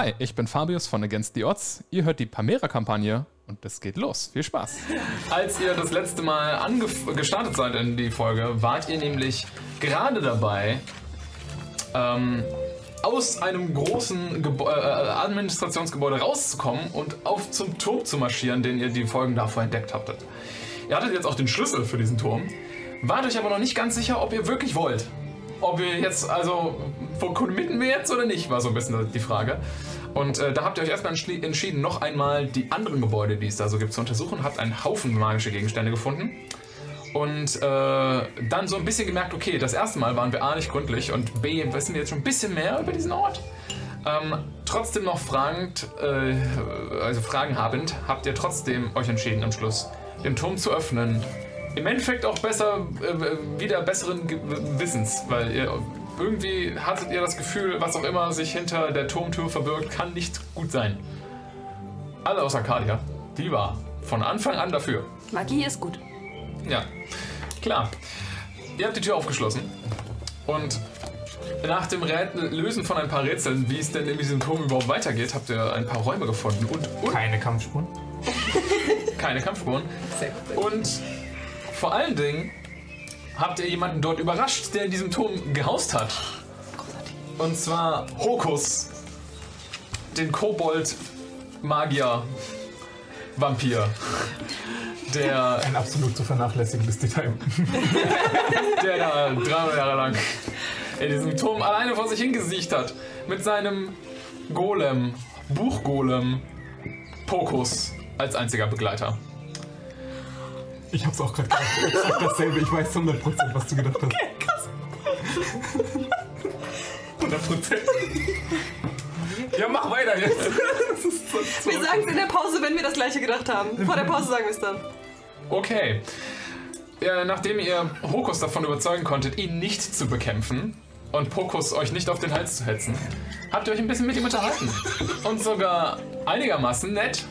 Hi, ich bin Fabius von Against the Odds. Ihr hört die Pamera-Kampagne und es geht los. Viel Spaß. Als ihr das letzte Mal gestartet seid in die Folge, wart ihr nämlich gerade dabei, ähm, aus einem großen Gebo äh, Administrationsgebäude rauszukommen und auf zum Turm zu marschieren, den ihr die Folgen davor entdeckt habtet. Ihr hattet jetzt auch den Schlüssel für diesen Turm, wart euch aber noch nicht ganz sicher, ob ihr wirklich wollt. Ob ihr jetzt, also, committen wir jetzt oder nicht, war so ein bisschen die Frage. Und äh, da habt ihr euch erstmal entschieden, noch einmal die anderen Gebäude, die es da so gibt, zu untersuchen. Habt einen Haufen magische Gegenstände gefunden. Und äh, dann so ein bisschen gemerkt, okay, das erste Mal waren wir A nicht gründlich und B wissen wir jetzt schon ein bisschen mehr über diesen Ort. Ähm, trotzdem noch fragend, äh, also Fragen habend, habt ihr trotzdem euch entschieden am Schluss, den Turm zu öffnen im Endeffekt auch besser, äh, wieder besseren Ge Wissens, weil ihr irgendwie hattet ihr das Gefühl, was auch immer sich hinter der Turmtür verbirgt, kann nicht gut sein. Alle außer Kadia, die war von Anfang an dafür. Magie ist gut. Ja, klar. Ihr habt die Tür aufgeschlossen und nach dem Rätsel, Lösen von ein paar Rätseln, wie es denn in diesem Turm überhaupt weitergeht, habt ihr ein paar Räume gefunden und, und keine Kampfspuren. keine Kampfspuren. Sehr gut. Und vor allen Dingen habt ihr jemanden dort überrascht, der in diesem Turm gehaust hat. Und zwar Hokus, den Kobold-Magier-Vampir. Der. Ein absolut zu vernachlässigendes Detail. der da 300 Jahre lang in diesem Turm alleine vor sich hingesiegt hat. Mit seinem Golem, Buchgolem, Pokus als einziger Begleiter. Ich hab's auch gerade gedacht. Exakt dasselbe. Ich weiß 100%, was du gedacht hast. Okay, krass. 100%. Ja, mach weiter jetzt. So wir sagen es in der Pause, wenn wir das gleiche gedacht haben. Vor der Pause sagen wir es dann. Okay. Ja, nachdem ihr Hokus davon überzeugen konntet, ihn nicht zu bekämpfen und Pokus euch nicht auf den Hals zu hetzen, habt ihr euch ein bisschen mit ihm unterhalten. Und sogar einigermaßen nett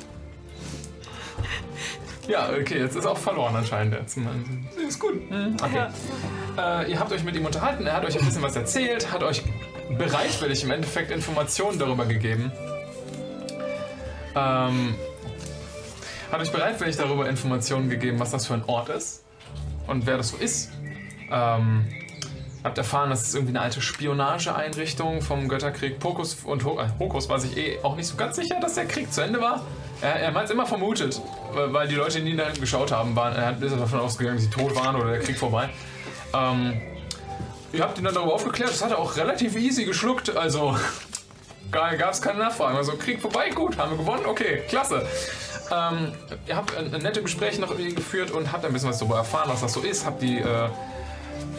ja, okay, jetzt ist auch verloren anscheinend. Jetzt. Ist gut. Mhm, okay. Äh, ihr habt euch mit ihm unterhalten, er hat euch ein bisschen was erzählt, hat euch bereitwillig im Endeffekt Informationen darüber gegeben. Ähm, hat euch bereitwillig darüber Informationen gegeben, was das für ein Ort ist und wer das so ist. Ähm, habt erfahren, dass es irgendwie eine alte Spionageeinrichtung vom Götterkrieg Pokus und Hokus war sich eh auch nicht so ganz sicher, dass der Krieg zu Ende war. Er, er hat es immer vermutet, weil die Leute, die ihn dann geschaut haben, waren, er ist davon ausgegangen, dass sie tot waren oder der Krieg vorbei. Ähm, ihr habt ihn dann darüber aufgeklärt, das hat er auch relativ easy geschluckt, also gab es keine Nachfragen. Also Krieg vorbei, gut, haben wir gewonnen, okay, klasse. Ähm, ihr habt ein, ein nettes Gespräch noch irgendwie geführt und habt ein bisschen was darüber erfahren, was das so ist, habt die äh,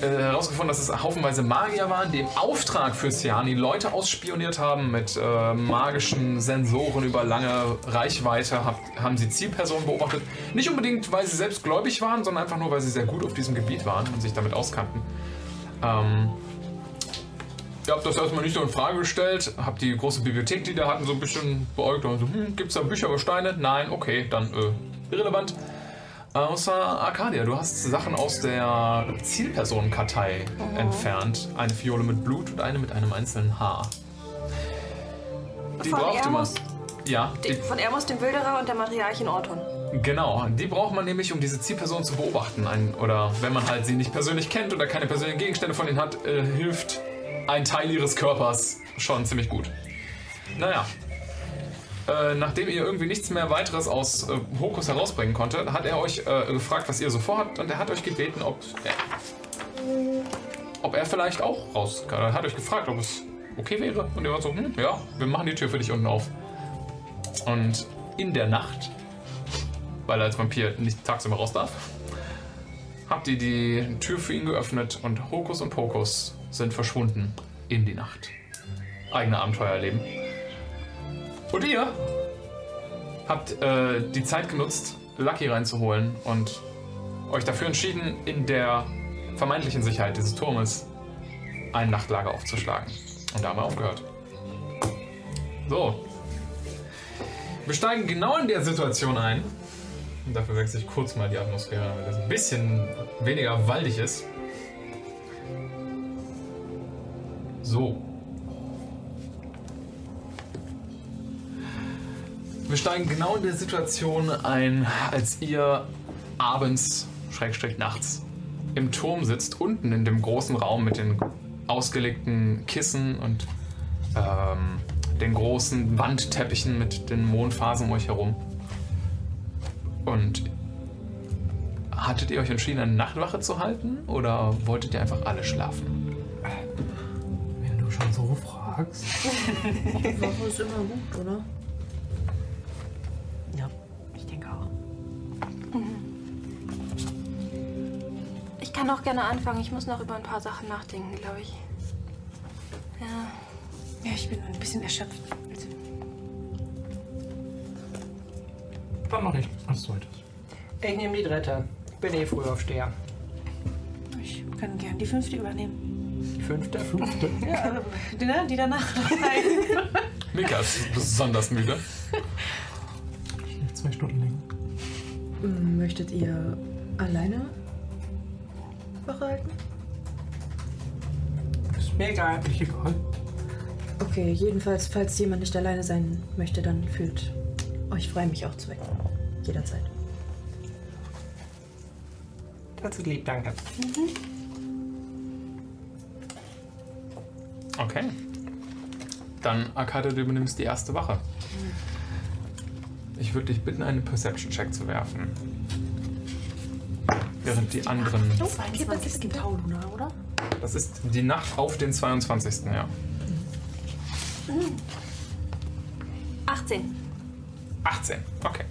äh, herausgefunden, dass es haufenweise Magier waren, die im Auftrag für Siani Leute ausspioniert haben mit äh, magischen Sensoren über lange Reichweite, hab, haben sie Zielpersonen beobachtet. Nicht unbedingt, weil sie selbst gläubig waren, sondern einfach nur, weil sie sehr gut auf diesem Gebiet waren und sich damit auskannten. Ähm, Ihr habt das erstmal nicht so in Frage gestellt, habt die große Bibliothek, die da hatten, so ein bisschen beäugt und so, hm, gibt es da Bücher über Steine? Nein, okay, dann äh, irrelevant. Außer Arcadia, du hast Sachen aus der Zielpersonenkartei oh. entfernt. Eine Fiole mit Blut und eine mit einem einzelnen Haar. Die von brauchte Ermos, man. Ja. Die, von Ermos, dem Wilderer und der Matriarchin Orton. Genau, die braucht man nämlich, um diese Zielperson zu beobachten. Ein, oder wenn man halt sie nicht persönlich kennt oder keine persönlichen Gegenstände von ihnen hat, äh, hilft ein Teil ihres Körpers schon ziemlich gut. Naja, äh, nachdem ihr irgendwie nichts mehr weiteres aus äh, Hokus herausbringen konnte, hat er euch äh, gefragt, was ihr so vorhabt und er hat euch gebeten, ob er, ob er vielleicht auch raus kann. Er hat euch gefragt, ob es okay wäre und ihr wart so, hm, ja, wir machen die Tür für dich unten auf. Und in der Nacht, weil er als Vampir nicht tagsüber raus darf, habt ihr die Tür für ihn geöffnet und Hokus und Pokus sind verschwunden in die Nacht. Eigene Abenteuer erleben. Und ihr habt äh, die Zeit genutzt, Lucky reinzuholen und euch dafür entschieden, in der vermeintlichen Sicherheit dieses Turmes ein Nachtlager aufzuschlagen. Und da haben wir aufgehört. So. Wir steigen genau in der Situation ein. Und dafür wechsle ich kurz mal die Atmosphäre, damit es ein bisschen weniger waldig ist. So. Wir steigen genau in der Situation ein, als ihr abends, Schrägstrich nachts, im Turm sitzt, unten in dem großen Raum mit den ausgelegten Kissen und ähm, den großen Wandteppichen mit den Mondphasen um euch herum. Und hattet ihr euch entschieden, eine Nachtwache zu halten oder wolltet ihr einfach alle schlafen? Wenn du schon so fragst. Wache ist immer gut, oder? Kann auch gerne anfangen. Ich muss noch über ein paar Sachen nachdenken, glaube ich. Ja. Ja, ich bin ein bisschen erschöpft. Dann mach ich als zweites. Ich nehme die dritte. Bin eh Frühaufsteher. Ich kann gern die fünfte übernehmen. Die fünfte? Fünfte. Ja, also, die, ne, die danach. Mika ist besonders müde. Schläft zwei Stunden länger. Möchtet ihr alleine Wache halten? Ist mir egal. Nicht egal. Okay, jedenfalls, falls jemand nicht alleine sein möchte, dann fühlt euch frei, mich auch zu wecken. Jederzeit. Das ist lieb, danke. Okay. Dann, Akade, du übernimmst die erste Wache. Ich würde dich bitten, einen Perception-Check zu werfen. Während die anderen. 22. Pauluna, oder? Das ist die Nacht auf den 22. Ja. 18. 18. Okay.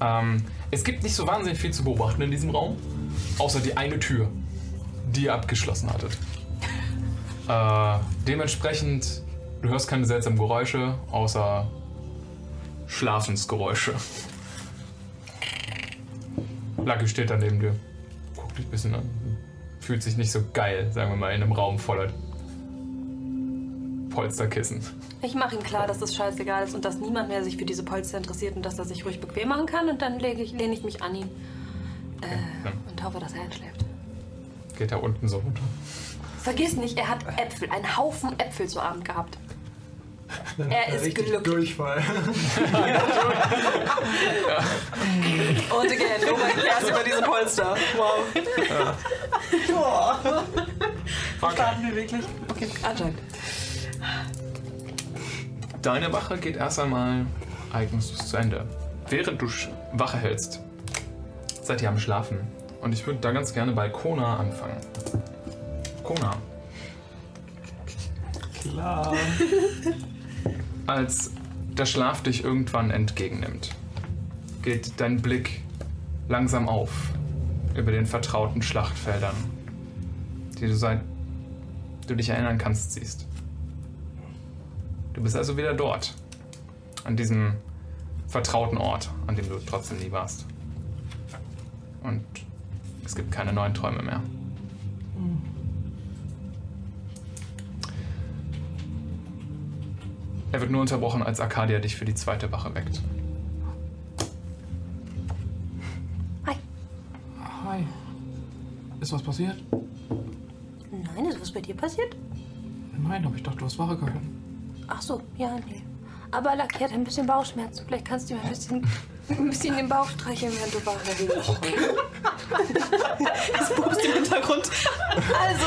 Ähm, es gibt nicht so wahnsinnig viel zu beobachten in diesem Raum, außer die eine Tür, die ihr abgeschlossen hattet. Äh, dementsprechend, du hörst keine seltsamen Geräusche, außer Schlafensgeräusche. Lucky steht da neben dir, guckt dich ein bisschen an. Fühlt sich nicht so geil, sagen wir mal, in einem Raum voller Polsterkissen. Ich mache ihm klar, dass das scheißegal ist und dass niemand mehr sich für diese Polster interessiert und dass er sich ruhig bequem machen kann. Und dann lege ich, lehne ich mich an ihn Ja. und hoffe, dass er einschläft. Geht da unten so runter. Vergiss nicht, er hat Äpfel, einen Haufen Äpfel zu Abend gehabt. Er ist glücklich. Durchfall. Und again, Logan erst über diese Polster. Wow. Okay. Warten wir wirklich? Okay, anscheinend. Deine Wache geht erst einmal ereignislos zu Ende. Während du Wache hältst, seid ihr am Schlafen. Und ich würde da ganz gerne bei Kona anfangen. Kona, Klar. Als der Schlaf dich irgendwann entgegennimmt, geht dein Blick langsam auf über den vertrauten Schlachtfeldern, die du seit du dich erinnern kannst siehst. Du bist also wieder dort, an diesem vertrauten Ort, an dem du trotzdem nie warst. Und es gibt keine neuen Träume mehr. Er wird nur unterbrochen, als Arcadia dich für die zweite Wache weckt. Hi. Ist was passiert? Nein, ist was bei dir passiert? Nein, aber ich dachte, du hast Wache gehört. Ach so, ja, nee. Aber Lucky hat ein bisschen Bauchschmerzen. Vielleicht kannst du ihm ein bisschen, ein bisschen den Bauch streicheln, während du wach liegst. Das pupst im Hintergrund. Also.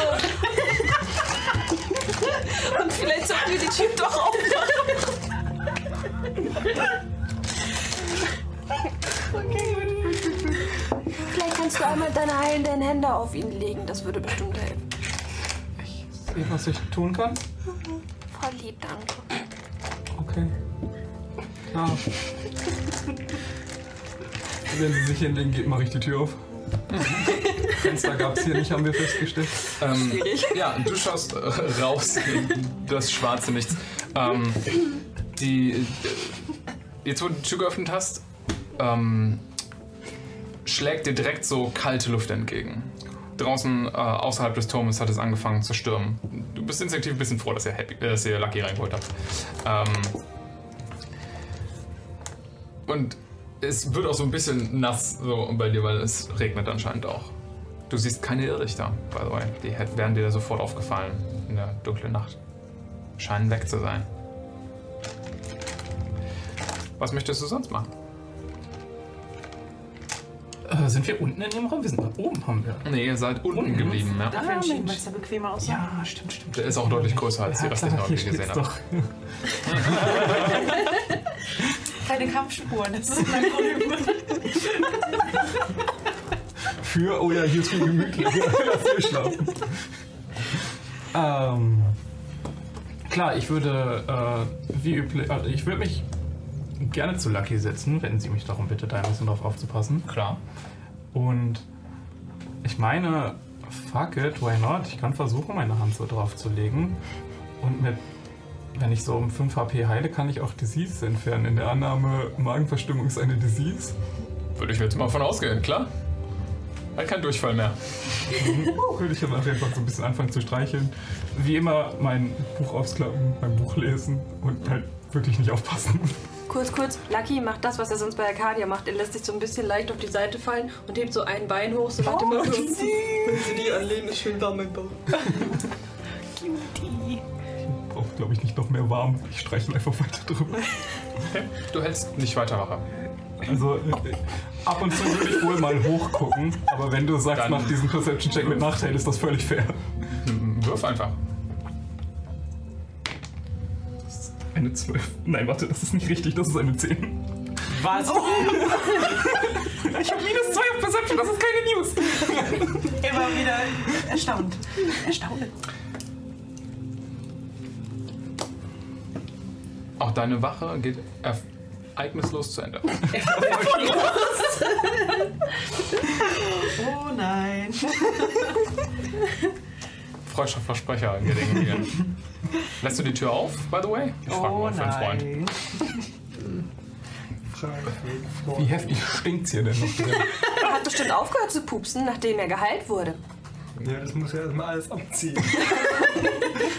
Und vielleicht sollten wir die Tür doch aufmachen. Vielleicht kannst du einmal deine heilenden Hände auf ihn legen. Das würde bestimmt helfen. Ich sehe, was ich tun kann. Voll lieb, danke. Okay. Klar. Wenn sie sich hinlegen geht, mache ich die Tür auf. Fenster gab es hier nicht, haben wir festgestellt. Ähm, ja, du schaust äh, raus in das schwarze Nichts. Ähm, die, äh, jetzt, wo du die Tür geöffnet hast, ähm, schlägt dir direkt so kalte Luft entgegen. Draußen äh, außerhalb des Turmes hat es angefangen zu stürmen. Du bist instinktiv ein bisschen froh, dass ihr, happy, äh, dass ihr Lucky reingeholt habt. Ähm, und es wird auch so ein bisschen nass so bei dir, weil es regnet anscheinend auch. Du siehst keine Irrlichter, by the way. Die wären dir sofort aufgefallen in der dunklen Nacht. Scheinen weg zu sein. Was möchtest du sonst machen? Äh, sind wir unten in dem Raum? Wir sind nach oben, haben wir. Nee, ihr seid unten Unten? geblieben, ja. Dafür entschieden, weil es da bequemer aussah. Ja, stimmt, stimmt. Der ist auch deutlich größer als die Ja, restlichen Orte, hier die ihr gesehen doch. Keine Kampfspuren, das ist mein Problem. Für, oh ja, hier ist viel schlafen. Ähm, klar, ich würde, äh, wie üblich, also ich würde mich gerne zu Lucky setzen, wenn sie mich darum bittet, da ein bisschen drauf aufzupassen. Klar. Und ich meine, fuck it, why not? Ich kann versuchen, meine Hand so drauf zu legen. Und mit, wenn ich so um 5 HP heile, kann ich auch Disease entfernen. In der Annahme, Magenverstimmung ist eine Disease. Würde ich jetzt mal von ausgehen, klar? Halt kein Durchfall mehr. Würde ich danach einfach so ein bisschen anfangen zu streicheln. Wie immer mein Buch aufklappen, mein Buch lesen und halt wirklich nicht aufpassen. Kurz, kurz, Lucky macht das, was er sonst bei Arcadia macht. Er lässt sich so ein bisschen leicht auf die Seite fallen und hebt so ein Bein hoch, so nach dem Motto, Wenn sie die anlehnen, ist schön warm im Bauch. Cutie. Glaube ich, nicht noch mehr warm. Ich streichel einfach weiter drüber. Du hältst nicht weiter Wache. Also äh, ab und zu würde ich wohl mal hochgucken, aber wenn du sagst, Dann- nach diesem Perception-Check mit Nachteil, ist das völlig fair. Wirf einfach. Eine 12. Nein, warte, das ist nicht richtig, das ist eine 10. Was? Ich habe minus 2 auf Perception, das ist keine News. Immer wieder erstaunt. Erstaunend. Auch deine Wache geht ereignislos zu Ende. Oh nein. Freudscher Versprecher gering hier. Lässt du die Tür auf, by the way? Ich frage Oh mal für einen Freund. Wie heftig stinkt's hier denn noch drin? Er hat bestimmt aufgehört zu pupsen, nachdem er geheilt wurde. Ja, das muss ja erstmal alles abziehen.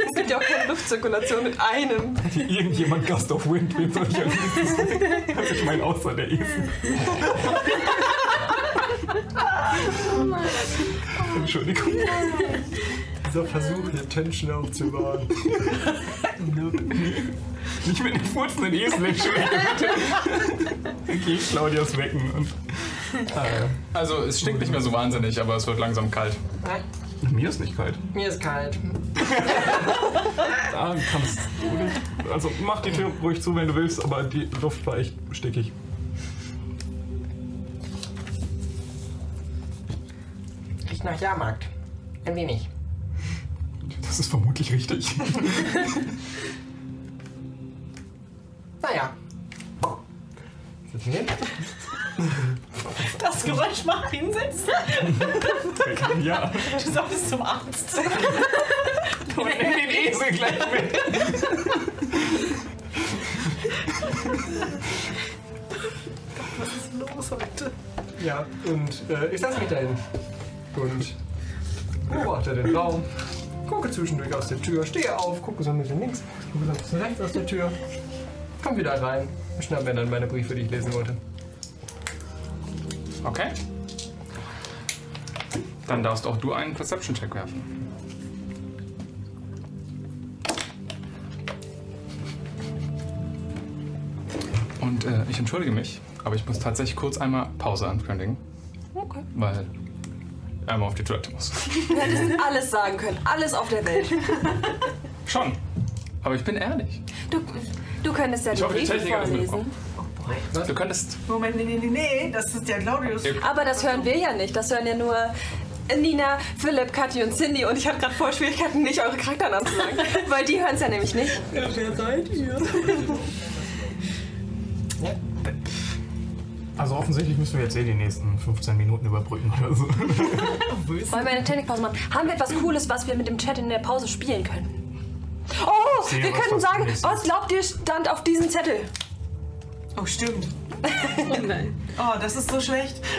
Es gibt ja auch keine Luftzirkulation mit einem. Irgendjemand Gust of Wind, wen soll ich Also ich meine, außer der Esel. Entschuldigung. Dieser Versuch, hier Tension aufzubauen. Nicht mit dem furzenden Esel, Entschuldigung. Okay, Claudias wecken und. Also, es stinkt nicht mehr so wahnsinnig, aber es wird langsam kalt. mir ist nicht kalt. Mir ist kalt. Da kannst du nicht. Also mach die Tür ruhig zu, wenn du willst, aber die Luft war echt stickig. Riecht nach Jahrmarkt. Ein wenig. Das ist vermutlich richtig. Naja. Das Geräusch macht hinsetzen. ja. Du solltest zum Arzt. Und nimm den Esel gleich mit. Was ist los heute? Ja, und äh, ich setze mich dahin. Und beobachte den Raum. Gucke zwischendurch aus der Tür. Stehe auf, gucke so ein bisschen links, gucke so ein bisschen rechts aus der Tür. Komm wieder rein. und Schnapp mir dann meine Briefe, die ich lesen wollte. Okay. Dann darfst auch du einen Perception-Check werfen. Und äh, ich entschuldige mich, aber ich muss tatsächlich kurz einmal Pause ankündigen. Okay. Weil er einmal auf die Toilette muss. Du hättest alles sagen können, alles auf der Welt. Schon. Aber ich bin ehrlich. Du, du könntest ja Ich die hoffe, die Briefe Technik hat das vorlesen. mitbekommen. Du könntest. Moment, nee, nee, nee, nee. Das ist der Claudius. Aber das hören wir ja nicht. Das hören ja nur Nina, Philipp, Kathi und Cindy. Und ich hatte gerade voll Schwierigkeiten, nicht eure Charakternamen zu sagen. Weil die hören es ja nämlich nicht. Wer seid ihr? Also offensichtlich müssen wir jetzt eh die nächsten 15 Minuten überbrücken oder so. Wollen wir eine Technikpause machen? Haben wir etwas Cooles, was wir mit dem Chat in der Pause spielen können? Oh, sehe, wir könnten das sagen, was glaubt ihr stand auf diesem Zettel? Oh, stimmt. Oh, das ist so schlecht.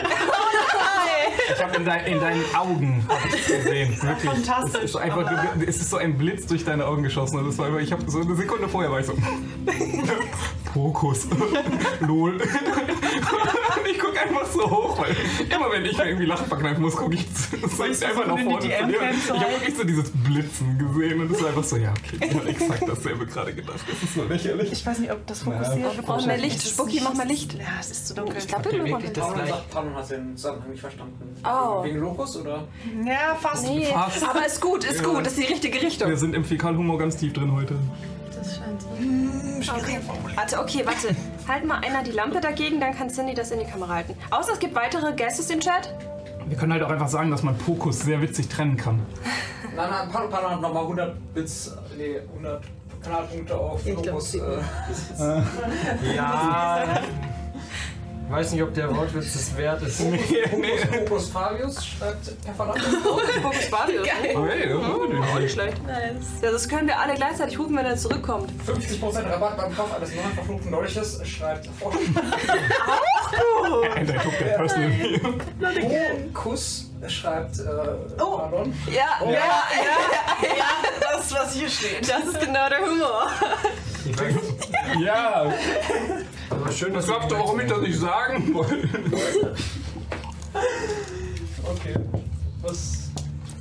Ich habe in, dein, in deinen Augen gesehen. Wirklich. fantastisch, Es ist, einfach, es ist so ein Blitz durch deine Augen geschossen. Und das war ich habe so eine Sekunde vorher war ich so. Pokus. Lol. ich gucke einfach so hoch, weil immer wenn ich mir irgendwie Lachen verkneifen muss, gucke ich so einfach nach vorne. Ich habe wirklich so dieses Blitzen gesehen und es ist einfach so, ja, okay, ich habe exakt dasselbe gerade gedacht. Das ist so lächerlich. Ich weiß nicht, ob das fokussiert. Wir brauchen mehr Licht. Spucki, mach mal Licht. Ja, es ist zu dunkel. Ich glaube, wir wirklich das sagt, Paulus hat den Zusammenhang nicht verstanden. Oh. Wegen Locus oder? Ja, fast. Nee, Fast. aber ist gut, ist gut, ist die richtige Richtung. Wir sind im Fäkalhumor ganz tief drin heute. Das scheint so. Okay. Warte, okay, warte. Halt mal einer die Lampe dagegen, dann kann Cindy das in die Kamera halten. Außer es gibt weitere Guesses im Chat. Wir können halt auch einfach sagen, dass man Pokus sehr witzig trennen kann. Nein, nein, Paulus Paulus hat nochmal 100 Bits, nee, 100 Kanalpunkte auf sieht Äh, Ja. Ich weiß nicht, ob der Wortwitz es wert ist. Locus, Locus Fabius schreibt per Verlag. Fokus Barbius. Okay, Auch nicht schlecht. Ja, das können wir alle gleichzeitig rufen, wenn er zurückkommt. 50% Rabatt beim Kauf eines neuen verfluchten Dolches schreibt Forschung. And I took that personally. Kuss schreibt äh, Oh. Pardon. Ja, ja, ja, ja, Das ist, was hier steht. das ist genau der Humor. ja, Aber schön, dass das glaubt doch, warum ich das nicht sagen wollte. Okay. Was?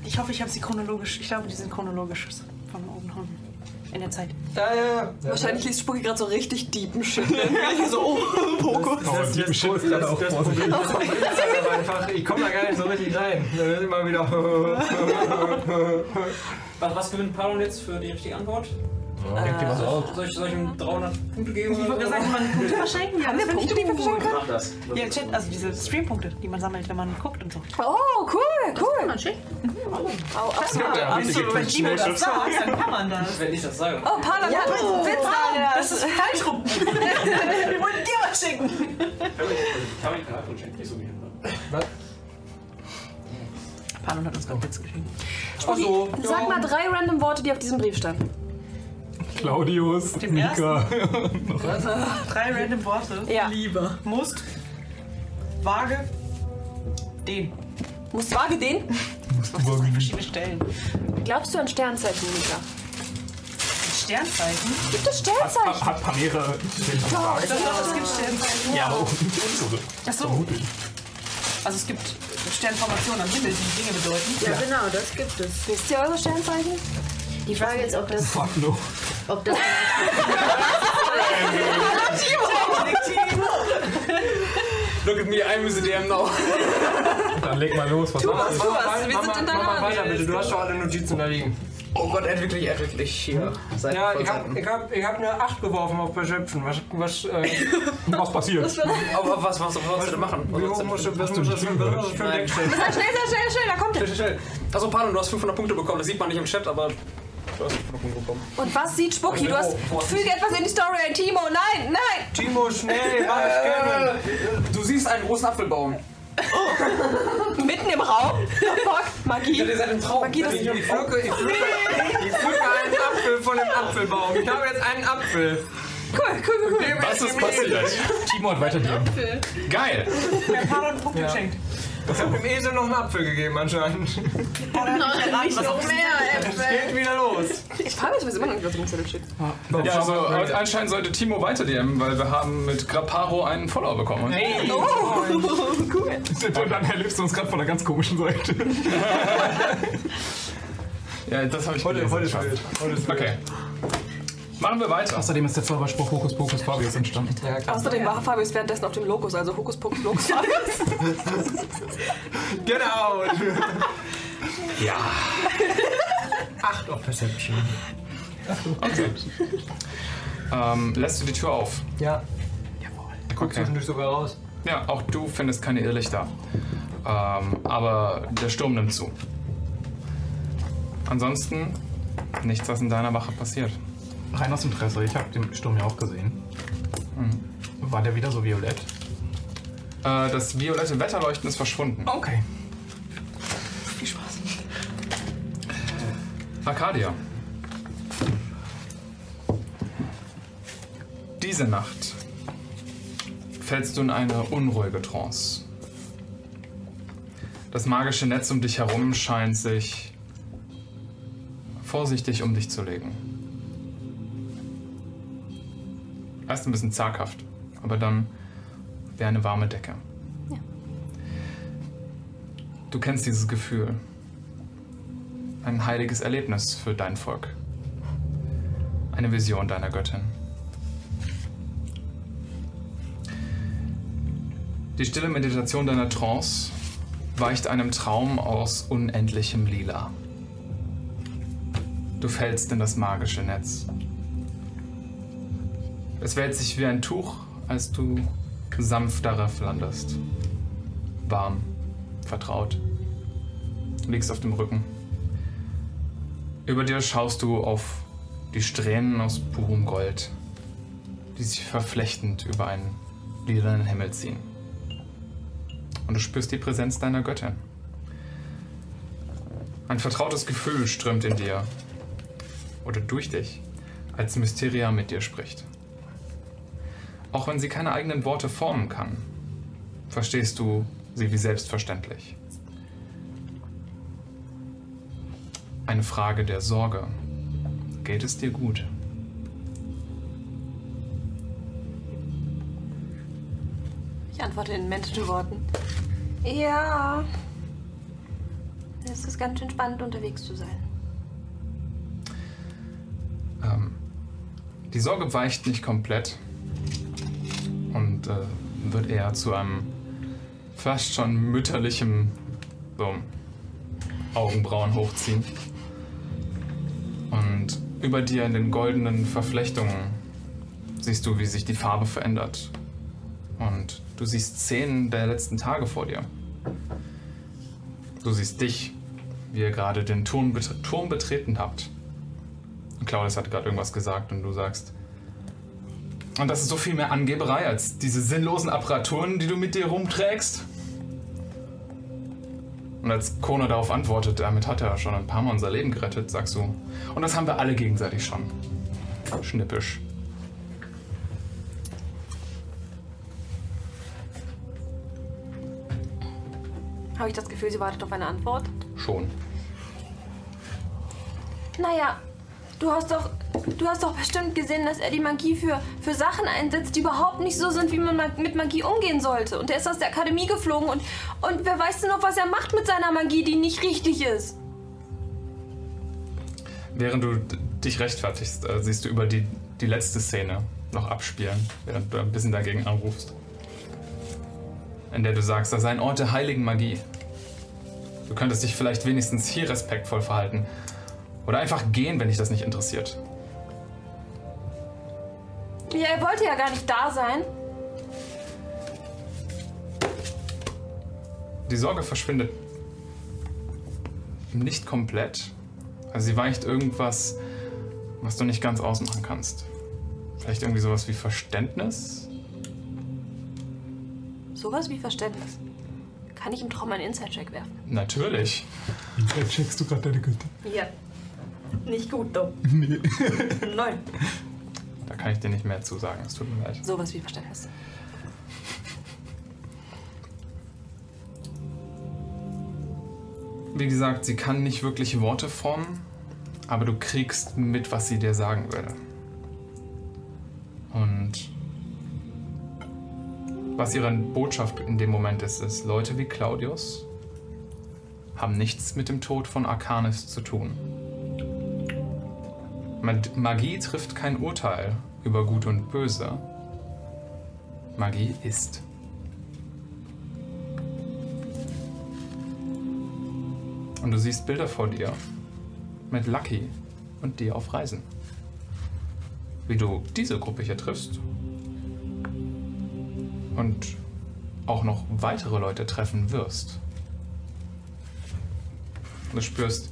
Ich hoffe, ich habe sie chronologisch. Ich glaube, die sind chronologisch von oben nach unten. In der Zeit. Ja, ja, ja. Wahrscheinlich liest Spucki gerade so richtig deepen Shit. so, oh, Fokus. Das, das, das, das, das, das Problem das Problem ist halt aber einfach, ich komme da gar nicht so richtig rein. Dann ist immer wieder. Was, was gewinnt Pardon jetzt für die richtige Antwort? Denkt ihr was aus? Soll ich, soll ich ihm 300 Punkte geben? Ich wollte sagen, man Punkte verschenken. Ja, Haben wir das Punkte, die wir verschenken können? Mach das. Ja, Chat, also diese Streampunkte, die man sammelt, wenn man guckt und so. Oh, cool, cool. Man schickt. Oh, absolut. Ja, absolut. Wenn Timo das sagt, dann kann man das. Wenn ich das sage. Oh, Paula, ja, Oh, Witz, Alter. Das ist falsch rum. Wir wollten dir was schenken. Ich habe ihn gerade und schenke nicht so viel. Panon hat uns gerade Witz geschenkt. Achso. Sag mal drei random Worte, die auf diesem Brief standen. Claudius, Dem Mika. Drei random Worte. Ja. Lieber. Musst. Waage. Den. Musst vage den? Das sind drei verschiedene Stellen. Glaubst du an Sternzeichen, Mika? Sternzeichen. Gibt es Sternzeichen? Hat Pamere den Vertrag. Ich glaube, es gibt Sternzeichen. Ja, aber auch unsere. Achso. Also es gibt Sternformationen am Himmel, die Dinge bedeuten. Ja, genau, das gibt es. Wisst ihr eure Sternzeichen? Die Frage ist, ob das, Fuck no. ob das Look at me, I'm the DM now. Dann leg mal los, was Mama, machst tu was, wir Mama, sind in deiner weiter bitte. Du hast doch alle Notizen da liegen. Oh Gott, er wirklich, er hat wirklich hier. Seiten Ja, ich habe Seiten. ich hab, ich hab eine 8 geworfen auf Perception. Was, was, äh, Was passiert? Was, was, was sollst du denn machen? wie hoch musst du, was musst du für was musst du für ein Deck stellen? Schnell, schnell, schnell, schnell, da kommt er. Schnell, schnell, schnell. Also, pardon, du hast 500 Punkte bekommen. Das sieht man nicht im Chat, aber du hast 500 Punkte bekommen. Und was sieht Spucki? Du hast. Füge etwas in die Story ein, Timo. Nein, nein. Timo, schnell, mach ich gerne. Du siehst einen großen Apfelbaum. Mitten im Raum. Fuck, Magie. Ja, ihr seid im Traum. Magie, das- Ich Traum? pflücke, ich pflücke, ich pflücke einen Apfel von dem Apfelbaum. Ich habe jetzt einen Apfel. Cool, cool, cool, cool. Was ist passiert? Timo hat weiter dir. Geil. Panon einen Punkt Ja. geschenkt. Ich habe dem Esel noch einen Apfel gegeben anscheinend. nicht noch mehr Es Äpfel. geht wieder los. Ich frage mich, was immer noch nicht, was im Zettel steht. Ja, also anscheinend sollte Timo weiter DM, weil wir haben mit Grapparo einen Follower bekommen. Hey. Und dann erlebst du uns gerade von einer ganz komischen Seite. Ja, das habe ich Heute, gelesen. heute ist wild. Heute ist wild. Okay. Machen wir weiter. Außerdem ist der Zauberspruch Hokus Pokus Fabius entstanden. Ja, klar. Außerdem war Fabius währenddessen auf dem Lokus, also Hokus Pokus Lokus Fabius. Get out! Ja. Acht auf Perception. Okay. ähm, lässt du die Tür auf? Ja. Guck Okay. zwischendurch sogar raus. Ja, auch du findest keine Irrlichter. Ähm, aber der Sturm nimmt zu. Ansonsten nichts, was in deiner Wache passiert. Rein aus Interesse, ich habe den Sturm ja auch gesehen. War der wieder so violett? Äh, das violette Wetterleuchten ist verschwunden. Okay. Viel Spaß. Arcadia. Diese Nacht fällst du in eine unruhige Trance. Das magische Netz um dich herum scheint sich vorsichtig um dich zu legen. Erst ein bisschen zaghaft, aber dann wie eine warme Decke. Ja. Du kennst dieses Gefühl. Ein heiliges Erlebnis für dein Volk. Eine Vision deiner Göttin. Die stille Meditation deiner Trance weicht einem Traum aus unendlichem Lila. Du fällst in das magische Netz. Es wälzt sich wie ein Tuch, als du sanft darauf landest. Warm, vertraut. Du liegst auf dem Rücken. Über dir schaust du auf die Strähnen aus purem Gold, die sich verflechtend über einen lilanen Himmel ziehen. Und du spürst die Präsenz deiner Göttin. Ein vertrautes Gefühl strömt in dir oder durch dich, als Mysteria mit dir spricht. Auch wenn sie keine eigenen Worte formen kann, verstehst du sie wie selbstverständlich. Eine Frage der Sorge. Geht es dir gut? Ich antworte in Menschenworten. Ja. Es ist ganz schön spannend, unterwegs zu sein. Ähm, die Sorge weicht nicht komplett wird eher zu einem fast schon mütterlichem so, Augenbrauen hochziehen. Und über dir in den goldenen Verflechtungen siehst du, wie sich die Farbe verändert. Und du siehst Szenen der letzten Tage vor dir. Du siehst dich, wie ihr gerade den Turm betreten habt. Und Claudius hat gerade irgendwas gesagt und du sagst, und das ist so viel mehr Angeberei als diese sinnlosen Apparaturen, die du mit dir rumträgst. Und als Kona darauf antwortet, damit hat er schon ein paar Mal unser Leben gerettet, sagst du. Und das haben wir alle gegenseitig schon. Schnippisch. Habe ich das Gefühl, sie wartet auf eine Antwort? Schon. Naja, du hast doch. Du hast doch bestimmt gesehen, dass er die Magie für, für Sachen einsetzt, die überhaupt nicht so sind, wie man ma- mit Magie umgehen sollte. Und er ist aus der Akademie geflogen und, und wer weiß denn noch, was er macht mit seiner Magie, die nicht richtig ist. Während du dich rechtfertigst, äh, siehst du über die, die letzte Szene noch abspielen, während du ein bisschen dagegen anrufst. In der du sagst, das sei ein Ort der heiligen Magie. Du könntest dich vielleicht wenigstens hier respektvoll verhalten. Oder einfach gehen, wenn dich das nicht interessiert. Ja, er wollte ja gar nicht da sein. Die Sorge verschwindet nicht komplett. Also sie weicht irgendwas, was du nicht ganz ausmachen kannst. Vielleicht irgendwie sowas wie Verständnis? Sowas wie Verständnis. Kann ich im Traum einen Inside-Check werfen? Natürlich. Wie checkst du gerade deine Güte? Ja. Nicht gut, doch. Nee. Nein. Da kann ich dir nicht mehr zu sagen. Es tut mir leid. Sowas wie Verständnis. Wie gesagt, sie kann nicht wirklich Worte formen, aber du kriegst mit, was sie dir sagen will. Und was ihre Botschaft in dem Moment ist, ist, Leute wie Claudius haben nichts mit dem Tod von Arcanis zu tun. Mag- Magie trifft kein Urteil über Gut und Böse. Magie ist. Und du siehst Bilder vor dir mit Lucky und dir auf Reisen. Wie du diese Gruppe hier triffst. Und auch noch weitere Leute treffen wirst. Du spürst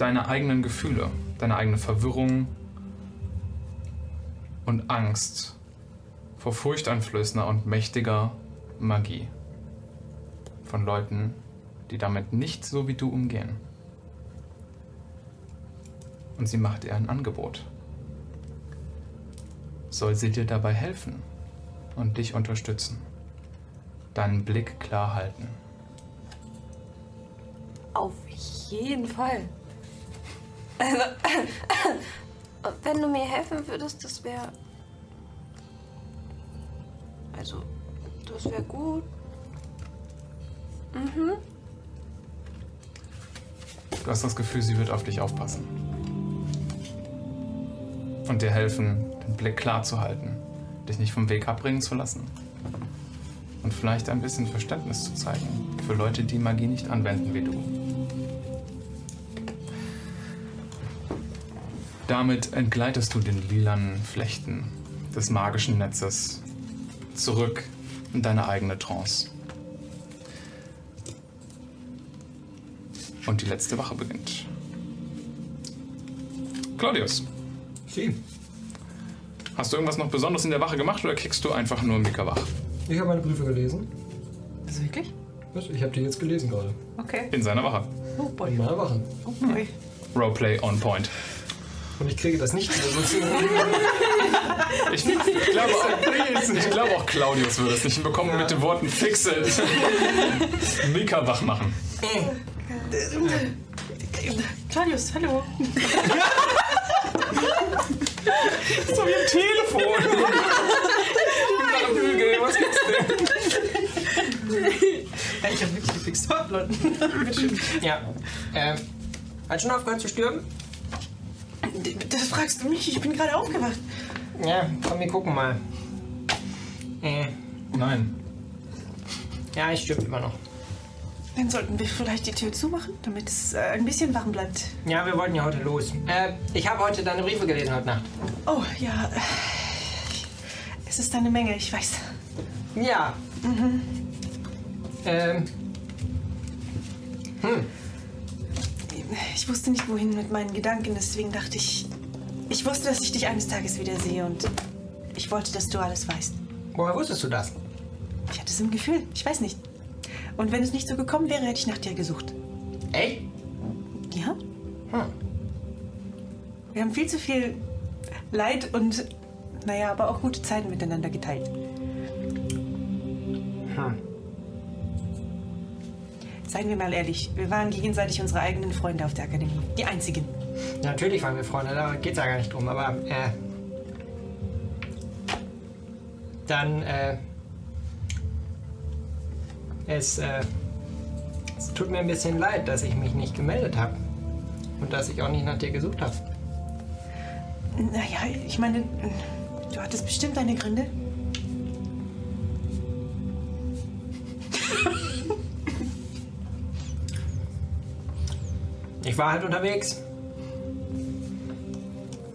deine eigenen Gefühle, deine eigene Verwirrung und Angst vor furchteinflößender und mächtiger Magie. Von Leuten, die damit nicht so wie du umgehen. Und sie macht ihr ein Angebot. Soll sie dir dabei helfen und dich unterstützen? Deinen Blick klar halten. Auf jeden Fall. Also, Wenn du mir helfen würdest, das wäre. Also, das wäre gut. Mhm. Du hast das Gefühl, sie wird auf dich aufpassen. Und dir helfen, den Blick klar zu halten, dich nicht vom Weg abbringen zu lassen. Und vielleicht ein bisschen Verständnis zu zeigen für Leute, die Magie nicht anwenden wie du. Damit entgleitest du den lilanen Flechten des magischen Netzes zurück in deine eigene Trance. Und die letzte Wache beginnt. Claudius. Sie. Hast du irgendwas noch Besonderes in der Wache gemacht oder kriegst du einfach nur Mika wach? Ich habe meine Briefe gelesen. Also wirklich? Was? Ich habe die jetzt gelesen gerade. Okay. In seiner Wache. Oh boy. In meiner Wache. Oh boy. Roleplay on point. Und ich kriege das nicht. Ich, ich, glaube auch, ich glaube auch Claudius würde es nicht hinbekommen mit den Worten Fixe. Mika wach machen. Claudius, hallo. So wie am Telefon. Ich bin Hügel, was gibt's denn? Ja, ich hab wirklich gefixt. Ja. Ähm, hat schon aufgehört zu stürmen? Das fragst du mich, ich bin gerade aufgewacht. Ja, komm, wir gucken mal. Äh, Nein. ja, ich stirbt immer noch. Dann sollten wir vielleicht die Tür zumachen, damit es äh, ein bisschen warm bleibt. Ja, wir wollten ja heute los. Äh, ich habe heute deine Briefe gelesen heute Nacht. Oh, ja. Es ist eine Menge, ich weiß. Ja. Ähm. Hm. Ich wusste nicht, wohin mit meinen Gedanken, deswegen dachte ich. Ich wusste, dass ich dich eines Tages wiedersehe und ich wollte, dass du alles weißt. Woher wusstest du das? Ich hatte es im Gefühl, ich weiß nicht. Und wenn es nicht so gekommen wäre, hätte ich nach dir gesucht. Echt? Ja? Hm. Wir haben viel zu viel Leid und, naja, aber auch gute Zeiten miteinander geteilt. Hm. Seien wir mal ehrlich, wir waren gegenseitig unsere eigenen Freunde auf der Akademie. Die einzigen. Natürlich waren wir Freunde, da geht's ja gar nicht drum, aber äh. Dann, äh. Es, äh. Es tut mir ein bisschen leid, dass ich mich nicht gemeldet habe. Und dass ich auch nicht nach dir gesucht habe. Naja, ich meine, du hattest bestimmt deine Gründe. Ich war halt unterwegs.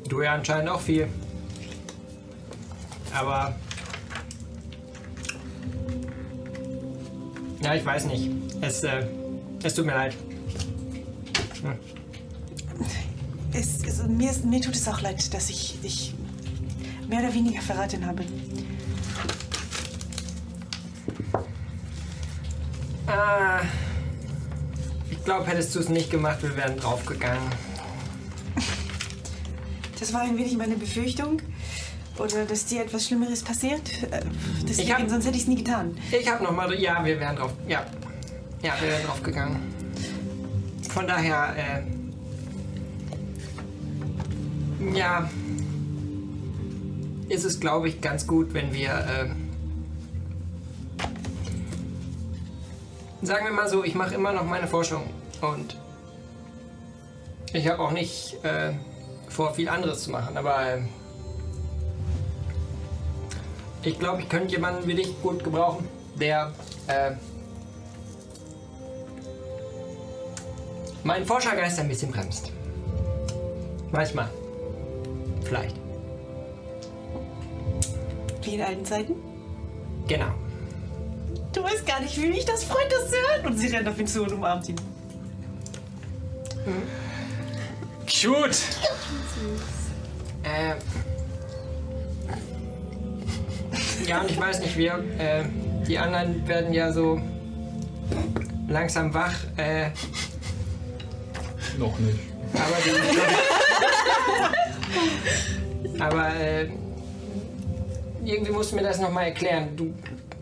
Du ja anscheinend auch viel. Aber. Ja, ich weiß nicht. Es, äh, es tut mir leid. Es, es, mir, mir tut es auch leid, dass ich dich mehr oder weniger verraten habe. Ah, ich glaube, hättest du es nicht gemacht, wir wären draufgegangen. Das war ein wenig meine Befürchtung. Oder dass dir etwas Schlimmeres passiert. Äh, Deswegen, hab- sonst hätte ich es nie getan. Ich habe nochmal. Ja, wir wären drauf. Ja. Ja, wir wären draufgegangen. Von daher, äh. Ja. Ist es, glaube ich, ganz gut, wenn wir. Äh, sagen wir mal so, ich mache immer noch meine Forschung. Und. Ich habe auch nicht äh, vor, viel anderes zu machen, aber. Äh, ich glaube, ich könnte jemanden wie dich gut gebrauchen, der äh, meinen Forschergeist ein bisschen bremst. Manchmal. Vielleicht. Wie in alten Zeiten. Genau. Du weißt gar nicht, wie mich das freut, das zu hören. Und sie rennt auf ihn zu und umarmt ihn. Cute! Äh, ja, und ich weiß nicht, wir, äh, die anderen werden ja so langsam wach, äh, Noch nicht. aber die, aber, äh, irgendwie musst du mir das nochmal erklären. Du,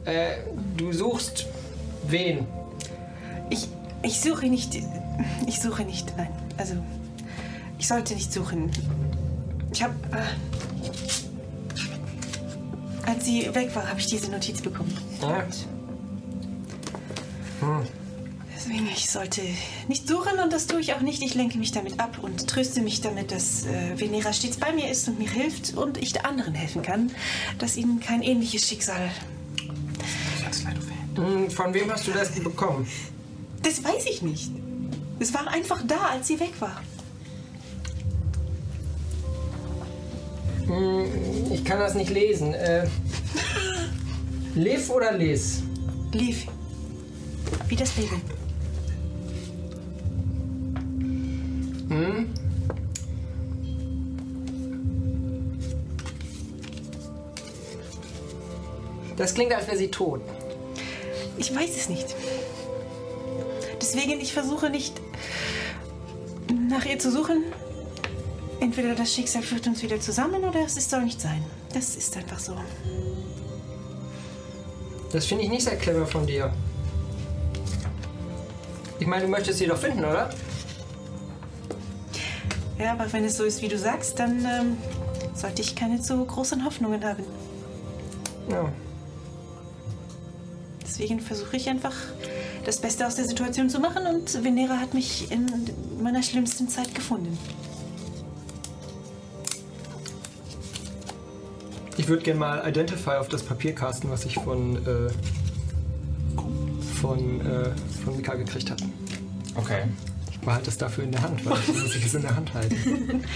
äh, du suchst wen? Ich, ich suche nicht. Ich suche nicht, nein. Also, ich sollte nicht suchen. Ich habe. Äh, als sie weg war, habe ich diese Notiz bekommen. Ja. Hm. Deswegen, ich sollte nicht suchen und das tue ich auch nicht. Ich lenke mich damit ab und tröste mich damit, dass äh, Venera stets bei mir ist und mir hilft und ich der anderen helfen kann, dass ihnen kein ähnliches Schicksal. Hm, Von wem hast du das bekommen? Das weiß ich nicht. Es war einfach da, als sie weg war. Hm, Ich kann das nicht lesen. Äh, Liv oder Les? Lief. Wie das Baby. Hm? Das klingt, als wäre sie tot. Ich weiß es nicht. Deswegen, ich versuche nicht nach ihr zu suchen. Entweder das Schicksal führt uns wieder zusammen oder es soll nicht sein. Das ist einfach so. Das finde ich nicht sehr clever von dir. Ich meine, du möchtest sie doch finden, oder? Ja, aber wenn es so ist, wie du sagst, dann ähm, sollte ich keine zu großen Hoffnungen haben. Ja. Deswegen versuche ich einfach, das Beste aus der Situation zu machen und Venera hat mich in meiner schlimmsten Zeit gefunden. Ich würde gerne mal Identify auf das Papier casten, was ich von, äh, von, äh, von Mika gekriegt habe. Okay. Ich behalte es dafür in der Hand, weil ich muss ich es in der Hand halten.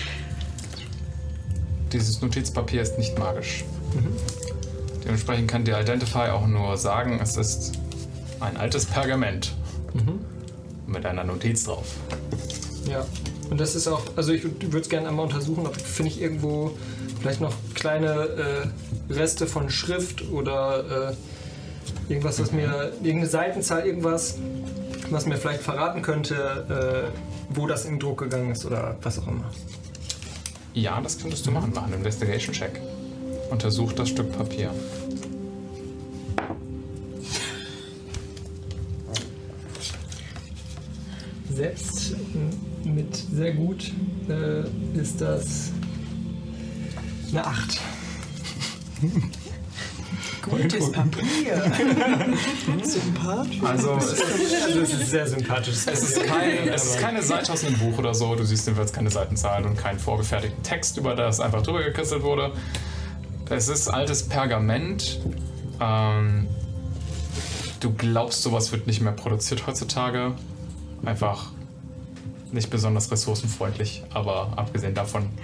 Dieses Notizpapier ist nicht magisch. Mhm. Dementsprechend kann dir Identify auch nur sagen, es ist ein altes Pergament Mhm. mit einer Notiz drauf. Ja. Und das ist auch, also ich würde es gerne einmal untersuchen, ob finde ich irgendwo vielleicht noch kleine äh, Reste von Schrift oder äh, irgendwas, was mir, irgendeine Seitenzahl, irgendwas, was mir vielleicht verraten könnte, äh, wo das in Druck gegangen ist oder was auch immer. Ja, das könntest du machen. Mach einen Investigation-Check. Untersuch das Stück Papier. Selbst mit sehr gut äh, ist das eine 8. Gutes Papier. Sympathisch. Also, es, Also es ist sehr sympathisch. es, ist kein, es ist keine Seite aus einem Buch oder so. Du siehst jedenfalls keine Seitenzahl und keinen vorgefertigten Text, über das einfach drüber gekritzelt wurde. Es ist altes Pergament. Ähm, du glaubst, sowas wird nicht mehr produziert heutzutage. Einfach nicht besonders ressourcenfreundlich, aber abgesehen davon.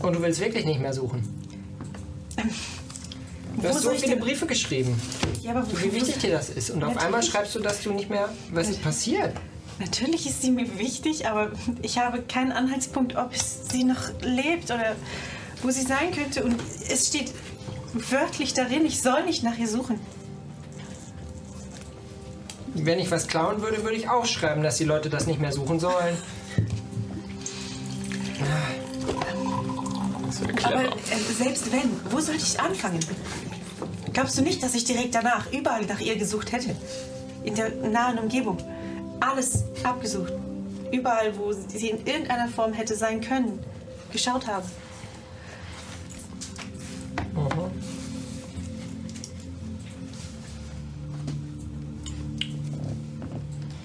Und du willst wirklich nicht mehr suchen? Du hast so viele Briefe geschrieben, Ja, aber wie wichtig dir das ist. Und auf einmal schreibst du, dass du nicht mehr. Was ist passiert? Natürlich ist sie mir wichtig, aber ich habe keinen Anhaltspunkt, ob sie noch lebt oder wo sie sein könnte. Und es steht wörtlich darin, ich soll nicht nach ihr suchen. Wenn ich was klauen würde, würde ich auch schreiben, dass die Leute das nicht mehr suchen sollen. Das Aber äh, selbst wenn, wo sollte ich anfangen? Glaubst du nicht, dass ich direkt danach überall nach ihr gesucht hätte? In der nahen Umgebung. Alles abgesucht. Überall, wo sie in irgendeiner Form hätte sein können. Geschaut habe.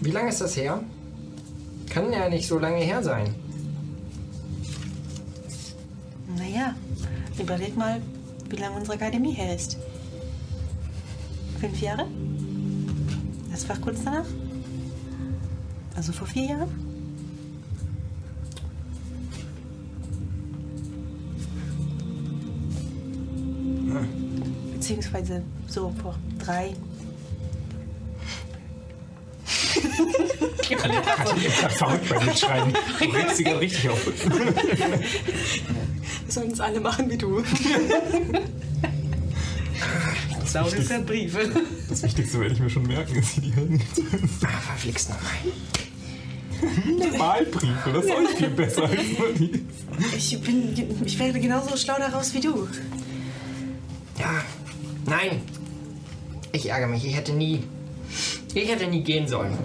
Wie lange ist das her? Kann ja nicht so lange her sein. Naja, überleg mal, wie lange unsere Akademie her ist. Fünf Jahre? Das war kurz danach? Also vor vier Jahren? Beziehungsweise so vor drei. Verrückt bei Mitschreiben. Du regst sie gerade richtig auf. Wir sollten es alle machen wie du. Saure ist der Briefe. Das Wichtigste werde ich mir schon merken, ist hier die Helden. Ah, verflixt nochmal. Wahlbriefe, das ist auch viel besser als nur die. Ich bin, ich werde genauso schlau daraus wie du. Ja. Nein. Ich ärgere mich. Ich hätte nie. Ich hätte nie gehen sollen.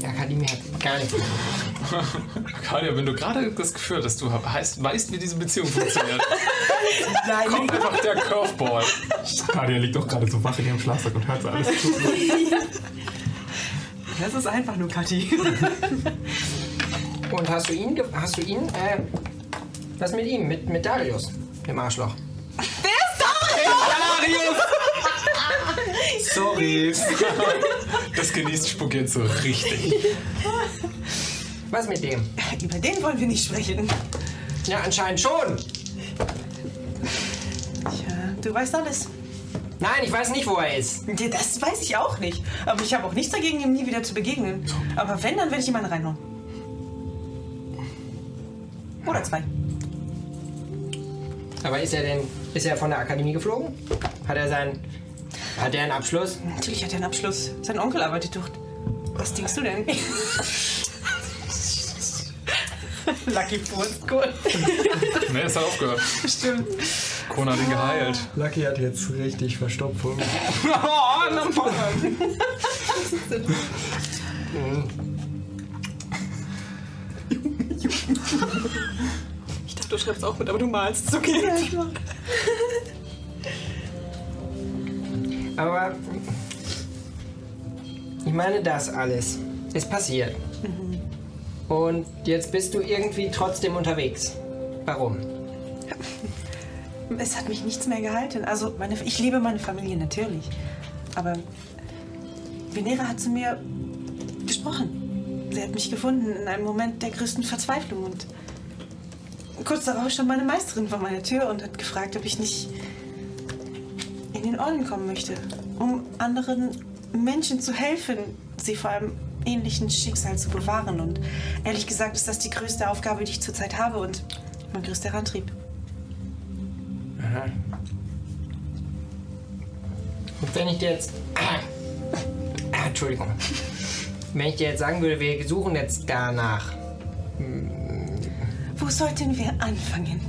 Die Akademie hat gar nichts. Arcadia, wenn du gerade das Gefühl hast, dass du heißt, weißt, wie diese Beziehung funktioniert, Nein, kommt einfach der Curveball. Kadia liegt doch gerade so wach in ihrem Schlafsack und hört so alles zu. das ist einfach nur Kathi. Und hast du ihn, ge- hast du ihn, äh, was mit ihm, mit, mit Darius, dem Arschloch? Sorry. Das genießt Spuk jetzt so richtig. Was mit dem? Über den wollen wir nicht sprechen. Ja, anscheinend schon. Tja, du weißt alles. Nein, ich weiß nicht, wo er ist. Das weiß ich auch nicht. Aber ich habe auch nichts dagegen, ihm nie wieder zu begegnen. Aber wenn, dann werde ich ihm einen reinhauen. Oder zwei. Aber ist er denn, ist er von der Akademie geflogen? Hat er seinen, hat er einen Abschluss? Natürlich hat er einen Abschluss. Sein Onkel arbeitet dort. Was denkst du denn? Lucky Furz, gut. Ne, es hat aufgehört. Stimmt. Kona hat ihn geheilt. Lucky hat jetzt richtig Verstopfung. Ich dachte, du schreibst auch mit, aber du malst. Ist okay. Aber ich meine, das alles ist passiert. Und jetzt bist du irgendwie trotzdem unterwegs. Warum? Es hat mich nichts mehr gehalten. Also, meine, ich liebe meine Familie natürlich. Aber Venera hat zu mir gesprochen. Sie hat mich gefunden in einem Moment der größten Verzweiflung. Und kurz darauf stand meine Meisterin vor meiner Tür und hat gefragt, ob ich nicht in den Orden kommen möchte, um anderen Menschen zu helfen, sie vor einem ähnlichen Schicksal zu bewahren. Und ehrlich gesagt ist das die größte Aufgabe, die ich zurzeit habe und mein größter Antrieb. Und wenn ich dir jetzt. Ah, Entschuldigung. Wenn ich dir jetzt sagen würde, wir suchen jetzt danach. Wo sollten wir anfangen?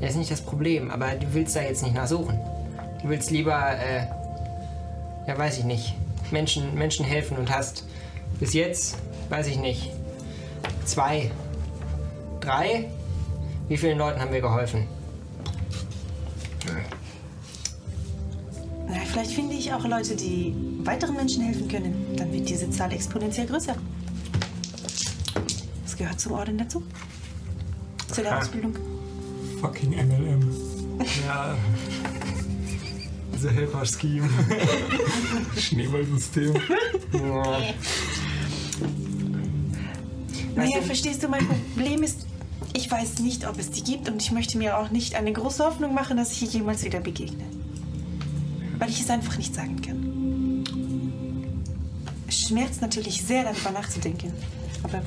Das ist nicht das Problem, aber du willst da jetzt nicht nachsuchen. Du willst lieber, äh, ja, weiß ich nicht, Menschen, Menschen helfen und hast bis jetzt, weiß ich nicht, zwei, drei? Wie vielen Leuten haben wir geholfen? Na, vielleicht finde ich auch Leute, die weiteren Menschen helfen können. Dann wird diese Zahl exponentiell größer. Das gehört zum Orden dazu. Zu der Ausbildung. Fucking MLM. Ja. The Helper Scheme. Schneeballsystem. Naja, verstehst du, mein Problem ist, ich weiß nicht, ob es die gibt und ich möchte mir auch nicht eine große Hoffnung machen, dass ich ihr jemals wieder begegne. Weil ich es einfach nicht sagen kann. Es schmerzt natürlich sehr, darüber nachzudenken. Aber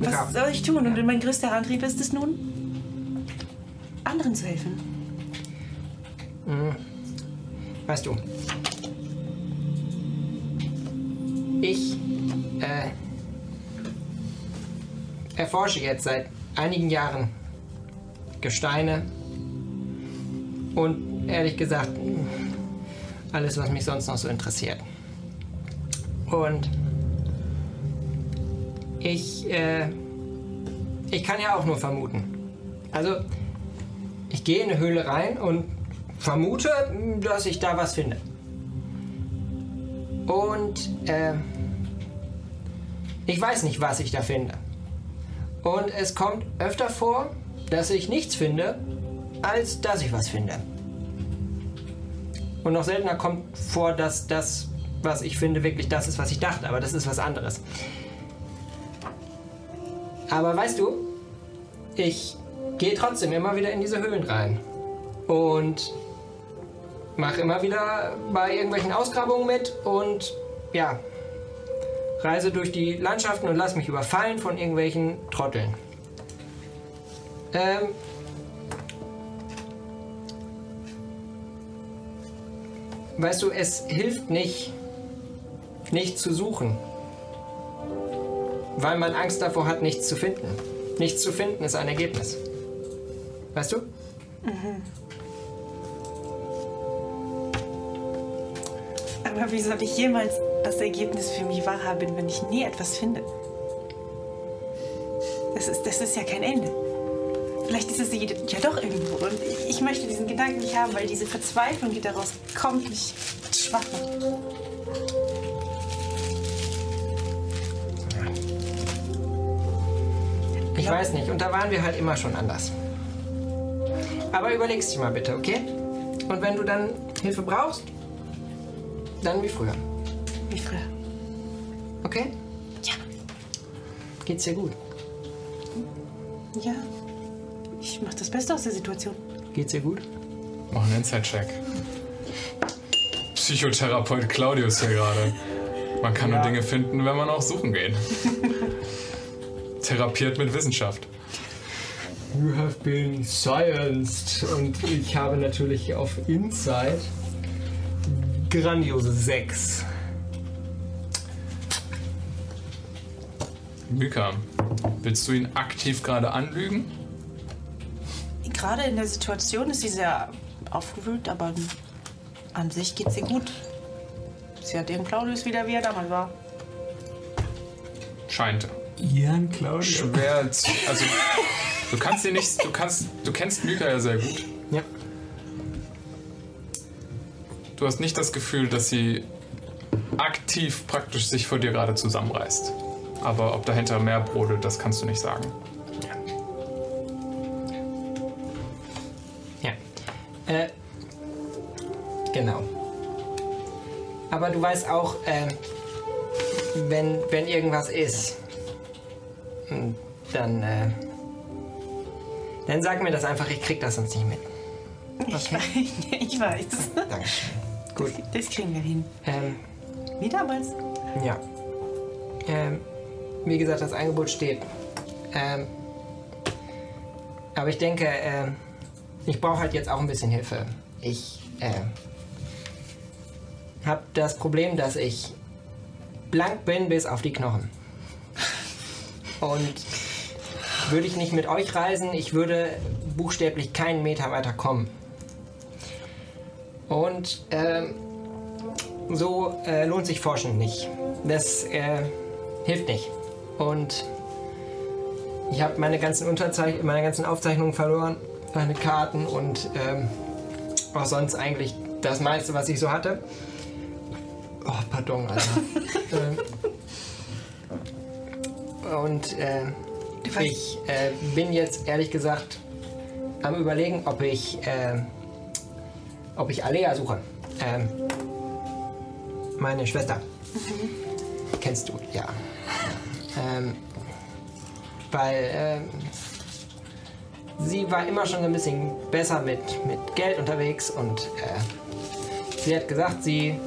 was Ja. soll ich tun? Und mein größter Antrieb ist es nun, anderen zu helfen. Weißt du, ich äh, erforsche jetzt seit einigen Jahren Gesteine und ehrlich gesagt alles, was mich sonst noch so interessiert. Und ich, äh, ich kann ja auch nur vermuten. Also, ich gehe in eine Höhle rein und vermute, dass ich da was finde. Und äh, ich weiß nicht, was ich da finde. Und es kommt öfter vor, dass ich nichts finde, als dass ich was finde. Und noch seltener kommt vor, dass das, was ich finde, wirklich das ist, was ich dachte. Aber das ist was anderes. Aber weißt du, ich gehe trotzdem immer wieder in diese Höhlen rein. Und mache immer wieder bei irgendwelchen Ausgrabungen mit und ja, reise durch die Landschaften und lass mich überfallen von irgendwelchen Trotteln. Ähm, weißt du, es hilft nicht, nicht zu suchen, weil man Angst davor hat, nichts zu finden. Nichts zu finden ist ein Ergebnis. Weißt du? Aber wie soll ich jemals das Ergebnis für mich wahrhaben, wenn ich nie etwas finde. Das ist, das ist ja kein Ende. Vielleicht ist es ja doch irgendwo. Und ich möchte diesen Gedanken nicht haben, weil diese Verzweiflung, die daraus kommt, mich schwach macht. Ich weiß nicht, und da waren wir halt immer schon anders. Aber überlegst dich mal bitte, okay? Und wenn du dann Hilfe brauchst, dann wie früher. Wie früher. Okay? Ja. Geht's dir gut? Ja. Ich mache das Beste aus der Situation. Geht's dir gut? Mach einen Inside-Check. Psychotherapeut Claudius hier gerade. Man kann nur Dinge finden, wenn man auch suchen geht. Therapiert mit Wissenschaft. You have been scienced. Und ich habe natürlich auf Inside grandiose 6. Mika, willst du ihn aktiv gerade anlügen? Gerade in der Situation ist sie sehr aufgewühlt, aber an sich geht sie gut. Sie hat ihren Claudius wieder, wie er damals war. Scheint. Ian Claudio. Schwer zu, also du kannst ihn nicht, du kannst, du kennst Mika ja sehr gut. Du hast nicht das Gefühl, dass sie aktiv praktisch sich vor dir gerade zusammenreißt. Aber ob dahinter mehr brodelt, das kannst du nicht sagen. Ja. Äh, genau. Aber du weißt auch, ähm, wenn, wenn irgendwas ist, hm, dann, äh, dann sag mir das einfach, ich krieg das sonst nicht mit. Ich weiß. Ich weiß. Dankeschön. Gut. Das kriegen wir hin. Ähm, Wie damals. ja. Ähm, wie gesagt, das Angebot steht. Ähm, aber ich denke, ähm, ich brauche halt jetzt auch ein bisschen Hilfe. Ich ähm, habe das Problem, dass ich blank bin bis auf die Knochen. Und würde ich nicht mit euch reisen, ich würde buchstäblich keinen Meter weiter kommen. Und ähm, so äh, lohnt sich Forschen nicht. Das äh, hilft nicht. Und ich habe meine ganzen Unterzeich meine ganzen Aufzeichnungen verloren, meine Karten und ähm, auch sonst eigentlich das meiste, was ich so hatte. Oh, pardon, Alter. ähm, und äh, ich äh, bin jetzt ehrlich gesagt am überlegen, ob ich, äh, ob ich Alea suche. Ähm, meine Schwester. Kennst du, ja. Ähm, weil ähm, sie war immer schon so ein bisschen besser mit, mit Geld unterwegs und äh, sie hat gesagt, sie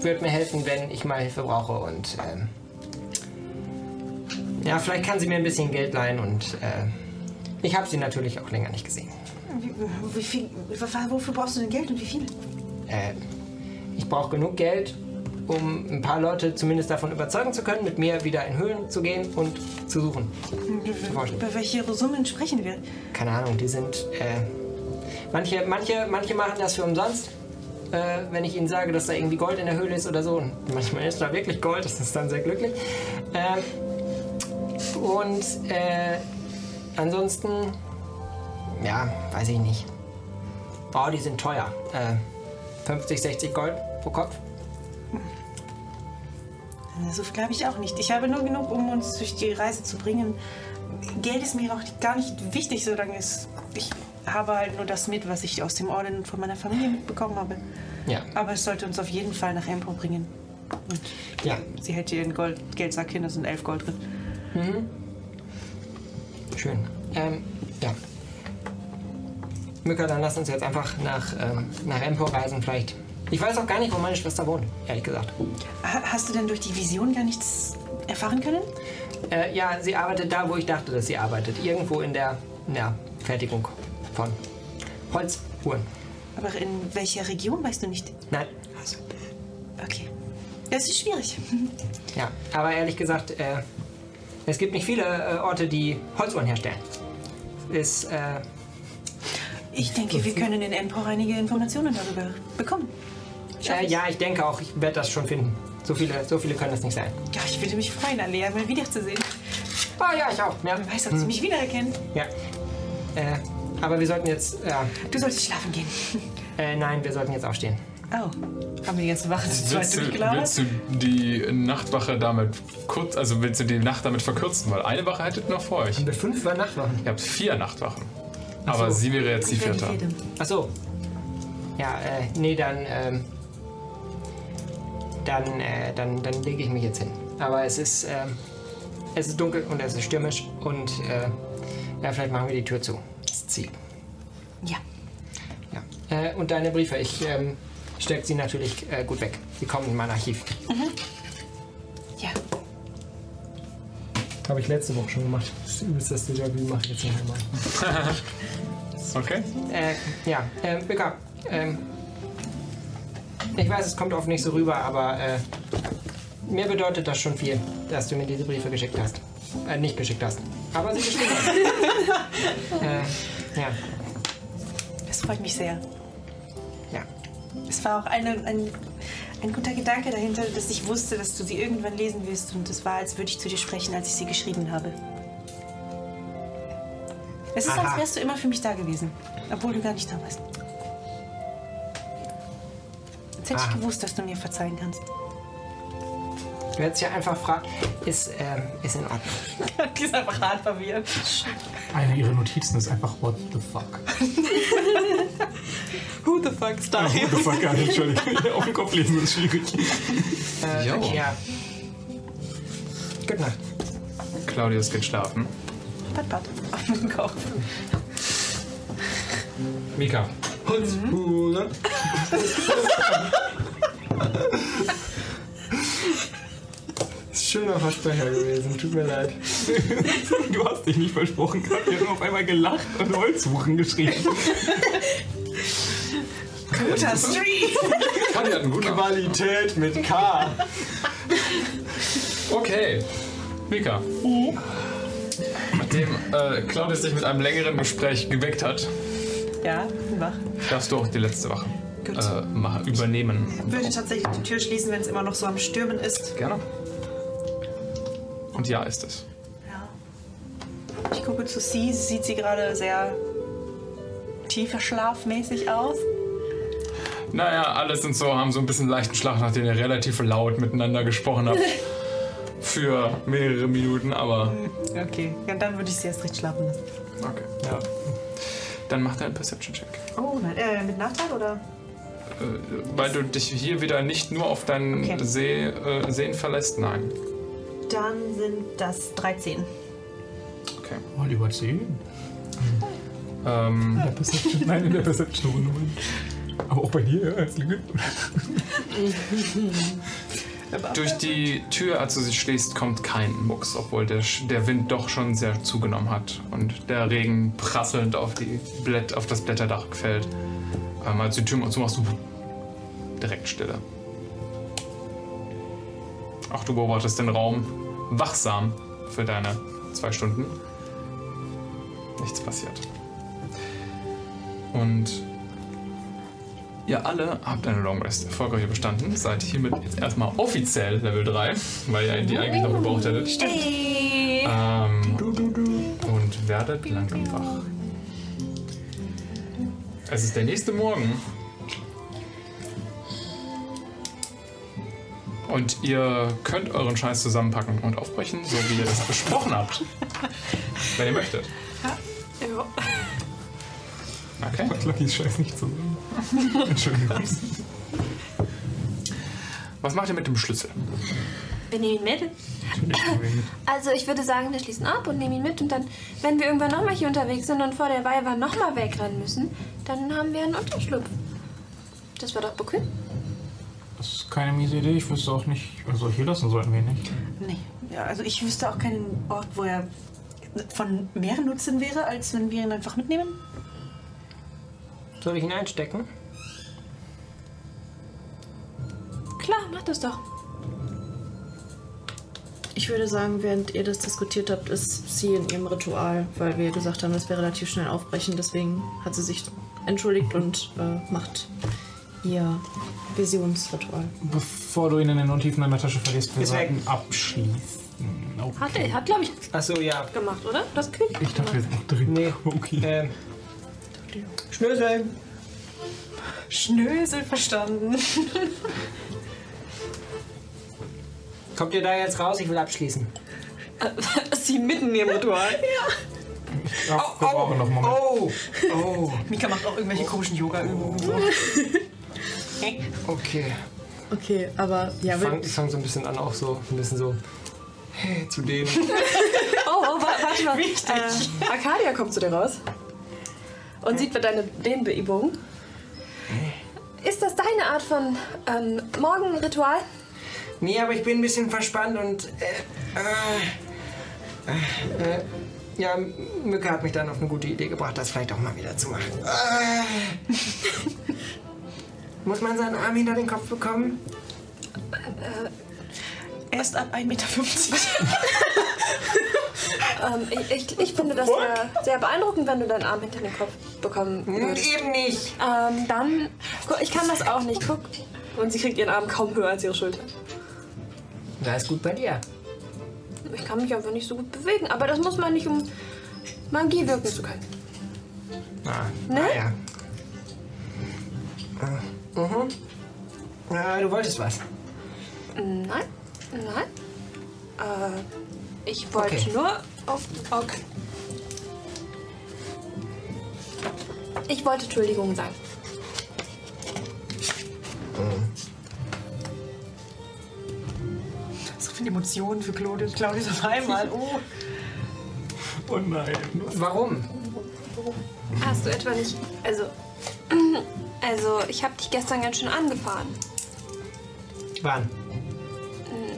wird mir helfen, wenn ich mal Hilfe brauche und ähm, ja, vielleicht kann sie mir ein bisschen Geld leihen und äh, ich habe sie natürlich auch länger nicht gesehen. Wie, viel, wofür brauchst du denn Geld und wie viel? Äh, ich brauche genug Geld, um ein paar Leute zumindest davon überzeugen zu können, mit mir wieder in Höhlen zu gehen und zu suchen. Über welche Summen sprechen wir? Keine Ahnung, die sind. Äh, manche, manche, manche machen das für umsonst. Äh, wenn ich ihnen sage, dass da irgendwie Gold in der Höhle ist oder so. Und manchmal ist da wirklich Gold, das ist dann sehr glücklich. Ähm, und äh, ansonsten, ja, weiß ich nicht. Oh, die sind teuer. Äh, 50, 60 Gold pro Kopf. So viel habe ich auch nicht. Ich habe nur genug, um uns durch die Reise zu bringen. Geld ist mir auch gar nicht wichtig, solange es. Ich habe halt nur das mit, was ich aus dem Orden und von meiner Familie mitbekommen habe. Ja. Aber es sollte uns auf jeden Fall nach Empor bringen. Und Ja. sie hält hier einen Gold Geldsack hin, da sind elf Gold drin. Mhm. Schön. Ähm, ja. Mücke, dann lass uns jetzt einfach nach, ähm, nach Empor reisen, vielleicht. Ich weiß auch gar nicht, wo meine Schwester wohnt, ehrlich gesagt. Ha- Hast du denn durch die Vision gar nichts erfahren können? Äh, ja, sie arbeitet da, wo ich dachte, dass sie arbeitet. Irgendwo in der, in der Fertigung von Holzuhren. Aber in welcher Region weißt du nicht? Nein. Okay. Das ist schwierig. Ja, aber ehrlich gesagt, äh, es gibt nicht viele äh, Orte, die Holzuhren herstellen. Ist, äh, Ich denke, wir können in Empor einige Informationen darüber bekommen. äh, ja, ich denke auch, ich werde das schon finden. So viele, so viele können das nicht sein. Ja, ich würde mich freuen, Alea mal wiederzusehen. Ah ja, ich auch. Ja. Wer weiß, ob sie mich wiedererkennen. ja. Äh, aber wir sollten jetzt. Ja, Du solltest schlafen gehen. äh, nein, wir sollten jetzt aufstehen. Oh, haben wir die ganze Wache zu zweit Willst du, durchgelabert? willst du die Nachtwache damit kurz, also willst du die Nacht damit verkürzen? Weil eine Wache hättet ihr noch vor euch. Haben wir fünf war Nachtwachen? Ihr habt vier Nachtwachen. Aber sie wäre jetzt die vierte. vierte? Ach so. Ja, äh, nee, dann, ähm, dann, äh, dann, dann lege ich mich jetzt hin. Aber es ist, ähm, es ist dunkel und es ist stürmisch und, äh, ja, vielleicht machen wir die Tür zu. Das Ziel. Ja. Ja. Äh, und deine Briefe, ich, ähm, steck sie natürlich äh, gut weg. Sie kommen in mein Archiv. Ja. Habe ich letzte Woche schon gemacht. Das übelste das Déjà-vu mache ich jetzt noch Okay. Äh, ja, äh, Bika, ähm, ich weiß, es kommt oft nicht so rüber, aber äh, mir bedeutet das schon viel, dass du mir diese Briefe geschickt hast. Äh, nicht geschickt hast, aber sie geschrieben hast. äh, ja, Das freut mich sehr. ja. Es war auch eine, ein, ein guter Gedanke dahinter, dass ich wusste, dass du sie irgendwann lesen wirst. Und es war, als würde ich zu dir sprechen, als ich sie geschrieben habe. Es ist, Aha. als wärst du immer für mich da gewesen, obwohl du gar nicht da warst. Jetzt hätte Aha. ich gewusst, dass du mir verzeihen kannst. Du hättest ja einfach fragen, ist, ähm, ist in Ordnung. Die ist einfach hart verwirrt. Eine ihrer Notizen ist einfach What the fuck. Who the fuck ist da? What the fuck, nicht, Entschuldigung. Auf den Kopf lesen ist schwierig. Äh, Jo. Ja. Gute Nacht. Claudius geht schlafen. Pat, pat. Auf den Kopf. Mika. Holzbude. Ist schöner Versprecher gewesen, tut mir leid. Du hast dich nicht versprochen gehabt. Wir haben auf einmal gelacht und Holzsuchen geschrieben. Guter Street! Hat einen guten Qualität mit K. Okay. Mika. Nachdem äh, Claudius dich mit einem längeren Gespräch geweckt hat, Ja, mach. darfst du auch die letzte Wache äh, machen, übernehmen. Ich würde tatsächlich die Tür schließen, wenn es immer noch so am Stürmen ist. Gerne. Und ja, ist es. Ja. Ich gucke zu sie. Sie sieht sie gerade sehr tiefer schlafmäßig aus. Naja, alles und so haben so ein bisschen leichten Schlag, nachdem ihr relativ laut miteinander gesprochen habt. Für mehrere Minuten, aber Okay, ja, dann würde ich sie erst recht schlafen lassen. okay. Ja. Dann mach deinen Perception-Check. Oh nein, äh, mit Nachteil oder? Äh, weil du dich hier wieder nicht nur auf dein Okay. See, äh, Sehen verlässt, nein. Dann sind das 13. Okay. Oh, lieber 10. Ähm, In der Perception. Nein, in der Perception. Aber auch bei dir, ja, als Lüge. durch die Tür, als du sie schließt, kommt kein Mucks, obwohl der, der Wind doch schon sehr zugenommen hat und der Regen prasselnd auf, die Blätt, auf das Blätterdach fällt. Ähm, als du die Tür zumachst, du direkt Stille. Auch du beobachtest den Raum wachsam für deine zwei Stunden. Nichts passiert. Und ihr alle habt eine Long Rest erfolgreich überstanden. Seid hiermit jetzt erstmal offiziell Level 3, weil ihr die eigentlich noch gebraucht hättet. Ey. Ähm, und werdet langsam wach. Es ist der nächste Morgen. Und ihr könnt euren Scheiß zusammenpacken und aufbrechen, so wie ihr es besprochen habt. Wenn ihr möchtet. Ja. Okay. Lucky Scheiß nicht zusammen. Entschuldigung. Was macht ihr mit dem Schlüssel? Wir nehmen ihn mit. Also ich würde sagen, wir schließen ab und nehmen ihn mit und dann, wenn wir irgendwann nochmal hier unterwegs sind und vor der Weiber nochmal wegrennen müssen, dann haben wir einen Unterschlupf. Das war doch bequem. Das ist keine miese Idee. Ich wüsste auch nicht. Also hier lassen sollten wir ihn nicht. Nee. Ja, also ich wüsste auch keinen Ort, wo er von mehr Nutzen wäre, als wenn wir ihn einfach mitnehmen. Soll ich ihn einstecken? Klar, mach das doch. Ich würde sagen, während ihr das diskutiert habt, ist sie in ihrem Ritual, weil wir gesagt haben, dass wir relativ schnell aufbrechen. Deswegen hat sie sich entschuldigt und äh, macht ihr Visionsritual. Bevor du ihn in den Untiefen deiner Tasche verlierst, wir sollten abschließen. Okay. Hat er, hat glaube ich Achso, ja. gemacht, oder? Das krieg Ich dachte, wir sind noch drin. Nee. Okay. Ähm. Schnösel. Schnösel verstanden. Kommt ihr da jetzt raus? Ich will abschließen. Sie mitten im Ritual. Ja, wir brauchen noch einen Moment. Oh! Oh! Mika macht auch irgendwelche komischen Yoga-Übungen. Okay. Okay, aber ja, Ich wir, fange fang so ein bisschen an, auch so ein bisschen so zu denen. Oh, oh, wa- warte mal. Äh, Arcadia kommt zu dir raus und sieht deine Dehnbeübung. Ist das deine Art von ähm, Morgenritual? Nee, aber ich bin ein bisschen verspannt und. Äh, äh, äh, äh, ja, Mücke hat mich dann auf eine gute Idee gebracht, das vielleicht auch mal wieder zu machen. Äh. Muss man seinen Arm hinter den Kopf bekommen? Erst ab 1,50 Meter. Ähm, ich, ich, ich finde das sehr, sehr beeindruckend, wenn du deinen Arm hinter den Kopf bekommen Hm, würdest. Eben nicht. Ähm, dann, ich kann das auch nicht. Guck. Und sie kriegt ihren Arm kaum höher als ihre Schulter. Da ist gut bei dir. Ich kann mich einfach nicht so gut bewegen. Aber das muss man nicht, um Magie wirken zu können. Ah, Ne? ah, ja. Äh, mhm. Ja, du wolltest was. Nein, nein. Äh, ich wollte Okay. nur. Oh, okay. Ich wollte Entschuldigung sagen. So viele Emotionen für Claudius. Claudius auf einmal. Oh. Oh nein. Warum? Hast du etwa nicht. Also. Also, ich habe dich gestern ganz schön angefahren. Wann?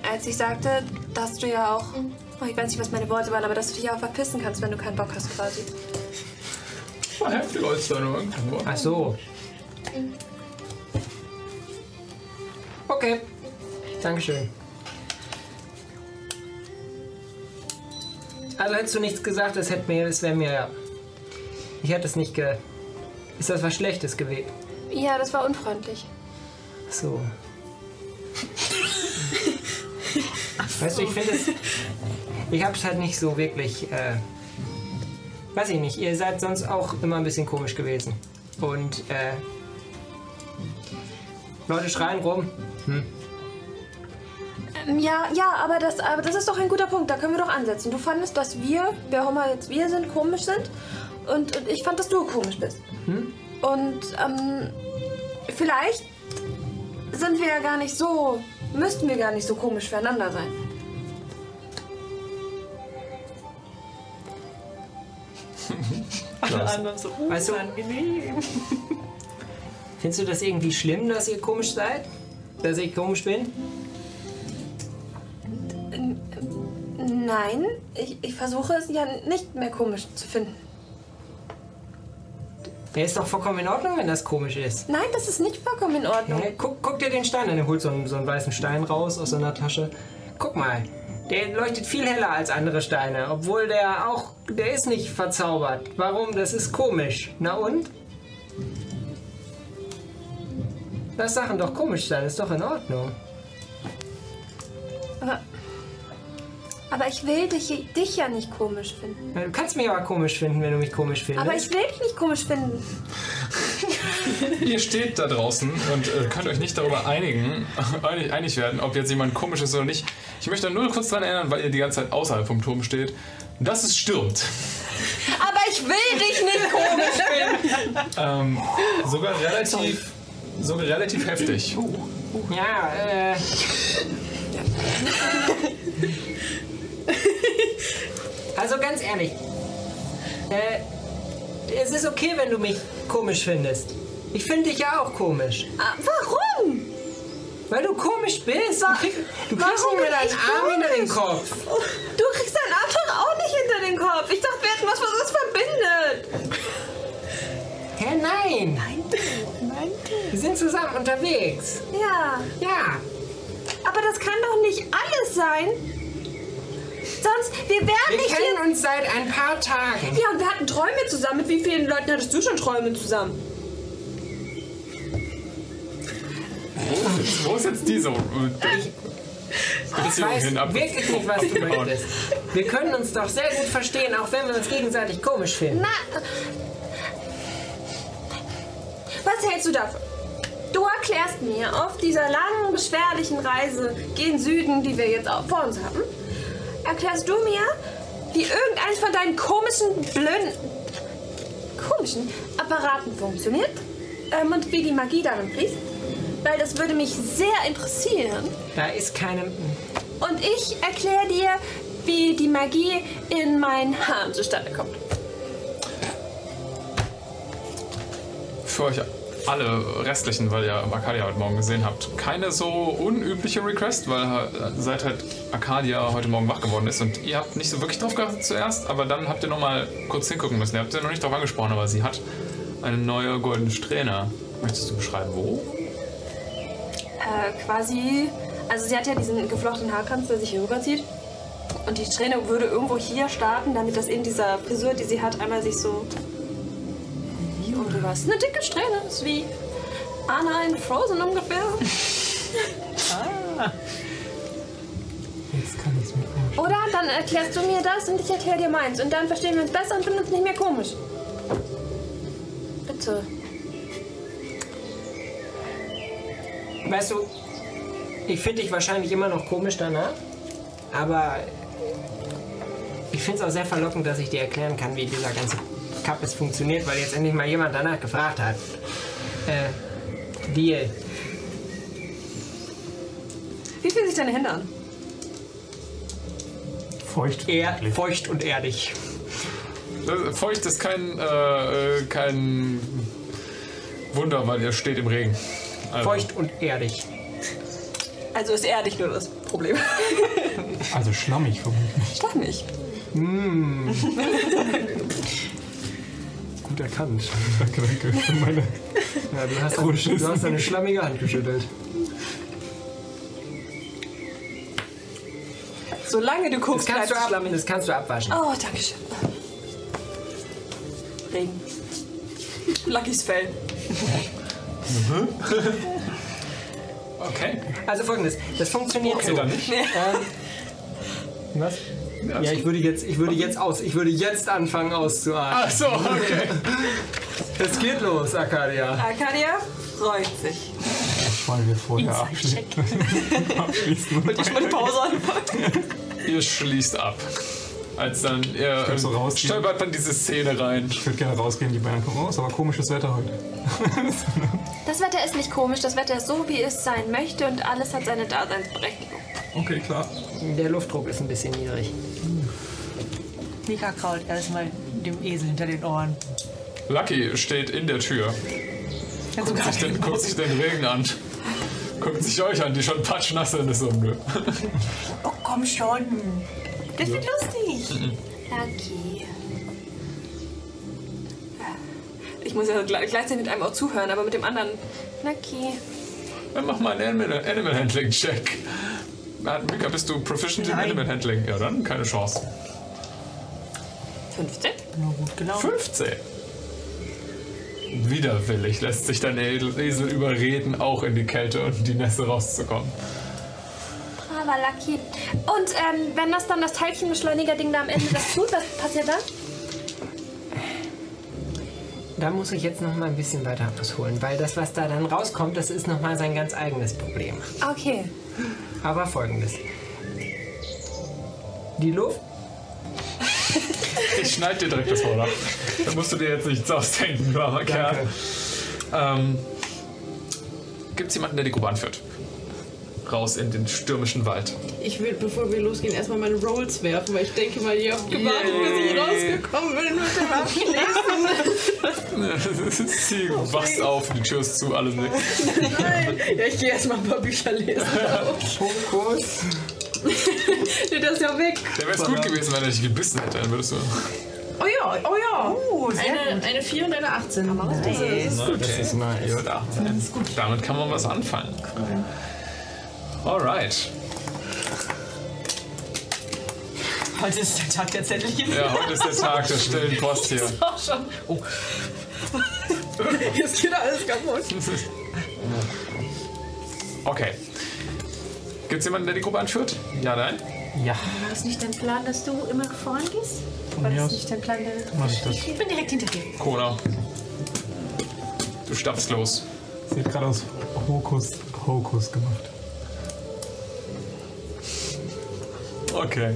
Als ich sagte, dass du ja auch. Oh, ich weiß nicht, was meine Worte waren, aber dass du dich auch verpissen kannst, wenn du keinen Bock hast, quasi. War heftiger als deine. Ach so. Okay. Dankeschön. Also hättest du nichts gesagt, das hätte mir, das wäre mir. Ich hätte es nicht ge. Ist das was Schlechtes gewesen? Ja, das war unfreundlich. Ach So. Weißt du, ich finde es. Ich hab's halt nicht so wirklich. Äh, weiß ich nicht, ihr seid sonst auch immer ein bisschen komisch gewesen. Und, äh. Leute schreien rum. Hm. Ähm, ja, ja, aber das, aber das ist doch ein guter Punkt. Da können wir doch ansetzen. Du fandest, dass wir, wer auch immer jetzt wir sind, komisch sind. Und, und ich fand, dass du komisch bist. Und ähm, vielleicht sind wir ja gar nicht so, müssten wir gar nicht so komisch füreinander sein. Alle anderen so Weißt du- unangenehm. Findest du das irgendwie schlimm, dass ihr komisch seid? Dass ich komisch bin? Nein, ich, ich versuche es ja nicht mehr komisch zu finden. Der ist doch vollkommen in Ordnung, wenn das komisch ist. Nein, das ist nicht vollkommen in Ordnung. Ja, guck, guck dir den Stein an. Er holt so einen, so einen weißen Stein raus aus seiner Tasche. Guck mal. Der leuchtet viel heller als andere Steine. Obwohl der auch. Der ist nicht verzaubert. Warum? Das ist komisch. Na und? Lass Sachen doch komisch sein. Ist doch in Ordnung. Aber, aber ich will dich, dich ja nicht komisch finden. Du kannst mich aber komisch finden, wenn du mich komisch findest. Aber ich will dich nicht komisch finden. Ihr steht da draußen und äh, könnt euch nicht darüber einigen, einig, einig werden, ob jetzt jemand komisch ist oder nicht. Ich möchte nur kurz daran erinnern, weil ihr die ganze Zeit außerhalb vom Turm steht, dass es stürmt. Aber ich will dich nicht komisch finden. Ähm, sogar relativ, sogar relativ heftig. Ja, äh. Also ganz ehrlich. Äh, es ist okay, wenn du mich komisch findest. Ich finde dich ja auch komisch. Ah, Warum? Weil du komisch bist. Du, krieg, du kriegst nicht mehr deinen Arm hinter den? Kopf. Du kriegst deinen Arm doch auch nicht hinter den Kopf. Ich dachte, wir hätten was, was uns verbindet. Hä, nein. Nein, nein. Wir sind zusammen unterwegs. Ja, Ja. aber das kann doch nicht alles sein. Sonst, wir wären Wir nicht kennen hier. uns seit ein paar Tagen. Ja, und wir hatten Träume zusammen. Mit wie vielen Leuten hattest du schon Träume zusammen? jetzt, wo ist jetzt diese Ich weiß wirklich nicht, was du möchtest. Wir können uns doch sehr gut verstehen, auch wenn wir uns gegenseitig komisch finden. Na. Was hältst du davon? Du erklärst mir auf dieser langen, beschwerlichen Reise gen Süden, die wir jetzt auch vor uns haben, erklärst du mir, wie irgendeins von deinen komischen, blöden, komischen Apparaten funktioniert ähm, und wie die Magie darin fließt? Weil das würde mich sehr interessieren. Da ist keine. Und ich erkläre dir, wie die Magie in mein Harm zustande kommt. für euch alle restlichen, weil ihr Arcadia heute Morgen gesehen habt, keine so unübliche Request, weil äh, seit halt Arcadia heute Morgen wach geworden ist und ihr habt nicht so wirklich drauf geachtet zuerst, aber dann habt ihr noch mal kurz hingucken müssen. Ihr habt sie noch nicht drauf angesprochen, aber sie hat eine neue goldene Strähne. Möchtest du beschreiben, wo? Äh, quasi, also sie hat ja diesen geflochtenen Haarkranz, der sich hier rüberzieht. Und die Strähne würde irgendwo hier starten, damit das in dieser Frisur, die sie hat, einmal sich so ist. Eine dicke Strähne, ist wie Anna in Frozen ungefähr. Jetzt kann ich es mir vorstellen. Oder dann erklärst du mir das und ich erkläre dir meins. Und dann verstehen wir uns besser und finden uns nicht mehr komisch. Bitte. Weißt du, ich finde dich wahrscheinlich immer noch komisch danach, aber ich finde es auch sehr verlockend, dass ich dir erklären kann, wie dieser ganze Kappes funktioniert, weil jetzt endlich mal jemand danach gefragt hat. Äh, Deal. Wie fühlen sich deine Hände an? Feucht. Er, feucht und erdig. Das- Feucht ist kein, äh, äh, kein Wunder, weil ihr steht im Regen. Also, Feucht und erdig. Also ist erdig nur das Problem. Also schlammig vermutlich. Schlag mich. Gut erkannt. Danke, danke. Für meine Ja, du, hast, Schiss. du hast eine schlammige Hand geschüttelt. Solange du Das guckst, kannst, bleibst du ab, schlammig. das kannst du abwaschen. Oh, danke schön. Regen. Luckys Fell. okay. Also folgendes, das funktioniert Okay, so. dann nicht. Was? Ja, ich würde jetzt, ich würde jetzt aus, ich würde jetzt anfangen auszuatmen. Ach so, okay. Es geht los, Arcadia. Arcadia freut sich. wollen wir vorher abschließen. abschließen. Wollte ich schon mal eine Pause anfangen? Ihr schließt ab. Als dann ihr würd so ähm, stolpert dann diese Szene rein. Ich würde gerne rausgehen, die Beine kommen raus, aber komisches Wetter heute. Das Wetter ist nicht komisch, das Wetter ist so, wie es sein möchte und alles hat seine Daseinsberechtigung. Okay, klar. Der Luftdruck ist ein bisschen niedrig. Mika kraut erstmal dem Esel hinter den Ohren. Lucky steht in der Tür. Also Guckt sich, den, guckt sich den Regen an. Guckt sich euch an, die schon patschnass sind. Ist so, nö. Oh, komm schon. Das wird lustig. Okay. Ich muss ja gle- gleichzeitig mit einem auch zuhören, aber mit dem anderen. Okay. Dann mach mal einen Animal, Animal Handling Check. Mika, bist du proficient Nein. Animal Handling? Ja, dann keine Chance. 15? Nur gut gelaufen. 15. Widerwillig lässt sich dein Esel überreden, auch in die Kälte und die Nässe rauszukommen. Aber lucky. Und ähm, wenn das dann das Teilchenbeschleuniger-Ding da am Ende das tut, was passiert dann? Da muss ich jetzt noch mal ein bisschen weiter ausholen, weil das, was da dann rauskommt, das ist noch mal sein ganz eigenes Problem. Okay. Aber folgendes. Die Luft Ich schneide dir direkt das Wort ab. Da musst du dir jetzt nichts ausdenken, braver Kerl. Ähm, Gibt es jemanden, der die Gruppe anführt? Raus in den stürmischen Wald. Ich will, bevor wir losgehen, erstmal meine Rolls werfen, weil ich denke mal, ihr habt gewartet, bis ich rausgekommen bin mit dem Abschließen. Sie wachst auf, die Tür ist zu, alles weg. Nein. Ja, ich gehe erstmal ein paar Bücher lesen. Fokus. Das ist ja weg. Der wäre es gut gewesen, wenn er dich gebissen hätte. Dann würdest du. Oh ja, oh ja. Oh, Eine, eine 4 und eine 18. Das ist nice. Ja, da. Damit kann man was anfangen. Alright. Heute ist der Tag der Zettelchen. Ja, heute ist der Tag der stillen Post hier. Auch schon. Oh. Jetzt geht alles kaputt. Okay. Gibt es jemanden, der die Gruppe anführt? Ja, nein? Ja. War das nicht dein Plan, dass du immer vorangehst? Von War das nicht dein Plan, der. mach ich das. Ich bin direkt hinter dir. Kona. Du stapfst los. Sie hat gerade aus Hokus Hokus gemacht. Okay.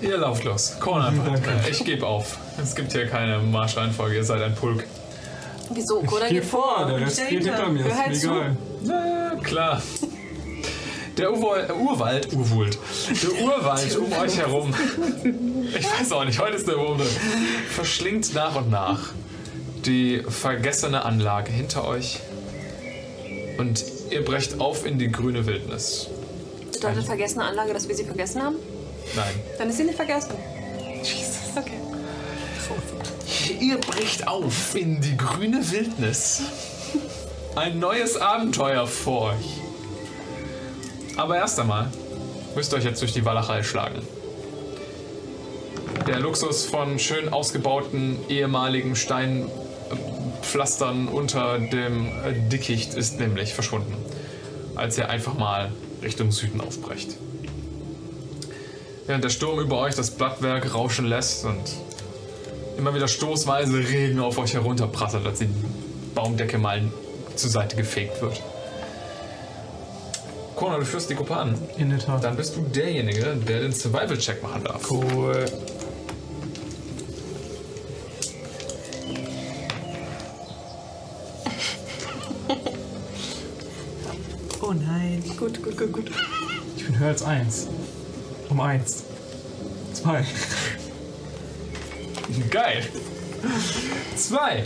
Ihr lauft los. Äh, ich gebe auf. Es gibt hier keine Marschreihenfolge, ihr seid ein Pulk. Wieso? Koda Geh geht vor. vor, der Rest geht hinter mir. Halt Ist zu. mir egal. Na, klar. Der Urwald, Urwald, Urwald, der Urwald um euch herum, ich weiß auch nicht, heute ist der Wurm verschlingt nach und nach die vergessene Anlage hinter euch und ihr brecht auf in die grüne Wildnis. Bedeutet vergessene Anlage, dass wir sie vergessen haben? Nein. Dann ist sie nicht vergessen. Okay. Ihr brecht auf in die grüne Wildnis. Ein neues Abenteuer vor euch. Aber erst einmal müsst ihr euch jetzt durch die Walachei schlagen. Der Luxus von schön ausgebauten ehemaligen Steinpflastern unter dem äh, Dickicht ist nämlich verschwunden, als ihr einfach mal Richtung Süden aufbrecht. Während der Sturm über euch das Blattwerk rauschen lässt und immer wieder stoßweise Regen auf euch herunterprasselt, als die Baumdecke mal zur Seite gefegt wird. Kona, du führst die Gruppe an. In der Tat. Dann bist du derjenige, der den Survival-Check machen darf. Cool. Oh nein. Gut, gut, gut, gut. Ich bin höher als eins. Um eins. Zwei. Geil. Zwei.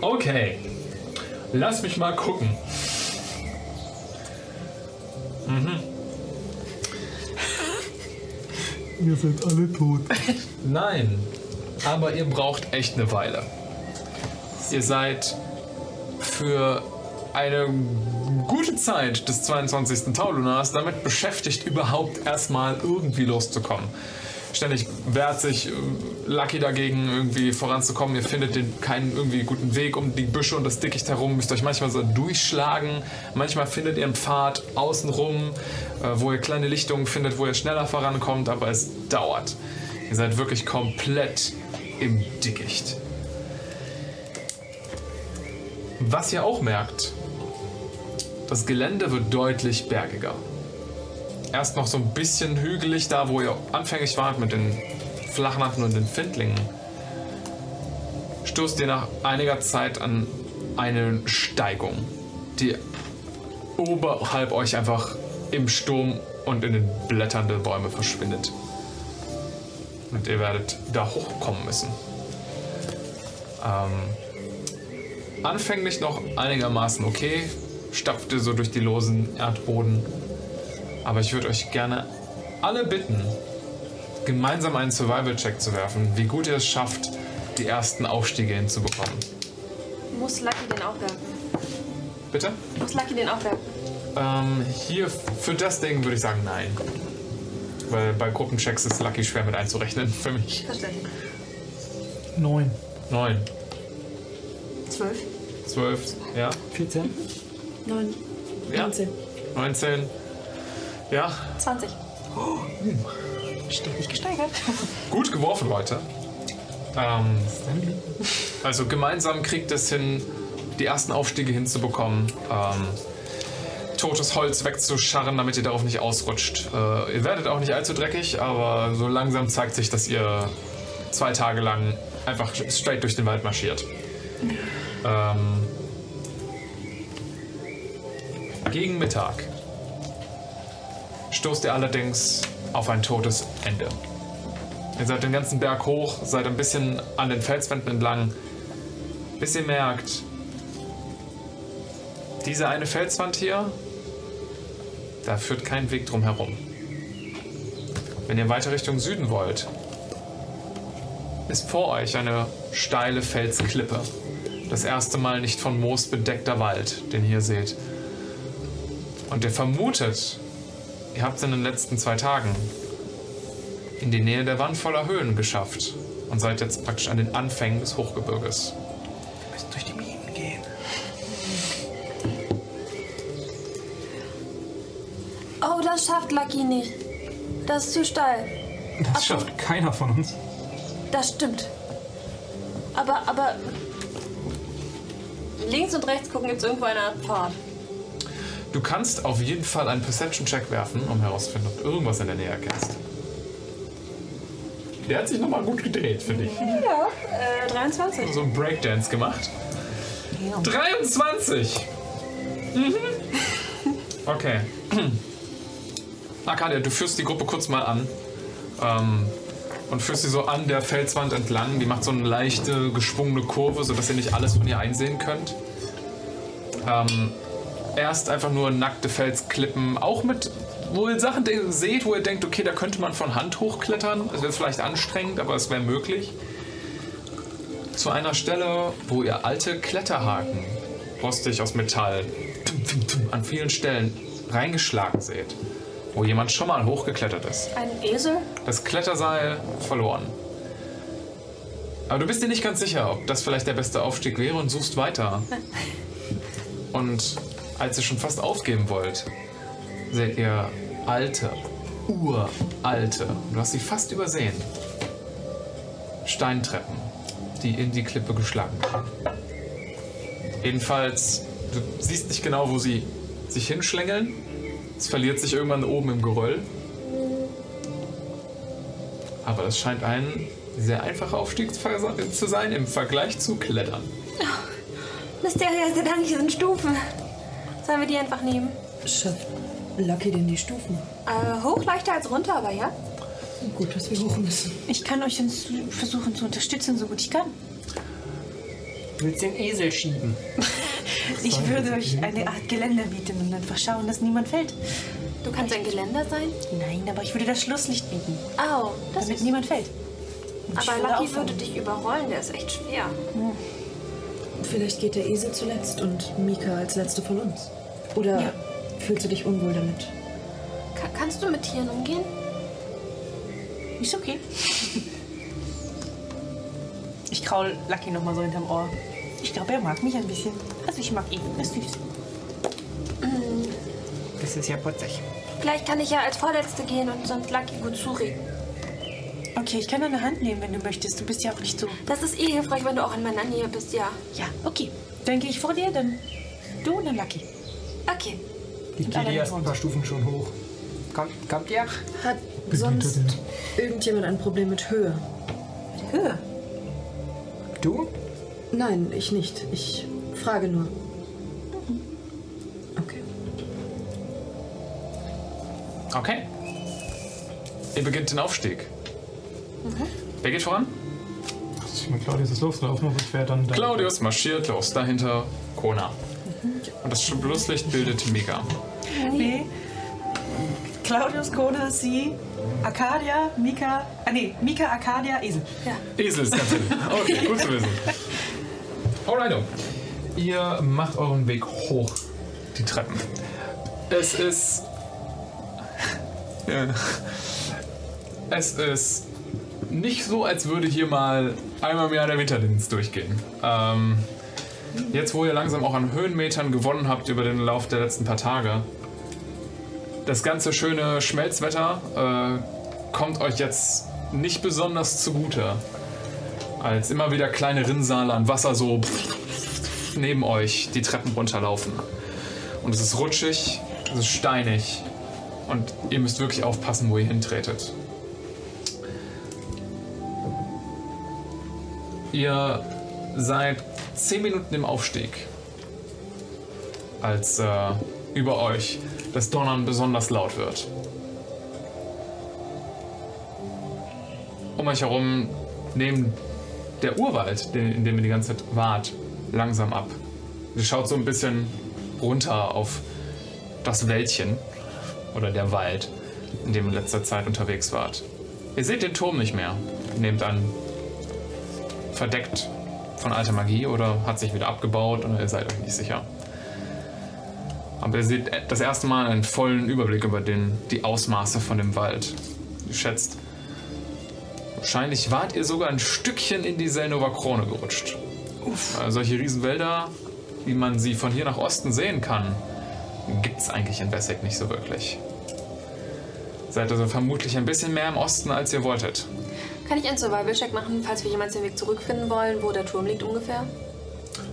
Okay. Lass mich mal gucken. Mhm. Ihr seid alle tot. Nein, aber ihr braucht echt eine Weile. Ihr seid für eine gute Zeit des 22. Taulunars damit beschäftigt, überhaupt erstmal irgendwie loszukommen. Ständig wehrt sich äh, Lucky dagegen, irgendwie voranzukommen. Ihr findet den, keinen irgendwie guten Weg um die Büsche und das Dickicht herum, müsst euch manchmal so durchschlagen. Manchmal findet ihr einen Pfad außenrum, äh, wo ihr kleine Lichtungen findet, wo ihr schneller vorankommt, aber es dauert. Ihr seid wirklich komplett im Dickicht. Was ihr auch merkt, das Gelände wird deutlich bergiger. Erst noch so ein bisschen hügelig, da wo ihr anfänglich wart mit den Flachnatten und den Findlingen. Stoßt ihr nach einiger Zeit an eine Steigung, die oberhalb euch einfach im Sturm und in den Blättern der Bäume verschwindet. Und ihr werdet da hochkommen müssen. Ähm, anfänglich noch einigermaßen okay, stapft ihr so durch die losen Erdboden. Aber ich würde euch gerne alle bitten, gemeinsam einen Survival-Check zu werfen, wie gut ihr es schafft, die ersten Aufstiege hinzubekommen. Muss Lucky den auch werfen? Bitte? Muss Lucky den auch werfen? Ähm, hier für das Ding würde ich sagen nein. Weil bei Gruppenchecks ist Lucky schwer mit einzurechnen für mich. Verstanden. Neun. Neun, Zwölf? zwölf, ja, 14. Neun. ja, 19. 19, ja, 20. Stetig gesteigert. Gut geworfen, Leute. Ähm, also gemeinsam kriegt es hin, die ersten Aufstiege hinzubekommen. Ähm, totes Holz wegzuscharren, damit ihr darauf nicht ausrutscht. Äh, ihr werdet auch nicht allzu dreckig, aber so langsam zeigt sich, dass ihr zwei Tage lang einfach straight durch den Wald marschiert. Ähm, gegen Mittag stoßt ihr allerdings auf ein totes Ende. Ihr seid den ganzen Berg hoch, seid ein bisschen an den Felswänden entlang, bis ihr merkt, diese eine Felswand hier, da führt kein Weg drum herum. Wenn ihr weiter Richtung Süden wollt, ist vor euch eine steile Felsklippe. Das erste Mal nicht von Moos bedeckter Wald, den ihr hier seht. Und er vermutet, ihr habt es in den letzten zwei Tagen in die Nähe der Wand voller Höhlen geschafft und seid jetzt praktisch an den Anfängen des Hochgebirges. Wir müssen durch die Minen gehen. Oh, das schafft Lucky nicht. Das ist zu steil. Das Ach, schafft keiner von uns. Das stimmt. Aber, aber. Links und rechts gucken, gibt es irgendwo Art Pfad. Du kannst auf jeden Fall einen Perception-Check werfen, um herauszufinden, ob du irgendwas in der Nähe erkennst. Der hat sich nochmal gut gedreht, finde ich. Ja, äh, 23. So ein Breakdance gemacht. 23! Mhm. Okay. Arcadia, du führst die Gruppe kurz mal an. Ähm, und führst sie so an der Felswand entlang. Die macht so eine leichte, geschwungene Kurve, sodass ihr nicht alles von ihr einsehen könnt. Ähm, erst einfach nur nackte Felsklippen, auch mit, wo ihr Sachen seht, wo ihr denkt, okay, da könnte man von Hand hochklettern. Es wäre vielleicht anstrengend, aber es wäre möglich. Zu einer Stelle, wo ihr alte Kletterhaken, rostig aus Metall, an vielen Stellen reingeschlagen seht. Wo jemand schon mal hochgeklettert ist. Ein Esel? Das Kletterseil verloren. Aber du bist dir nicht ganz sicher, ob das vielleicht der beste Aufstieg wäre und suchst weiter. Und als ihr schon fast aufgeben wollt, seht ihr alte, uralte, du hast sie fast übersehen, Steintreppen, die in die Klippe geschlagen werden. Jedenfalls, du siehst nicht genau, wo sie sich hinschlängeln. Es verliert sich irgendwann oben im Geröll. Aber das scheint ein sehr einfacher Aufstieg zu sein im Vergleich zu Klettern. Mysteria, sehr Dank, hier sind Stufen. Sollen wir die einfach nehmen? Schafft Lucky denn die Stufen? Äh, hoch leichter als runter, aber ja. Gut, dass wir hoch müssen. Ich kann euch versuchen zu unterstützen, so gut ich kann. Du willst den Esel schieben. Ich würde euch eine Art Geländer bieten und einfach schauen, dass niemand fällt. Du kannst ein Geländer sein? Nein, aber ich würde das Schlusslicht bieten, Au, das damit ist... niemand fällt. Und Aber Lucky auffangen. würde dich überrollen, der ist echt schwer. Vielleicht geht der Esel zuletzt und Mika als letzte von uns. Oder Ja. fühlst du dich unwohl damit? Ka kannst du mit Tieren umgehen? Ist okay. Ich kraul Lucky noch mal so hinterm Ohr. Ich glaube, er mag mich ein bisschen. Also ich mag ihn. Er ist süß. Das ist ja putzig. Vielleicht kann ich ja als Vorletzte gehen und sonst Lucky gut zureden. Okay, ich kann deine Hand nehmen, wenn du möchtest. Du bist ja auch nicht so. Das ist eh hilfreich, wenn du auch in meiner Nähe bist, ja. Ja, okay. Dann gehe ich vor dir, dann du und dann Lucky. Okay. Ich gehe die ersten mit paar Stufen schon hoch. Kommt, kommt ihr? Hat sonst irgendjemand ein Problem mit Höhe? Höhe. Du? Nein, ich nicht. Ich frage nur. Okay. Okay. Ihr beginnt den Aufstieg. Wer geht voran? Ich mit Claudius ist losgelaufen und ich wäre dann da. Claudius marschiert los, dahinter Kona. Und das Schlusslicht bildet Mega. Nee. Claudius, Kona, sie, Arcadia, Mika. Ah, nee, Mika, Arcadia, Esel. Esel ist ganz hinten. Okay, gut zu wissen. Alrighto. Ihr macht euren Weg hoch die Treppen. Es ist. Ja. Es ist nicht so, als würde hier mal einmal im Jahr der Winterdienst durchgehen. Ähm, jetzt, wo ihr langsam auch an Höhenmetern gewonnen habt über den Lauf der letzten paar Tage, das ganze schöne Schmelzwetter äh, kommt euch jetzt nicht besonders zugute. Als immer wieder kleine Rinnsale an Wasser so neben euch die Treppen runterlaufen. Und es ist rutschig, es ist steinig und ihr müsst wirklich aufpassen, wo ihr hintretet. Ihr seid 10 Minuten im Aufstieg, als äh, über euch das Donnern besonders laut wird. Um euch herum nehmen der Urwald, in dem ihr die ganze Zeit wart, langsam ab. Ihr schaut so ein bisschen runter auf das Wäldchen oder der Wald, in dem ihr in letzter Zeit unterwegs wart. Ihr seht den Turm nicht mehr. Nehmt an, verdeckt von alter Magie oder hat sich wieder abgebaut oder ihr seid euch nicht sicher. Aber ihr seht das erste Mal einen vollen Überblick über den, die Ausmaße von dem Wald. Ihr schätzt, wahrscheinlich wart ihr sogar ein Stückchen in die Selnova Krone gerutscht. Äh, solche Riesenwälder, wie man sie von hier nach Osten sehen kann, gibt es eigentlich in Bessek nicht so wirklich. Seid also vermutlich ein bisschen mehr im Osten, als ihr wolltet. Kann ich einen Survival-Check machen, falls wir jemals den Weg zurückfinden wollen, wo der Turm liegt ungefähr?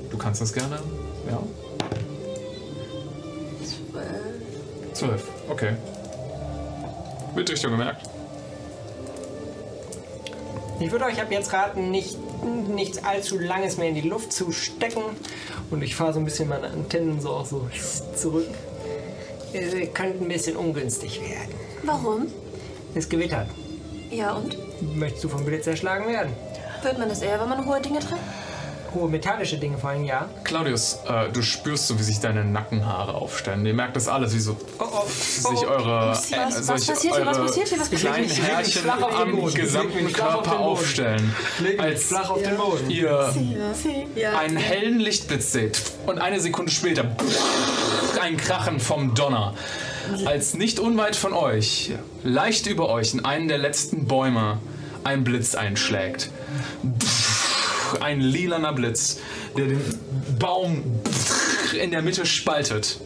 Du kannst das gerne. Ja. Zwölf. Okay. Wird Richtung gemerkt. Ich würde euch ab jetzt raten, nicht, nichts allzu Langes mehr in die Luft zu stecken. Und ich fahre so ein bisschen meine Antennen so auch so zurück. Äh, könnte ein bisschen ungünstig werden. Warum? Es gewittert. Ja, und? Möchtest du vom Blitz erschlagen werden? Wird man das eher, wenn man hohe Dinge trägt? Hohe metallische Dinge vor allem, ja. Claudius, äh, du spürst so, wie sich deine Nackenhaare aufstellen. Ihr merkt das alles, wie so Oh, oh, sich eure, Was- äh, was solche, passiert hier? Was passiert hier? Was passiert kleinen hier? Härchen Flach auf den am Boden. Gesamten auf Körper den Boden. aufstellen. Als flach auf den Boden. ihr Ja. einen hellen Lichtblitz seht und eine Sekunde später ein Krachen vom Donner. Als nicht unweit von euch, leicht über euch, in einen der letzten Bäume, ein Blitz einschlägt. Ein lilaner Blitz, der den Baum in der Mitte spaltet.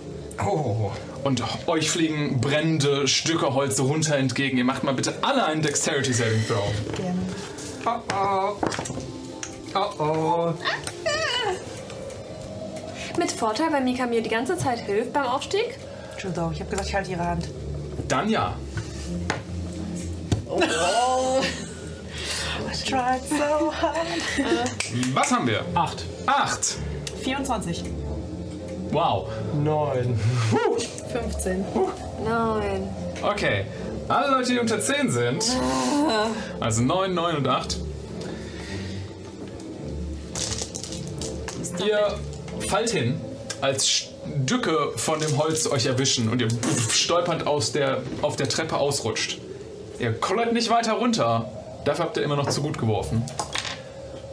Oh. Und euch fliegen brennende Stücke Holz runter entgegen. Ihr macht mal bitte alle einen Dexterity Saving Throw. Oh oh. Oh oh. Mit Vorteil, weil Mika mir die ganze Zeit hilft beim Aufstieg? Entschuldigung, ich habe gesagt, ich halte ihre Hand. Dann ja. Tried so hard. Was haben wir? Acht. Acht. 24. Wow. Neun. 15. Nein. Okay. Alle Leute, die unter 10 sind, also 9, 9 und 8, ihr fallt hin, als Stücke von dem Holz euch erwischen und ihr stolpernd aus der, auf der Treppe ausrutscht. Ihr kollert nicht weiter runter, dafür habt ihr immer noch zu gut geworfen.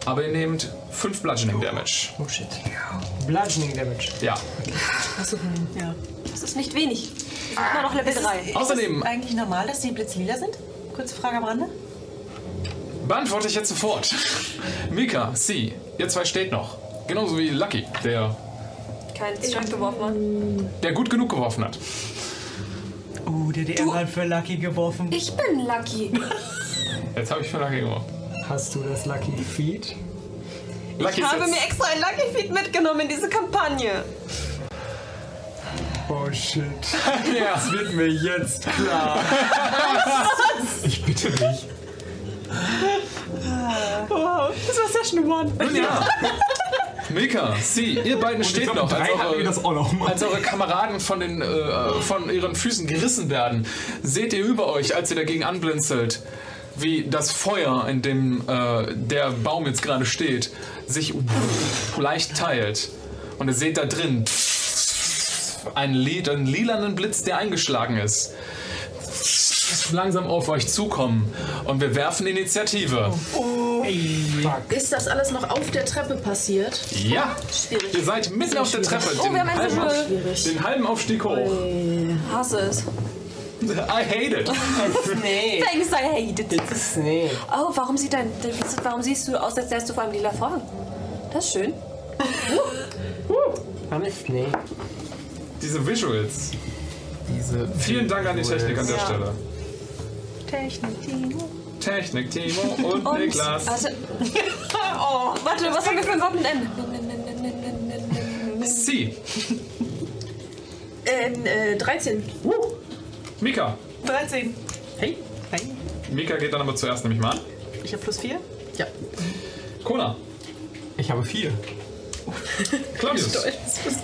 Aber ihr nehmt 5 Bludgeoning Damage. Oh shit. Bludgeoning Damage. Ja. Ja. Das ist nicht wenig. Wir sind immer noch Level 3. Außerdem Ist es eigentlich normal, dass die Blitze lila sind? Kurze Frage am Rande. beantworte ich jetzt sofort. Mika, Sie, ihr zwei steht noch. Genauso wie Lucky, der, Kein Strength geworfen hat. der gut genug geworfen hat. Oh, der DM hat für Lucky geworfen. Ich bin Lucky. Jetzt habe ich für Lucky geworfen. Hast du das Lucky Feed? Lucky Ich habe jetzt- mir extra ein Lucky Feed mitgenommen in diese Kampagne. Oh shit. Ja. Das wird mir jetzt klar. Ich bitte dich. Das war Session 1. Nun ja. Mika, Sie, ihr beiden steht noch, als eure, als eure Kameraden von, den, äh, von ihren Füßen gerissen werden. Seht ihr über euch, als ihr dagegen anblinzelt, wie das Feuer, in dem äh, der Baum jetzt gerade steht, sich leicht teilt. Und ihr seht da drin einen, li einen lilanen Blitz, der eingeschlagen ist. Langsam auf euch zukommen. Und wir werfen Initiative. Ist das alles noch auf der Treppe passiert? Ja! Schwierig. Ihr seid mitten auf der Treppe. Oh, wir haben ein halben, den halben Aufstieg hoch. Hasse es. I hate it. Nee. Thanks, I hate it. Das ist nee. Oh, warum, sieht dein, warum siehst du aus, als wärst du vor einem lila Vorhang? Das ist schön. Alles nee. Diese Visuals. Diese Vielen Dank an die Technik an der Ja. Stelle. Technik, Timo. Technik, Timo und, Und, Niklas. Also, oh, warte, was haben wir für ein N? Sie, Ähm, äh, 13. Mika. 13. Hey. Hey. Mika geht dann aber zuerst nämlich mal an. Ich habe plus 4. Ja. Kona. Ich habe vier. Claudius.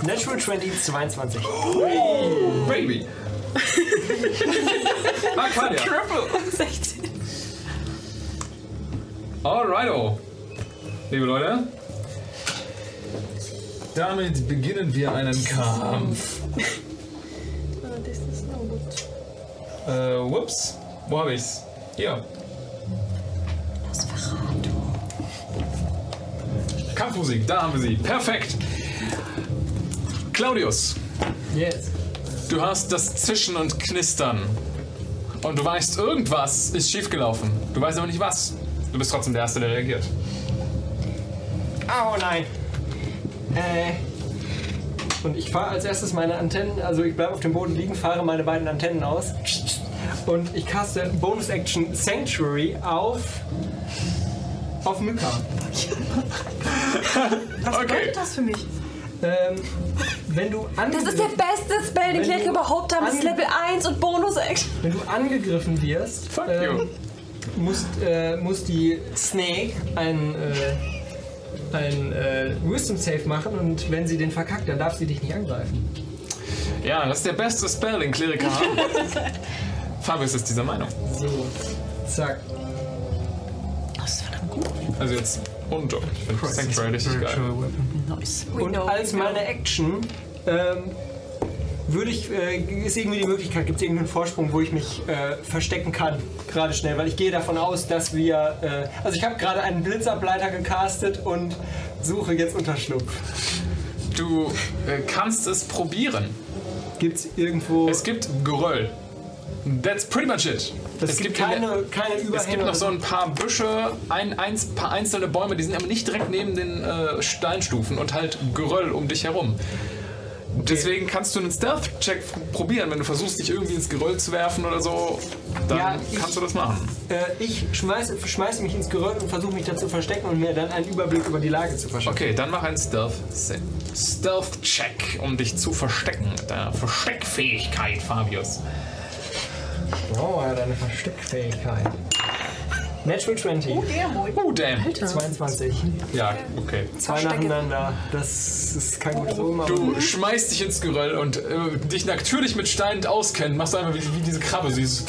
Natural 20, 22. Baby. Arcadia. 16. Alrighto. Liebe Leute. Damit beginnen wir einen Kampf. Das ist noch gut. Äh, whoops. Wo hab ich's? Hier. Kampfmusik, da haben wir sie. Perfekt. Claudius, Yes. Du hast das Zischen und Knistern. Und du weißt, irgendwas ist schiefgelaufen. Du weißt aber nicht was. Du bist trotzdem der Erste, der reagiert. Oh nein. Äh. Und ich fahre als erstes meine Antennen, also ich bleibe auf dem Boden liegen, fahre meine beiden Antennen aus und ich caste Bonus Action Sanctuary auf. auf Mika. Was Okay. bedeutet das für mich? Ähm, wenn du Das ist der beste Spell, den du überhaupt haben. Das ist Level 1 und Bonus-Action. Wenn du angegriffen wirst, Fuck ähm, you. muss, äh, muss die Snake ein, äh, ein äh, Wisdom Save machen und wenn sie den verkackt, dann darf sie dich nicht angreifen. Ja, das ist der beste Spell, den Kleriker haben. Fabius ist dieser Meinung. So, zack. Das ist verdammt gut. Also jetzt und ich finde Sanctuary richtig geil. Spiritual Weapon. Nice. Und als meine Action ähm, würde ich, äh, ist irgendwie die Möglichkeit, gibt es irgendeinen Vorsprung, wo ich mich äh, verstecken kann, gerade schnell, weil ich gehe davon aus, dass wir, äh, also ich habe gerade einen Blitzableiter gecastet und suche jetzt Unterschlupf. Du äh, kannst es probieren. Gibt es irgendwo, Es gibt Geröll. That's pretty much it. Es, gibt keine, keine Überhänge? Es gibt noch so ein paar Büsche, ein, ein paar einzelne Bäume, die sind aber nicht direkt neben den äh, Steinstufen und halt Geröll um dich herum. Deswegen kannst du einen Stealth-Check probieren, wenn du versuchst, dich irgendwie ins Geröll zu werfen oder so, dann Ja, ich- kannst du das machen. Äh, ich schmeiße, schmeiße mich ins Geröll und versuche mich da zu verstecken und mir dann einen Überblick über die Lage zu verschaffen. Okay, dann mach einen Stealth Stealth-Check, um dich zu verstecken mit deiner Versteckfähigkeit, Fabius. Oh, er hat eine Versteckfähigkeit. Natural 20. Oh, damn. 22. Ja, okay. Zwei nacheinander. Das ist kein gutes Omen. Du schmeißt dich ins Geröll und äh, dich natürlich mit Steinen auskennen, machst du einfach wie, wie diese Krabbe, süß.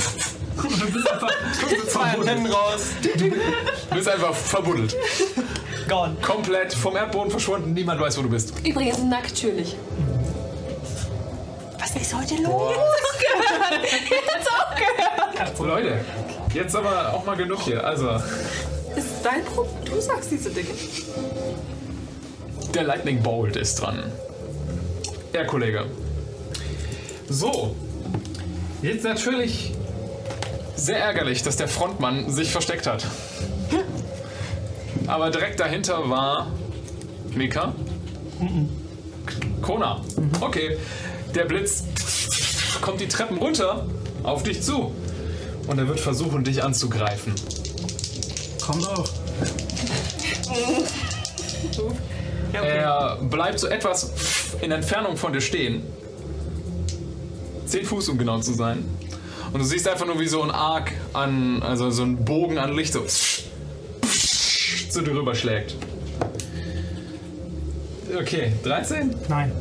zwei Antennen raus. Du bist einfach verbuddelt. Gone. Komplett vom Erdboden verschwunden, niemand weiß, wo du bist. Übrigens natürlich. Was ist heute los? Leute, jetzt aber auch mal genug hier. Also, Ist dein Problem? Du sagst diese Dinge. der Lightning Bolt ist dran. Ja, Kollege. So. Jetzt natürlich sehr ärgerlich, dass der Frontmann sich versteckt hat. Aber direkt dahinter war Mika. Kona. Okay. Der Blitz kommt die Treppen runter auf dich zu. Und er wird versuchen, dich anzugreifen. Komm doch. Er bleibt so etwas in Entfernung von dir stehen. Zehn Fuß, um genau zu sein. Und du siehst einfach nur, wie so ein Arc an, also so ein Bogen an Licht so zu dir rüberschlägt. Okay, 13? Nein.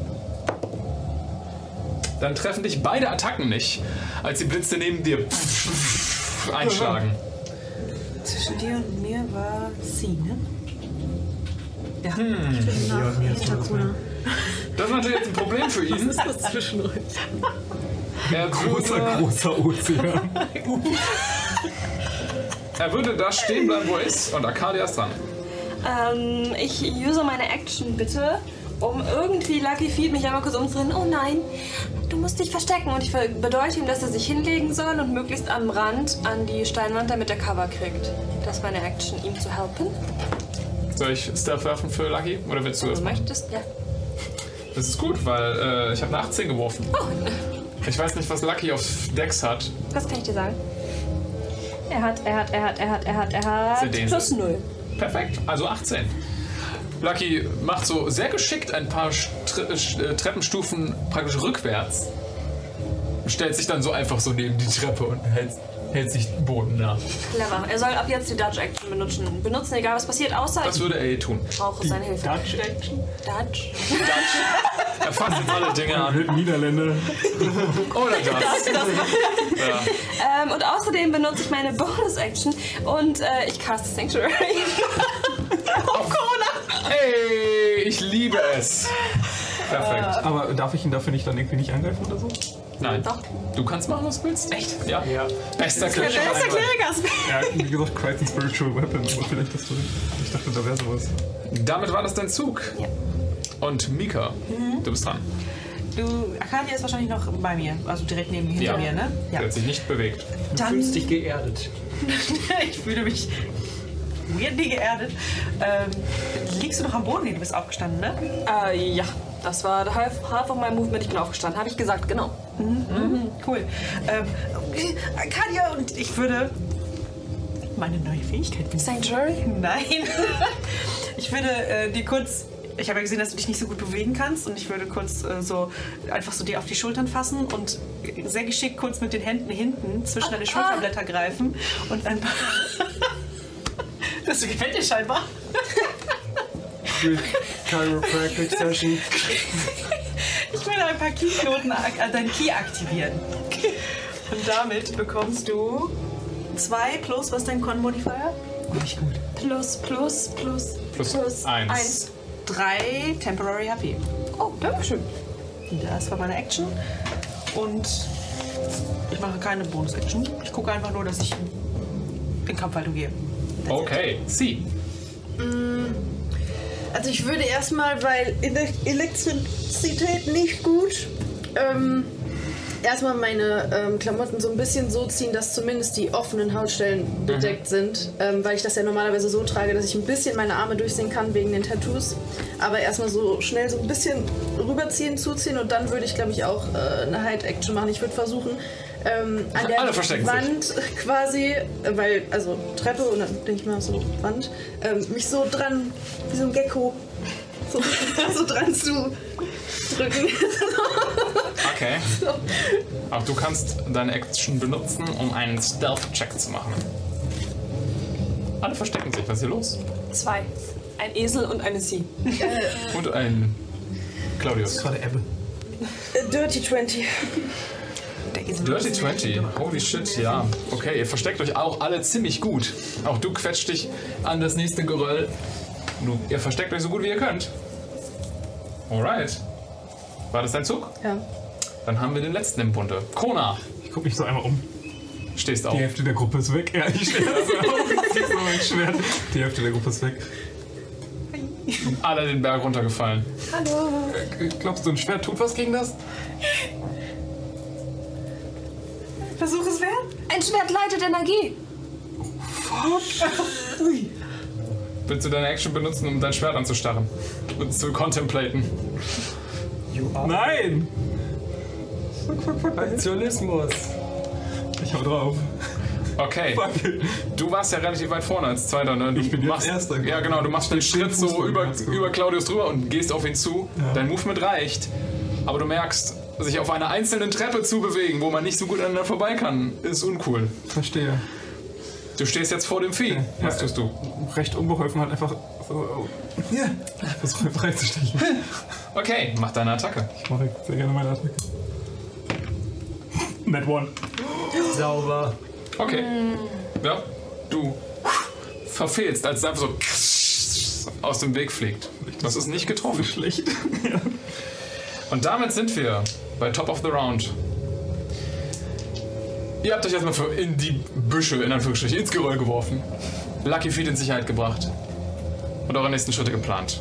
Dann treffen dich beide Attacken nicht, als die Blitze neben dir einschlagen. Zwischen dir und mir war sie, ne? Ja. Hintergrund. Das ist natürlich jetzt ein Problem für ihn. Was zwischen euch? Er würde, großer Ozean. er würde da stehen bleiben, wo er ist, und Arcadia ist dran. Ähm, ich use meine Action bitte, um irgendwie Lucky Feet mich einmal kurz umzudrehen. Oh nein, du musst dich verstecken. Und ich bedeute ihm, dass er sich hinlegen soll und möglichst am Rand an die Steinwand, damit er Cover kriegt. Das ist meine Action, ihm zu helfen. Soll ich Stealth werfen für Lucky? Oder willst du Wenn das du machen? möchtest, ja. Das ist gut, weil äh, ich habe eine 18 geworfen. Ich weiß nicht, was Lucky auf Dex hat. Was kann ich dir sagen? Er hat, er hat, er hat, er hat, er hat, er hat plus null. Perfekt, also 18. Lucky macht so sehr geschickt ein paar Stre äh, Treppenstufen praktisch rückwärts. Und stellt sich dann so einfach so neben die Treppe und hält, hält sich den Boden nah. Clever. Er soll ab jetzt die Dodge Action benutzen. Benutzen, egal was passiert, außer Was ich würde er eh tun? brauche seine Hilfe. Dutch Action? Dodge. Er fasst jetzt alle Dinge an. Niederländer. Oder das. Ja. Ähm, und außerdem benutze ich meine Bonus-Action und äh, ich caste Sanctuary. Auf Corona. Ey, ich liebe es. Perfekt. Aber darf ich ihn dafür nicht dann irgendwie nicht angreifen oder so? Nein. Doch. Du kannst machen, was du willst. Echt? Ja. ja. Bester ist der Kleriker? Ja, wie gesagt, Crichton Spiritual Weapon, aber vielleicht das drin. Ich dachte, da wäre sowas. Damit war das dein Zug. Ja. Und Mika, du bist dran. Du, Arcadia ist wahrscheinlich noch bei mir, also direkt neben hinter Ja. mir, ne? Der hat sich nicht bewegt. Du Dann- fühlst dich geerdet. ich fühle mich weirdly geerdet. Ähm, liegst du noch am Boden? Nee, du bist aufgestanden, ne? Äh, ja. Das war half, half of my movement. Ich bin aufgestanden. Habe ich gesagt, genau. Mhm, cool. Ähm, Katja, und ich würde meine neue Fähigkeit benutzen. Sanctuary? Nein. Ich würde äh, dir kurz. Ich habe ja gesehen, dass du dich nicht so gut bewegen kannst und ich würde kurz äh, so einfach so dir auf die Schultern fassen und sehr geschickt kurz mit den Händen hinten zwischen deine Schulterblätter greifen und ein paar. Das gefällt dir scheinbar. Chiropractic Session. Ich will ein paar Keyknoten, äh, dein Key aktivieren. Und damit bekommst du zwei plus, was ist dein Con-Modifier? Nicht gut. Plus, plus, plus, Plus eins. eins. Drei Temporary HP. Oh, Dankeschön. Das war meine Action. Und ich mache keine Bonus-Action. Ich gucke einfach nur, dass ich in Kampfhaltung gehe. Okay, sie. Also ich würde erstmal, weil Ele Elektrizität nicht gut, ähm, erstmal meine ähm, Klamotten so ein bisschen so ziehen, dass zumindest die offenen Hautstellen bedeckt sind, ähm, weil ich das ja normalerweise so trage, dass ich ein bisschen meine Arme durchsehen kann wegen den Tattoos. Aber erstmal so schnell so ein bisschen rüberziehen, zuziehen und dann würde ich, glaube ich, auch äh, eine Hide-Action machen. Ich würde versuchen, ähm, an der Alle verstecken sich. Wand quasi, weil, also Treppe und dann denke ich mal so Wand, ähm, mich so dran, wie so ein Gecko, so, so dran zu drücken. Okay. Auch du kannst deine Action benutzen, um einen Stealth-Check zu machen. Alle verstecken sich. Was ist hier los? Zwei. Ein Esel und eine Sie. Und ein Claudius. Das war der Ebbe. Äh, Dirty 20. Dirty 20. Holy shit, ja. Okay, ihr versteckt euch auch alle ziemlich gut. Auch du quetscht dich an das nächste Geröll. Du, ihr versteckt euch so gut wie ihr könnt. Alright. War das dein Zug? Ja. Dann haben wir den letzten im Bunde. Kona, Ich gucke mich so einmal um. stehst auf. Die Hälfte der Gruppe ist weg. Ja, ich stehe erstmal auf. Ich zieh so mein Schwert. Die Hälfte der Gruppe ist weg. Alle den Berg runtergefallen. Äh, Glaubst du, ein Schwert tut was gegen das? Versuch es wert. Ein Schwert leitet Energie. Willst du deine Action benutzen, um dein Schwert anzustarren? Und zu contemplaten? Nein! Aktionismus. Ich hau drauf. Okay. Fuck. Du warst ja relativ weit vorne als Zweiter, ne? Du Ich bin jetzt machst, Erster. Ja, genau. Du machst einen Schritt so über, über Claudius drüber und gehst auf ihn zu. Ja. Dein Movement reicht. Aber du merkst, sich auf einer einzelnen Treppe zu bewegen, wo man nicht so gut aneinander vorbei kann, ist uncool. Verstehe. Du stehst jetzt vor dem Vieh. Was Ja. tust du? Recht unbeholfen halt einfach so. Oh. Ja. Versuche einfach reinzustechen. Okay, mach deine Attacke. Ich mache sehr gerne meine Attacke. Net one. Sauber. Okay. Ja, du verfehlst, als es einfach so aus dem Weg fliegt. Das ist nicht getroffen. Schlecht. Und damit sind wir bei Top of the Round. Ihr habt euch erstmal für- in die Büsche, in Anführungsstrichen, ins Geröll geworfen. Lucky Feet in Sicherheit gebracht. Und eure nächsten Schritte geplant.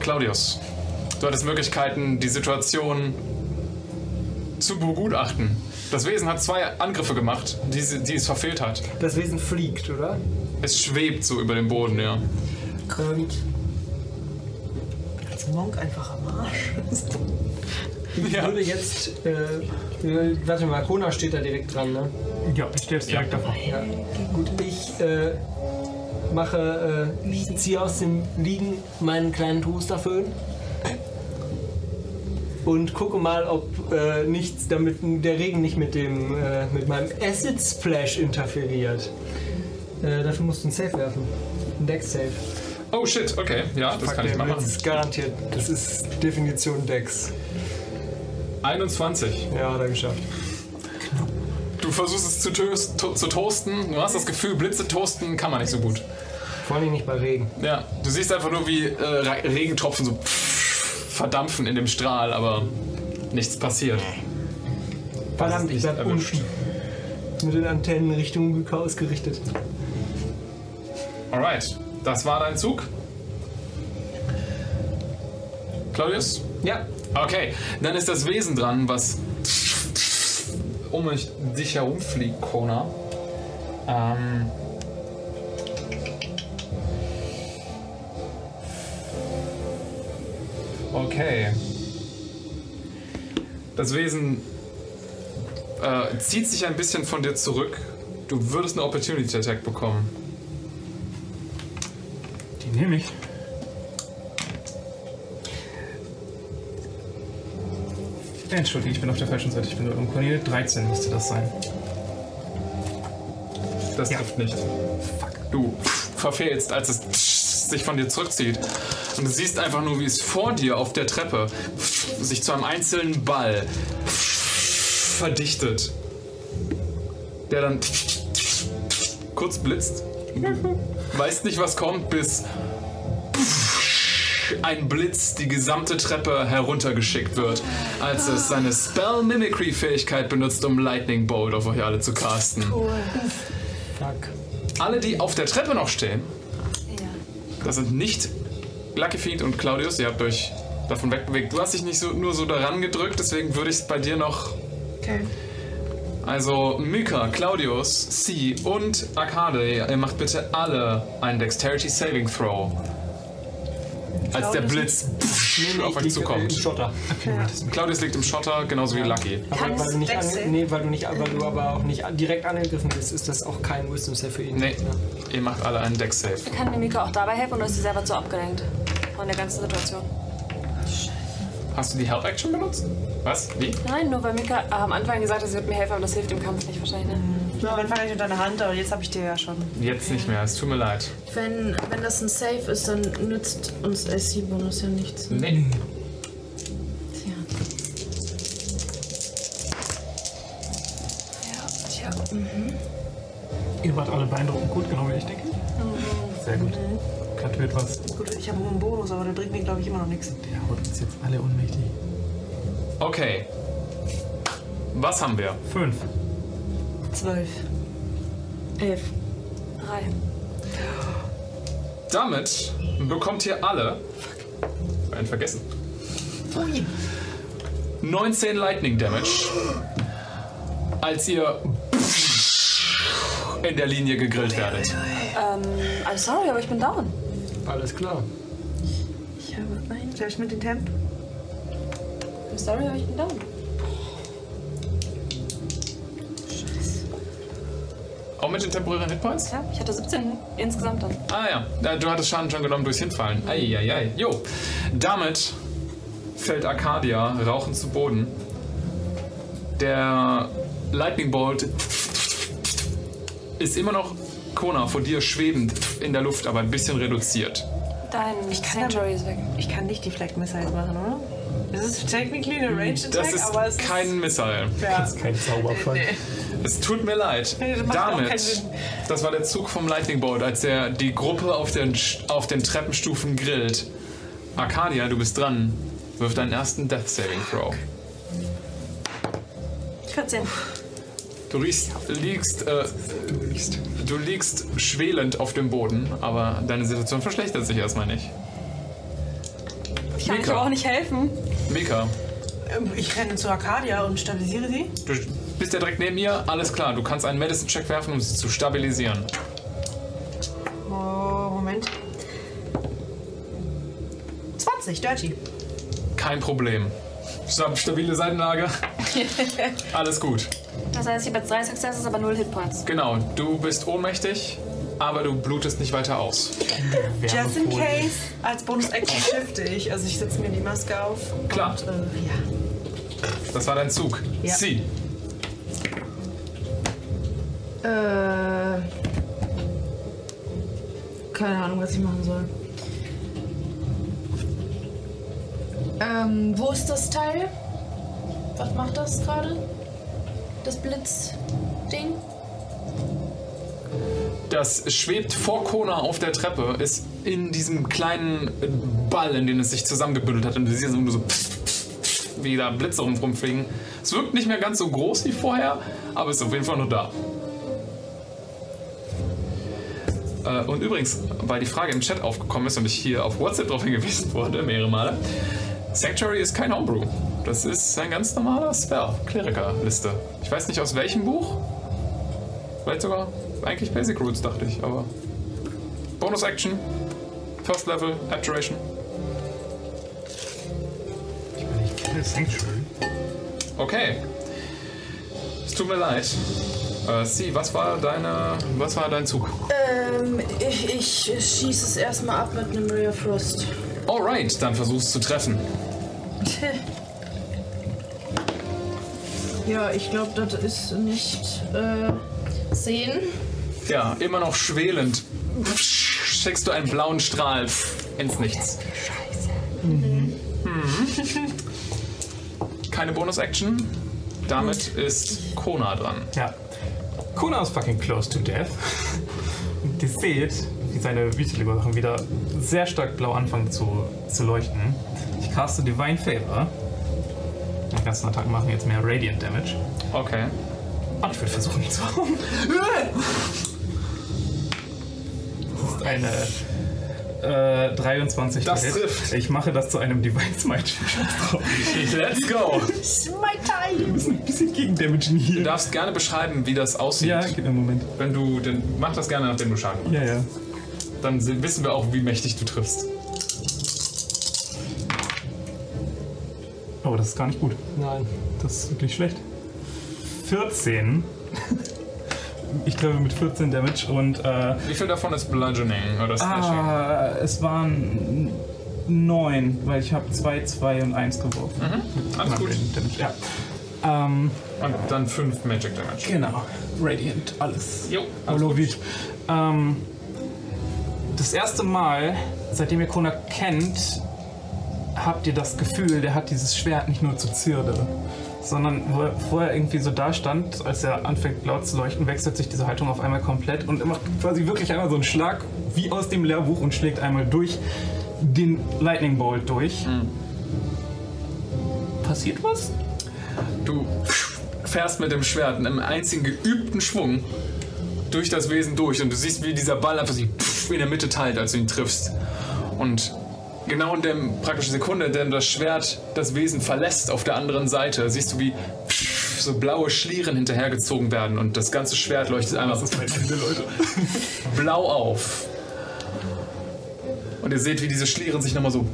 Claudius, du hattest Möglichkeiten, die Situation zu begutachten. Das Wesen hat zwei Angriffe gemacht, die, sie- die es verfehlt hat. Das Wesen fliegt, oder? Es schwebt so über dem Boden, ja. Und Als Monk einfach am Arsch. ich Ja. würde jetzt. Äh, äh, warte mal, Kona steht da direkt dran, ne? Ja, ich stehe jetzt direkt davor. Ja. Gut, ich äh, mache. Äh, ich ziehe aus dem Liegen meinen kleinen Toasterföhn. Und gucke mal, ob äh, nichts, damit der Regen nicht mit dem äh, mit meinem Acid Splash interferiert. Äh, dafür musst du ein Safe werfen. Ein Deck Safe. Oh shit, okay, ja, das kann ich Das machen. ist garantiert. Das ist Definition Dex. 21. Ja, hat er geschafft. Du versuchst es zu, toast, to zu toasten. Du hast das Gefühl, Blitze toasten kann man nicht so gut. Vor allem nicht bei Regen. Ja, du siehst einfach nur, wie äh, Re- Regentropfen so verdampfen in dem Strahl, aber nichts passiert. Verdammt, ich bleib erwischt. unten. Mit den Antennen Richtung Büker ausgerichtet. Alright, das war dein Zug. Claudius? Ja. Okay, dann ist das Wesen dran, was um dich herumfliegt, Kona. Ähm. Okay. Das Wesen äh, zieht sich ein bisschen von dir zurück. Du würdest eine Opportunity Attack bekommen. Die nehme ich. Entschuldige, ich bin auf der falschen Seite. Ich bin nur im Cornel. 13 müsste das sein. Das trifft nicht. Du verfehlst, als es sich von dir zurückzieht. Und du siehst einfach nur, wie es vor dir auf der Treppe sich zu einem einzelnen Ball verdichtet. Der dann kurz blitzt. Weißt nicht, was kommt, bis ein Blitz die gesamte Treppe heruntergeschickt wird, als es seine Spell Mimicry Fähigkeit benutzt, um Lightning Bolt auf euch alle zu casten. Fuck. Alle, die auf der Treppe noch stehen, das sind nicht Lucky Feet und Claudius, ihr habt euch davon wegbewegt. Du hast dich nicht so, nur so daran gedrückt, deswegen würde ich es bei dir noch. Okay. Also Mika, Claudius, C und Arcade, ihr macht bitte alle einen Dexterity Saving Throw. Als der Blitz auf euch zukommt. Im Schotter. Claudius liegt im Schotter, genauso wie Lucky. Aber weil du, nicht ange nee, weil, du nicht, weil du aber auch nicht direkt angegriffen bist, ist das auch kein Wisdom Save für ihn. Nee, ihr macht alle einen Dex Save. Kann mir Mika auch dabei helfen oder ist sie selber zu abgelenkt von der ganzen Situation? Hast du die Help Action benutzt? Was? Wie? Nein, nur weil Mika am Anfang gesagt hat, sie wird mir helfen, aber das hilft im Kampf nicht wahrscheinlich. Ne? Am Anfang hatte ich unter der Hand, aber jetzt habe ich dir ja schon. Jetzt nicht mehr, es tut mir leid. Wenn, wenn das ein Safe ist, dann nützt uns SC-Bonus ja nichts. ne? Nee. Tja. Ja, tja. Mhm. Ihr wart alle beeindruckend gut, genau wie ich denke. Sehr gut. Gratuliert was. Gut, ich habe einen Bonus, aber der bringt mir, glaube ich, immer noch nichts. Der haut uns jetzt alle ohnmächtig. Okay. Was haben wir? Fünf. Zwölf. Elf. Drei. Damit bekommt ihr alle. Ein vergessen. 19 Lightning Damage. Als ihr in der Linie gegrillt werdet. Ähm, I'm sorry, aber ich bin down. Alles klar. Ich habe ein. Soll ich mit dem Temp? I'm sorry, aber ich bin down. Auch mit den temporären Hitpoints? Ja, ich hatte 17 insgesamt dann. Ah ja. du hattest Schaden schon genommen durchs Hinfallen. Eieiei. Jo. Damit fällt Arcadia rauchend zu Boden. Der Lightning Bolt ist immer noch Kona vor dir schwebend in der Luft, aber ein bisschen reduziert. Dein Sanctuary ist weg. Ich kann nicht Deflect Missiles machen, oder? Das ist technically eine Range Attack, Das ist aber es kein Missile. ist. Ja. Kein Zauberfall. Es tut mir leid. Damit, das war der Zug vom Lightning Bolt, als er die Gruppe auf den, auf den Treppenstufen grillt. Arcadia, du bist dran. Wirf deinen ersten Death Saving Throw. 14. Du riechst, liegst, äh, du liegst schwelend auf dem Boden, aber deine Situation verschlechtert sich erstmal nicht. Ich kann euch Mika. aber auch nicht helfen. Mika, Ähm, Ich renne zu Arcadia und stabilisiere sie. du bist ja direkt neben ihr, alles klar. Du kannst einen Medicine-Check werfen, um sie zu stabilisieren. Oh, Moment. 20, dirty. Kein Problem. Stab- Stabile Seitenlage. Alles gut. Das heißt, ich habe jetzt drei Successes, aber null Hitpoints. Genau, du bist ohnmächtig, aber du blutest nicht weiter aus. Just in case, als Bonus-Action shifte ich. Also ich setze mir die Maske auf. Klar. Und, äh, ja. Das war dein Zug. Ja. Sie. Äh. Keine Ahnung, was ich machen soll. Ähm, wo ist das Teil? Was macht das gerade? Das Blitzding? Das schwebt vor Kona auf der Treppe, ist in diesem kleinen Ball, in den es sich zusammengebündelt hat. Und du siehst nur so, wie da Blitze rum- rumfliegen. Es wirkt nicht mehr ganz so groß wie vorher, aber ist auf jeden Fall noch da. Äh, Und übrigens, weil die Frage im Chat aufgekommen ist und ich hier auf WhatsApp darauf hingewiesen wurde, mehrere Male, Sanctuary ist kein Homebrew. Das ist ein ganz normaler Spell, Klerikerliste. Ich weiß nicht aus welchem Buch. Vielleicht sogar eigentlich Basic Rules, dachte ich, aber. Bonus Action, First Level, Abjuration. Ich meine, ich kenne Sanctuary. Okay. Es tut mir leid. Äh, Sie, was war deine, was war dein Zug? Ähm, ich, ich schieße es erstmal ab mit einem Ray of Frost. Alright, dann versuch's zu treffen. Ja, ich glaube, das ist nicht äh, sehen. Ja, immer noch schwelend. Schickst du einen blauen Strahl ins Nichts. Mhm. Keine Bonus-Action. Damit ist Kona dran. Ja. Kuna ist fucking close to death. Und ihr seht, wie seine Vitiligo-Sachen wieder sehr stark blau anfangen zu, zu leuchten. Ich caste Divine Favor. Die ganzen Attacken machen jetzt mehr Radiant Damage. Okay. Und ich würde versuchen, ihn zu hauen. Das ist eine äh, 23 Das trifft. Ich mache das zu einem Divine Smite. Let's go! Wir müssen ein bisschen gegen Damage Du hier. darfst gerne beschreiben, wie das aussieht. Ja, einen Moment. Wenn du, dann mach das gerne, nachdem du Schaden machst. Ja, ja. Dann se- wissen wir auch, wie mächtig du triffst. Oh, das ist gar nicht gut. Nein. Das ist wirklich schlecht. 14. Ich glaube mit 14 Damage und äh, Wie viel davon ist Bludgeoning oder Slashing? ah, es waren 9, weil ich habe 2, 2 und 1 geworfen. Mhm. Alles gut. Damage, ja. Ähm, Und dann 5 Magic Damage. genau. Radiant, alles. Jo, alles. Ähm, das erste Mal, seitdem ihr Kona kennt, habt ihr das Gefühl, der hat dieses Schwert nicht nur zur Zierde, sondern wo er vorher irgendwie so da stand, als er anfängt laut zu leuchten, wechselt sich diese Haltung auf einmal komplett und er macht quasi wirklich einmal so einen Schlag wie aus dem Lehrbuch und schlägt einmal durch den Lightning Bolt durch. Passiert was? Du fährst mit dem Schwert in einem einzigen geübten Schwung durch das Wesen durch und du siehst, wie dieser Ball einfach sich in der Mitte teilt, als du ihn triffst. Und genau in der praktischen Sekunde, in der das Schwert das Wesen verlässt auf der anderen Seite, siehst du, wie so blaue Schlieren hinterhergezogen werden und das ganze Schwert leuchtet einmal blau auf. Und ihr seht, wie diese Schlieren sich nochmal so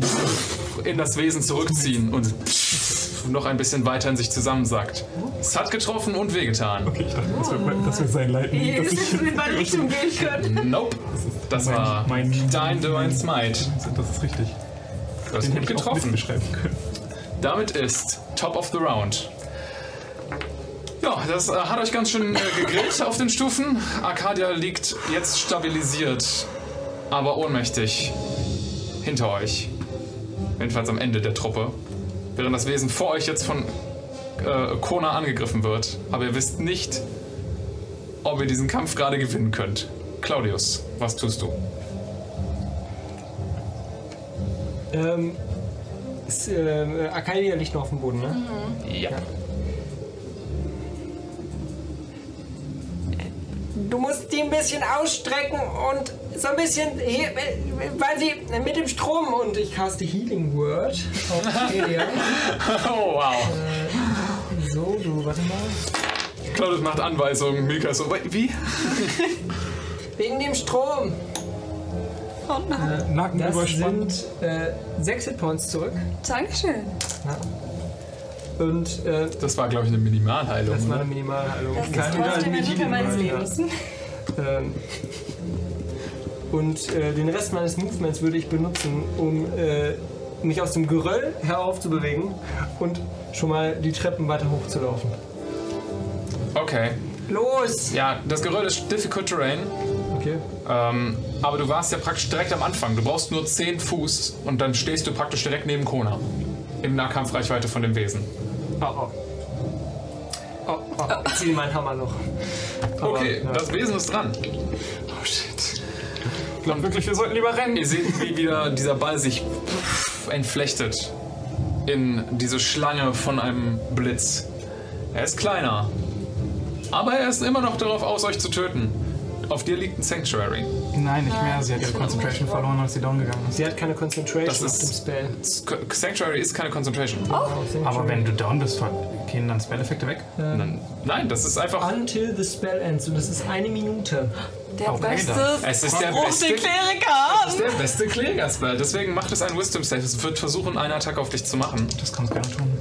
in das Wesen zurückziehen und noch ein bisschen weiter in sich zusammensackt. Es hat getroffen und wehgetan. Okay, ich dachte, das wäre das wär sein Lightning. Ihr dass ich- in beide Richtungen gehen können. Nope. Das mein- war mein- dein Divine Smite. Das ist richtig. Du hast Den gut hätte ich auch getroffen. Damit ist Top of the Round. Ja, das äh, hat euch ganz schön äh, gegrillt auf den Stufen. Arcadia liegt jetzt stabilisiert, aber ohnmächtig hinter euch. Jedenfalls am Ende der Truppe. Während das Wesen vor euch jetzt von äh, Kona angegriffen wird. Aber ihr wisst nicht, ob ihr diesen Kampf gerade gewinnen könnt. Claudius, was tust du? Ähm, ist, äh, Arcadia liegt noch auf dem Boden, ne? Ja. Du musst die ein bisschen ausstrecken und so ein bisschen, he- weil sie mit dem Strom und ich caste Healing Word auf Arcadia. Oh, wow. So, du, warte mal. Claudius macht Anweisungen. Milka so, wie? Wegen dem Strom. Nacken Das überspannt. sind äh, sechs Hitpoints zurück. Dankeschön. Und äh, Das war, glaube ich, eine Minimalheilung. das war ne? eine Minimalheilung. Das ist Keine trotzdem ein Mittel meines Ja. Lebens. Ähm, und äh, den Rest meines Movements würde ich benutzen, um äh, mich aus dem Geröll heraufzubewegen und schon mal die Treppen weiter hochzulaufen. Okay. Los! Ja, das Geröll ist difficult terrain. Okay. Ähm, aber du warst ja praktisch direkt am Anfang. Du brauchst nur 10 Fuß und dann stehst du praktisch direkt neben Kona. Im Nahkampfreichweite von dem Wesen. Oh, oh. Oh, oh. Ich ziehe meinen Hammer noch. Aber, Okay, ja. das Wesen ist dran. Oh shit. Glaube wirklich, wir sollten lieber rennen. Ihr seht, wie wieder dieser Ball sich entflechtet in diese Schlange von einem Blitz. Er ist kleiner, aber er ist immer noch darauf aus, euch zu töten. Auf dir liegt ein Sanctuary. Nein, nicht mehr. Sie hat ihre Concentration verloren, als sie down gegangen ist. Sie hat keine Concentration Das auf ist- dem Spell. Sanctuary ist keine Concentration. Aber wenn du down bist, gehen dann Spell-Effekte weg? Nein, nein, das ist einfach. Until the spell ends. Und das ist eine Minute. Der Auch beste. Es ist der beste Kleriker. Es ist der beste Kleriker-Spell. Deswegen macht es ein Wisdom Save. Es wird versuchen, einen Attack auf dich zu machen. Das kannst du gerne tun.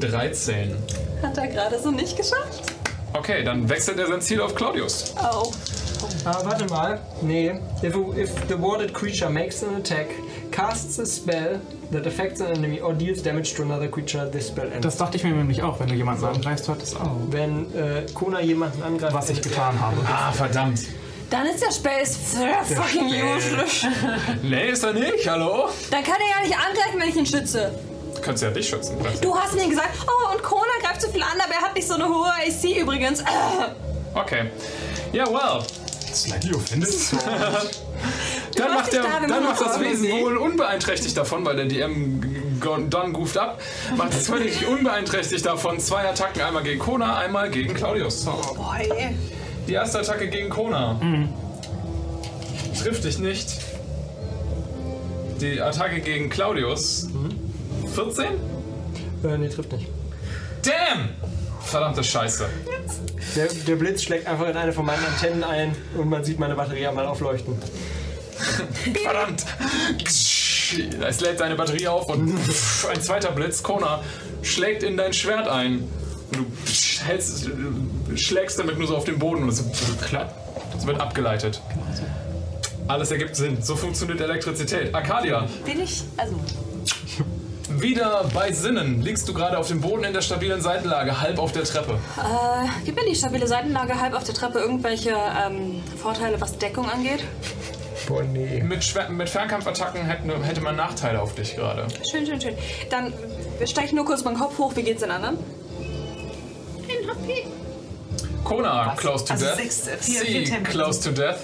Dreizehn. Hat er gerade so nicht geschafft? Okay, dann wechselt er sein Ziel auf Claudius. Oh. Ah, warte mal. Nee. If, if the warded creature makes an attack, casts a spell that affects an enemy or deals damage to another creature, this spell ends. Das dachte ich mir nämlich auch, wenn du jemanden angreifst, hört es auf. Wenn äh, Kona jemanden angreift, Was ich getan habe. Ah, verdammt. Dann ist der Spells fucking useless. Nee, ist er nicht, hallo? Dann kann er ja nicht angreifen, wenn ich ihn schütze. Du kannst ja dich schützen. Du hast mir gesagt, oh, und Kona greift zu viel an, aber er hat nicht so eine hohe AC übrigens. Okay. Ja, well. Slightly offended. Dann macht, der, da, dann macht das Wesen wohl unbeeinträchtigt davon, weil der DM done goofed ab. Macht es völlig unbeeinträchtigt davon. Zwei Attacken, einmal gegen Kona, einmal gegen Claudius. Boah, ey. Die erste Attacke gegen Kona. Trifft dich nicht. Die Attacke gegen Claudius. 14? Äh, nee, trifft nicht. Damn! Verdammte Scheiße. Der, der Blitz schlägt einfach in eine von meinen Antennen ein und man sieht meine Batterie einmal aufleuchten. Verdammt! Es lädt deine Batterie auf und ein zweiter Blitz, Kona, schlägt in dein Schwert ein. Und du hältst, schlägst damit nur so auf den Boden und es wird abgeleitet. Alles ergibt Sinn. So funktioniert Elektrizität. Arcadia, Bin ich, also, wieder bei Sinnen. Liegst du gerade auf dem Boden in der stabilen Seitenlage, halb auf der Treppe. äh, gib mir die stabile Seitenlage halb auf der Treppe irgendwelche ähm, Vorteile, was Deckung angeht. Boah, nee. Mit, Schwer mit Fernkampfattacken hätte, hätte man Nachteile auf dich gerade. Schön, schön, schön. Dann steige ich nur kurz meinen Kopf hoch. Wie geht's den anderen? Kona, close to Also death. sechs, äh, vier- C, vier Tempel. close to death.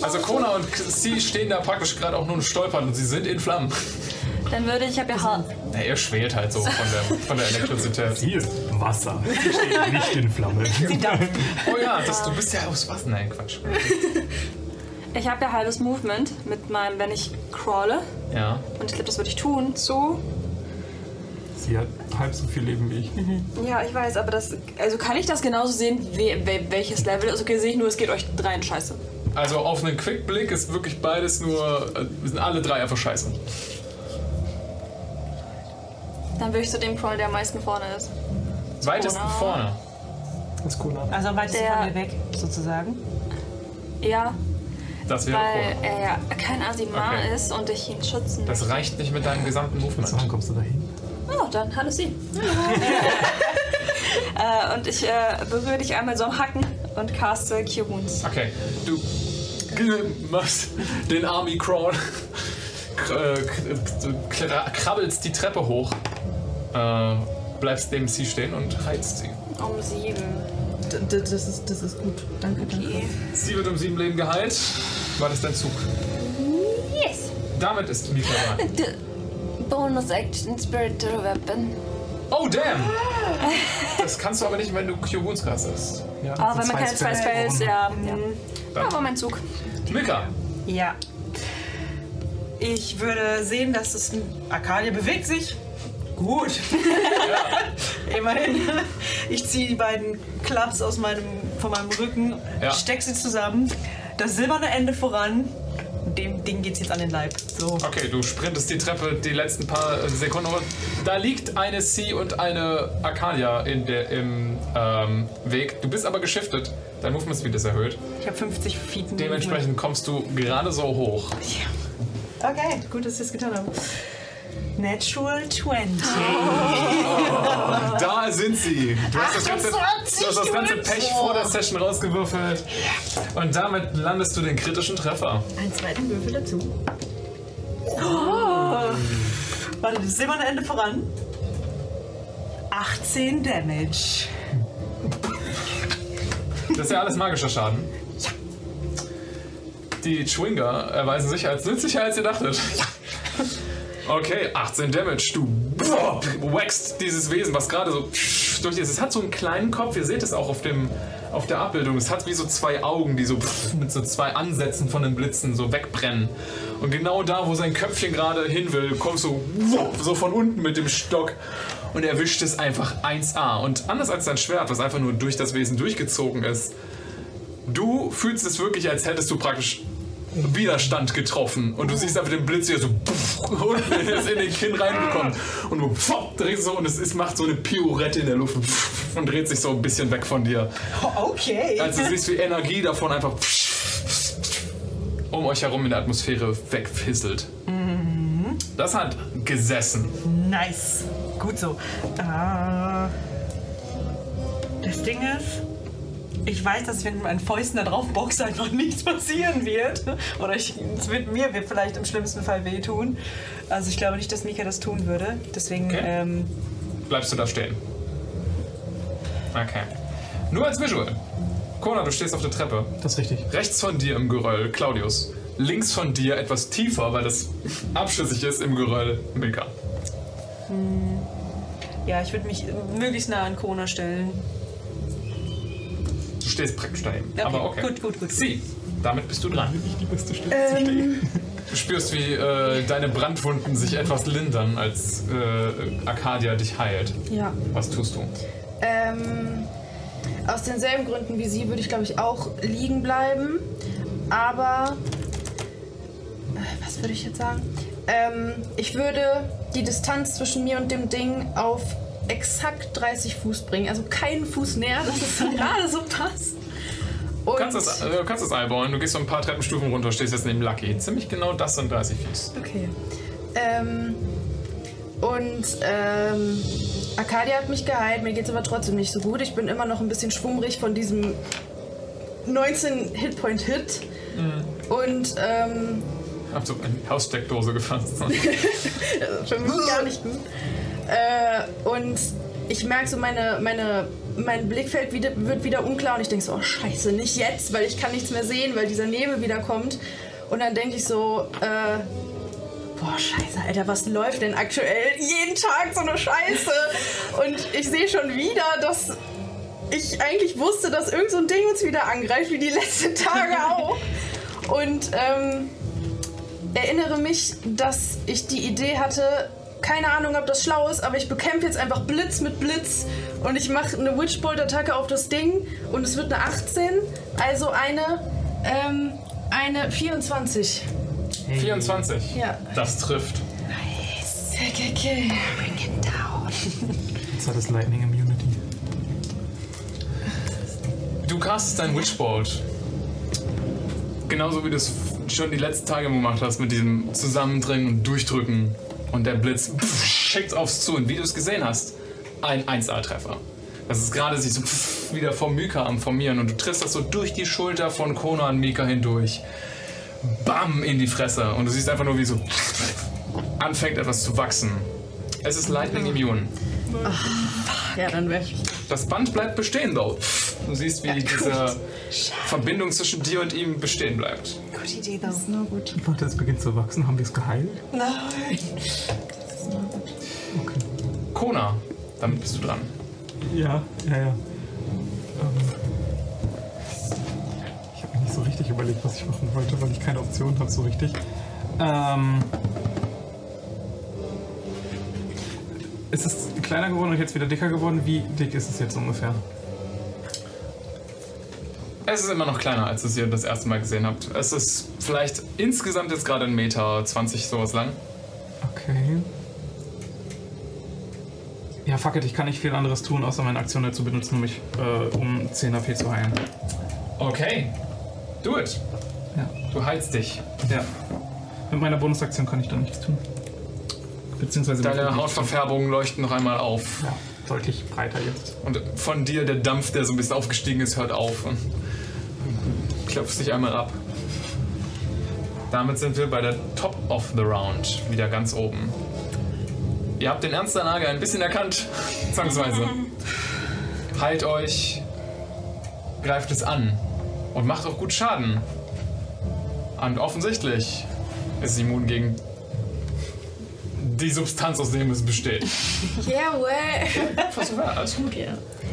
Also Kona und C stehen da praktisch gerade auch nur und stolpern und sie sind in Flammen. Dann würde ich, ich habe ja Ha- Na, er schwelt halt so von der, von der Elektrizität. Sie ist Wasser. Steht nicht in Flammen. Oh ja, das, du bist ja aus was? Nein, Quatsch. ich habe ja halbes Movement mit meinem, wenn ich crawle. Ja. Und ich glaube, das würde ich tun. Zu. Sie hat halb so viel Leben wie ich. Ja, ich weiß, aber das. Also kann ich das genauso sehen, we, we, welches Level ist? Okay, sehe ich nur, es geht euch dreien scheiße. Also auf einen Quickblick ist wirklich beides nur. äh, Wir sind alle drei einfach scheiße. Dann würde ich zu dem crawlen, der am meisten vorne ist. Weitesten Kona. vorne. Das ist Kona. Also am weitesten Der- von mir weg, sozusagen. Ja, Das wäre weil Kona. er ja kein Asimar Okay. ist und ich ihn schützen Das reicht nicht mit deinem gesamten Movement. dann kommst du dahin. Oh, dann hallo Sie. äh, und ich äh, berühre dich einmal so am Hacken und caste Cure Wounds. Okay, du machst den Army Crawl, Kr- äh, kr- krabbelst die Treppe hoch, äh, bleibst neben sie stehen und heizt sie. Um sieben. D d- das, ist, das ist gut. Danke, danke. Okay. Sie wird um sieben Leben geheilt. War das dein Zug? Yes. Damit ist Mika dran. Bonus Action Spiritual Weapon. Oh, damn! Das kannst du aber nicht, wenn du Cure Wounds castest. Ja, Aber wenn man keine zwei Spells, ja. ja. Dann. Aber mein Zug. Mika, Ja. Ich würde sehen, dass es. Arcadia bewegt sich. Gut. Immerhin. Ich ziehe die beiden Clubs aus meinem, von meinem Rücken, Ja. steck sie zusammen, das silberne Ende voran. Dem Ding geht's jetzt an den Leib. So. okay, du sprintest die Treppe die letzten paar Sekunden. hoch. Da liegt eine C und eine Arcadia in der, im ähm, Weg. Du bist aber geschiftet. Dein Movement Speed ist erhöht. Ich habe 50 Feet. Dementsprechend kommst du gerade so hoch. Okay, gut, dass ich das getan habe. Natural 20. Da sind sie. Du hast das ganze, du hast das ganze Pech vor der Session rausgewürfelt. Und damit landest du den kritischen Treffer. Einen zweiten Würfel dazu. Oh. Warte, das silberne Ende voran. 18 Damage. Das ist ja alles magischer Schaden. Die Schwinger erweisen sich als nützlicher, als ihr dachtet. Okay, 18 Damage. Du wächst dieses Wesen, was gerade so durch ist. Es hat so einen kleinen Kopf. Ihr seht es auch auf, dem, auf der Abbildung. Es hat wie so zwei Augen, die so mit so zwei Ansätzen von den Blitzen so wegbrennen. Und genau da, wo sein Köpfchen gerade hin will, kommst du so von unten mit dem Stock und erwischt es einfach 1A. Und anders als dein Schwert, was einfach nur durch das Wesen durchgezogen ist, Du fühlst es wirklich, als hättest du praktisch Widerstand getroffen. Und du siehst einfach den Blitz hier so ist in den Kinn reingekommen. Und du pfopp, drehst so und es ist, macht so eine Pirouette in der Luft pff, und dreht sich so ein bisschen weg von dir. Okay. Also du siehst, wie Energie davon einfach um euch herum in der Atmosphäre wegfisselt. Das hat gesessen. Nice. Gut so. Äh, das Ding ist, ich weiß, dass wenn ich mit meinen Fäusten da drauf boxe, einfach nichts passieren wird. Oder ich, es wird mir wird vielleicht im schlimmsten Fall wehtun. Also ich glaube nicht, dass Mika das tun würde. Deswegen, Okay. ähm, Bleibst du da stehen? Okay. Nur als Visual. Kona, du stehst auf der Treppe. Das ist richtig. Rechts von dir im Geröll, Claudius. Links von dir, etwas tiefer, weil das abschüssig ist im Geröll, Mika. ja, ich würde mich möglichst nah an Kona stellen. Du stehst praktisch daneben. Okay, Aber okay. gut, gut, gut. Sie, damit bist du dran. Nicht die beste Stelle zu Ähm, stehen. Du spürst, wie äh, deine Brandwunden sich etwas lindern, als äh, Arcadia dich heilt. ja. Was tust du? Ähm, aus denselben Gründen wie sie würde ich, glaube ich, auch liegen bleiben. Aber. äh, Was würde ich jetzt sagen? Ähm, ich würde die Distanz zwischen mir und dem Ding auf exakt 30 Fuß bringen. Also keinen Fuß näher, dass es gerade so passt. Und Du kannst das, äh, du kannst das eyeballen, du gehst so ein paar Treppenstufen runter, stehst jetzt neben Lucky. Ziemlich genau das sind 30 Fuß. Okay. Ähm, und ähm, Arcadia hat mich geheilt, mir geht's aber trotzdem nicht so gut. Ich bin immer noch ein bisschen schwummrig von diesem 19 Hitpoint-Hit. Und ähm, Hab so eine Haussteckdose gefasst. für mich gar nicht gut. Äh, und ich merke so, meine, meine, mein Blickfeld wieder, wird wieder unklar und ich denke so, oh scheiße, nicht jetzt, weil ich kann nichts mehr sehen, weil dieser Nebel wieder kommt. Und dann denke ich so, äh, boah scheiße, Alter, was läuft denn aktuell? Jeden Tag so eine Scheiße. Und ich sehe schon wieder, dass ich eigentlich wusste, dass irgend so ein Ding uns wieder angreift, wie die letzten Tage auch. Und ähm, erinnere mich, dass ich die Idee hatte, keine Ahnung, ob das schlau ist, aber ich bekämpfe jetzt einfach Blitz mit Blitz und ich mache eine Witchbolt-Attacke auf das Ding und es wird eine 18, also eine, ähm, eine 24. 24. Ja. Das trifft. Okay, okay. Jetzt hat es Lightning Immunity. Du castest dein Witchbolt. Genauso wie du es schon die letzten Tage gemacht hast, mit diesem Zusammendrängen und Durchdrücken. Und der Blitz pff, schickt aufs zu. Und wie du es gesehen hast, ein 1A-Treffer. Das ist gerade sich so pff, wieder vom Mika am Formieren. Und du triffst das so durch die Schulter von Kona an Mika hindurch. Bam in die Fresse. Und du siehst einfach nur, wie so anfängt etwas zu wachsen. Es ist Lightning Immune. Ja, dann wäre ich. Das Band bleibt bestehen, though. Du siehst, wie diese Verbindung zwischen dir und ihm bestehen bleibt. Gute Idee, though. Na gut. Warte, es beginnt zu wachsen. Haben wir es geheilt? Nein. Okay. Kona, damit bist du dran. Ja, ja, ja. Ähm, ich habe mir nicht so richtig überlegt, was ich machen wollte, weil ich keine Option habe so richtig. Ähm, ist es kleiner geworden und jetzt wieder dicker geworden? Wie dick ist es jetzt ungefähr? Es ist immer noch kleiner, als es ihr das erste Mal gesehen habt. Es ist vielleicht insgesamt jetzt gerade ein Meter 20 sowas lang. Okay. Ja, fuck it, ich kann nicht viel anderes tun, außer meine Aktion dazu benutzen, um mich äh, um 10 AP zu heilen. Okay, do it. Ja. Du heilst dich. Ja. Mit meiner Bonusaktion kann ich da nichts tun. Beziehungsweise. Deine Hautverfärbungen leuchten noch einmal auf. Ja, deutlich breiter jetzt. Und von dir der Dampf, der so ein bisschen aufgestiegen ist, hört auf. Und klopfst dich einmal ab. Damit sind wir bei der Top of the Round. Wieder ganz oben. Ihr habt den Ernst der Lage ein bisschen erkannt, zwangsweise. Heilt euch, greift es an und macht auch gut Schaden. Und offensichtlich ist es immun gegen die Substanz, aus dem es besteht. Yeah, way. Versuch mal, alles gut.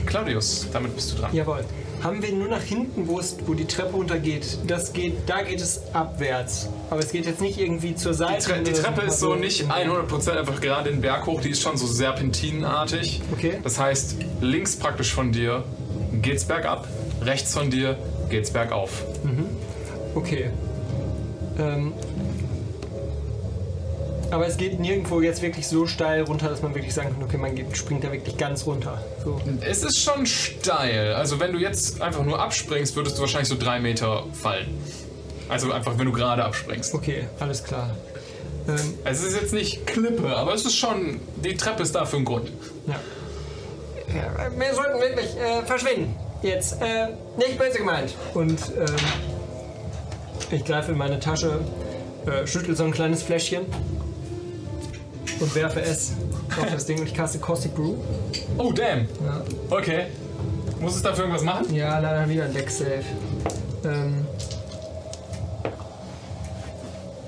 Claudius, damit bist du dran. Jawohl. Haben wir nur nach hinten, wo, es, wo die Treppe runtergeht, das geht, da geht es abwärts. Aber es geht jetzt nicht irgendwie zur Die, Seite. Tre die Treppe ist so nicht 100% einfach gerade den Berg hoch, die ist schon so serpentinenartig. Okay. Das heißt, links praktisch von dir geht's bergab, rechts von dir geht's bergauf. Okay. Ähm, aber es geht nirgendwo jetzt wirklich so steil runter, dass man wirklich sagen kann, okay, man geht, springt da wirklich ganz runter. So. Es ist schon steil. Also wenn du jetzt einfach nur abspringst, würdest du wahrscheinlich so drei Meter fallen. Also einfach, wenn du gerade abspringst. Okay, alles klar. Ähm, Es ist jetzt nicht Klippe, aber es ist schon, die Treppe ist da für einen Grund. ja. ja. Wir sollten wirklich äh, verschwinden. Jetzt. Äh, nicht böse gemeint. Und ähm, ich greife in meine Tasche, äh, schüttel so ein kleines Fläschchen und werfe es auf das Ding und ich kaste Caustic Brew. Oh, damn. Ja. Okay. Muss es dafür irgendwas machen? Ja, leider wieder ein Deck Save. Ähm,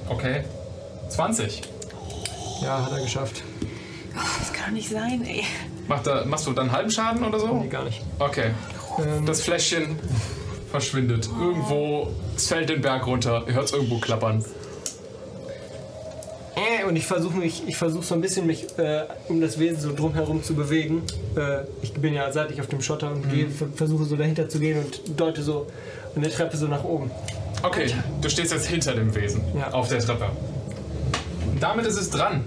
Okay. 20. ja, hat er geschafft. Das kann doch nicht sein, ey. Macht da, machst du dann halben Schaden oder so? Nee, gar nicht. Okay. Ähm, Das Fläschchen verschwindet. Irgendwo, es fällt den Berg runter. Ihr hört es irgendwo klappern. Äh, und ich versuche mich, ich versuche so ein bisschen mich äh, um das Wesen so drumherum zu bewegen. Äh, ich bin ja seitlich auf dem Schotter und gehe, ver- versuche so dahinter zu gehen und deute so an der Treppe so nach oben. Okay, du stehst jetzt hinter dem Wesen. Ja. Auf der Treppe. Und damit ist es dran.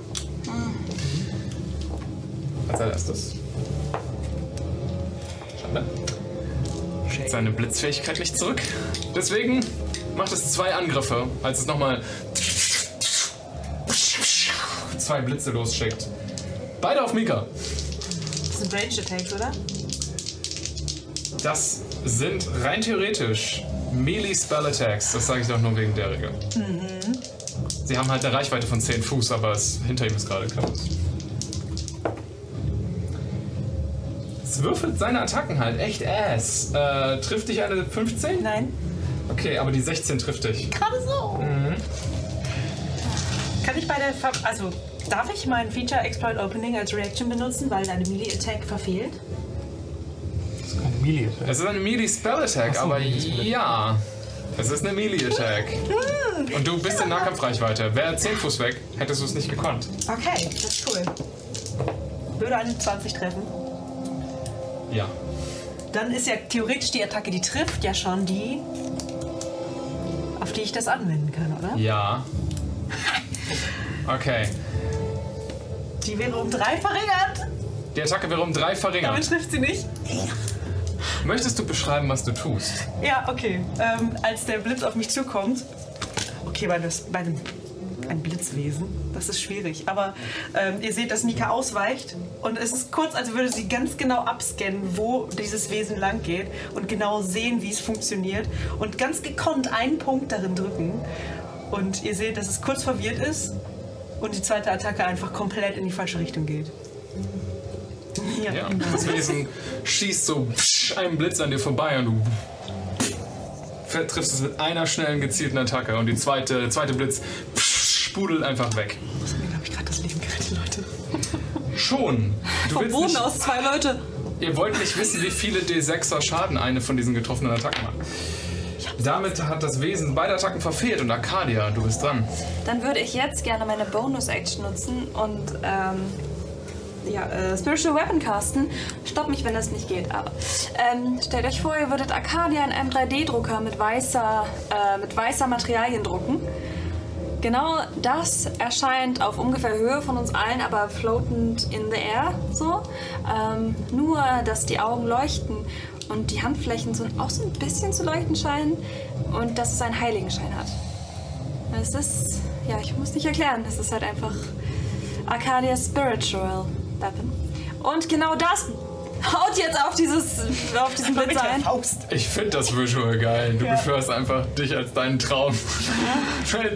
Als allererstes. Schade. Seine Blitzfähigkeit nicht zurück. Deswegen macht es zwei Angriffe, als es nochmal zwei Blitze losschickt. Beide auf Mika. Das sind Range Attacks, oder? Das sind rein theoretisch Melee Spell Attacks. Das sage ich doch nur wegen der Regel. Sie haben halt eine Reichweite von 10 Fuß, aber es, hinter ihm ist gerade Klaus. Es würfelt seine Attacken halt echt ass. Äh, trifft dich eine 15? Nein. Okay, aber die 16 trifft dich. Gerade so. Kann ich bei der. Ver also, darf ich mein Feature Exploit Opening als Reaction benutzen, weil deine Melee Attack verfehlt? Das ist keine Melee. Es ist eine Melee Spell Attack, so, aber Attack. ja. Es ist eine Melee Attack. Und du bist in Nahkampfreichweite. Wäre 10 Fuß weg, hättest du es nicht gekonnt. Okay, das ist cool. Würde eine 20 treffen. Ja. Dann ist ja theoretisch die Attacke, die trifft, ja schon die, auf die ich das anwenden kann, oder? Ja. Okay. Die wäre um drei verringert. Die Attacke wäre um drei Damit verringert. trifft sie nicht. Möchtest du beschreiben, was du tust? Ja, okay. Ähm, als der Blitz auf mich zukommt. Okay, bei, das, bei dem ein Blitzwesen, das ist schwierig. Aber ähm, ihr seht, dass Nika ausweicht und es ist kurz, als würde sie ganz genau abscannen, wo dieses Wesen lang geht und genau sehen, wie es funktioniert und ganz gekonnt einen Punkt darin drücken. Und ihr seht, dass es kurz verwirrt ist und die zweite Attacke einfach komplett in die falsche Richtung geht. Ja, Ja. genau. Das Wesen schießt so einen Blitz an dir vorbei und du triffst es mit einer schnellen, gezielten Attacke. Und die zweite, der zweite Blitz spudelt einfach weg. Das hat mir, glaube ich, gerade das Leben gerettet, Leute. Schon. Du Vom Boden nicht, aus zwei Leute. Ihr wollt nicht wissen, wie viele D6er Schaden eine von diesen getroffenen Attacken macht. Damit hat das Wesen beide Attacken verfehlt und Arcadia, du bist dran. Dann würde ich jetzt gerne meine Bonus-Action nutzen und ähm, ja, äh, Spiritual Weapon casten. Stopp mich, wenn das nicht geht, aber ähm, stellt euch vor, ihr würdet Arcadia in einem 3D-Drucker mit weißer, äh, mit weißer Materialien drucken. Genau das erscheint auf ungefähr Höhe von uns allen, aber floatend in the air so. Ähm, nur, dass die Augen leuchten und die Handflächen so, auch so ein bisschen zu leuchten scheinen und dass es einen Heiligenschein hat. Es ist, ja, ich muss nicht erklären, es ist halt einfach Arcadia Spiritual Weapon. Und genau das haut jetzt auf dieses, auf diesen Mit Blitz der ein. Faust. Ich finde das Visual geil. Du beschwörst einfach dich als deinen Traum.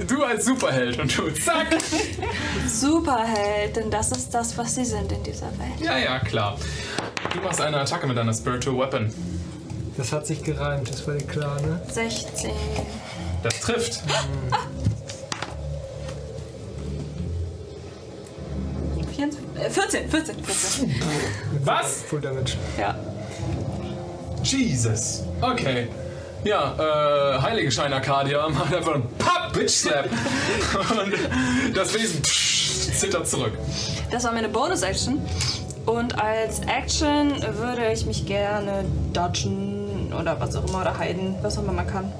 Du als Superheld und du zack. Superheld, denn das ist das, was sie sind in dieser Welt. Ja, ja, klar. Du machst eine Attacke mit deiner Spiritual Weapon. Das hat sich gereimt, das war dir klar, ne? 16. Das trifft. 24, äh, 14, 14, 14. Was? Full Damage. Ja. Jesus. Okay. Ja, äh, Heiligenschein Arcadia macht einfach einen Pop, Bitch Slap. Und das Wesen psch, zittert zurück. Das war meine Bonus-Action. Und als Action würde ich mich gerne dodgen oder was auch immer oder heiden, was auch immer man kann.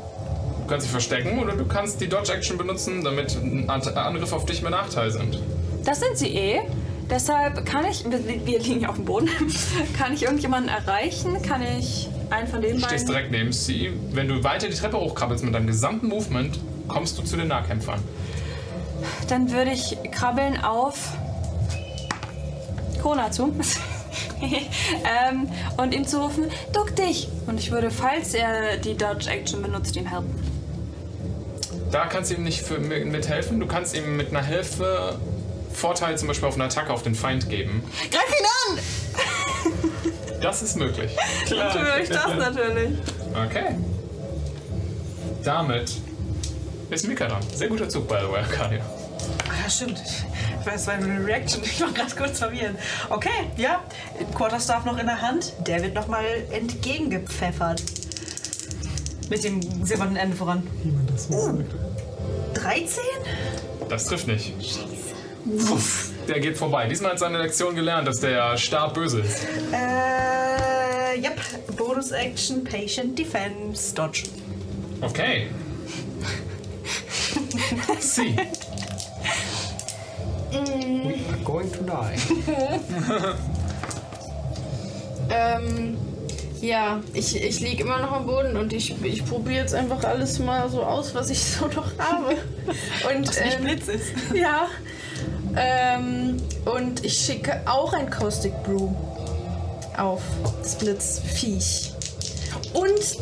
kannst dich verstecken oder du kannst die Dodge-Action benutzen, damit ein An- Angriff auf dich mit Nachteil sind. Das sind sie eh. Deshalb kann ich, wir, liegen ja auf dem Boden, kann ich irgendjemanden erreichen? Kann ich einen von den Du stehst beiden? direkt neben sie. Wenn du weiter die Treppe hochkrabbelst mit deinem gesamten Movement, kommst du zu den Nahkämpfern. Dann würde ich krabbeln auf Kona zu. ähm, und ihm zurufen, duck dich! Und ich würde, falls er die Dodge-Action benutzt, ihm helfen. Da kannst du ihm nicht für, mithelfen. Du kannst ihm mit einer Hilfe Vorteil zum Beispiel auf eine Attacke auf den Feind geben. Greif ihn an! Das ist möglich. Natürlich, das natürlich. Okay. Damit ist Mika dran. Sehr guter Zug, by the way, Arcadia. Ah, ja, stimmt. Ich weiß, es war nur eine Reaction. Ich war gerade kurz verwirrt. Okay, ja. Quarterstaff noch in der Hand. Der wird nochmal entgegengepfeffert. Mit dem silbernen Ende voran. Wie man das so sagt. 13? Das trifft nicht. Wuff, der geht vorbei. Diesmal hat seine Lektion gelernt, dass der Stab böse ist. Äh, yep. Bonus Action, Patient Defense, Dodge. Okay. Sie. We are going to die. Ähm, ja, ich, ich liege immer noch am Boden und ich, ich probiere jetzt einfach alles mal so aus, was ich so noch habe. Und, Was nicht ähm, Blitz ist. Ja. Ähm, und ich schicke auch ein Caustic Brew auf das Blitzviech. Und.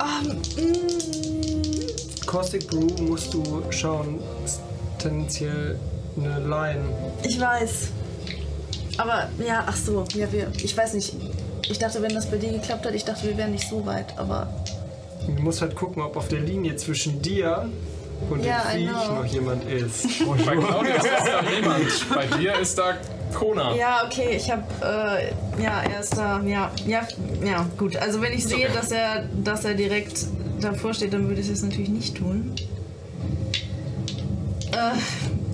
Ähm, mh, Caustic Brew musst du schauen, ist tendenziell eine Line. ich weiß. Aber ja, ach so, ja, wir. Ich weiß nicht. Ich dachte, wenn das bei dir geklappt hat, ich dachte, wir wären nicht so weit, aber. Du musst halt gucken, ob auf der Linie zwischen dir und Ja, I dem Viech know. noch jemand ist. Bei Claudia ist da niemand. Bei dir ist da Kona. Ja, okay, ich habe äh, ja, er ist da, ja, ja, ja, gut. Also wenn ich sehe, okay. dass er, dass er direkt davor steht, dann würde ich es natürlich nicht tun. Äh,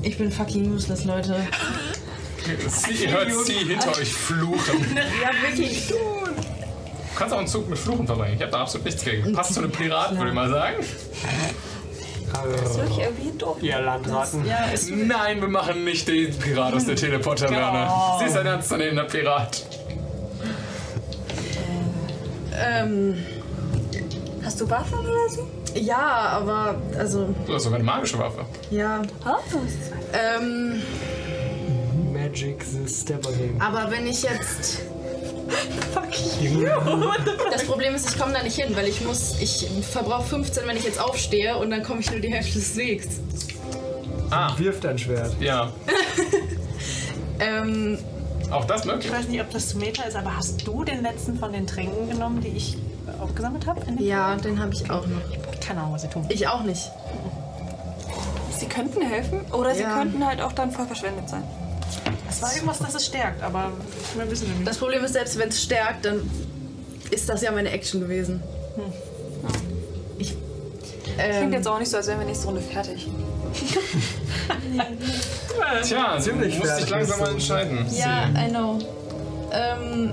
ich bin fucking useless, Leute. Sie, ihr hört sie hinter euch fluchen. Ja, wirklich. Du kannst auch einen Zug mit Fluchen verbringen. Ich habe da absolut nichts gegen. Passt zu einem Pirat, würde ich mal sagen. Also, Wirklich irgendwie doof. ihr Landraten. Ja, ist, Nein, wir machen nicht den Pirat aus der Teleportaverne. Sie ist ein ernstzunehmender Pirat. ähm, Hast du Waffen oder so? ja, aber, also, Du hast sogar eine magische Waffe. ja. Ähm, Magic the Stepper Game. aber wenn ich jetzt. Das Problem ist, ich komme da nicht hin, weil ich muss, ich verbrauche 15, wenn ich jetzt aufstehe und dann komme ich nur die Hälfte des Wegs. Ah, Wirf dein Schwert. ja. Ähm, Auch das möglich. Ich weiß nicht, ob das zu Meta ist, aber hast du den letzten von den Tränken genommen, die ich aufgesammelt habe? ja, den habe ich auch noch. Keine Ahnung, was sie tun. Ich auch nicht. Sie könnten helfen oder sie Ja. könnten halt auch dann voll verschwendet sein. Es war irgendwas, das es stärkt, aber wir wissen nicht. Das Problem ist, selbst wenn es stärkt, dann ist das ja meine Action gewesen. Ich. Klingt Ähm, jetzt auch nicht so, als wären wir nächste Runde fertig. Tja, Ziemlich du musst dich langsam mal entscheiden. ja, I know. Ähm,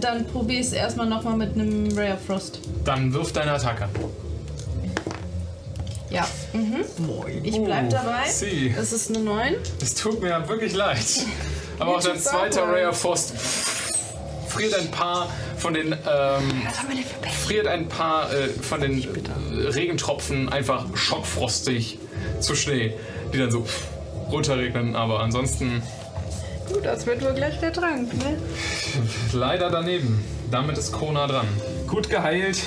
dann probier ich es erstmal nochmal mit einem Ray of Frost. Dann wirf deine Attacke. Ja. Mhm. Ich bleib dabei. Sie. Es ist eine 9. Es tut mir wirklich leid. Aber auch dein zweiter Ray of Frost friert ein paar von den ähm, friert ein paar äh, von den Regentropfen einfach schockfrostig zu Schnee, die dann so runterregnen. Aber ansonsten Gut, das wird wohl gleich der Trank, ne? leider daneben. Damit ist Kona dran. Gut geheilt,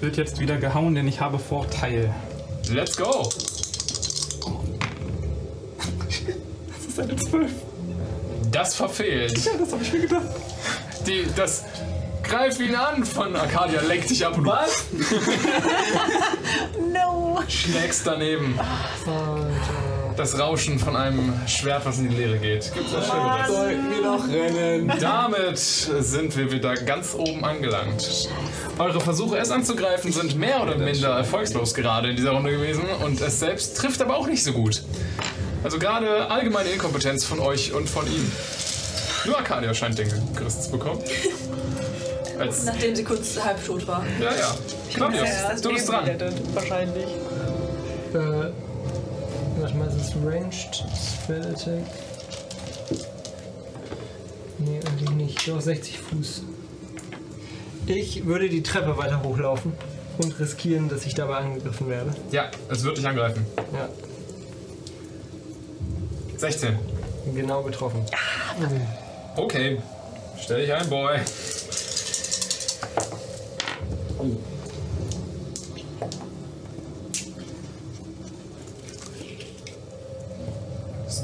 wird jetzt wieder gehauen, denn ich habe Vorteil. Let's go. Das ist eine 12. Das verfehlt. Ja, das habe ich mir gedacht. Die, das Greif ihn an von Arcadia lenkt dich ab und was? No! schlägst daneben. Das Rauschen von einem Schwert, was in die Leere geht. Gibt's was Schöneres? Sollten wir doch rennen. Damit sind wir wieder ganz oben angelangt. Eure Versuche, es anzugreifen, sind mehr oder minder erfolgslos gerade in dieser Runde gewesen und es selbst trifft aber auch nicht so gut. Also gerade allgemeine Inkompetenz von euch und von ihm. Nur Arcadia scheint den zu bekommen. Als, Nachdem sie kurz halb tot war. ja, ja. Claudius, du bist dran. Wahrscheinlich. Äh, warte mal, ist es Ranged Spell Attack? Nee, eigentlich nicht. Doch 60 Fuß. Ich würde die Treppe weiter hochlaufen und riskieren, dass ich dabei angegriffen werde. Ja, es wird dich angreifen. Ja, 16. genau getroffen. Okay. Stell dich ein, Boy.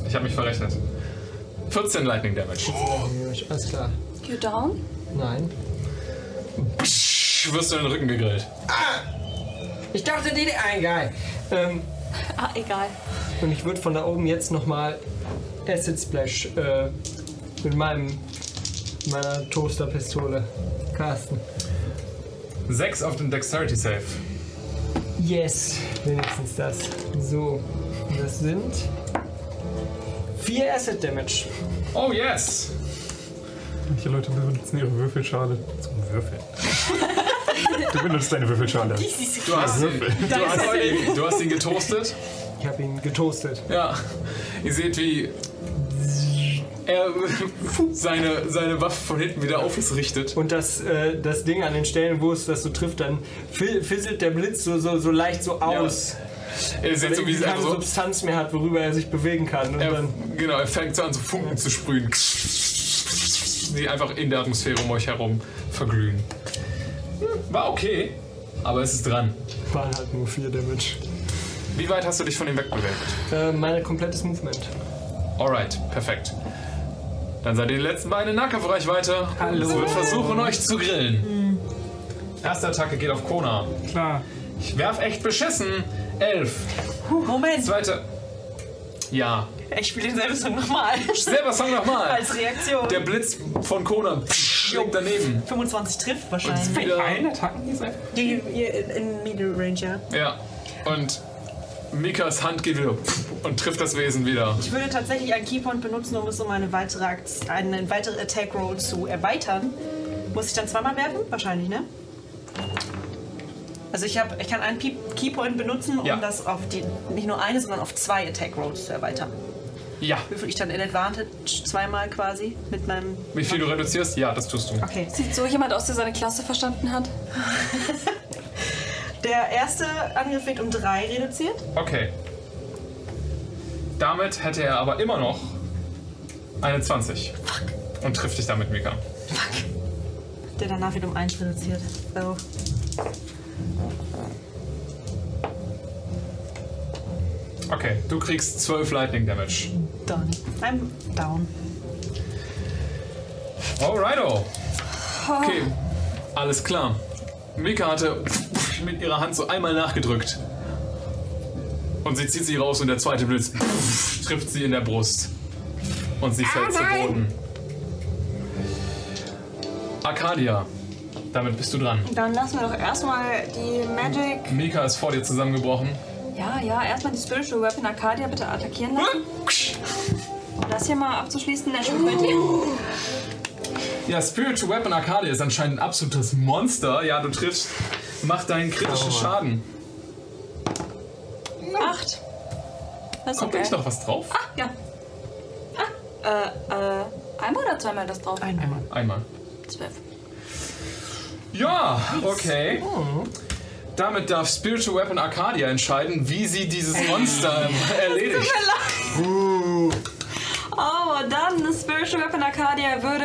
Ich habe mich verrechnet. 14 Lightning Damage. Alles klar. You down? Nein. Psch, wirst du in den Rücken gegrillt. Ich dachte, die. Ah, egal. Ähm, Ah, egal. und ich würde von da oben jetzt nochmal Acid Splash äh, mit meinem meiner Toasterpistole casten. 6 auf den Dexterity Save. Yes, wenigstens das. So, das sind vier Acid Damage. Oh yes! Manche Leute benutzen ihre Würfelschale zum Würfeln. Du benutzt deine Würfelschale. Du hast, ihn, du, hast ihn, du hast ihn getoastet. Ich habe ihn getoastet. Ja. Ihr seht, wie er seine, seine Waffe von hinten wieder auf uns richtet. Und das, äh, das Ding an den Stellen, wo es das so trifft, dann fi- fisselt der Blitz so, so, so leicht so aus. Ihr seht Weil so, er wie es keine so. Substanz mehr hat, worüber er sich bewegen kann. Und Er, dann, genau, er fängt so an, so Funken zu sprühen. Die einfach in der Atmosphäre um euch herum verglühen. Hm, War okay, aber es ist dran. waren halt nur vier Damage. Wie weit hast du dich von ihm wegbewegt? Äh, mein komplettes Movement. Alright, perfekt. Dann seid ihr die letzten beiden in Nahkampfreichweite. Hallo. Es wird versuchen, euch zu grillen. Erste Attacke geht auf Kona. Klar. Ich werf echt beschissen. Elf. Moment, Zweite. Ja. ich spiele denselben Song nochmal. Selber Song nochmal. Als Reaktion. Der Blitz von Kona schlägt daneben. 25 trifft wahrscheinlich. Wieder, Attacken hier sein? Die, in, in Middle Range, ja. ja. Und Mikas Hand geht wieder und trifft das Wesen wieder. Ich würde tatsächlich einen Keypoint benutzen, um es um eine weitere, Akt- eine weitere Attack Roll zu erweitern. Muss ich dann zweimal werfen? Wahrscheinlich, ne? Also ich, hab, ich kann einen Keypoint benutzen, um Ja. das auf die, nicht nur eine, sondern auf zwei Attack Rolls zu erweitern. Ja. Würfel ich dann in Advantage zweimal quasi mit meinem... Wie viel du reduzierst? Ja, das tust du. Okay. Sieht so jemand aus, der seine Klasse verstanden hat? Der erste Angriff wird um drei reduziert. Okay. Damit hätte er aber immer noch eine 20. Und trifft dich damit, Mika. Der danach wird um eins reduziert. So. Okay, du kriegst 12 Lightning Damage. Done. I'm down. Alrighto. Okay, alles klar. Mika hatte mit ihrer Hand so einmal nachgedrückt. Und sie zieht sie raus und der zweite Blitz trifft sie in der Brust. Und sie fällt zu Boden. Arcadia, damit bist du dran. Dann lassen wir doch erstmal die Magic. Mika ist vor dir zusammengebrochen. Ja, ja, erstmal die Spiritual Weapon Arcadia bitte attackieren lassen. Um das hier mal abzuschließen, National 20. Ja, Spiritual Weapon Arcadia ist anscheinend ein absolutes Monster. Ja, du triffst. Mach deinen kritischen Schaden. Acht. Das ist Kommt da okay. nicht noch was drauf? Ja. Ah, äh, äh, einmal oder zweimal das drauf? Einmal. Einmal. Zwölf. Ja, okay. Damit darf Spiritual Weapon Arcadia entscheiden, wie sie dieses Monster erledigt. Aber dann, das Spiritual Weapon Arcadia würde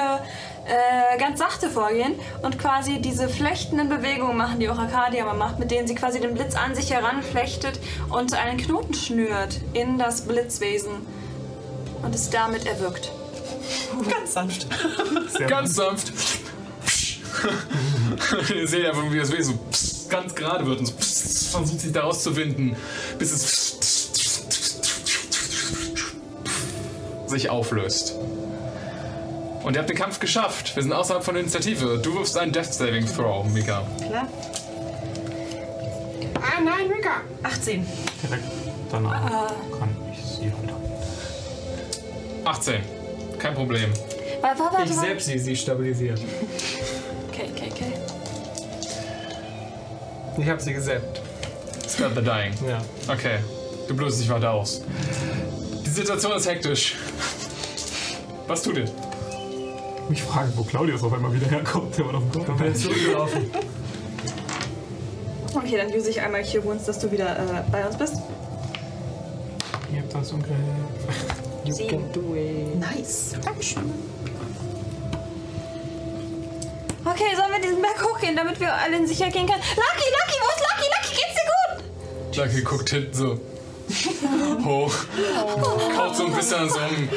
äh, ganz sachte vorgehen und quasi diese flechtenden Bewegungen machen, die auch Arcadia mal macht, mit denen sie quasi den Blitz an sich heranflechtet und einen Knoten schnürt in das Blitzwesen und es damit erwirkt. Ganz sanft. Ganz sanft. Ihr seht einfach, wie das Wesen so ganz gerade wird und so versucht sich da rauszuwinden, bis es sich auflöst. Und ihr habt den Kampf geschafft. Wir sind außerhalb von der Initiative. Du wirfst einen Death Saving Throw, Mika. Klar. Ah nein, Mika! 18. Direkt danach kann ich sie runter. 18. Kein Problem. Warte, warte, warte. Ich selbst sie, sie stabilisiert. Okay, okay, okay. Ich habe sie gesäppt. Spare the Dying. Ja. Okay. Du blutest dich weiter aus. Die Situation ist hektisch. Was tut ihr? Mich fragen, wo Claudius auf einmal wieder herkommt. Der war doch im ich zurückgelaufen. Okay, dann use ich einmal Cure Wounds, dass du wieder äh, bei uns bist. Ihr habt das umgehört. You can do it. Nice. Dankeschön. Okay, sollen wir diesen Berg hochgehen, damit wir alle in Sicherheit gehen können? Lucky, Lucky, wo ist Lucky? Lucky, geht's dir gut? Lucky guckt hinten so hoch. Kaut so ein bisschen an so einem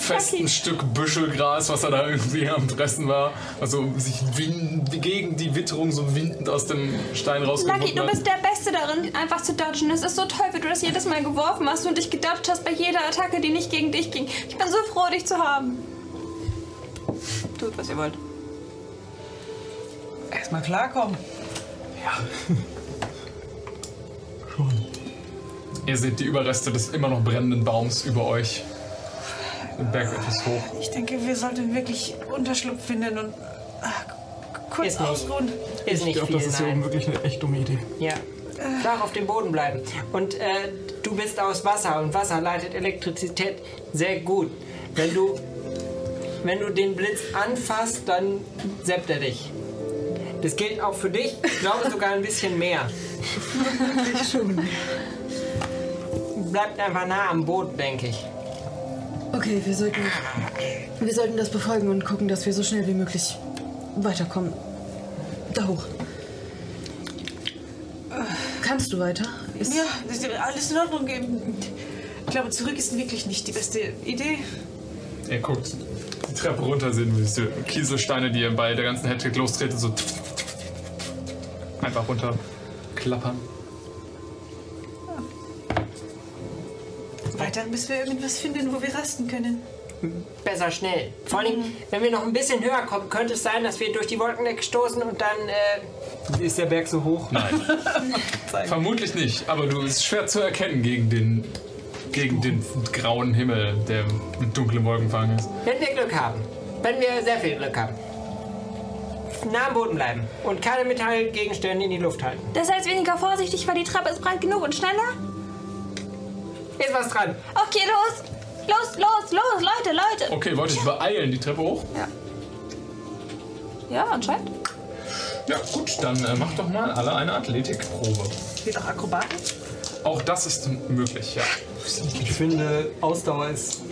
festen Stück Büschelgras, was er da irgendwie am Fressen war. Also sich wind, gegen die Witterung so windend aus dem Stein Lucky, rausgeworfen du hat. bist der Beste darin, einfach zu dodgen. Es ist so toll, wie du das jedes Mal geworfen hast und dich gedodged hast bei jeder Attacke, die nicht gegen dich ging. Ich bin so froh, dich zu haben. Tut, was ihr wollt. Erstmal klarkommen. Ihr seht die Überreste des immer noch brennenden Baums über euch. Den Berg etwas hoch. Ich denke, wir sollten wirklich Unterschlupf finden und ah, kurz Ist nicht. ausruhen. Ist Ich nicht glaube, viel, das ist hier oben wirklich eine echt dumme Idee. Ja. Flach auf dem Boden bleiben. Und äh, du bist aus Wasser und Wasser leitet Elektrizität sehr gut. Wenn du, wenn du den Blitz anfasst, dann seppt er dich. Das gilt auch für dich. Ich glaube sogar ein bisschen mehr. Bleibt einfach nah am Boot, denke ich. Okay, wir sollten, wir sollten das befolgen und gucken, dass wir so schnell wie möglich weiterkommen. Da hoch. Kannst du weiter? Ist, Ja, alles in Ordnung. Ich glaube, zurück ist wirklich nicht die beste Idee. Ihr guckt die Treppe runter, sehen wir diese Kieselsteine, die ihr bei der ganzen Hattrick lostretet, so einfach runter klappern. Weiter, bis wir irgendwas finden, wo wir rasten können. Besser schnell. Vor allem, wenn wir noch ein bisschen höher kommen, könnte es sein, dass wir durch die Wolkendecke stoßen und dann äh, Ist der Berg so hoch? Nein. Vermutlich nicht, aber du ist schwer zu erkennen gegen den, gegen den grauen Himmel, der mit dunklen Wolken verhangen ist. Wenn wir Glück haben. Wenn wir sehr viel Glück haben. Nah am Boden bleiben und keine Metallgegenstände in die Luft halten. Das heißt weniger vorsichtig, weil die Treppe ist breit genug und schneller? Ist was dran. Okay, los! Los, los, los, Leute, Leute! Okay, wollt ihr beeilen, die Treppe hoch? Ja, anscheinend. Ja, gut, dann äh, macht doch mal alle eine Athletikprobe. Geht auch Akrobaten? Auch das ist möglich, ja. Ich finde, Ausdauer ist.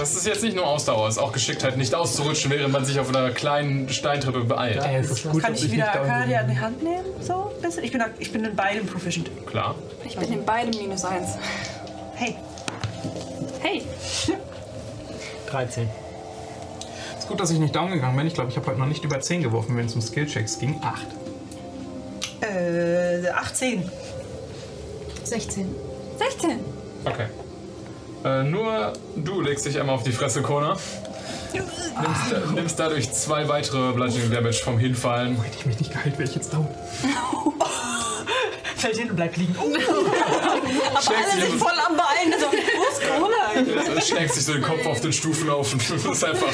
Das ist jetzt nicht nur Ausdauer, es ist auch Geschicktheit, nicht auszurutschen, während man sich auf einer kleinen Steintreppe beeilt. Ja, es ist gut, Kann ich ich wieder Arcadia an die Hand nehmen? So, ein bisschen? Ich bin, ich bin in beidem proficient. Klar. Ich bin in beidem minus eins. Hey, Hey! 13. Ist gut, dass ich nicht down gegangen bin. Ich glaube, ich habe heute noch nicht über 10 geworfen, wenn es um Skillchecks ging. 8. äh, 18. 16. 16! Okay. Äh, nur du legst dich einmal auf die Fresse, Kona. Nimmst, äh, nimmst dadurch zwei weitere Bludgeoning Damage vom Hinfallen. Hätte ich mich nicht geheilt, wäre ich jetzt down. Fällt hin und bleibt liegen. Oh, Schlägst alle sind voll am Bein. So, wo ist Corona eigentlich? äh, schlägst dich so den Kopf auf den Stufen auf und ist einfach,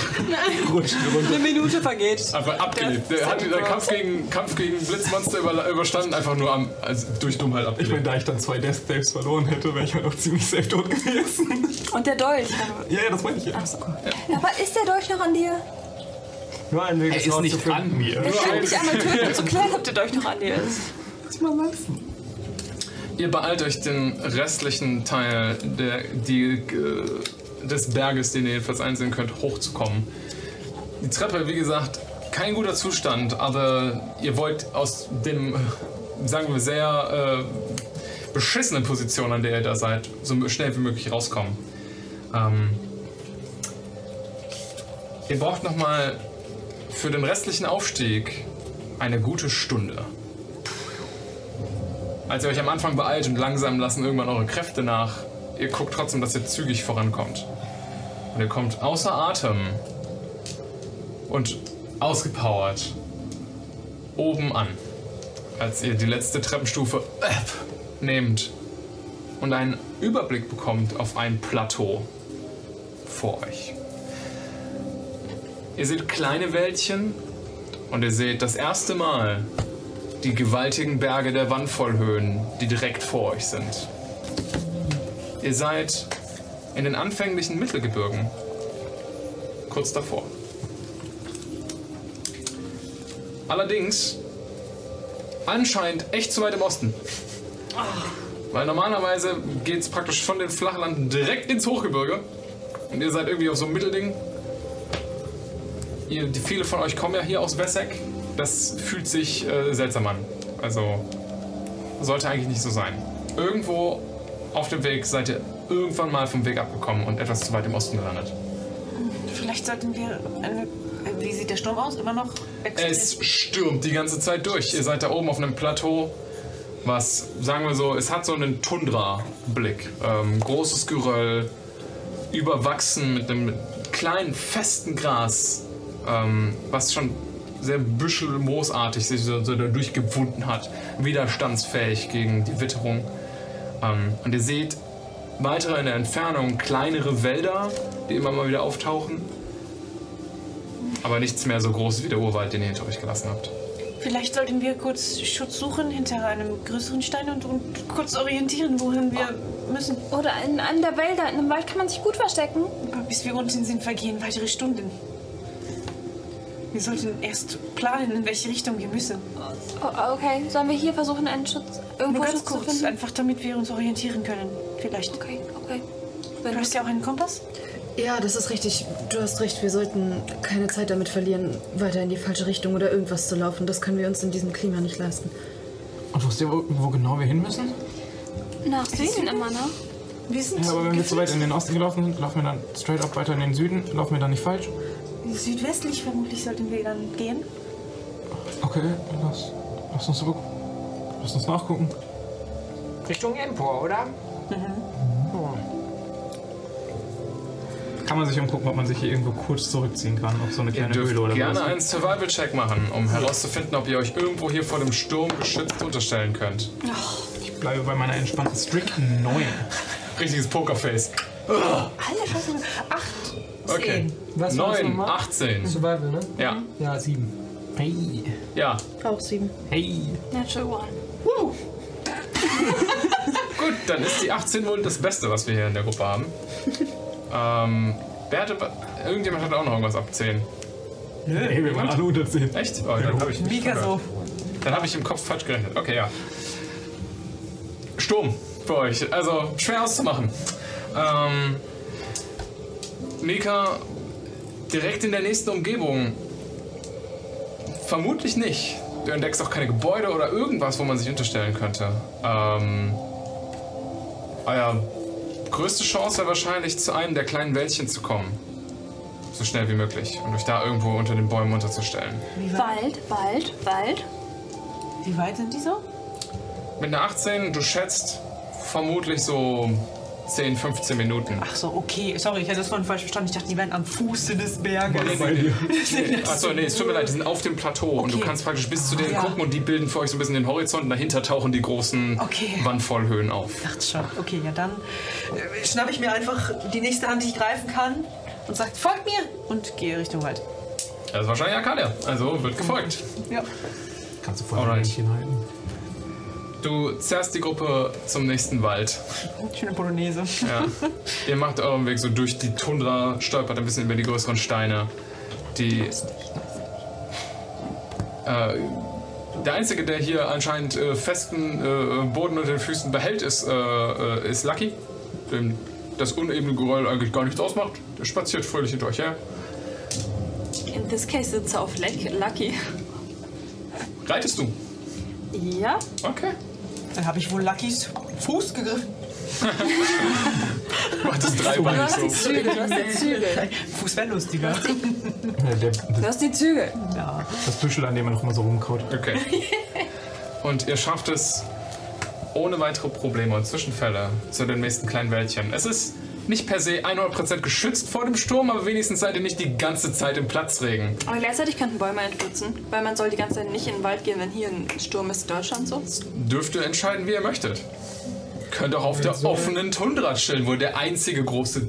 Eine Minute vergeht. einfach abgelebt. Der hat den Kampf gegen, Kampf gegen Blitzmonster über, überstanden, einfach nur am, also durch Dummheit Ich meine, da ich dann zwei Death Saves verloren hätte, wäre ich halt auch ziemlich safe tot gewesen. Und der Dolch. ja, ja, das meine ich ja. Aber ist der Dolch noch an dir? Nur ein Weg, Er das ist nicht an mir. Ich kann dich einmal töten, um zu klären, ob der Dolch noch an dir ist. Ihr beeilt euch den restlichen Teil der, die, äh, des Berges, den ihr jedenfalls einsehen könnt, hochzukommen. Die Treppe, wie gesagt, kein guter Zustand, aber ihr wollt aus dem, äh, sagen wir, sehr äh, beschissenen Position, an der ihr da seid, so schnell wie möglich rauskommen. Ähm, ihr braucht nochmal für den restlichen Aufstieg eine gute Stunde. Als ihr euch am Anfang beeilt und langsam lassen irgendwann eure Kräfte nach, ihr guckt trotzdem, dass ihr zügig vorankommt. Und ihr kommt außer Atem und ausgepowert oben an, als ihr die letzte Treppenstufe äh, nehmt und einen Überblick bekommt auf ein Plateau vor euch. Ihr seht kleine Wäldchen und ihr seht das erste Mal die gewaltigen Berge der Wandvollhöhen, die direkt vor euch sind. Ihr seid in den anfänglichen Mittelgebirgen, kurz davor. Allerdings anscheinend echt zu weit im Osten. Weil normalerweise geht es praktisch von den Flachlanden direkt ins Hochgebirge. Und ihr seid irgendwie auf so einem Mittelding. Ihr, viele von euch kommen ja hier aus Wessex. Das fühlt sich äh, seltsam an. Also sollte eigentlich nicht so sein. Irgendwo auf dem Weg seid ihr irgendwann mal vom Weg abgekommen und etwas zu weit im Osten gelandet. Vielleicht sollten wir. Eine, wie sieht der Sturm aus? Immer noch extrem? Es stürmt die ganze Zeit durch. Ihr seid da oben auf einem Plateau, was, sagen wir so, es hat so einen Tundra-Blick. Ähm, großes Geröll, überwachsen mit einem kleinen, festen Gras, ähm, was schon sehr büschelmoosartig sich so, so durchgewunden hat. Widerstandsfähig gegen die Witterung. Ähm, und ihr seht weiter in der Entfernung kleinere Wälder, die immer mal wieder auftauchen. Aber nichts mehr so groß wie der Urwald, den ihr hinter euch gelassen habt. Vielleicht sollten wir kurz Schutz suchen hinter einem größeren Stein und, und kurz orientieren, wohin wir müssen. Oder in einem der Wälder. In einem Wald kann man sich gut verstecken. Aber bis wir unten sind, vergehen weitere Stunden. Wir sollten erst planen, in welche Richtung wir müssen. Oh, okay, sollen wir hier versuchen, einen Schutz irgendwo Nur ganz Schutz zu kurz, finden? einfach damit wir uns orientieren können. Vielleicht. Okay, okay. Du hast ja auch einen Kompass? Ja, das ist richtig. Du hast recht, wir sollten keine Zeit damit verlieren, weiter in die falsche Richtung oder irgendwas zu laufen. Das können wir uns in diesem Klima nicht leisten. Und wisst ihr, wo, wo genau wir hin müssen? Nach Süden immer noch. Wir sind Ja, aber wenn wir zu weit in den Osten gelaufen sind, laufen wir dann straight up weiter in den Süden. Laufen wir dann nicht falsch? Südwestlich vermutlich sollten wir dann gehen. Okay, lass, lass, uns, so- lass uns nachgucken. Richtung Empor, oder? Kann man sich umgucken, ob man sich hier irgendwo kurz zurückziehen kann, ob so eine Ihr kleine dürft Höhle oder gerne was. einen Survival-Check machen, um herauszufinden, ob ihr euch irgendwo hier vor dem Sturm geschützt unterstellen könnt. Ich bleibe bei meiner entspannten strikten 9. Richtiges Pokerface. Alter, Scheiße. Acht, Okay. Was war's 9, nochmal? 18. Survival, ne? Ja, Ja, sieben. Hey, ja. Auch sieben. hey. Natural One. Gut, dann ist die 18 wohl das Beste, was wir hier in der Gruppe haben. ähm, wer hatte. Irgendjemand hat auch noch irgendwas ab 10. Hey, wir waren alle unter 10. Echt? Oh, dann habe ich nicht so. Dann habe ich im Kopf falsch gerechnet. Okay, ja. Sturm für euch. Also schwer auszumachen. Ähm, Mika, direkt in der nächsten Umgebung. Vermutlich nicht. Du entdeckst auch keine Gebäude oder irgendwas, wo man sich unterstellen könnte. Ähm, euer größte Chance wäre wahrscheinlich, zu einem der kleinen Wäldchen zu kommen. So schnell wie möglich. Und euch da irgendwo unter den Bäumen unterzustellen. Wald, Wald, Wald. Wie weit sind die so? Mit einer 18, du schätzt vermutlich so 10, 15 Minuten. Ach so, okay. Sorry, ich hatte das vorhin falsch verstanden. Ich dachte, die wären am Fuße des Berges. Achso, nee, es tut mir leid, die sind auf dem Plateau und du Okay. kannst praktisch bis zu denen Ja. gucken und die bilden für euch so ein bisschen den Horizont und dahinter tauchen die großen Okay. Wandvollhöhen auf. Dachte schon. Okay, ja dann äh, schnapp ich mir einfach die nächste Hand, die ich greifen kann und sagt, folgt mir und gehe Richtung Wald. Das ist wahrscheinlich Arcadia, also wird gefolgt. Ja. Kannst du voll Alright. ein Händchen halten. Du zerrst die Gruppe zum nächsten Wald. Schöne Polonaise. Ja. Ihr macht euren Weg so durch die Tundra, stolpert ein bisschen über die größeren Steine. Die. Äh, der Einzige, der hier anscheinend äh, festen äh, Boden unter den Füßen behält, ist, äh, äh, ist Lucky. Dem das unebene Geröll eigentlich gar nichts ausmacht. Der spaziert fröhlich hinter euch her. In this case sitzt er auf Lucky. Reitest du? Ja? Okay. Dann habe ich wohl Luckys Fuß gegriffen. Du hattest drei Beine so. Zügel, du hast die Zügel. Fuß wäre lustiger. Ja, der, Du das, hast die Zügel. das Büschel, an dem man noch immer so rumkaut. Okay. Und ihr schafft es ohne weitere Probleme und Zwischenfälle zu den nächsten kleinen Wäldchen. Es ist nicht per se 100% geschützt vor dem Sturm, aber wenigstens seid ihr nicht die ganze Zeit im Platzregen. Aber gleichzeitig könnten Bäume einstürzen, weil man soll die ganze Zeit nicht in den Wald gehen, wenn hier ein Sturm ist in Deutschland so. Dürft ihr entscheiden, wie ihr möchtet. Könnt auch auf der offenen Tundra chillen, wo der einzige große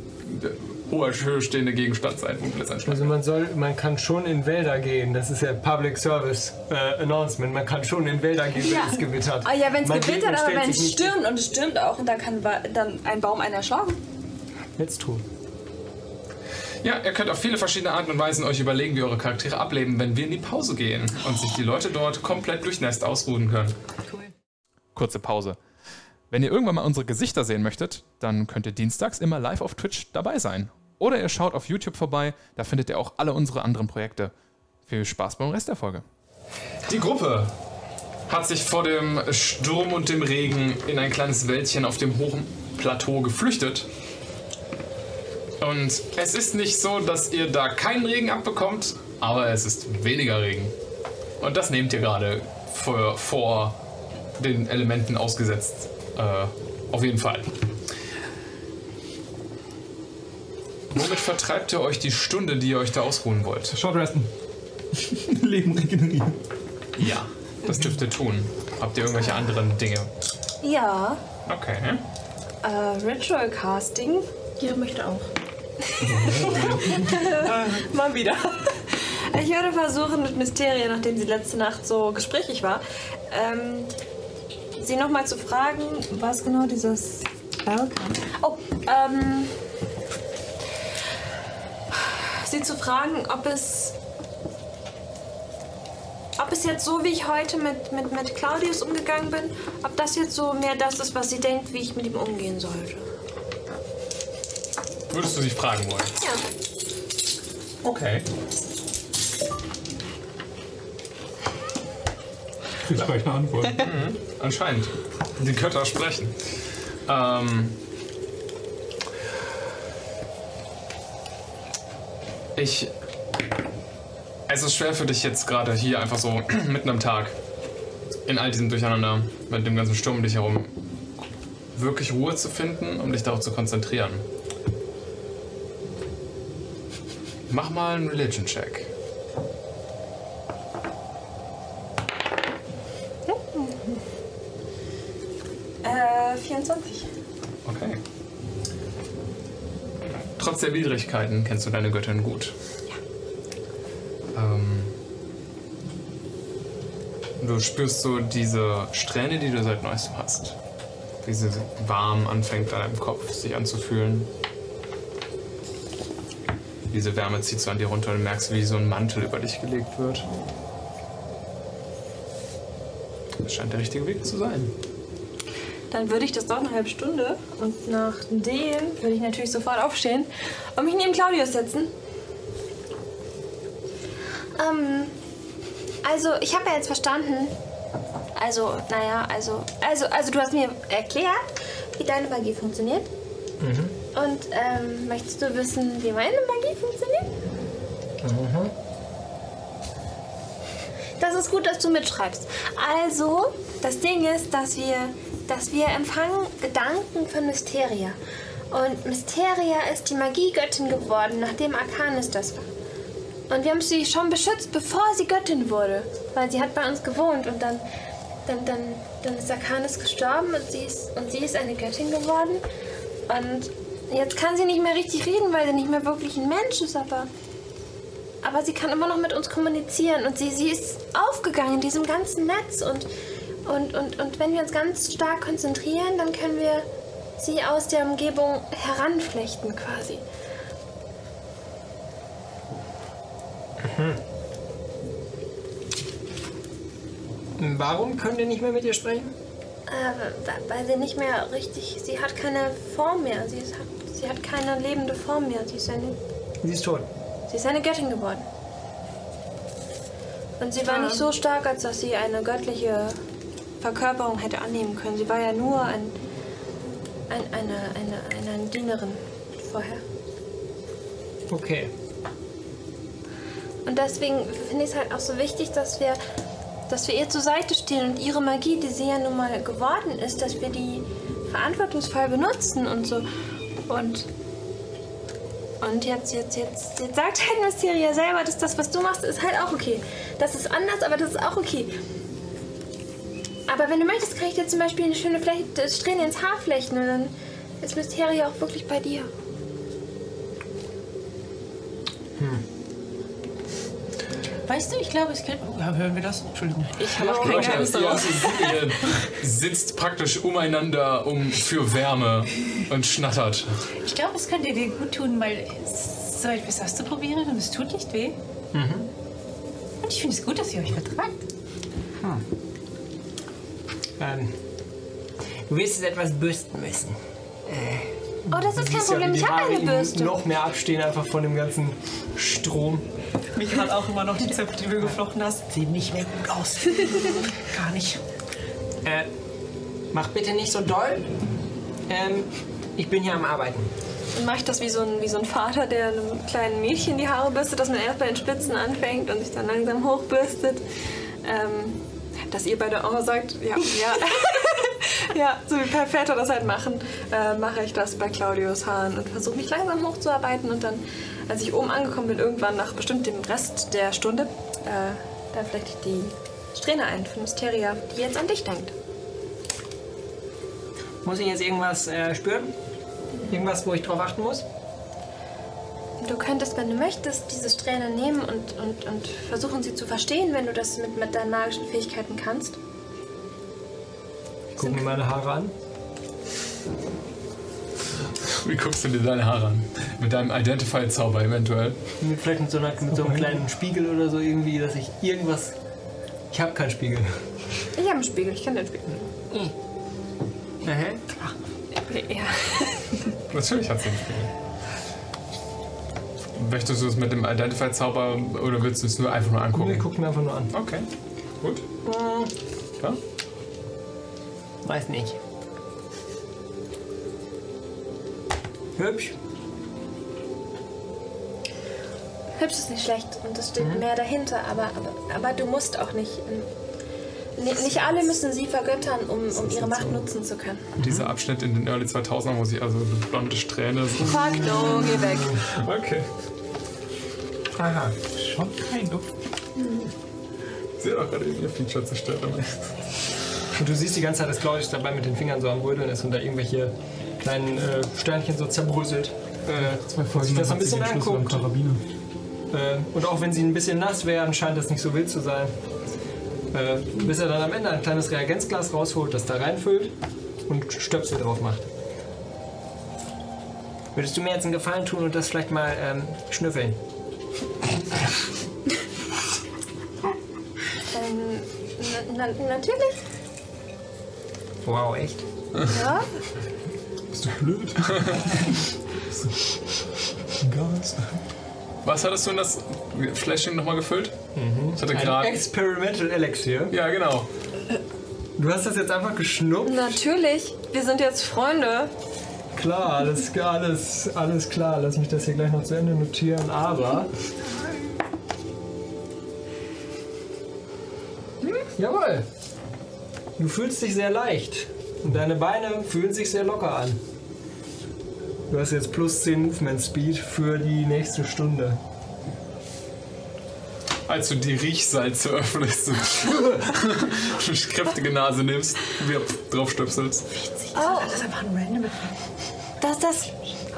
hoher Höhe stehende Gegenstand sein, wo Blitzeinschlag. Also man soll, man kann schon in Wälder gehen. Das ist ja Public Service äh, Announcement. Man kann schon in Wälder gehen, wenn es gewittert. Ah ja, wenn es Man geht gewittert, und aber stellt wenn es sich nicht- stürmt und es stürmt auch und da kann wa- dann ein Baum einen erschlagen. Jetzt tun. Ja, ihr könnt auf viele verschiedene Arten und Weisen euch überlegen, wie eure Charaktere ableben, wenn wir in die Pause gehen und sich die Leute dort komplett durchnässt ausruhen können. Kurze Pause. Wenn ihr irgendwann mal unsere Gesichter sehen möchtet, dann könnt ihr dienstags immer live auf Twitch dabei sein. Oder ihr schaut auf YouTube vorbei, da findet ihr auch alle unsere anderen Projekte. Viel Spaß beim Rest der Folge. Die Gruppe hat sich vor dem Sturm und dem Regen in ein kleines Wäldchen auf dem hohen Plateau geflüchtet. Und es ist nicht so, dass ihr da keinen Regen abbekommt, aber es ist weniger Regen. Und das nehmt ihr gerade vor, vor den Elementen ausgesetzt. Äh, auf jeden Fall. Womit vertreibt ihr euch die Stunde, die ihr euch da ausruhen wollt? Short resten. Leben regenerieren. Ja, das dürft ihr tun. Habt ihr irgendwelche anderen Dinge? Ja, Okay. äh, Ritual Casting. Ja, möchte auch. Mal wieder. Ich würde versuchen, mit Mysteria, nachdem sie letzte Nacht so gesprächig war, ähm, sie nochmal zu fragen, was genau dieses Spell kann. Oh, ähm, sie zu fragen, ob es ob es jetzt so, wie ich heute mit, mit, mit Claudius umgegangen bin, ob das jetzt so mehr das ist, was sie denkt, wie ich mit ihm umgehen sollte. Würdest du sie fragen wollen? Ja. Okay. Ich habe eine Antwort. Mhm, anscheinend. Die Götter sprechen. Ähm, ich. Es ist schwer für dich jetzt gerade hier einfach so mitten am Tag in all diesem Durcheinander mit dem ganzen Sturm um dich herum wirklich Ruhe zu finden, um dich darauf zu konzentrieren. Mach mal einen Religion-Check. Äh, 24. Okay. Trotz der Widrigkeiten kennst du deine Göttin gut. Ähm, du spürst so diese Strähne, die du seit neuestem hast. Wie sie warm anfängt an deinem Kopf sich anzufühlen. Diese Wärme zieht so an dir runter und du merkst, wie so ein Mantel über dich gelegt wird. Das scheint der richtige Weg zu sein. Dann würde ich das doch eine halbe Stunde und nach dem würde ich natürlich sofort aufstehen und mich neben Claudius setzen. Ähm, also ich habe ja jetzt verstanden. Also, naja, also, also, also du hast mir erklärt, wie deine Magie funktioniert. Und ähm, möchtest du wissen, wie meine Magie funktioniert? Das ist gut, dass du mitschreibst. Also, das Ding ist, dass wir, dass wir empfangen Gedanken von Mysteria. Und Mysteria ist die Magiegöttin geworden, nachdem Arcanis das war. Und wir haben sie schon beschützt, bevor sie Göttin wurde. Weil sie hat bei uns gewohnt und dann, dann, dann, dann ist Arcanis gestorben und sie ist, und sie ist eine Göttin geworden. Und jetzt kann sie nicht mehr richtig reden, weil sie nicht mehr wirklich ein Mensch ist, aber aber sie kann immer noch mit uns kommunizieren und sie, sie ist aufgegangen in diesem ganzen Netz und, und, und, und wenn wir uns ganz stark konzentrieren, dann können wir sie aus der Umgebung heranflechten quasi. Warum können wir nicht mehr mit ihr sprechen? Äh, weil sie nicht mehr richtig, sie hat keine Form mehr, sie, ist, sie hat keine lebende Form mehr, sie ist eine, Sie ist tot. Sie ist eine Göttin geworden. Und sie war nicht so stark, als dass sie eine göttliche Verkörperung hätte annehmen können. Sie war ja nur ein, ein, eine, eine, eine Dienerin vorher. Okay. Und deswegen finde ich es halt auch so wichtig, dass wir, dass wir ihr zur Seite stehen und ihre Magie, die sie ja nun mal geworden ist, dass wir die verantwortungsvoll benutzen und so. Und, und jetzt, jetzt, jetzt, jetzt sagt halt Mysteria selber, dass das, was du machst, ist halt auch okay. Das ist anders, aber das ist auch okay. Aber wenn du möchtest, kann ich dir zum Beispiel eine schöne Flecht, Strähne ins Haar flechten und dann ist Mysteria auch wirklich bei dir. Weißt du, ich glaube, es könnte. Ja, hören wir das? Entschuldigung. Ich habe auch kein Geheimnis daraus. ihr sitzt praktisch umeinander um für Wärme und schnattert. Ich glaube, es könnte dir gut tun, mal so etwas auszuprobieren und es tut nicht weh. Und ich finde es gut, dass ihr euch vertragt. Ähm, du wirst jetzt etwas bürsten müssen. Oh, das ist kein ja, Problem. wie Ich habe eine Bürste. noch mehr abstehen, einfach von dem ganzen Strom. Mich hat auch immer noch die Zöpfe, die du geflochten hast. Sieht nicht mehr gut aus. Gar nicht. Äh, mach bitte nicht so doll. Ähm, ich bin hier am Arbeiten. Dann mache ich das wie so, ein, wie so ein Vater, der einem kleinen Mädchen die Haare bürstet, dass man erst bei den Spitzen anfängt und sich dann langsam hochbürstet. Ähm, dass ihr beide auch sagt, ja, ja. ja, so wie per Väter das halt machen, äh, mache ich das bei Claudius Haaren und versuche mich langsam hochzuarbeiten und dann, als ich oben angekommen bin, irgendwann nach bestimmt dem Rest der Stunde, äh, dann vielleicht die Strähne ein von Mysteria, die jetzt an dich denkt. Muss ich jetzt irgendwas äh, spüren? Irgendwas, wo ich drauf achten muss? Du könntest, wenn du möchtest, diese Strähne nehmen und, und, und versuchen sie zu verstehen, wenn du das mit, mit deinen magischen Fähigkeiten kannst. Ich gucke mir meine Haare an. Wie guckst du dir deine Haare an? Mit deinem Identify-Zauber eventuell. Mit vielleicht mit so, einer, mit so einem kleinen Spiegel oder so irgendwie, dass ich irgendwas. Ich habe keinen Spiegel. Ich habe einen Spiegel, ich kann den Spiegel. Aha. Ja. Natürlich hat sie einen Spiegel. Möchtest du es mit dem Identify-Zauber oder willst du es nur einfach nur angucken? Nee, guck mir einfach nur an. Okay, gut. Ja? Weiß nicht. Hübsch. Hübsch ist nicht schlecht und es steht mehr dahinter, aber, aber, aber du musst auch nicht. ähm, ni- Nicht alle müssen sie vergöttern, um, um ihre Macht nutzen zu können. Dieser Abschnitt in den Early 2000ern, wo sie also eine blonde Strähne so. Fuck no, geh weg. Okay. Aha, schon kein Duft. Sie hat auch gerade eben ihr Feature zerstört. Und du siehst die ganze Zeit, dass Claudius dabei mit den Fingern so am Rödeln ist und da irgendwelche kleinen äh, Sternchen so zerbröselt. Äh, Zwei Folgen sich das ein bisschen anguckt. Äh, und auch wenn sie ein bisschen nass werden, scheint das nicht so wild zu sein. Äh, bis er dann am Ende ein kleines Reagenzglas rausholt, das da reinfüllt und Stöpsel drauf macht. Würdest du mir jetzt einen Gefallen tun und das vielleicht mal ähm, schnüffeln? Ähm, na, na, natürlich. Wow, echt? Ja. Bist du blöd? Gas. Was hattest du in das Fläschchen nochmal gefüllt? Ich hatte Ein gerade. Experimental Elixir. Ja, genau. Du hast das jetzt einfach geschnuppt? Natürlich. Wir sind jetzt Freunde. Klar, alles, alles, alles klar. Lass mich das hier gleich noch zu Ende notieren. Aber. Hm, jawohl. Du fühlst dich sehr leicht. Und deine Beine fühlen sich sehr locker an. Du hast jetzt plus 10 Movement Speed für die nächste Stunde. Als du die Riechsalze öffnest und eine kräftige Nase nimmst, wieder drauf stöpselst. Oh, Das ist einfach ein random das, das.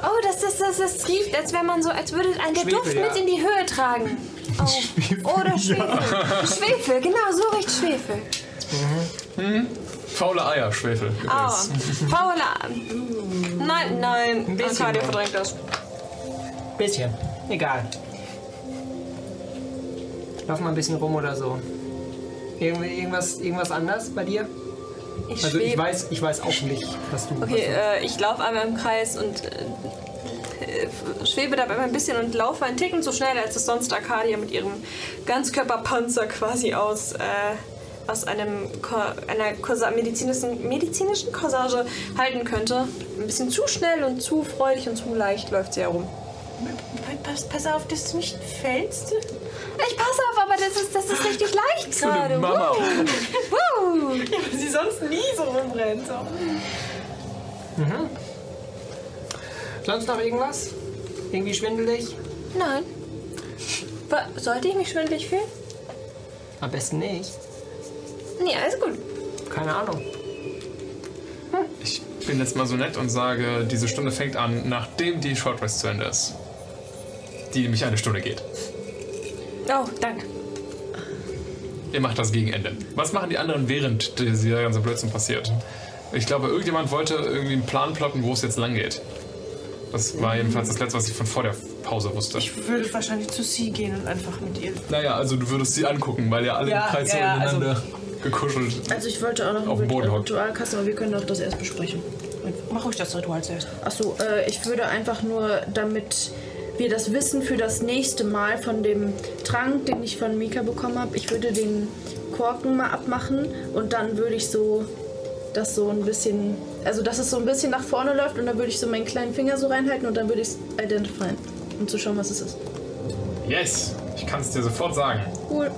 Oh, das, das, das, das riecht, als wäre man so, als würde ein der Schwefel, Duft ja. mit in die Höhe tragen. Oh. Oder Schwefel. Schwefel, genau, so riecht Schwefel. Faule Eier, Schwefel. Aua. Paula. Nein, nein. Ein bisschen Arcadia verdrängt das. Bisschen. Egal. Lauf mal ein bisschen rum oder so. Irgend- Irgendwas, irgendwas anders bei dir? Ich Also ich weiß, ich weiß auch nicht, was du. Okay, äh, ich laufe einmal im Kreis und äh, äh, schwebe dabei ein bisschen und laufe einen Ticken so schnell, als es sonst Arcadia mit ihrem Ganzkörperpanzer quasi aus, äh, aus einem Ko einer Corsa medizinischen, medizinischen Corsage halten könnte. Ein bisschen zu schnell und zu freudig und zu leicht läuft sie herum. Pass, pass auf, dass du nicht fällst. Ich passe auf, aber das ist, das ist richtig leicht So gerade. Mama. Woo. Ja, sie sonst nie so rumrennt. So. Sonst noch irgendwas? Irgendwie schwindelig? Nein. Sollte ich mich schwindelig fühlen? Am besten nicht. Nee, alles gut. Keine Ahnung. Ich bin jetzt mal so nett und sage, diese Stunde fängt an, nachdem die Short Rest zu Ende ist. die nämlich eine Stunde geht. Oh, danke. Ihr macht das gegen Ende. Was machen die anderen, während dieser ganze Blödsinn passiert? Ich glaube, irgendjemand wollte irgendwie einen Plan plotten, wo es jetzt lang geht. Das war jedenfalls das Letzte, was ich von vor der Pause wusste. Ich würde wahrscheinlich zu sie gehen und einfach mit ihr. Naja, also du würdest sie angucken, weil ihr alle Ja, im Kreis ja, so ja, ineinander gekuschelt. Also ich wollte auch noch Auf dem ein Boden. Ritual aber wir können doch das erst besprechen. Mach ruhig das Ritual zuerst. Achso, äh, ich würde einfach nur, damit wir das wissen für das nächste Mal von dem Trank, den ich von Mika bekommen habe, ich würde den Korken mal abmachen und dann würde ich so das so ein bisschen, also dass es so ein bisschen nach vorne läuft und dann würde ich so meinen kleinen Finger so reinhalten und dann würde ich es identifizieren, um zu schauen, was es ist. Yes, ich kann es dir sofort sagen. Cool.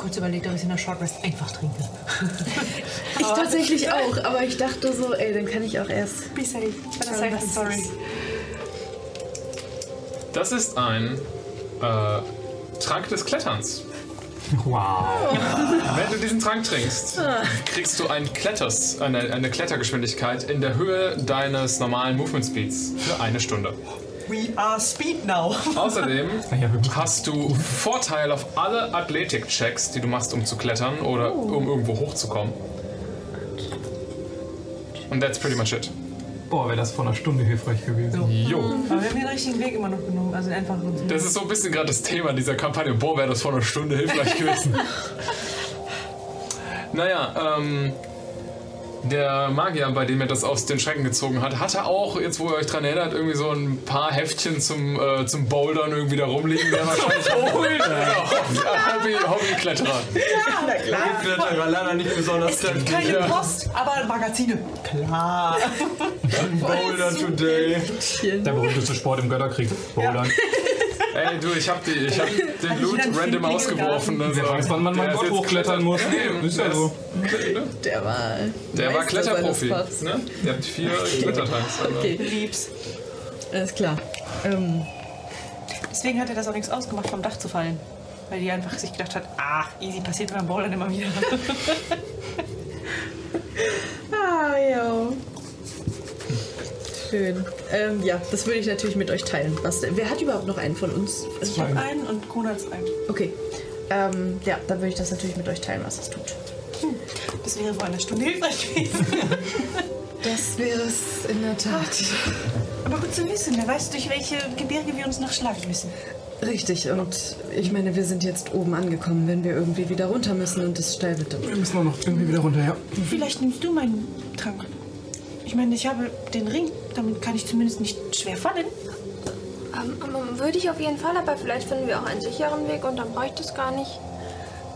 Kurz überlegt, ob ich in der Short Rest einfach trinke. Ich tatsächlich auch, aber ich dachte so, ey, dann kann ich auch erst. Be safe. Better safe than sorry. Das ist ein äh, Trank des Kletterns. Wow. Wenn du diesen Trank trinkst, kriegst du ein Kletters, eine, eine Klettergeschwindigkeit in der Höhe deines normalen Movement Speeds für eine Stunde. We are speed now. Außerdem hast du Vorteil auf alle Athletik-Checks, die du machst, um zu klettern oder um irgendwo hochzukommen. Und that's pretty much it. Boah, wäre das vor einer Stunde hilfreich gewesen. Jo. Aber wir haben den richtigen Weg immer noch genommen. Also einfach. Das ist so ein bisschen gerade das Thema dieser Kampagne. Boah, wäre das vor einer Stunde hilfreich gewesen. naja, ähm, der Magier, bei dem er das aus den Schränken gezogen hat, hatte auch, jetzt wo ihr euch dran erinnert, irgendwie so ein paar Heftchen zum, äh, zum Bouldern irgendwie da rumliegen, der wahrscheinlich Hobby, Hobbykletterer. na klar. Kletterer leider nicht besonders Es gibt keine Post, aber Magazine. Klar. Boulder today. Der berühmteste Sport im Götterkrieg. Bouldern. Ey, du, ich hab, die, ich hab den Loot random ausgeworfen. Also, Wer weiß, wann man mal Gott hochklettern muss. Kletter- Ist ja so. Der war. Der war Kletterprofi. Ne? Ihr habt vier Klettertanks. Also. Okay, Liebs. alles klar. Ähm, Deswegen hat er das auch nichts ausgemacht, vom Dach zu fallen. Weil die einfach sich gedacht hat, ach, easy, passiert beim Bowlern immer wieder. ah, ja. Schön. Ähm, ja, das würde ich natürlich mit euch teilen. Was, wer hat überhaupt noch einen von uns? Ich habe einen und Kuhn hat einen. Okay. Ähm, ja, dann würde ich das natürlich mit euch teilen, was es tut. Das wäre vor einer Stunde hilfreich gewesen. Das wäre es in der Tat. Aber gut zu wissen, wer weiß, durch welche Gebirge wir uns noch schlagen müssen. Richtig, und ich meine, wir sind jetzt oben angekommen, wenn wir irgendwie wieder runter müssen und es steil wird. Wir müssen nur noch irgendwie wieder runter, ja. Vielleicht nimmst du meinen Trank. Ich meine, ich habe den Ring, damit kann ich zumindest nicht schwer fallen. Ähm, ähm, würde ich auf jeden Fall, aber vielleicht finden wir auch einen sicheren Weg und dann brauche ich das gar nicht.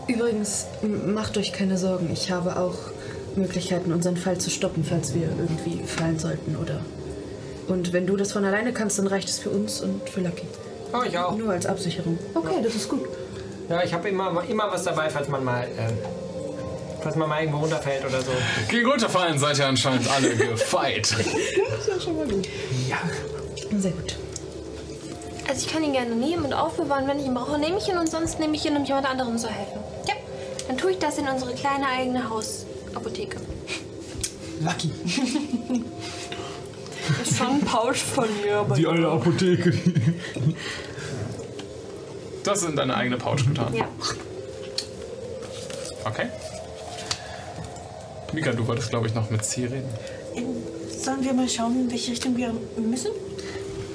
Übrigens, macht euch keine Sorgen. Ich habe auch Möglichkeiten, unseren Fall zu stoppen, falls wir irgendwie fallen sollten oder. Und wenn du das von alleine kannst, dann reicht es für uns und für Lucky. Oh, ich auch. Nur als Absicherung. Okay, das ist gut. Ja, ich habe immer, immer was dabei, falls man mal, ähm, falls man mal irgendwo runterfällt oder so. Gegen runterfallen seid ihr anscheinend alle gefeit. Das ist ja schon mal gut. Ja. Sehr gut. Also ich kann ihn gerne nehmen und aufbewahren, wenn ich ihn brauche, nehme ich ihn und sonst nehme ich ihn, um jemand anderem zu helfen. Ja. Dann tue ich das in unsere kleine eigene Hausapotheke. Lucky. Das ist schon ein Pouch von mir, aber. Die alte Apotheke. Hast es in deine eigene Pouch getan. Ja. Okay. Mika, du wolltest, glaube ich, noch mit C reden. Sollen wir mal schauen, in welche Richtung wir müssen?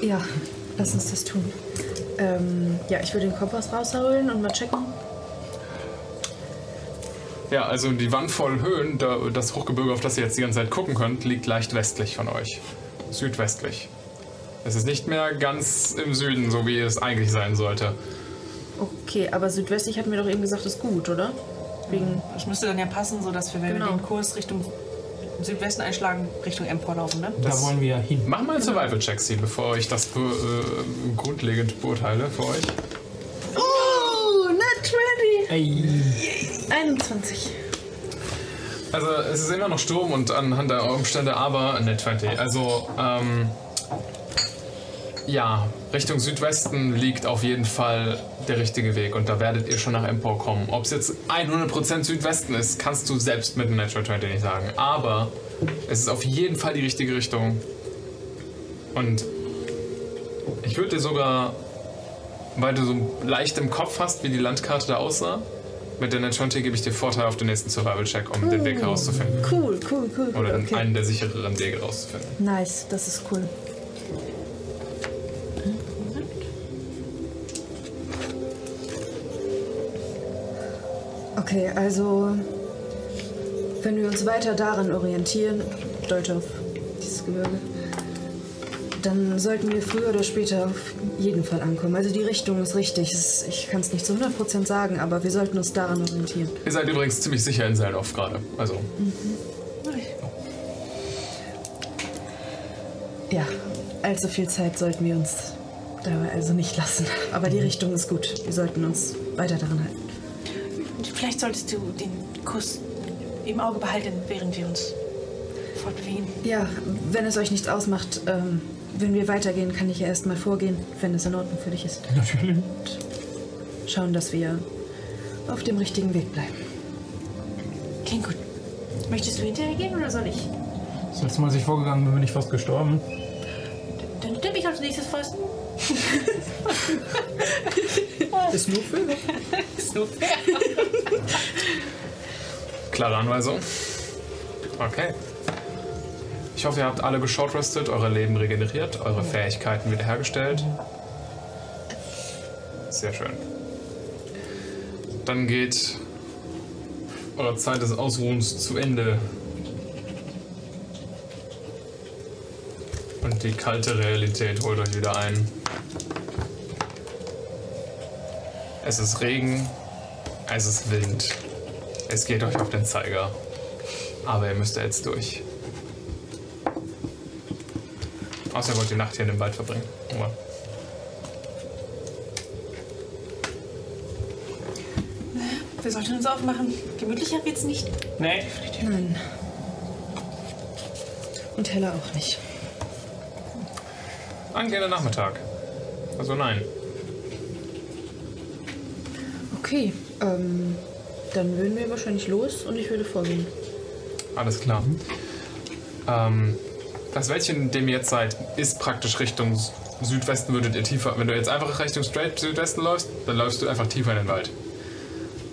Ja, lass uns das tun. Ähm, ja, ich würde den Kompass rausholen und mal checken. Ja, also die Wand voll Höhen, da- das Hochgebirge, auf das ihr jetzt die ganze Zeit gucken könnt, liegt leicht westlich von euch. Südwestlich. Es ist nicht mehr ganz im Süden, so wie es eigentlich sein sollte. Okay, aber südwestlich hatten wir doch eben gesagt, ist gut, oder? Wegen. Das müsste dann ja passen, sodass wir, wenn Genau. wir den Kurs Richtung Südwesten einschlagen, Richtung Empor laufen, ne? Da wollen wir ja hin. Mach mal einen Survival-Check, Sie, bevor ich das be äh, grundlegend beurteile für euch. Oh, not 20! Ey. 21. Also es ist immer noch Sturm und anhand der Umstände, aber net 20. Also ähm, ja, Richtung Südwesten liegt auf jeden Fall der richtige Weg und da werdet ihr schon nach Empor kommen. Ob es jetzt 100% Südwesten ist, kannst du selbst mit dem Natural 20 nicht sagen. Aber es ist auf jeden Fall die richtige Richtung. Und Ich würde dir sogar, weil du so leicht im Kopf hast, wie die Landkarte da aussah, mit der Net 20 gebe ich dir Vorteil auf den nächsten Survival-Check, um den Weg herauszufinden. Cool, cool, cool. cool. Oder okay. einen der sichereren Wege herauszufinden. Nice, das ist cool. Okay, also wenn wir uns weiter daran orientieren, deute auf dieses Gebirge, dann sollten wir früher oder später auf jeden Fall ankommen. Also die Richtung ist richtig. Ich kann es nicht zu 100% sagen, aber wir sollten uns daran orientieren. Ihr seid übrigens ziemlich sicher in Seldorf gerade. Also, Ja, allzu viel Zeit sollten wir uns dabei also nicht lassen. Aber die Richtung ist gut. Wir sollten uns weiter daran halten. Vielleicht solltest du den Kuss im Auge behalten, während wir uns fortbewegen. Ja, wenn es euch nichts ausmacht, ähm, wenn wir weitergehen, kann ich ja erst mal vorgehen, wenn es in Ordnung für dich ist. Natürlich. Schauen, dass wir auf dem richtigen Weg bleiben. Klingt gut. Möchtest du hinterher gehen oder soll ich? Das letzte Mal, als ich vorgegangen bin, bin ich fast gestorben. Dann nimm ich als nächstes fast. Ist nur für Ist nur fair. klare Anweisung. Okay. Ich hoffe, ihr habt alle geshortrestet, eure Leben regeneriert, eure Fähigkeiten wiederhergestellt. Sehr schön. Dann geht eure Zeit des Ausruhens zu Ende. Und die kalte Realität holt euch wieder ein. Es ist Regen, es ist Wind, es geht euch auf den Zeiger. Aber ihr müsst da jetzt durch. Außer ihr wollt die Nacht hier in dem Wald verbringen. Aber Wir sollten uns aufmachen. Gemütlicher wird's nicht. Nee. Nein. Und heller auch nicht. angehender Nachmittag. Also nein. Okay, ähm, dann würden wir wahrscheinlich los und ich würde vorgehen. Alles klar. Ähm, das Wäldchen, in dem ihr jetzt seid, ist praktisch Richtung Südwesten würdet ihr tiefer. Wenn du jetzt einfach Richtung straight Südwesten läufst, dann läufst du einfach tiefer in den Wald.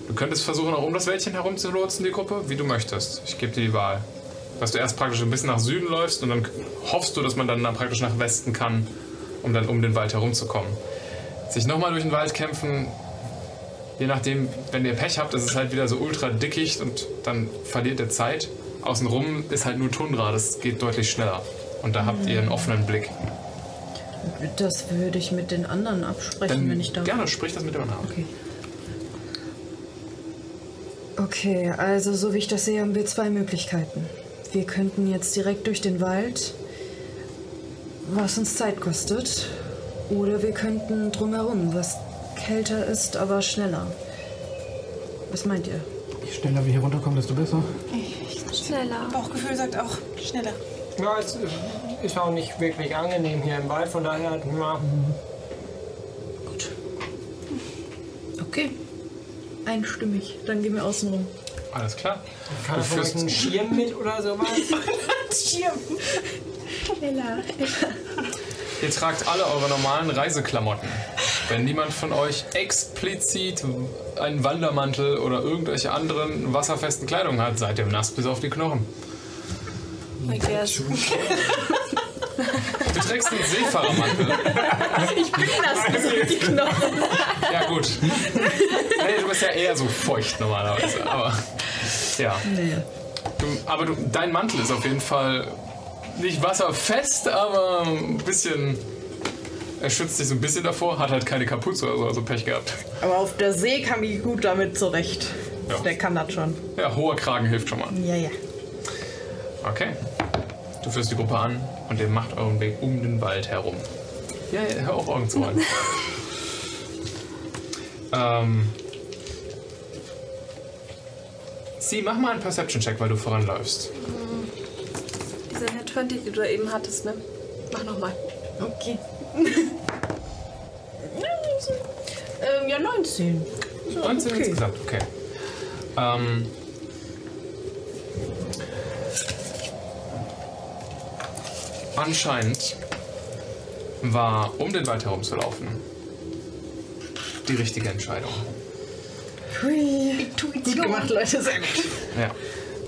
Du könntest versuchen, auch um das Wäldchen herum zu lotsen, die Gruppe, wie du möchtest. Ich gebe dir die Wahl. Dass du erst praktisch ein bisschen nach Süden läufst und dann hoffst du, dass man dann, dann praktisch nach Westen kann, um dann um den Wald herumzukommen. Sich nochmal durch den Wald kämpfen, je nachdem, wenn ihr Pech habt, ist es halt wieder so ultra dickicht und dann verliert ihr Zeit. Außenrum ist halt nur Tundra, das geht deutlich schneller. Und da habt ihr einen offenen Blick. Das würde ich mit den anderen absprechen, Dann wenn ich darf. gerne, sprich das mit dem anderen. Okay. Okay, also so wie ich das sehe, haben wir zwei Möglichkeiten. Wir könnten jetzt direkt durch den Wald, was uns Zeit kostet. Oder wir könnten drumherum, was kälter ist, aber schneller. Was meint ihr? Je schneller wir hier runterkommen, desto besser. Schneller. Bauchgefühl sagt auch schneller. Ja, es äh, ist auch nicht wirklich angenehm hier im Wald, von daher, ja. Okay. Einstimmig. Dann gehen wir außen rum. Alles klar. Kann euch führst- einen Schirm mit oder sowas? Schirm. Ihr tragt alle eure normalen Reiseklamotten. Wenn niemand von euch explizit einen Wandermantel oder irgendwelche anderen wasserfesten Kleidung hat, seid ihr nass bis auf die Knochen. I guess. Du trägst einen Seefahrermantel. Ich bin das bis auf die Knochen. Ja, gut. Nee, du bist ja eher so feucht normalerweise. Aber ja. Nee. Du, aber du, dein Mantel ist auf jeden Fall nicht wasserfest, aber ein bisschen. Er schützt dich so ein bisschen davor, hat halt keine Kapuze oder so, also Pech gehabt. Aber auf der See kam ich gut damit zurecht. Ja. Der kann das schon. Ja, hoher Kragen hilft schon mal. Ja, ja. Okay. Du führst die Gruppe an und ihr macht euren Weg um den Wald herum. Ja, ja hör auf Augen zu halten. ähm. Sie, mach mal einen Perception-Check, weil du voranläufst. Dieser Net 20, die du da eben hattest, ne? Mach nochmal. Okay. ähm, ja, 19. 19 okay. insgesamt, okay. Ähm, anscheinend war, um den Wald herumzulaufen, die richtige Entscheidung. Hui. Gut gemacht, Leute, sehr gut. Ja.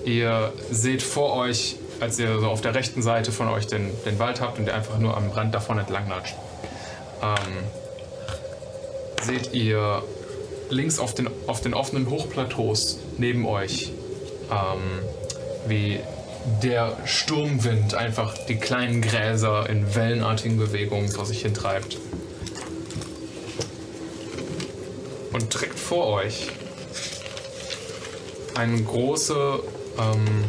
Ihr seht vor euch, als ihr so auf der rechten Seite von euch den, den Wald habt und der einfach nur am Rand davon entlang latscht, ähm, seht ihr links auf den, auf den offenen Hochplateaus neben euch, ähm, wie der Sturmwind einfach die kleinen Gräser in wellenartigen Bewegungen vor sich hintreibt. Und direkt vor euch eine große ähm,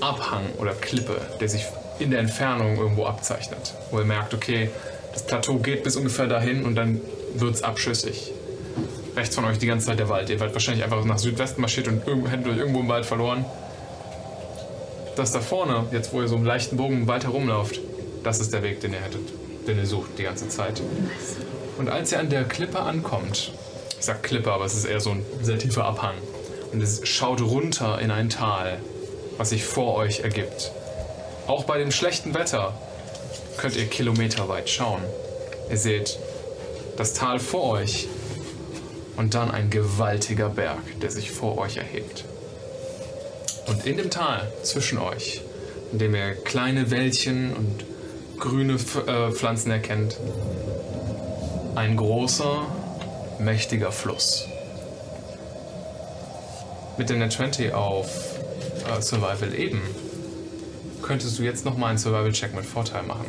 Abhang oder Klippe, der sich in der Entfernung irgendwo abzeichnet. Wo ihr merkt, okay, das Plateau geht bis ungefähr dahin und dann wird es abschüssig. Rechts von euch die ganze Zeit der Wald. Ihr werdet wahrscheinlich einfach nach Südwesten marschiert und hättet euch irgendwo im Wald verloren. Das da vorne, jetzt wo ihr so im leichten Bogen im Wald herumlauft, das ist der Weg, den ihr hättet, den ihr sucht die ganze Zeit. Und als ihr an der Klippe ankommt, ich sag Klippe, aber es ist eher so ein sehr tiefer Abhang, und es schaut runter in ein Tal, was sich vor euch ergibt. Auch bei dem schlechten Wetter könnt ihr kilometerweit schauen. Ihr seht das Tal vor euch und dann ein gewaltiger Berg, der sich vor euch erhebt. Und in dem Tal zwischen euch, in dem ihr kleine Wäldchen und grüne äh, Pflanzen erkennt, ein großer, mächtiger Fluss. Mit der Net 20 auf äh, Survival eben könntest du jetzt nochmal einen Survival-Check mit Vorteil machen.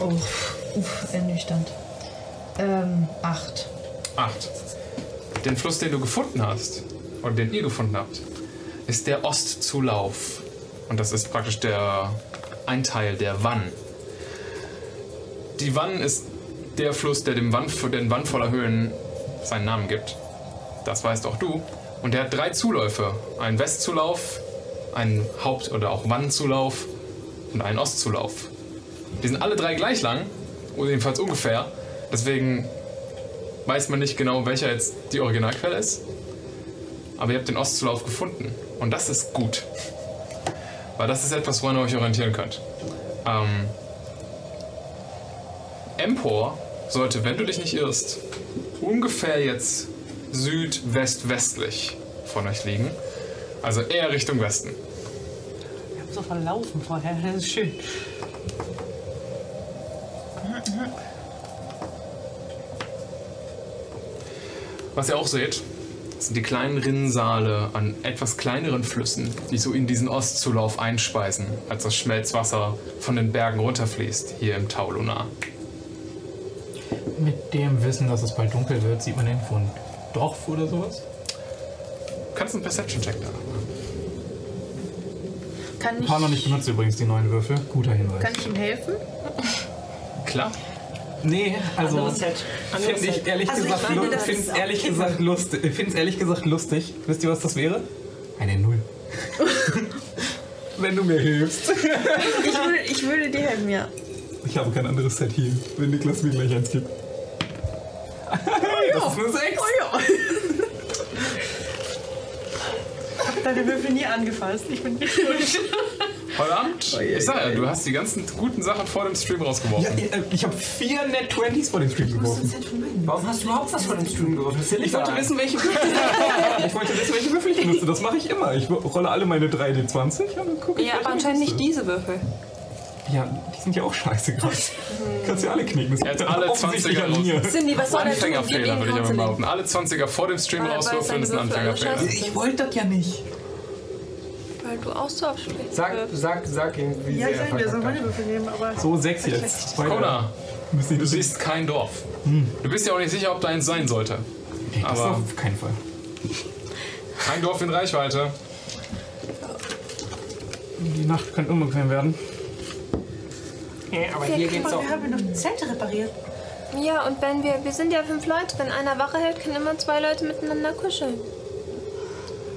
Oh, uff, ernüchternd. Ähm, acht. Acht. Den Fluss, den du gefunden hast, oder den ihr gefunden habt, ist der Ostzulauf. Und das ist praktisch der ein Teil der Wann. Die Wann ist der Fluss, der dem Wann, den Wann voller Höhen seinen Namen gibt. Das weißt auch du. Und der hat drei Zuläufe. Einen Westzulauf, einen Haupt- oder auch Wannzulauf und einen Ostzulauf. Die sind alle drei gleich lang, jedenfalls ungefähr. Deswegen weiß man nicht genau, welcher jetzt die Originalquelle ist. Aber ihr habt den Ostzulauf gefunden. Und das ist gut. Weil das ist etwas, woran ihr euch orientieren könnt. Ähm, Empor sollte, wenn du dich nicht irrst, ungefähr jetzt südwest-westlich von euch liegen. Also eher Richtung Westen. Ich hab so verlaufen vorher. Das ist schön. Was ihr auch seht, sind die kleinen Rinnensale an etwas kleineren Flüssen, die so in diesen Ostzulauf einspeisen, als das Schmelzwasser von den Bergen runterfließt, hier im Tau Lunar. Mit dem Wissen, dass es bald dunkel wird, sieht man irgendwo ein Dorf oder sowas? Kannst du einen Perception-Check da machen? Kann ich, Paar noch nicht benutzt übrigens die neuen Würfel. Guter Hinweis. kann ich ihm helfen? Klar. Nee, also Anderes Set. Anderes finde ich Set. ehrlich Also ich gesagt, finde, lu- das find's ist auch ehrlich gesagt lustig. Ich finde es ehrlich gesagt lustig. Wisst ihr, was das wäre? Eine Null. Wenn du mir hilfst. Ich würde, ich würde dir helfen, ja. Ich habe kein anderes Set hier, wenn Niklas mir gleich eins gibt. Hey, das ist eine 6. Deine Würfel nie angefasst. Ich bin nicht schuld. Heute Abend, ich sag ja, du hast die ganzen guten Sachen vor dem Stream rausgeworfen. Ja, äh, ich habe vier Net 20s vor dem Stream geworfen. Warum hast du überhaupt was von dem Stream geworfen? Ja Ich wollte wissen, welche Würfel ich wollte wissen, welche Würfel ich benutze. Das mache ich immer. Ich rolle alle meine 3D20 und dann gucke ich. Ja, aber ich anscheinend nicht diese Würfel. Ja, die sind ja auch scheiße gerade. Kannst ja alle knicken. Das Er liegt alle offensichtlich 20er an mir. Cindy, was soll Anfängerfehler, würde ich aber behaupten. Alle 20er vor dem Stream rauswürfeln, ist ein Anfängerfehler. scheiße Ich wollte das ja nicht. Weil du auch so abschlägst. Sag, sag, sag ihm, wie Ja, sehr ich er sag mir, so verkackt meine hat. Würfel nehmen, aber. So, sechs jetzt. Kona, du die siehst kein Dorf. Du bist ja auch nicht sicher, ob da eins sein sollte. Nee, das aber- auf keinen Fall. Kein Dorf in Reichweite. Die Nacht könnte unbequem werden. Ja, aber hier geht's auch. wir haben noch Zelte repariert. Ja, und wenn wir, wir sind ja fünf Leute, wenn einer Wache hält, können immer zwei Leute miteinander kuscheln.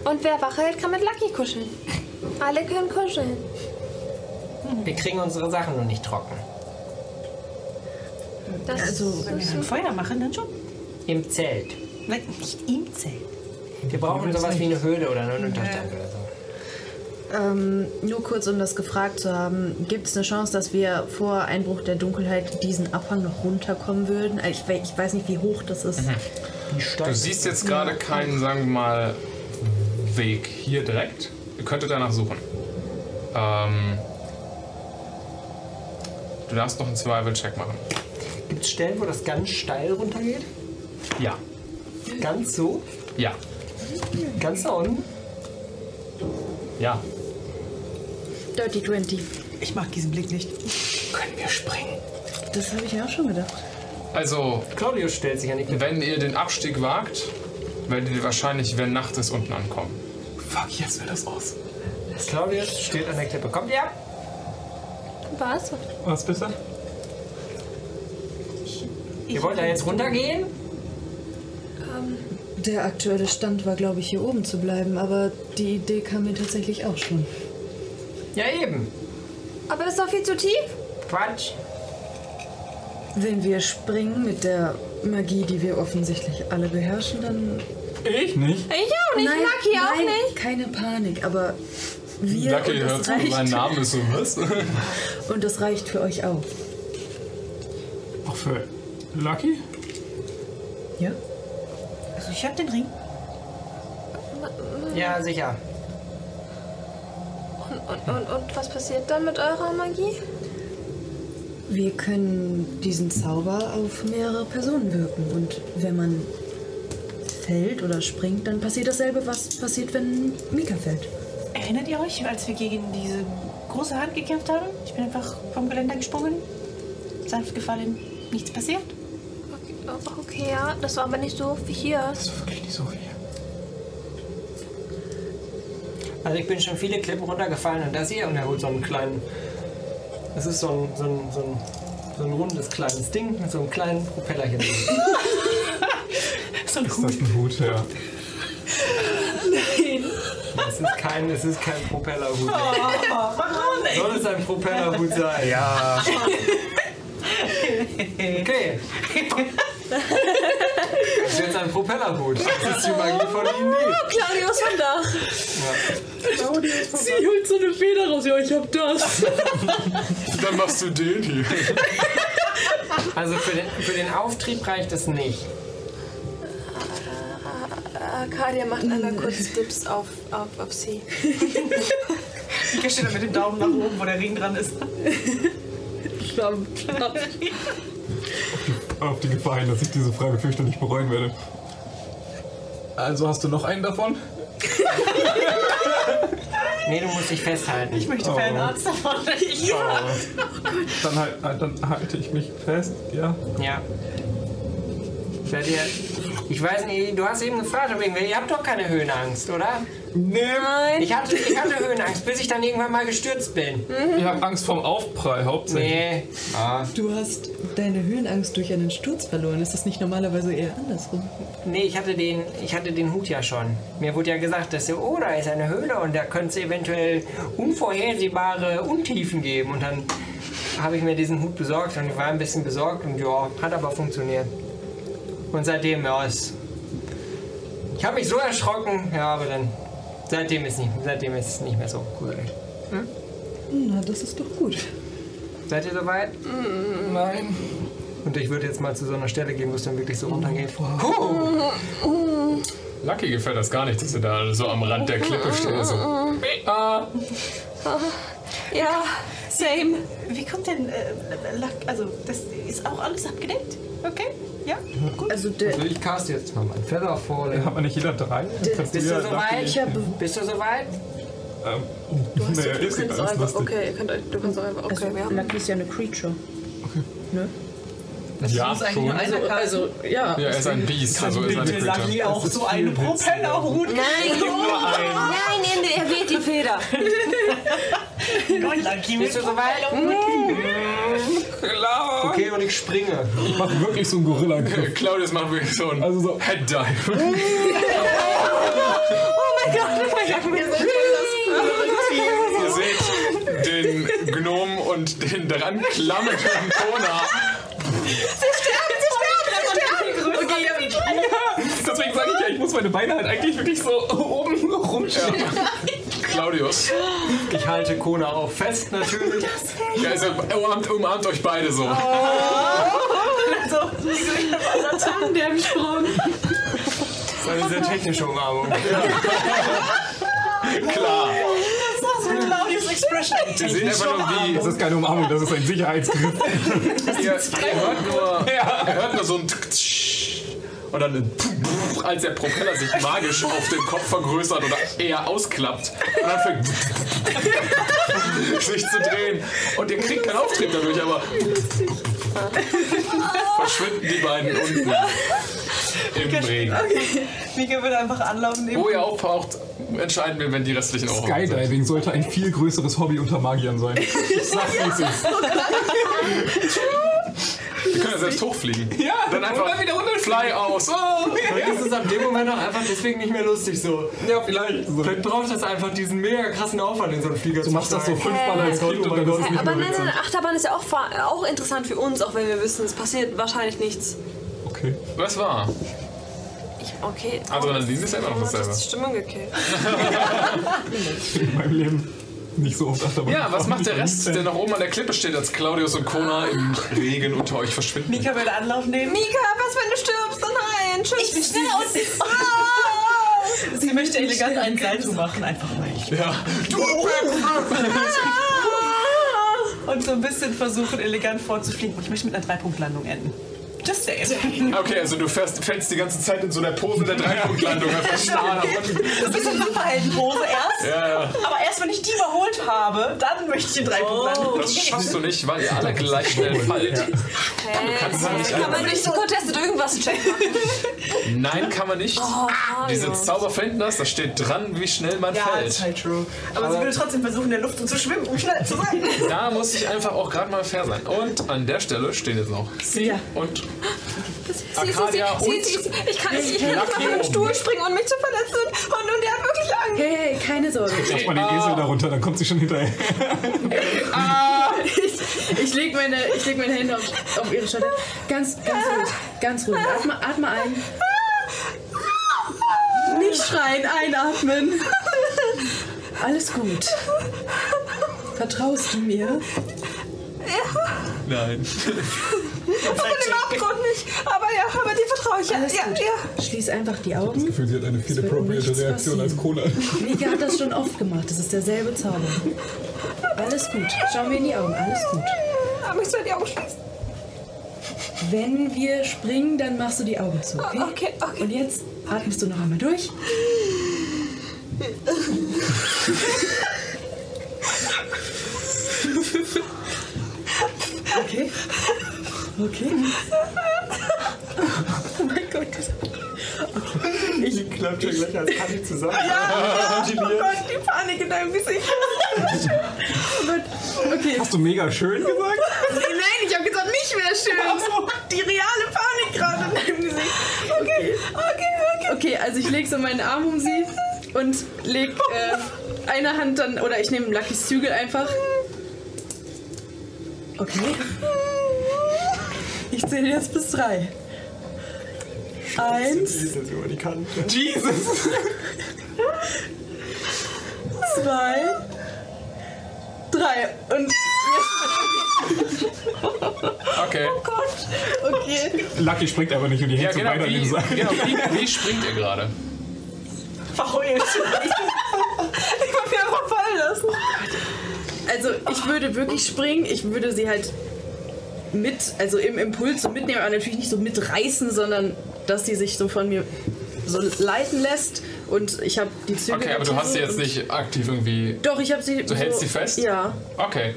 Und wer Wache hält, kann mit Lucky kuscheln. Alle können kuscheln. Wir kriegen unsere Sachen nur nicht trocken. Das Also, Wenn wir ein Feuer machen, dann schon. Im Zelt. Nein, nicht im Zelt. Wir brauchen sowas wie eine Höhle oder einen Unterstand oder so. Ähm, nur kurz, um das gefragt zu haben, gibt es eine Chance, dass wir vor Einbruch der Dunkelheit diesen Abhang noch runterkommen würden? Also Ich, ich weiß nicht, wie hoch das ist. Du siehst jetzt gerade keinen, sagen wir mal, Weg hier direkt. Ihr könntet danach suchen. Ähm, du darfst noch einen Survival-Check machen. Gibt es Stellen, wo das ganz steil runtergeht? Ja. Ganz so? Ja. Ganz da unten? Ja. Dirty 20. Ich mag diesen Blick nicht. Können wir springen? Das habe ich ja auch schon gedacht. Also, Claudius stellt sich an die Klippe. wenn ihr den Abstieg wagt, werdet ihr wahrscheinlich, wenn Nacht ist, unten ankommen. Fuck, jetzt wird das aus. Claudius steht an der Klippe. Kommt ihr? Was? Was bitte? Ihr wollt da jetzt runtergehen? Der aktuelle Stand war, glaube ich, hier oben zu bleiben, aber die Idee kam mir tatsächlich auch schon. Ja, eben. Aber das ist doch viel zu tief. Quatsch. Wenn wir springen mit der Magie, die wir offensichtlich alle beherrschen, dann. Ich nicht. Ich auch nicht, Lucky auch nein, nicht. Keine Panik, aber wir Lucky hört zu, mein Name ist so was. und das reicht für euch auch. Auch für Lucky? Ja? Also ich hab den Ring. Ja, sicher. Und, und, und was passiert dann mit eurer Magie? Wir können diesen Zauber auf mehrere Personen wirken. Und wenn man fällt oder springt, dann passiert dasselbe, was passiert, wenn Mika fällt. Erinnert ihr euch, als wir gegen diese große Hand gekämpft haben? Ich bin einfach vom Geländer gesprungen, sanft gefallen, nichts passiert. Okay, okay, ja, das war aber nicht so wie hier. Das ist wirklich nicht so viel. Also ich bin schon viele Klippen runtergefallen und das hier und er holt so einen kleinen. Das ist so ein, so ein, so ein, so ein rundes kleines Ding mit so einem kleinen Propellerchen. So ein Ist das ein Hut, ja. Es ist kein, es ist kein Propellerhut. Soll es ein Propellerhut sein? Ja. Okay. Das ist jetzt ein Propellerhut. Das ist die Magie von Ihnen. Claudius von Dach. Sie holt so eine Feder raus. Ja, ich hab das. Dann machst du den hier. Also für den, für den Auftrieb reicht es nicht. Arcadia macht einmal kurz Dips auf, auf, auf sie. Mika steht da mit dem Daumen nach oben, wo der Ring dran ist. Auf die Gefahr hin, dass ich diese Frage fürchterlich bereuen werde. Also hast du noch einen davon? Nee, du musst dich festhalten. Ich möchte Oh. Fanarzt davon. Ja. Dann, halt, äh, dann halte ich mich fest, ja. Ja. Ich weiß nicht, du hast eben gefragt, irgendwie, ihr habt doch keine Höhenangst, oder? Nein. Ich hatte, ich hatte Höhenangst, bis ich dann irgendwann mal gestürzt bin. Ich habe Angst vorm Aufprall hauptsächlich. Nee. Ah. Du hast deine Höhenangst durch einen Sturz verloren. Ist das nicht normalerweise eher andersrum? Nee, ich hatte, den, ich hatte den Hut ja schon. Mir wurde ja gesagt, dass oh, da ist eine Höhle und da könnte es eventuell unvorhersehbare Untiefen geben. Und dann habe ich mir diesen Hut besorgt und ich war ein bisschen besorgt und ja, hat aber funktioniert. Und seitdem, ja, es. Ich habe mich so erschrocken, ja, aber dann. Seitdem ist, nicht, seitdem ist es nicht mehr so gruselig. Na, das ist doch gut. Seid ihr soweit? Nein. Und ich würde jetzt mal zu so einer Stelle gehen, wo es dann wirklich so runtergeht. Huh. Lucky gefällt das gar nicht, dass ihr da so am Rand der Klippe steht. So. Ah, Ja, same. Wie kommt denn äh? Also, das ist auch alles abgedeckt? Okay? Ja? Gut. Also. Also ich cast jetzt mal mein Feather Falling. Hat man nicht jeder drei? Bist ja du soweit? Ich Bist du soweit? Ähm, Du, hast, naja, du ist kannst einfach, okay, ihr könnt, du kannst auch einfach, okay, Also, wir haben Lucky ist ja eine Creature. Ne? Ja, schon. Also, also, ja. Ja, er ist ein Biest, also ist eine Bitte Lucky Creature. auch so einen Propellerhut. Nein, nein, nein, er weht die Feder. Gott, Lucky Bist du soweit? Klar. Okay, und ich springe. Ich mach wirklich so einen gorilla Okay, Claudius macht wirklich so einen Also so. Head Dive. Ihr seht den Gnom und den dran klammernden Kona. Deswegen sage ich ja, ich muss meine Beine halt eigentlich wirklich so oben rumstehen. Claudius. Ich halte Kona auch fest, natürlich. Ja, also umarmt, umarmt euch beide so. So, Tandem-Sprung. Das ist eine sehr technische Umarmung. Klar. Das ist so Claudius Expression. Ihr seht einfach nur, wie Das ist keine Umarmung, das ist ein Sicherheitsgriff. ihr, ihr hört nur, ihr hört nur so ein und dann ein als der Propeller sich magisch auf dem Kopf vergrößert oder eher ausklappt und dann fängt sich zu drehen und ihr kriegt keinen Auftrieb dadurch, aber verschwinden die beiden unten im Regen. Mika würde einfach Anlauf nehmen. Wo ihr auftaucht, entscheiden wir, wenn die restlichen auch sind. Skydiving sollte ein viel größeres Hobby unter Magiern sein. Ich sag's, wie es ist. Wir können ja selbst hochfliegen. Ja, Dann einfach und dann wieder runter. Fly aus. Oh. Vielleicht ist es ab dem Moment auch einfach deswegen nicht mehr lustig so. Ja, vielleicht. Vielleicht braucht es einfach diesen mega krassen Aufwand in so einen Flieger Du machst das so fünfmal als Kind und dann ist es nicht Aber nein, nein. Achterbahn ist ja auch, auch interessant für uns, auch wenn wir wissen, es passiert wahrscheinlich nichts. Okay. Was war? Ich, okay. Adrenalin ist ja immer noch das dasselbe. hat die Stimmung gekillt. In meinem Leben nicht so oft Achterbahn. Ja, was macht der Rest, der noch oben an der Klippe steht, als Claudius und Kona im Regen unter euch verschwinden? Mika würde Anlauf nehmen. Mika, was, wenn du stirbst? Oh nein, tschüss. Ich bin schnell aus. Sie möchte elegant einen Salto machen, einfach mal. Ja. Und so ein bisschen versuchen, elegant vorzufliegen. Und ich möchte mit einer Dreipunktlandung enden. Just saying. Okay, also du fährst, fällst die ganze Zeit in so einer Pose der Dreipunktlandung. ein bisschen Superheldenpose erst. Ja, ja. Aber erst wenn ich die überholt habe, dann möchte ich in Dreipunktlandung. Das schaffst du nicht, weil ihr alle gleich schnell fallt. Hey, kannst halt nicht kann man nicht so contestet irgendwas checken? Nein, kann man nicht. Oh, Diese Mario. Zauber verhindern das, da steht dran, wie schnell man Ja, fällt. ist halt true. Aber, sie würde trotzdem versuchen, in der Luft zu schwimmen, um schnell zu sein. Da muss ich einfach auch gerade mal fair sein. Und an der Stelle stehen jetzt noch sie Ja. und Sie, Arcadia sie, und ich kann nicht, ich den oben. Stuhl springen und mich zu verletzen. Und, und der hat wirklich Angst. Hey, hey, keine Sorge. Lass mal den Esel darunter, dann kommt sie schon hinterher. Ich, ich lege meine, ich leg meine Hände auf, auf ihre Schulter. Ganz, ganz ruhig. Ganz ruhig. Atme, atme ein. Nicht schreien, einatmen. Alles gut. Vertraust du mir? Nein. Aber dem Abgrund nicht. Aber ja, aber dir vertraue ich. Ja, Alles ja, gut. ja. Schließ einfach die Augen. Gefühl, sie hat eine viel appropriate Reaktion als Cola. Mika hat das schon oft gemacht. Das ist derselbe Zauber. Alles gut. Schau mir in die Augen. Alles gut. Aber ich soll die Augen schließen. Wenn wir springen, dann machst du die Augen zu, okay? Okay, okay. Und jetzt atmest du noch einmal durch. Okay. Okay. Oh mein Gott. Ich klappt schon gleich als Panik zusammen. Oh Gott, die Panik in deinem Gesicht. Okay. Hast du mega schön gesagt? Nein, ich habe gesagt, nicht mehr schön. Die reale Panik gerade in deinem Gesicht. Okay, okay, okay. Okay, also ich lege so meinen Arm um sie und leg äh, eine Hand dann, oder ich nehme Luckys Zügel einfach. Okay. Ich zähle jetzt bis drei. Eins, ist jetzt über die Kante. Jesus! zwei, drei. Und Okay. okay. Lucky springt aber nicht und die Ja, hängt so genau. an Wie, dem Seil. genau wie, wie springt ihr gerade? Verheult. Ich hab mich einfach fallen lassen. Also ich würde wirklich springen. Ich würde sie halt mit, also im Impuls so mitnehmen, aber natürlich nicht so mitreißen, sondern dass sie sich so von mir so leiten lässt. Und ich habe die Zügel. Okay, aber du hast sie jetzt nicht aktiv irgendwie. Doch, ich habe sie. Du hältst sie fest? Ja. Okay.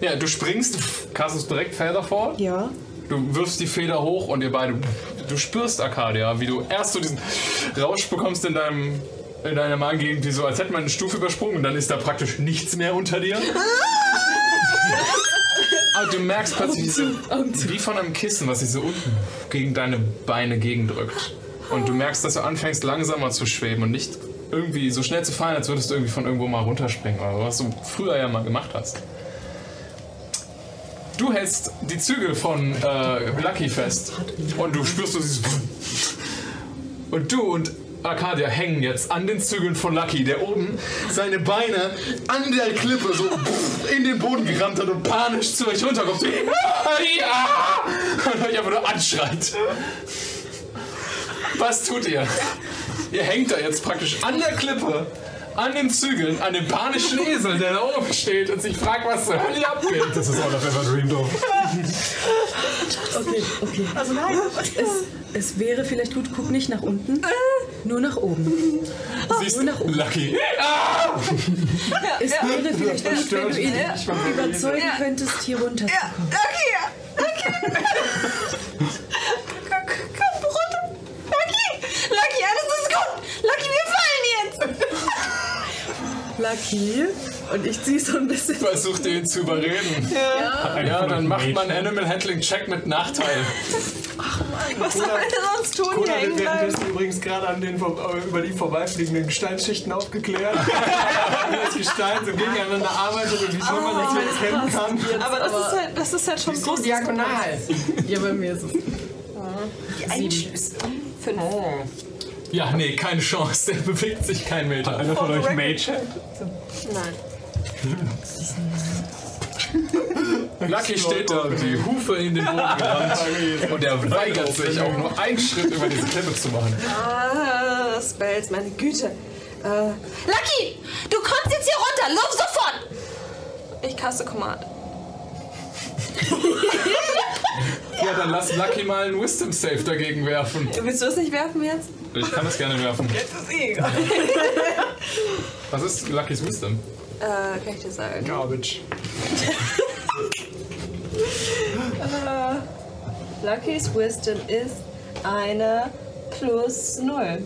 Ja, du springst, castest direkt Felder vor. Ja. Du wirfst die Feder hoch und ihr beide. Du spürst Arcadia, wie du erst so diesen Rausch bekommst in deinem. In deiner Magengegend, wie so, als hätte man eine Stufe übersprungen und dann ist da praktisch nichts mehr unter dir. Aber du merkst plötzlich, wie, so, wie von einem Kissen, was sich so unten gegen deine Beine gegendrückt. Und du merkst, dass du anfängst langsamer zu schweben und nicht irgendwie so schnell zu fallen, als würdest du irgendwie von irgendwo mal runterspringen oder was du früher ja mal gemacht hast. Du hältst die Zügel von äh, Lucky fest und du spürst so dieses und du und Arcadia hängen jetzt an den Zügeln von Lucky, der oben seine Beine an der Klippe so in den Boden gerammt hat und panisch zu euch runterkommt. Und euch einfach nur anschreit. Was tut ihr? Ihr hängt da jetzt praktisch an der Klippe, an den Zügeln, an dem panischen Esel, der da oben steht und sich fragt, was zur Hölle abgeht. Das ist All of Ever Dreamed of. Okay, okay. Also nein. Es, es wäre vielleicht gut, guck nicht nach unten, nur nach oben. Siehst Nur nach oben. Lucky. Es wäre vielleicht gut, wenn du ihn Ja. überzeugen könntest, hier runterzukommen. Okay, okay. Komm, komm runter. Lucky, Lucky, alles ist gut. Lucky, wir. Lucky. Und ich zieh so ein bisschen. Versucht ihn zu überreden. Ja. Ja, dann macht man Animal Handling Check mit Nachteil. Was soll er sonst tun? Wird bleiben? währenddessen übrigens gerade an den über die vorbeifliegenden Gesteinsschichten aufgeklärt. wie das Gestein so gegeneinander arbeitet und wie toll man das jetzt kennen kann. Aber das ist halt, das ist halt schon groß. Diagonal. Ja, bei mir ist es. Die Einschlüsse. Fünf. Ja, nee, keine Chance. Der bewegt sich kein Meter. Einer von euch Mage. Nein. Lucky steht da, die Hufe in den Boden gerammt. Und er weigert sich auch nur einen Schritt über diese Klippe zu machen. Ah, Spells, meine Güte. Äh, Lucky, du kommst jetzt hier runter. Lauf sofort. Ich caste Command. Ja, dann lass Lucky mal einen Wisdom Save dagegen werfen. Willst du es nicht werfen jetzt? Ich kann das gerne werfen. Jetzt ist eh egal. Was ist Luckys Wisdom? Äh, kann ich dir sagen. Garbage. Äh, Lucky's Wisdom ist eine plus null.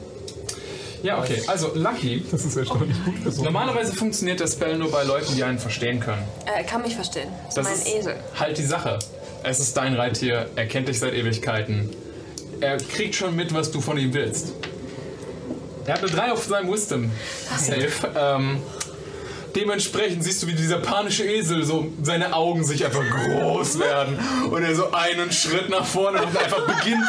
Ja, okay. Also, Lucky. Das ist erstaunlich gut versucht. Normalerweise funktioniert der Spell nur bei Leuten, die einen verstehen können. Äh, Er kann mich verstehen. Das ist Das mein ist Esel. halt die Sache. Es ist dein Reittier, er kennt dich seit Ewigkeiten. Er kriegt schon mit, was du von ihm willst. Er hat eine 3 auf seinem Wisdom Save. Ähm, dementsprechend siehst du, wie dieser panische Esel so seine Augen sich einfach groß werden und er so einen Schritt nach vorne und einfach beginnt,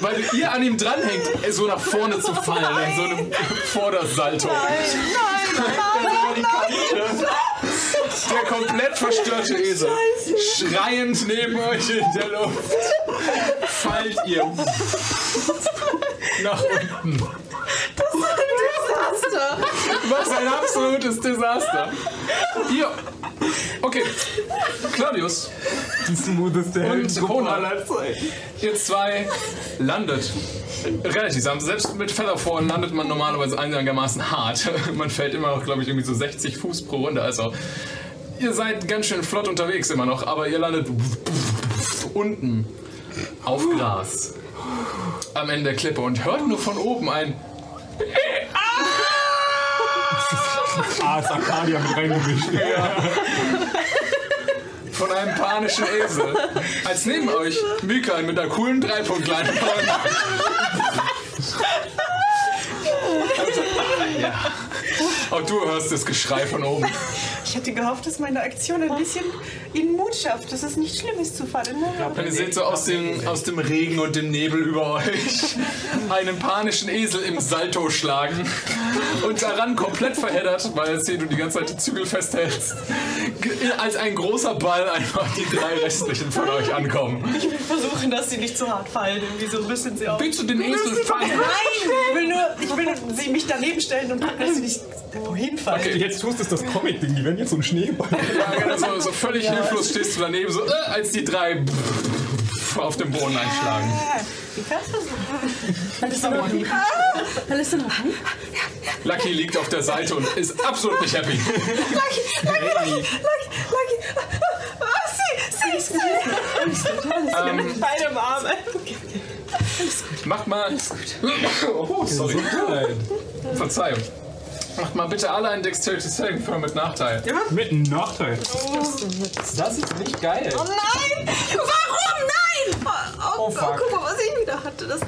weil ihr an ihm dranhängt, so nach vorne zu fallen in so einem Vordersalto. Der komplett verstörte Esel. Schreiend neben euch in der Luft. Fallt ihr nach unten. Was ein absolutes Desaster. Ihr. Okay. Claudius Die smootheste und aller Zeiten. ihr zwei landet relativ sanft. Selbst mit Featherfall landet man normalerweise einigermaßen hart. Man fällt immer noch, glaube ich, irgendwie so 60 Fuß pro Runde. Also ihr seid ganz schön flott unterwegs immer noch, aber ihr landet unten auf Gras am Ende der Klippe und hört nur von oben ein Ah, ist Arcadia mit reingemischt. von einem panischen Esel. Als neben euch Mikael mit einer coolen Dreipunktleine ja. Auch du hörst das Geschrei von oben. Ich hatte gehofft, dass meine Aktion ein bisschen ihnen Mut schafft, dass es nicht schlimm ist zu fallen. Ne? Ihr seht so aus dem, aus dem Regen und dem Nebel über euch einen panischen Esel im Salto schlagen und daran komplett verheddert, weil jetzt hier du die ganze Zeit die Zügel festhältst, als ein großer Ball einfach die drei restlichen von euch ankommen. Ich will versuchen, dass sie nicht zu hart fallen. Irgendwie so ein bisschen sie auf. Willst du den Esel fangen? Nein! Ich will nur, ich will nur sie mich daneben stellen und gucken, dass sie nicht wohin fallen. Okay. Jetzt tust du das Comic-Ding, die werden jetzt so ein Schneeball. Ja, genau, so, so völlig hilflos stehst du daneben, so, äh, als die drei auf dem Boden einschlagen. Wie kannst du so? Alles in Ordnung. Alles in Ordnung. Lucky liegt auf der Seite und ist absolut nicht happy. Lucky, Lucky, Lucky, Lucky. Ah, sie, sie, sie. Ähm, Beide Arme. macht mal. Oh, sorry. Verzeihung. Macht mal bitte alle einen Dexterity Saving Throw mit Nachteil. Mit einem Nachteil. Das ist nicht geil. Oh nein! Warum nein? Oh, oh, oh, fuck. guck mal, was ich wieder hatte. Das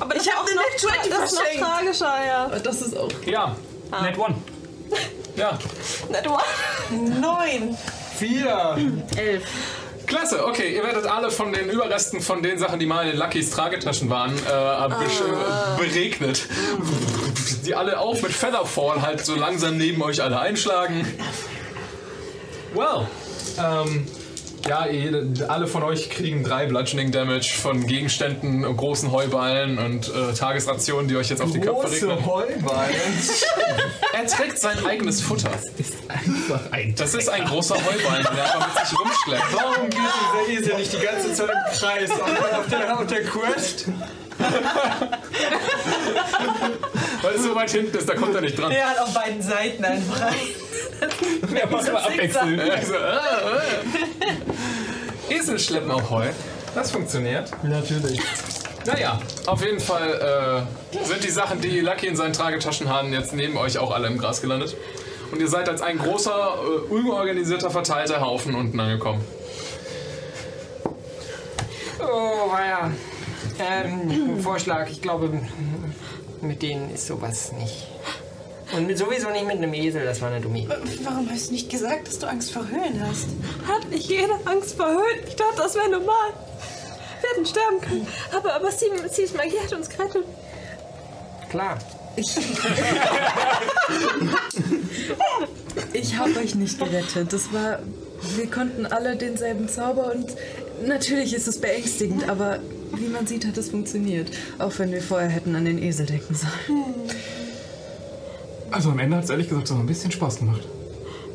Aber das Ich hab ist eine noch, Net 20 das ist noch tragischer, ja. Das ist auch. Ja, Net One. ja. Na, du Neun. Vier. Elf. Klasse, okay, ihr werdet alle von den Überresten von den Sachen, die mal in den Luckys Tragetaschen waren, äh, besch- äh, beregnet. Die alle auch mit Featherfall halt so langsam neben euch alle einschlagen. Well, ähm, ja, jede, alle von euch kriegen drei Bludgeoning Damage von Gegenständen, großen Heuballen und äh, Tagesrationen, die euch jetzt auf die Köpfe regnen. Heuballen. Er trägt sein eigenes Futter. Einfach ein. Das ist ein großer Heuballen, der einfach mit sich rumschleppt. Warum geht dieser Esel nicht die ganze Zeit im Kreis auf, auf, der, auf der Quest? Weil es so weit hinten ist, da kommt er nicht dran. Der hat auf beiden Seiten einfach rein. Ja, muss mal abwechseln. Also, äh, äh. Esel schleppen auch Heu. Das funktioniert. Natürlich. Naja, auf jeden Fall äh, sind die Sachen, die Lucky in seinen Tragetaschen haben, jetzt neben euch auch alle im Gras gelandet. Und ihr seid als ein großer, äh, unorganisierter, verteilter Haufen unten angekommen. Oh, war ja. Ähm, ein Vorschlag. Ich glaube, mit denen ist sowas nicht. Und mit, sowieso nicht mit einem Esel, das war eine dumme Idee. Warum hast du nicht gesagt, dass du Angst vor Höhlen hast? Hat nicht jeder Angst vor Höhen? Ich dachte, das wäre normal. Wir hätten sterben können. Aber, aber sie, sie ist Magie hat uns gerettet. Klar. Ich habe euch nicht gerettet. Das war. Wir konnten alle denselben Zauber und natürlich ist es beängstigend, aber wie man sieht, hat es funktioniert. Auch wenn wir vorher hätten an den Esel denken sollen. Also am Ende hat es ehrlich gesagt so ein bisschen Spaß gemacht.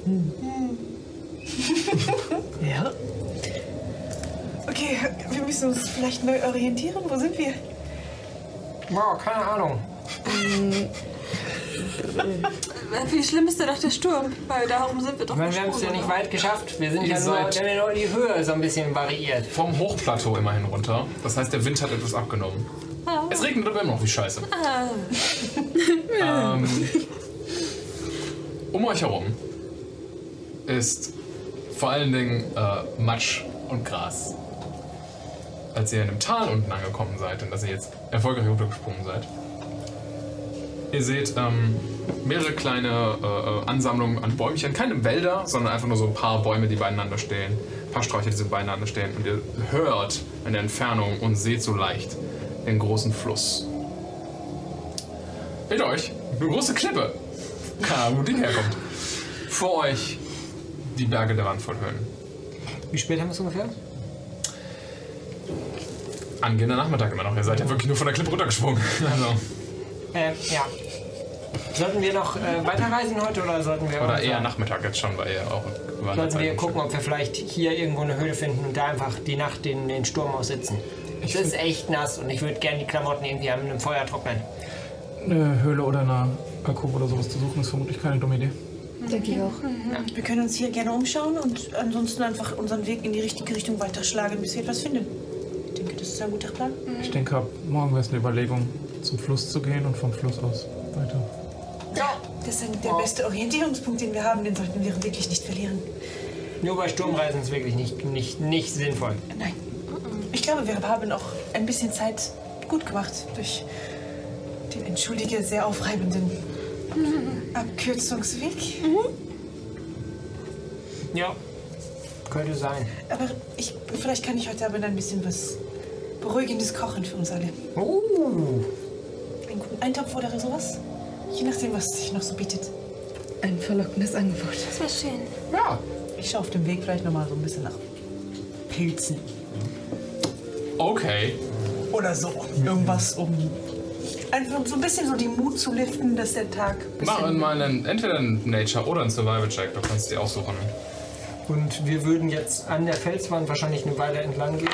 Ja. Okay, wir müssen uns vielleicht neu orientieren. Wo sind wir? Wow, keine Ahnung. Wie schlimm ist denn doch der Sturm? Weil darum sind wir doch Ich meine, wir haben es ja nicht weit geschafft. Wir sind ja nur, wir haben ja nur die Höhe so ein bisschen variiert. Vom Hochplateau immerhin runter. Das heißt, der Wind hat etwas abgenommen. Es regnet aber immer noch wie Scheiße. ähm, um euch herum ist vor allen Dingen äh, Matsch und Gras. Als ihr in einem Tal unten angekommen seid und dass ihr jetzt erfolgreich runtergesprungen seid, ihr seht ähm, mehrere kleine äh, äh, Ansammlungen an Bäumchen. Keine Wälder, sondern einfach nur so ein paar Bäume, die beieinander stehen. Ein paar Sträucher, die so beieinander stehen. Und ihr hört in der Entfernung und seht so leicht den großen Fluss. Hinter euch eine große Klippe. Keine Ahnung, wo die herkommt. Vor euch die Berge der Wand voll Höhen. Wie spät haben wir es ungefähr? Angehender Nachmittag immer noch. Ihr seid ja wirklich nur von der Klippe runtergesprungen. Also. Ähm, ja. Sollten wir noch äh, weiterreisen heute oder sollten wir. Oder eher Nachmittag jetzt schon, weil ihr auch Sollten wir gucken, ob wir vielleicht hier irgendwo eine Höhle finden und da einfach die Nacht den, den Sturm aussitzen. Es ist echt nass und ich würde gerne die Klamotten irgendwie an einem Feuer trocknen. Eine Höhle oder eine Alkohol oder sowas zu suchen ist vermutlich keine dumme Idee. Denke ich auch. Wir können uns hier gerne umschauen und ansonsten einfach unseren Weg in die richtige Richtung weiterschlagen, bis wir etwas finden. Ich denke, das ist ein guter Plan. Ich denke, ab morgen wäre es eine Überlegung, zum Fluss zu gehen und vom Fluss aus weiter. Das ist der beste Orientierungspunkt, den wir haben. Den sollten wir wirklich nicht verlieren. Nur bei Sturmreisen ist wirklich nicht, nicht, nicht sinnvoll. Nein. Ich glaube, wir haben auch ein bisschen Zeit gut gemacht durch den, entschuldige, sehr aufreibenden Abkürzungsweg. Ja, könnte sein. Aber ich, vielleicht kann ich heute Abend ein bisschen was Beruhigendes kochen für uns alle. Uh, Einen guten Eintopf oder sowas. Je nachdem, was sich noch so bietet. Ein verlockendes Angebot. Das wäre schön. Ja. Ich schaue auf dem Weg vielleicht noch mal so ein bisschen nach Pilzen. Okay. Oder so. Irgendwas, um einfach so ein bisschen so die Mut zu liften, dass der Tag Mach mal einen, entweder einen Nature oder einen Survival-Check. Du kannst die aussuchen. Und wir würden jetzt an der Felswand wahrscheinlich eine Weile entlang gehen.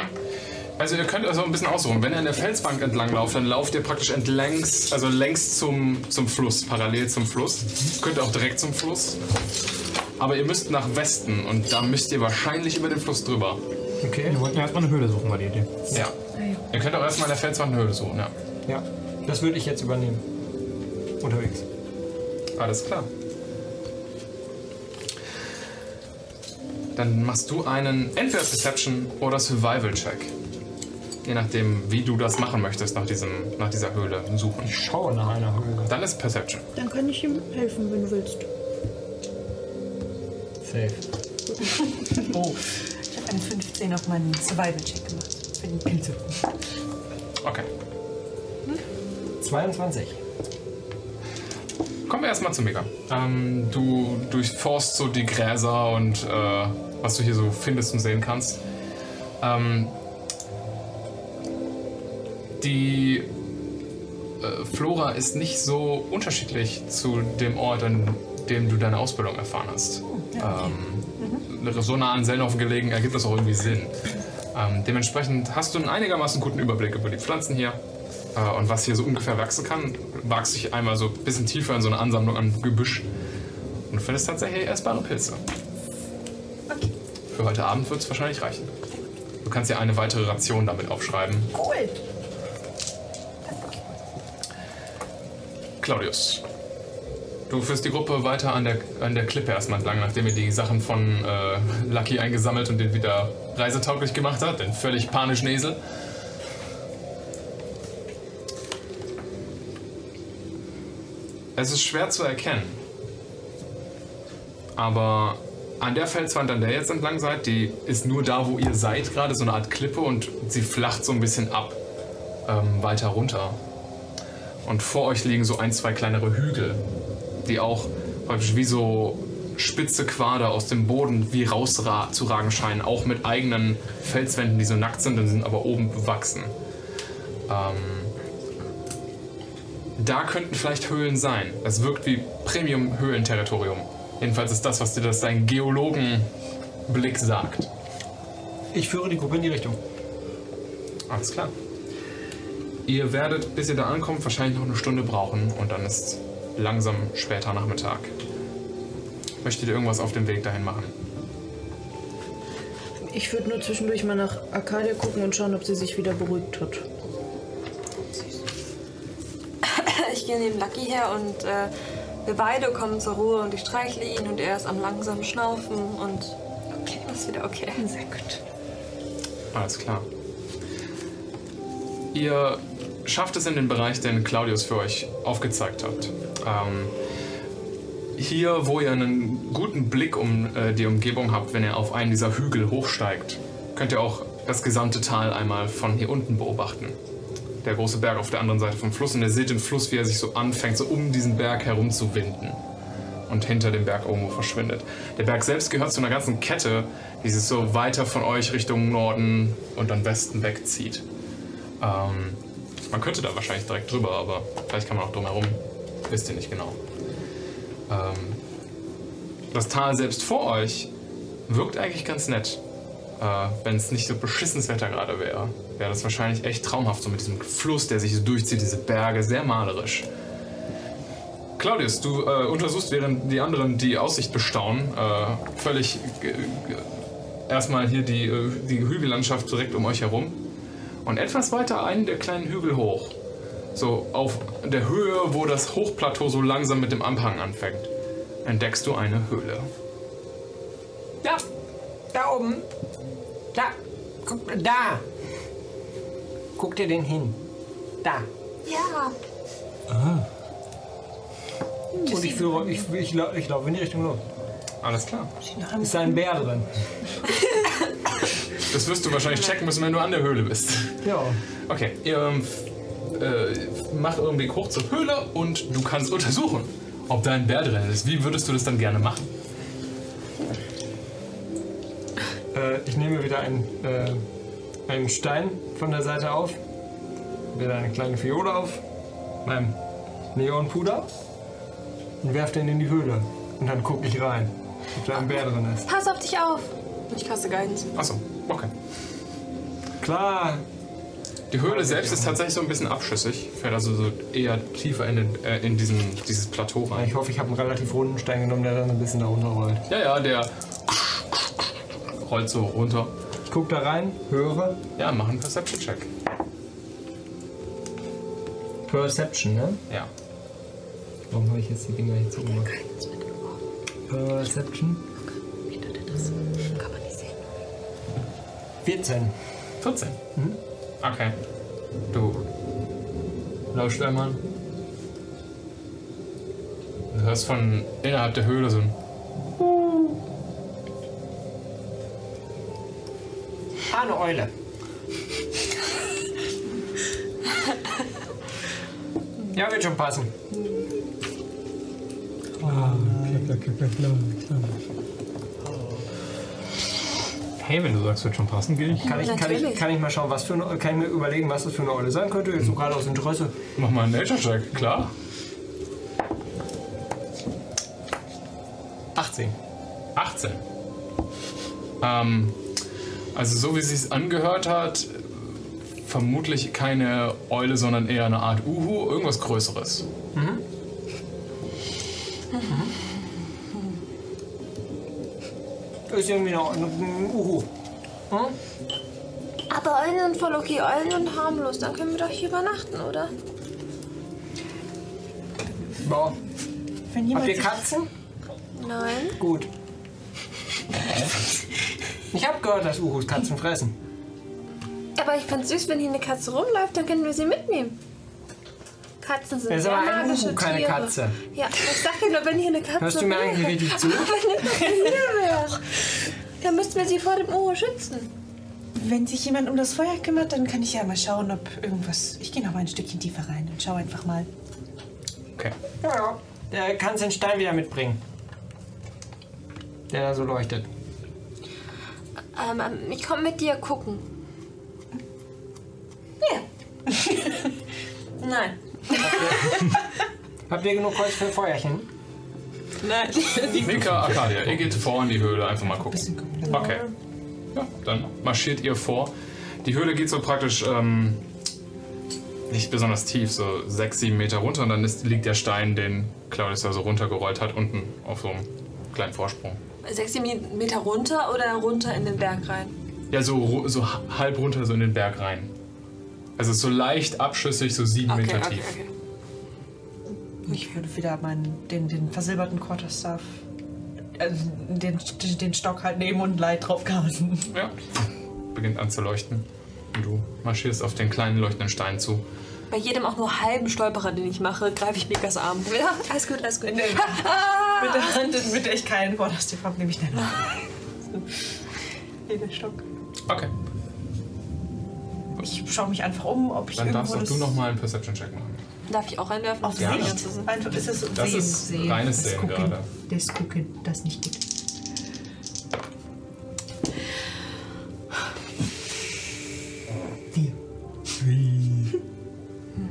Also ihr könnt also ein bisschen aussuchen. Wenn ihr an der Felsbank entlang lauft, dann lauft ihr praktisch entlängs, also längs zum, zum Fluss, parallel zum Fluss. Könnt auch direkt zum Fluss. Aber ihr müsst nach Westen und da müsst ihr wahrscheinlich über den Fluss drüber. Okay. Wir wollten ja erstmal eine Höhle suchen, war die Idee. Ja. Ihr könnt auch erstmal an der Felswand eine Höhle suchen, ja. Ja, das würde ich jetzt übernehmen. Unterwegs. Alles klar. Dann machst du einen entweder Perception oder Survival-Check. Je nachdem, wie du das machen möchtest nach, diesem, nach dieser Höhle suchen. Ich schaue nach einer Höhle. Dann ist Perception. Dann kann ich ihm helfen, wenn du willst. Safe. Oh, ich eine 15 auf meinen Survival-Check gemacht. Für die Pilze. Okay. 22. Kommen wir erstmal zu Mega. Ähm, du durchforst so die Gräser und äh, was du hier so findest und sehen kannst. Ähm, die äh, Flora ist nicht so unterschiedlich zu dem Ort, an dem du deine Ausbildung erfahren hast. Ähm, so nah an Selnhofen gelegen ergibt das auch irgendwie Sinn. Ähm, dementsprechend hast du einen einigermaßen guten Überblick über die Pflanzen hier äh, und was hier so ungefähr wachsen kann. Wagst dich einmal so ein bisschen tiefer in so eine Ansammlung an Gebüsch und du findest tatsächlich essbare Pilze. Für heute Abend wird es wahrscheinlich reichen. Du kannst dir eine weitere Ration damit aufschreiben. Cool. Claudius, du führst die Gruppe weiter an der, an der Klippe erstmal entlang, nachdem ihr die Sachen von äh, Lucky eingesammelt und den wieder reisetauglich gemacht hat, den völlig panischen Esel. Es ist schwer zu erkennen. Aber an der Felswand, an der ihr jetzt entlang seid, die ist nur da, wo ihr seid, gerade so eine Art Klippe und sie flacht so ein bisschen ab, ähm, weiter runter. Und vor euch liegen so ein, zwei kleinere Hügel, die auch praktisch wie so spitze Quader aus dem Boden wie rauszuragen scheinen, auch mit eigenen Felswänden, die so nackt sind und sind aber oben bewachsen. Ähm, da könnten vielleicht Höhlen sein. Es wirkt wie Premium-Höhlenterritorium. Jedenfalls ist das, was dir das dein Geologenblick sagt. Ich führe die Gruppe in die Richtung. Alles klar. Ihr werdet, bis ihr da ankommt, wahrscheinlich noch eine Stunde brauchen und dann ist langsam später Nachmittag. Möchtet ihr irgendwas auf dem Weg dahin machen? Ich würde nur zwischendurch mal nach Arcadia gucken und schauen, ob sie sich wieder beruhigt hat. Ich gehe neben Lucky her und äh, wir beide kommen zur Ruhe und ich streichle ihn und er ist am langsamen Schnaufen und okay, ist wieder okay. Sehr gut. Alles klar. Ihr schafft es in den Bereich, den Claudius für euch aufgezeigt hat. Ähm, hier, wo ihr einen guten Blick um äh, die Umgebung habt, wenn ihr auf einen dieser Hügel hochsteigt, könnt ihr auch das gesamte Tal einmal von hier unten beobachten. Der große Berg auf der anderen Seite vom Fluss und ihr seht den Fluss, wie er sich so anfängt, so um diesen Berg herum zu winden und hinter dem Berg irgendwo verschwindet. Der Berg selbst gehört zu einer ganzen Kette, die sich so weiter von euch Richtung Norden und dann Westen wegzieht. Ähm, man könnte da wahrscheinlich direkt drüber, aber vielleicht kann man auch drumherum. Wisst ihr nicht genau. Ähm, das Tal selbst vor euch wirkt eigentlich ganz nett. Äh, Wenn es nicht so beschissenes Wetter gerade wäre, wäre das wahrscheinlich echt traumhaft, so mit diesem Fluss, der sich so durchzieht, diese Berge, sehr malerisch. Claudius, du äh, untersuchst, während die anderen die Aussicht bestaunen, äh, völlig ge- ge- erstmal hier die, äh, die Hügellandschaft direkt um euch herum. Und etwas weiter einen der kleinen Hügel hoch. So auf der Höhe, wo das Hochplateau so langsam mit dem Anhang anfängt, entdeckst du eine Höhle. Da, da oben. Da, guck, da. Guck dir den hin. Da. Ja. Und ich führe, ich, ich, lau- ich laufe in die Richtung los. Alles klar. Ist da ein Bär drin? Das wirst du wahrscheinlich checken müssen, wenn du an der Höhle bist. Ja. Okay, ihr ähm, äh, euren Weg hoch zur Höhle und du kannst untersuchen, ob da ein Bär drin ist. Wie würdest du das dann gerne machen? Äh, ich nehme wieder einen, äh, einen Stein von der Seite auf, wieder eine kleine Fiole auf, meinem Neonpuder und werfe den in die Höhle. Und dann gucke ich rein, ob da ein Bär drin ist. Pass auf dich auf. Ich kaste Guidance. Achso, okay. Klar. Die Höhle selbst ist tatsächlich so ein bisschen abschüssig. Fällt also so eher tiefer in, den, äh, in diesen, dieses Plateau rein. Ich hoffe, ich habe einen relativ runden Stein genommen, der dann ein bisschen da runterrollt. Ja, ja, der rollt so runter. Ich gucke da rein, höre. Ja, mach einen Perception-Check. Perception, ne? Ja. Warum habe ich jetzt die Dinger hier zugemacht? Perception. Kann man nicht sehen. 14. 14. Okay. Du lauscht einmal. Du hörst von innerhalb der Höhle so ein. Ah, eine Eule. Ja, wird schon passen. Ah, klar, klar, klar, klar, klar. Hey, wenn du sagst, wird schon passen, gehe ich. Kann ich, kann, ich, kann ich mal schauen, was für eine, kann ich mir überlegen, was das für eine Eule sein könnte, jetzt so gerade aus Interesse. Mach mal einen Nature-Check, klar. 18. 18. Ähm, also so wie es sich angehört hat, vermutlich keine Eule, sondern eher eine Art Uhu, irgendwas Größeres. Ist irgendwie noch ein Uhu. Hm? Aber Eulen sind voll okay, Eulen sind harmlos. Dann können wir doch hier übernachten, oder? Ja. Wenn Habt jemand ihr sich- Katzen? Nein. Gut. Ich habe gehört, dass Uhus Katzen fressen. Aber ich find's süß, wenn hier eine Katze rumläuft, dann können wir sie mitnehmen. Katzen sind Er ist aber ein Uhu, keine Tiere. Katze. Ja, ich sag dir nur, wenn hier eine Katze Hörst du mir wäre. eigentlich richtig zu? Wenn eine Katze hier wäre, dann müssten wir sie vor dem Uhu schützen. Wenn sich jemand um das Feuer kümmert, dann kann ich ja mal schauen, ob irgendwas. Ich gehe noch mal ein Stückchen tiefer rein und schau einfach mal. Okay. Ja, ja. Der kann den Stein wieder mitbringen. Der da so leuchtet. Ähm, ähm, ich komme mit dir gucken. Nein. Habt ihr genug Holz für ein Feuerchen? Nein. Mika, Arcadia, ihr geht vor in die Höhle, einfach mal gucken. Okay. Ja, dann marschiert ihr vor. Die Höhle geht so praktisch ähm, nicht besonders tief, so sechs, sieben Meter runter und dann ist, liegt der Stein, den Claudius da so runtergerollt hat, unten auf so einem kleinen Vorsprung. Sechs Meter runter oder runter in den Berg rein? Ja, so, so ha- halb runter so in den Berg rein. Also so leicht abschüssig, so sieben Okay, Meter okay, tief. okay. Ich würde wieder meinen, den, den versilberten Quarterstaff, äh, den, den Stock halt nehmen und Light drauf casten. Ja. Beginnt an zu leuchten. Und du marschierst auf den kleinen leuchtenden Stein zu. Bei jedem auch nur halben Stolperer, den ich mache, greife ich Mikas Arm. Ja, alles gut, alles gut. mit der Hand, mit der ich keinen Quarterstaff habe, nehme ich den. Hier den Stock. Okay. Ich schaue mich einfach um, ob ich Dann darfst auch du das- noch mal einen Perception-Check machen. Darf ich auch einwerfen? Auf Ja. Sicht? Einfach ist es Das sehen, ist sehen. reines das Sehen Gucken. gerade. Das Gucken, das nicht gut.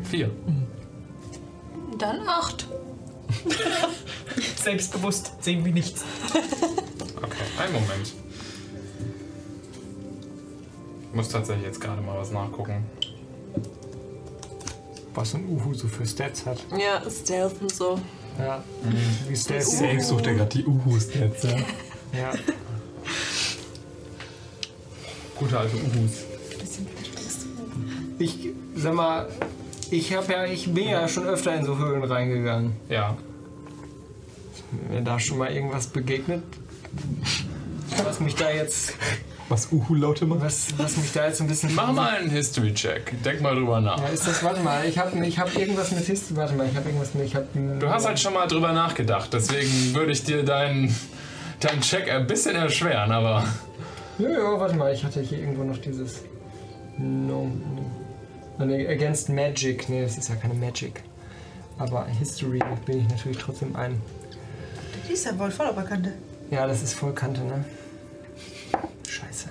Vier. Dann acht. Selbstbewusst sehen wir nichts. Okay, einen Moment. Ich muss tatsächlich jetzt gerade mal was nachgucken. Was ein Uhu so für Stats hat. Ja, Stealth und so. Ja. Wie Stats. Safe sucht er gerade die Uhus jetzt, ja. Ja. Gute alte Uhus. Ich sag mal, ich habe ja, ich bin ja schon öfter in so Höhlen reingegangen. Ja. Ist Mir da schon mal irgendwas begegnet, was mich da jetzt, Was Uhu-Laute macht? was, was mich da jetzt ein bisschen. Mach mal einen History-Check. Denk mal drüber nach. Ja, ist das, warte mal, ich habe ich hab irgendwas mit History, warte mal, ich habe irgendwas mit, ich habe... Du hast halt schon mal drüber nachgedacht, deswegen würde ich dir deinen deinen Check ein bisschen erschweren, aber. Ja, ja, warte mal, ich hatte hier irgendwo noch dieses... No, against Magic, nee, das ist ja keine Magic. Aber History bin ich natürlich trotzdem ein. Die ist ja wohl voll auf der Kante. Ja, das ist Vollkante, ne? Scheiße.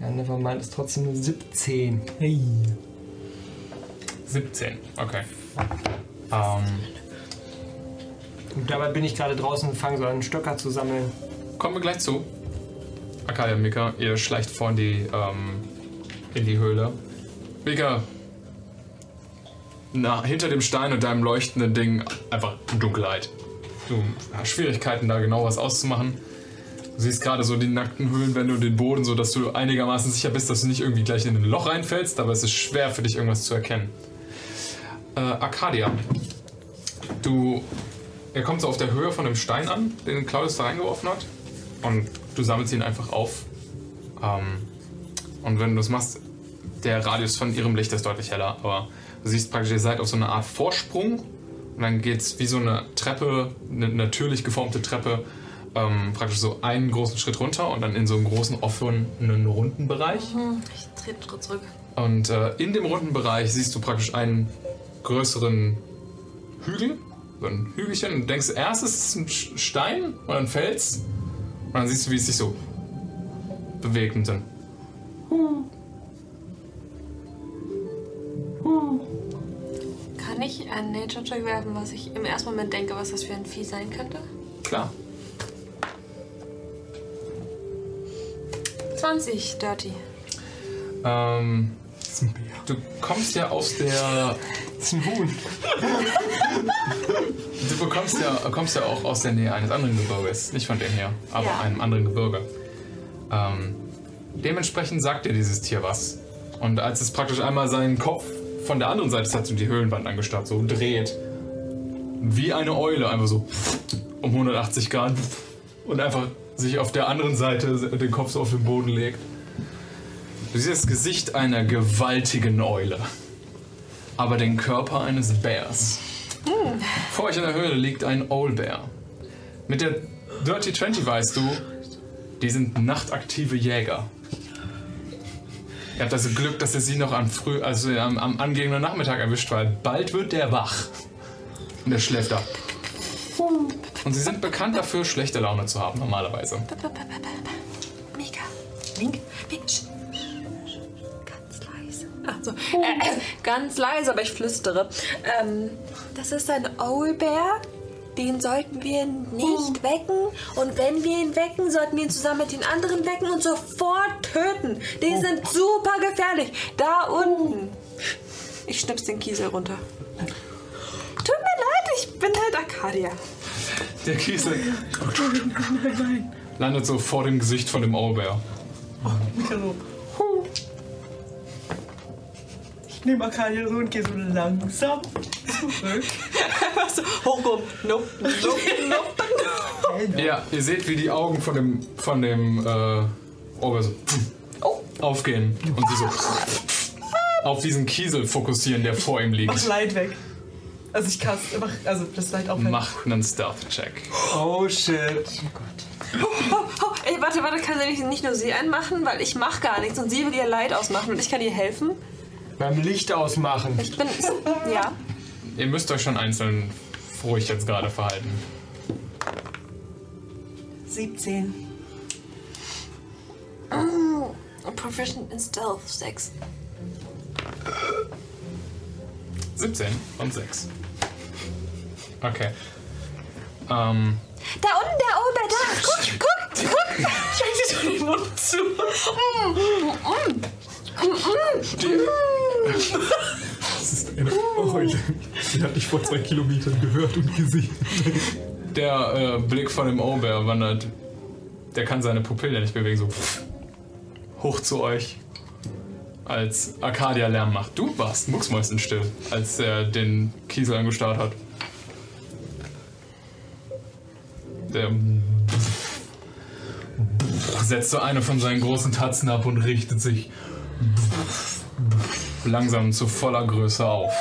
Ja, Nevermind ist trotzdem nur 17. Hey. 17, okay. Ähm, Und dabei bin ich gerade draußen und fange so an, Stöcker zu sammeln. kommen wir gleich zu. Und Mika, ihr schleicht vor in die, ähm, in die Höhle. Mika, na, hinter dem Stein und deinem leuchtenden Ding einfach Dunkelheit. Du hast Schwierigkeiten, da genau was auszumachen. Du siehst gerade so die nackten Höhlenwände und den Boden, so dass du einigermaßen sicher bist, dass du nicht irgendwie gleich in ein Loch reinfällst, aber es ist schwer für dich, irgendwas zu erkennen. Äh, Arcadia, du. Er kommt so auf der Höhe von dem Stein an, den Claudius da reingeworfen hat. Und du sammelst ihn einfach auf. Ähm, und wenn du das machst, der Radius von ihrem Licht ist deutlich heller, aber du siehst praktisch, ihr seid auf so eine Art Vorsprung und dann geht es wie so eine Treppe, eine natürlich geformte Treppe, ähm, praktisch so einen großen Schritt runter und dann in so einen großen offenen runden Bereich. Hm, ich trete einen Schritt zurück. Und äh, in dem runden Bereich siehst du praktisch einen größeren Hügel, so ein Hügelchen. Und du denkst erst ist es ein Stein oder ein Fels. Und dann siehst du, wie es sich so bewegt und dann. Kann ich einen Nature-Check werfen, was ich im ersten Moment denke, was das für ein Vieh sein könnte? Klar. 20, Dirty. Ähm, du kommst ja aus der. Das ist ein Huhn. Du bekommst ja, kommst ja auch aus der Nähe eines anderen Gebirges. Nicht von dem hier, aber Ja. einem anderen Gebirge. Ähm, dementsprechend sagt dir dieses Tier was. Und als es praktisch einmal seinen Kopf von der anderen Seite, das hat so die Höhlenwand angestarrt, so dreht, wie eine Eule, einfach so um 180 Grad und einfach sich auf der anderen Seite den Kopf so auf den Boden legt. Du siehst das Gesicht einer gewaltigen Eule, aber den Körper eines Bärs. Vor euch in der Höhle liegt ein Owlbear. Mit der Dirty 20 weißt du, die sind nachtaktive Jäger. Ihr habt also Glück, dass ihr sie noch am, früh, also am, am angehenden Nachmittag erwischt, weil bald wird der wach. Und der schläft ab. Und sie sind bekannt dafür, schlechte Laune zu haben, normalerweise. Mika. Mink. Mink. sch- sch- sch- Ganz leise. Also, äh, ganz leise, aber ich flüstere. Ähm, das ist ein Owlbear. Den sollten wir nicht wecken. Und wenn wir ihn wecken, sollten wir ihn zusammen mit den anderen wecken und sofort töten. Die sind super gefährlich. Da unten. Ich schnips den Kiesel runter. Leid, ich bin halt Arcadia. Der Kiesel landet so vor dem Gesicht von dem Owlbear. Ich nehme Arcadia so und gehe so langsam zurück. so, hochkommen. Nope, nope, nope. Ja, ihr seht, wie die Augen von dem, von dem äh, Owlbear so aufgehen und sie so auf diesen Kiesel fokussieren, der vor ihm Mach liegt. Light weg. Also ich kann einfach, also das Light aufhören. Mach einen Stealth-Check. Oh shit. Oh, oh, ey, warte, warte, kann sie nicht, nicht nur sie einmachen, weil ich mach gar nichts und sie will ihr Leid ausmachen und ich kann ihr helfen. Beim Licht ausmachen. Ich bin, ja. Ihr müsst euch schon einzeln ruhig jetzt gerade verhalten. 17. Oh, proficient in Stealth, 6. 17 und 6. Okay. Ähm, Da unten der Ober, da, guck, guck, guck. Ich halte doch den Mund zu. Das ist eine Eule. Die hat dich vor zwei Kilometern gehört und gesehen. der äh, Blick von dem Owlbear wandert. Der kann seine Pupille nicht bewegen, so hoch zu euch. Als Arcadia Lärm macht. Du warst mucksmäuschenstill, als er den Kiesel angestarrt hat. Der setzt so eine von seinen großen Tatzen ab und richtet sich langsam zu voller Größe auf.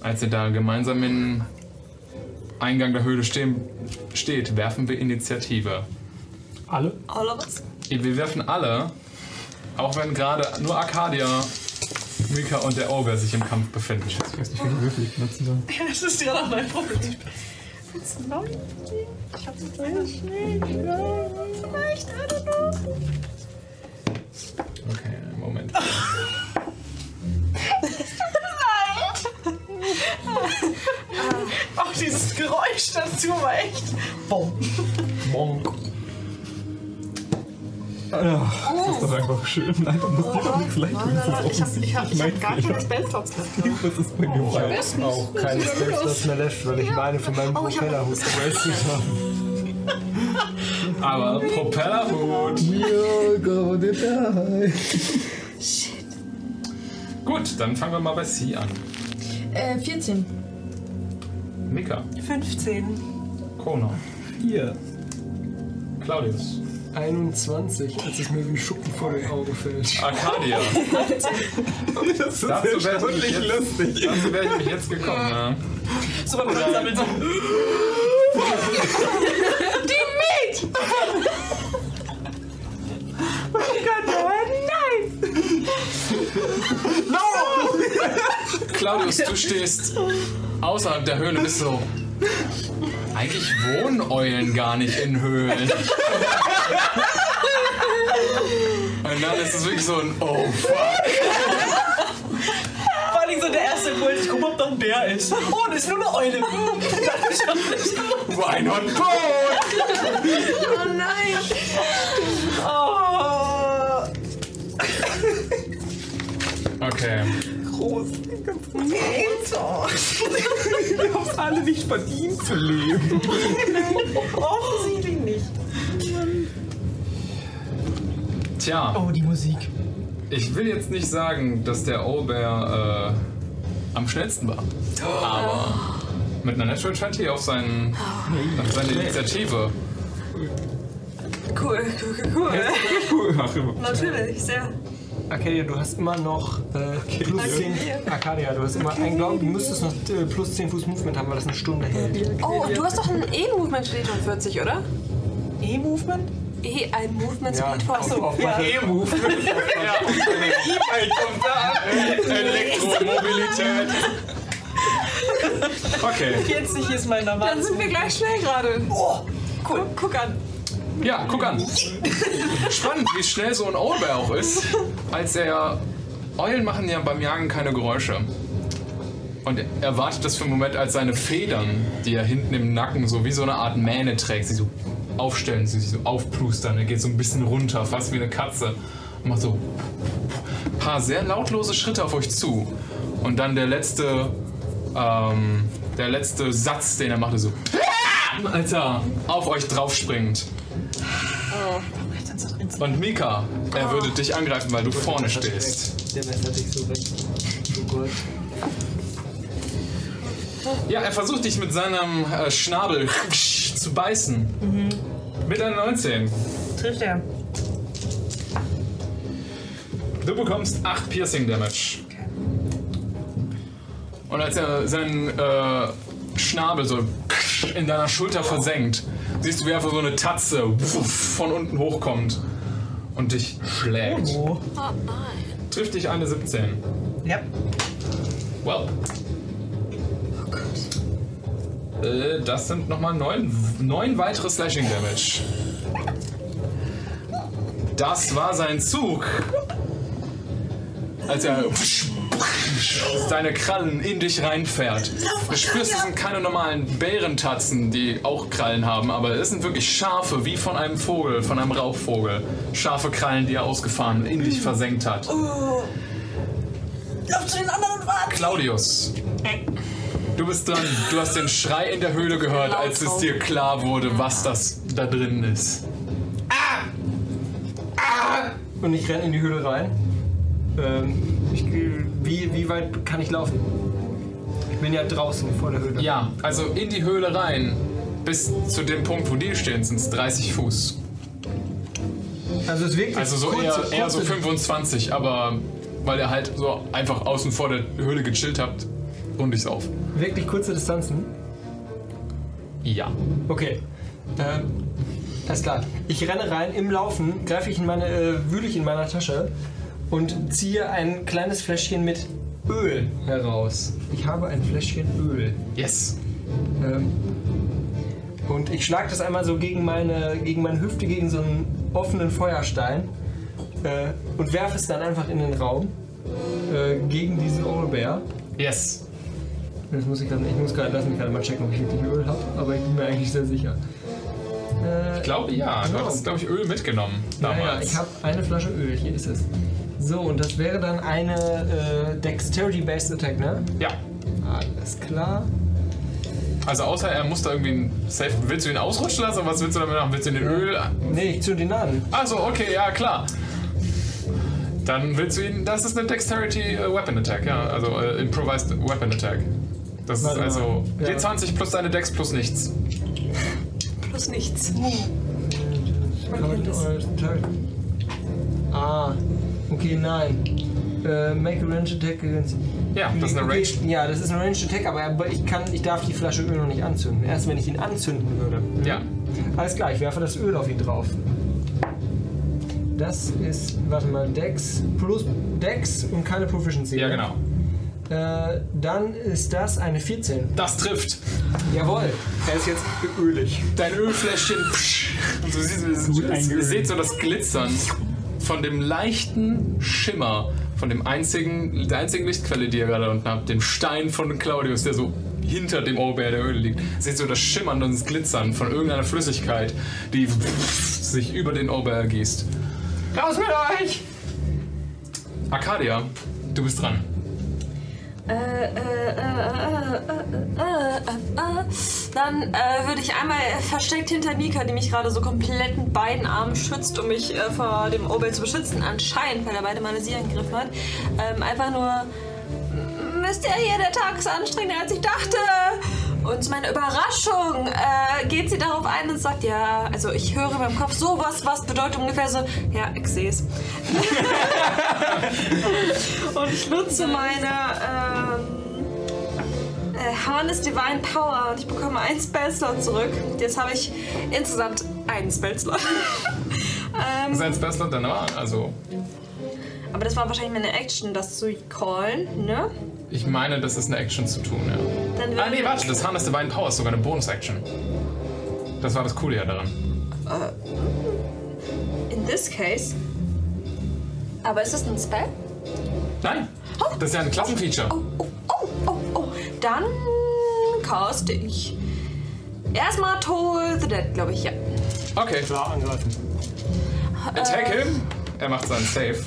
Als ihr da gemeinsam in Eingang der Höhle stehen, steht, werfen wir Initiative. Alle? All of us. Wir werfen alle, auch wenn gerade nur Arcadia, Mika und der Ogre sich im Kampf befinden. Ich weiß nicht, welche Würfel ich benutzen soll. Ja, das ist ja noch mein Problem. Jetzt 19. Ich hab jetzt eine Schnee. Vielleicht, I don't know. Okay, Moment. Auch dieses Geräusch dazu war echt. Bom. Monk. Ja, das ist doch einfach schön. Nein, du musst dir doch nicht vielleicht wenigstens Ich hab, ich hab, ich hab gar keine Spellslots mehr. Was ist bei mir falsch? Ich habe auch keine Spellslots mehr left, weil ich meine von meinem Oh, Propellerhut gewastet habe. Aber Propellerhut. You're gonna die. Gut, dann fangen wir mal bei C an. Äh, 14. Mika, 15. Kona, 4. Claudius, 21, als es mir wie Schuppen vor den Augen fällt. Arcadia. das ist dazu ja wirklich jetzt, lustig. Dazu wäre ich mich jetzt gekommen. Ja. Ja. Super, man sammelt so. Die Meat! oh Gott, oh nein! No! Claudius, du stehst außerhalb der Höhle, bist so. Eigentlich wohnen Eulen gar nicht in Höhlen. Und dann ist es wirklich so ein Oh fuck. Vor allem so der erste Impuls, ich guck, ob da ein Bär ist. Oh, das ist nur eine Eule. Das ist schon nicht gut. Why not both? Oh nein. Oh. Okay. Groß. Wir haben es alle nicht verdient zu leben. Offensichtlich nicht. Tja, Oh, die Musik. ich will jetzt nicht sagen, dass der Owlbear äh, am schnellsten war. Aber mit einer Natural 20 auf seinen, auf seine Initiative. Cool, cool, cool, cool. Natürlich, sehr. Arcadia, du hast immer noch äh, plus 10. Arcadia, du hast immer einen Glauben, du müsstest noch äh, plus 10 Fuß Movement haben, weil das eine Stunde hält. Oh, du hast doch ein E-Movement Speed von 40, oder? E-Movement? E, ein Movement Speed von auf, auf Ja. E-Mail kommt da. Elektromobilität. Okay. 40 ist mein normal. Dann sind wir gleich schnell gerade. Oh, cool. Guck an. Ja, guck an. Spannend, wie schnell so ein Owlbear auch ist. Als er. Eulen machen ja beim Jagen keine Geräusche. Und er wartet das für einen Moment, als seine Federn, die er hinten im Nacken so wie so eine Art Mähne trägt, sie so aufstellen, sich so aufplustern. Er geht so ein bisschen runter, fast wie eine Katze. Und macht so ein paar sehr lautlose Schritte auf euch zu. Und dann der letzte, ähm, der letzte Satz, den er machte, so als er auf euch draufspringt. Und Mika, er würde dich angreifen, weil du vorne stehst. Der messert dich so weg. Oh Gott. Ja, er versucht dich mit seinem äh, Schnabel zu beißen. Mit einer 19. Trifft er. Du bekommst 8 Piercing Damage. Und als er seinen äh, Schnabel so in deiner Schulter versenkt, siehst du, wie einfach so eine Tatze von unten hochkommt und dich schlägt. Oh. Trifft dich eine 17. Ja. Well. Äh, das sind nochmal neun, neun weitere Slashing Damage. Das war sein Zug. Als er seine Krallen in dich reinfährt. Du spürst, es sind keine normalen Bärentatzen, die auch Krallen haben, aber es sind wirklich scharfe, wie von einem Vogel, von einem Raubvogel. Scharfe Krallen, die er ausgefahren in dich versenkt hat. Lauf zu den anderen und warte. Claudius, du bist dran. Du hast den Schrei in der Höhle gehört, als es dir klar wurde, was das da drin ist. Und ich renne in die Höhle rein. Ähm, ich, wie, wie weit kann ich laufen? Ich bin ja draußen vor der Höhle. Ja, also in die Höhle rein, bis zu dem Punkt, wo die stehen, sind es 30 Fuß. Also es wirkt Also so kurze- eher, eher so kurze- 25, aber weil ihr halt so einfach außen vor der Höhle gechillt habt, rund ich's auf. Wirklich kurze Distanzen? Ja. Okay. Ähm, alles klar. Ich renne rein, im Laufen greife ich in meine, äh, wühle ich in meiner Tasche und ziehe ein kleines Fläschchen mit Öl heraus. Ich habe ein Fläschchen Öl. Yes. Ähm, und ich schlage das einmal so gegen meine, gegen meine Hüfte, gegen so einen offenen Feuerstein äh, und werfe es dann einfach in den Raum äh, gegen diesen Owlbear. Yes. Das muss ich gerade, ich muss gerade, lass mich gerade mal checken, ob ich wirklich Öl habe, aber ich bin mir eigentlich sehr sicher. Äh, Ich glaube ja. Du Genau. hattest, glaube ich, Öl mitgenommen ja, ja, damals. ich habe eine Flasche Öl, hier ist es. So, und das wäre dann eine äh, Dexterity-Based Attack, ne? ja. Alles klar. Also außer er muss da irgendwie ein Safe. Willst du ihn ausrutschen lassen? oder Was willst du damit machen? Willst du den Öl. Nee, ich zünde ihn an. Also, okay, ja, klar. Dann willst du ihn. Das ist eine Dexterity äh, Weapon Attack, ja. Also äh, Improvised Weapon Attack. Das ist Warte mal. also Ja. D20 plus deine Dex plus nichts. Plus nichts. Ah, okay, nein. Äh, make a range attack against. Ja, das ist eine Range. Ja, das ist eine Range Attack, aber, ich, kann, ich darf die Flasche Öl noch nicht anzünden. Erst wenn ich ihn anzünden würde. Ja. Alles klar, ich werfe das Öl auf ihn drauf. Das ist, warte mal, Dex plus Dex und keine Proficiency. Ja, ne? genau. Äh, dann ist das eine 14. Das trifft. Jawohl. Er ist jetzt ölig. Dein Ölfläschchen. psch, Und du siehst, ihr seht so das Glitzern von dem leichten Schimmer, von dem einzigen, der einzigen Lichtquelle, die ihr gerade unten habt, dem Stein von Claudius, der so hinter dem Obeer der Öle liegt. Seht so das Schimmern und das Glitzern von irgendeiner Flüssigkeit, die sich über den Obeer ergießt. Raus mit euch! Arcadia, du bist dran. Äh, äh, äh, äh, äh, äh, äh, Dann äh, würde ich einmal versteckt hinter Mika, die mich gerade so komplett mit beiden Armen schützt, um mich äh, vor dem Obel zu beschützen, anscheinend, weil er beide Male sie angegriffen hat, ähm, einfach nur, "M- wisst ihr hier, der Tag ist anstrengender als ich dachte. Und zu meiner Überraschung äh, geht sie darauf ein und sagt, ja, also ich höre in meinem Kopf sowas, was bedeutet ungefähr so, ja, ich sehe es. und ich nutze meine ähm, äh, Harness Divine Power und ich bekomme einen Spellslot zurück. Jetzt habe ich insgesamt einen Spellslot. ähm, Sein Spellslot deiner Wahl, also aber das war wahrscheinlich meine Action, das zu callen, ne? ich meine, das ist eine Action zu tun, ja. Dann Ah, nee, warte, das Harness Divine Power ist sogar eine Bonus-Action. Das war das Coole ja daran. In this case. Aber ist das ein Spell? Nein, das ist ja ein Klassenfeature. Oh, oh, oh, oh, oh. Dann caste ich. Erstmal Toll the Dead, glaube ich, ja. Okay, Klar, angreifen. attack him. Er macht seinen Save.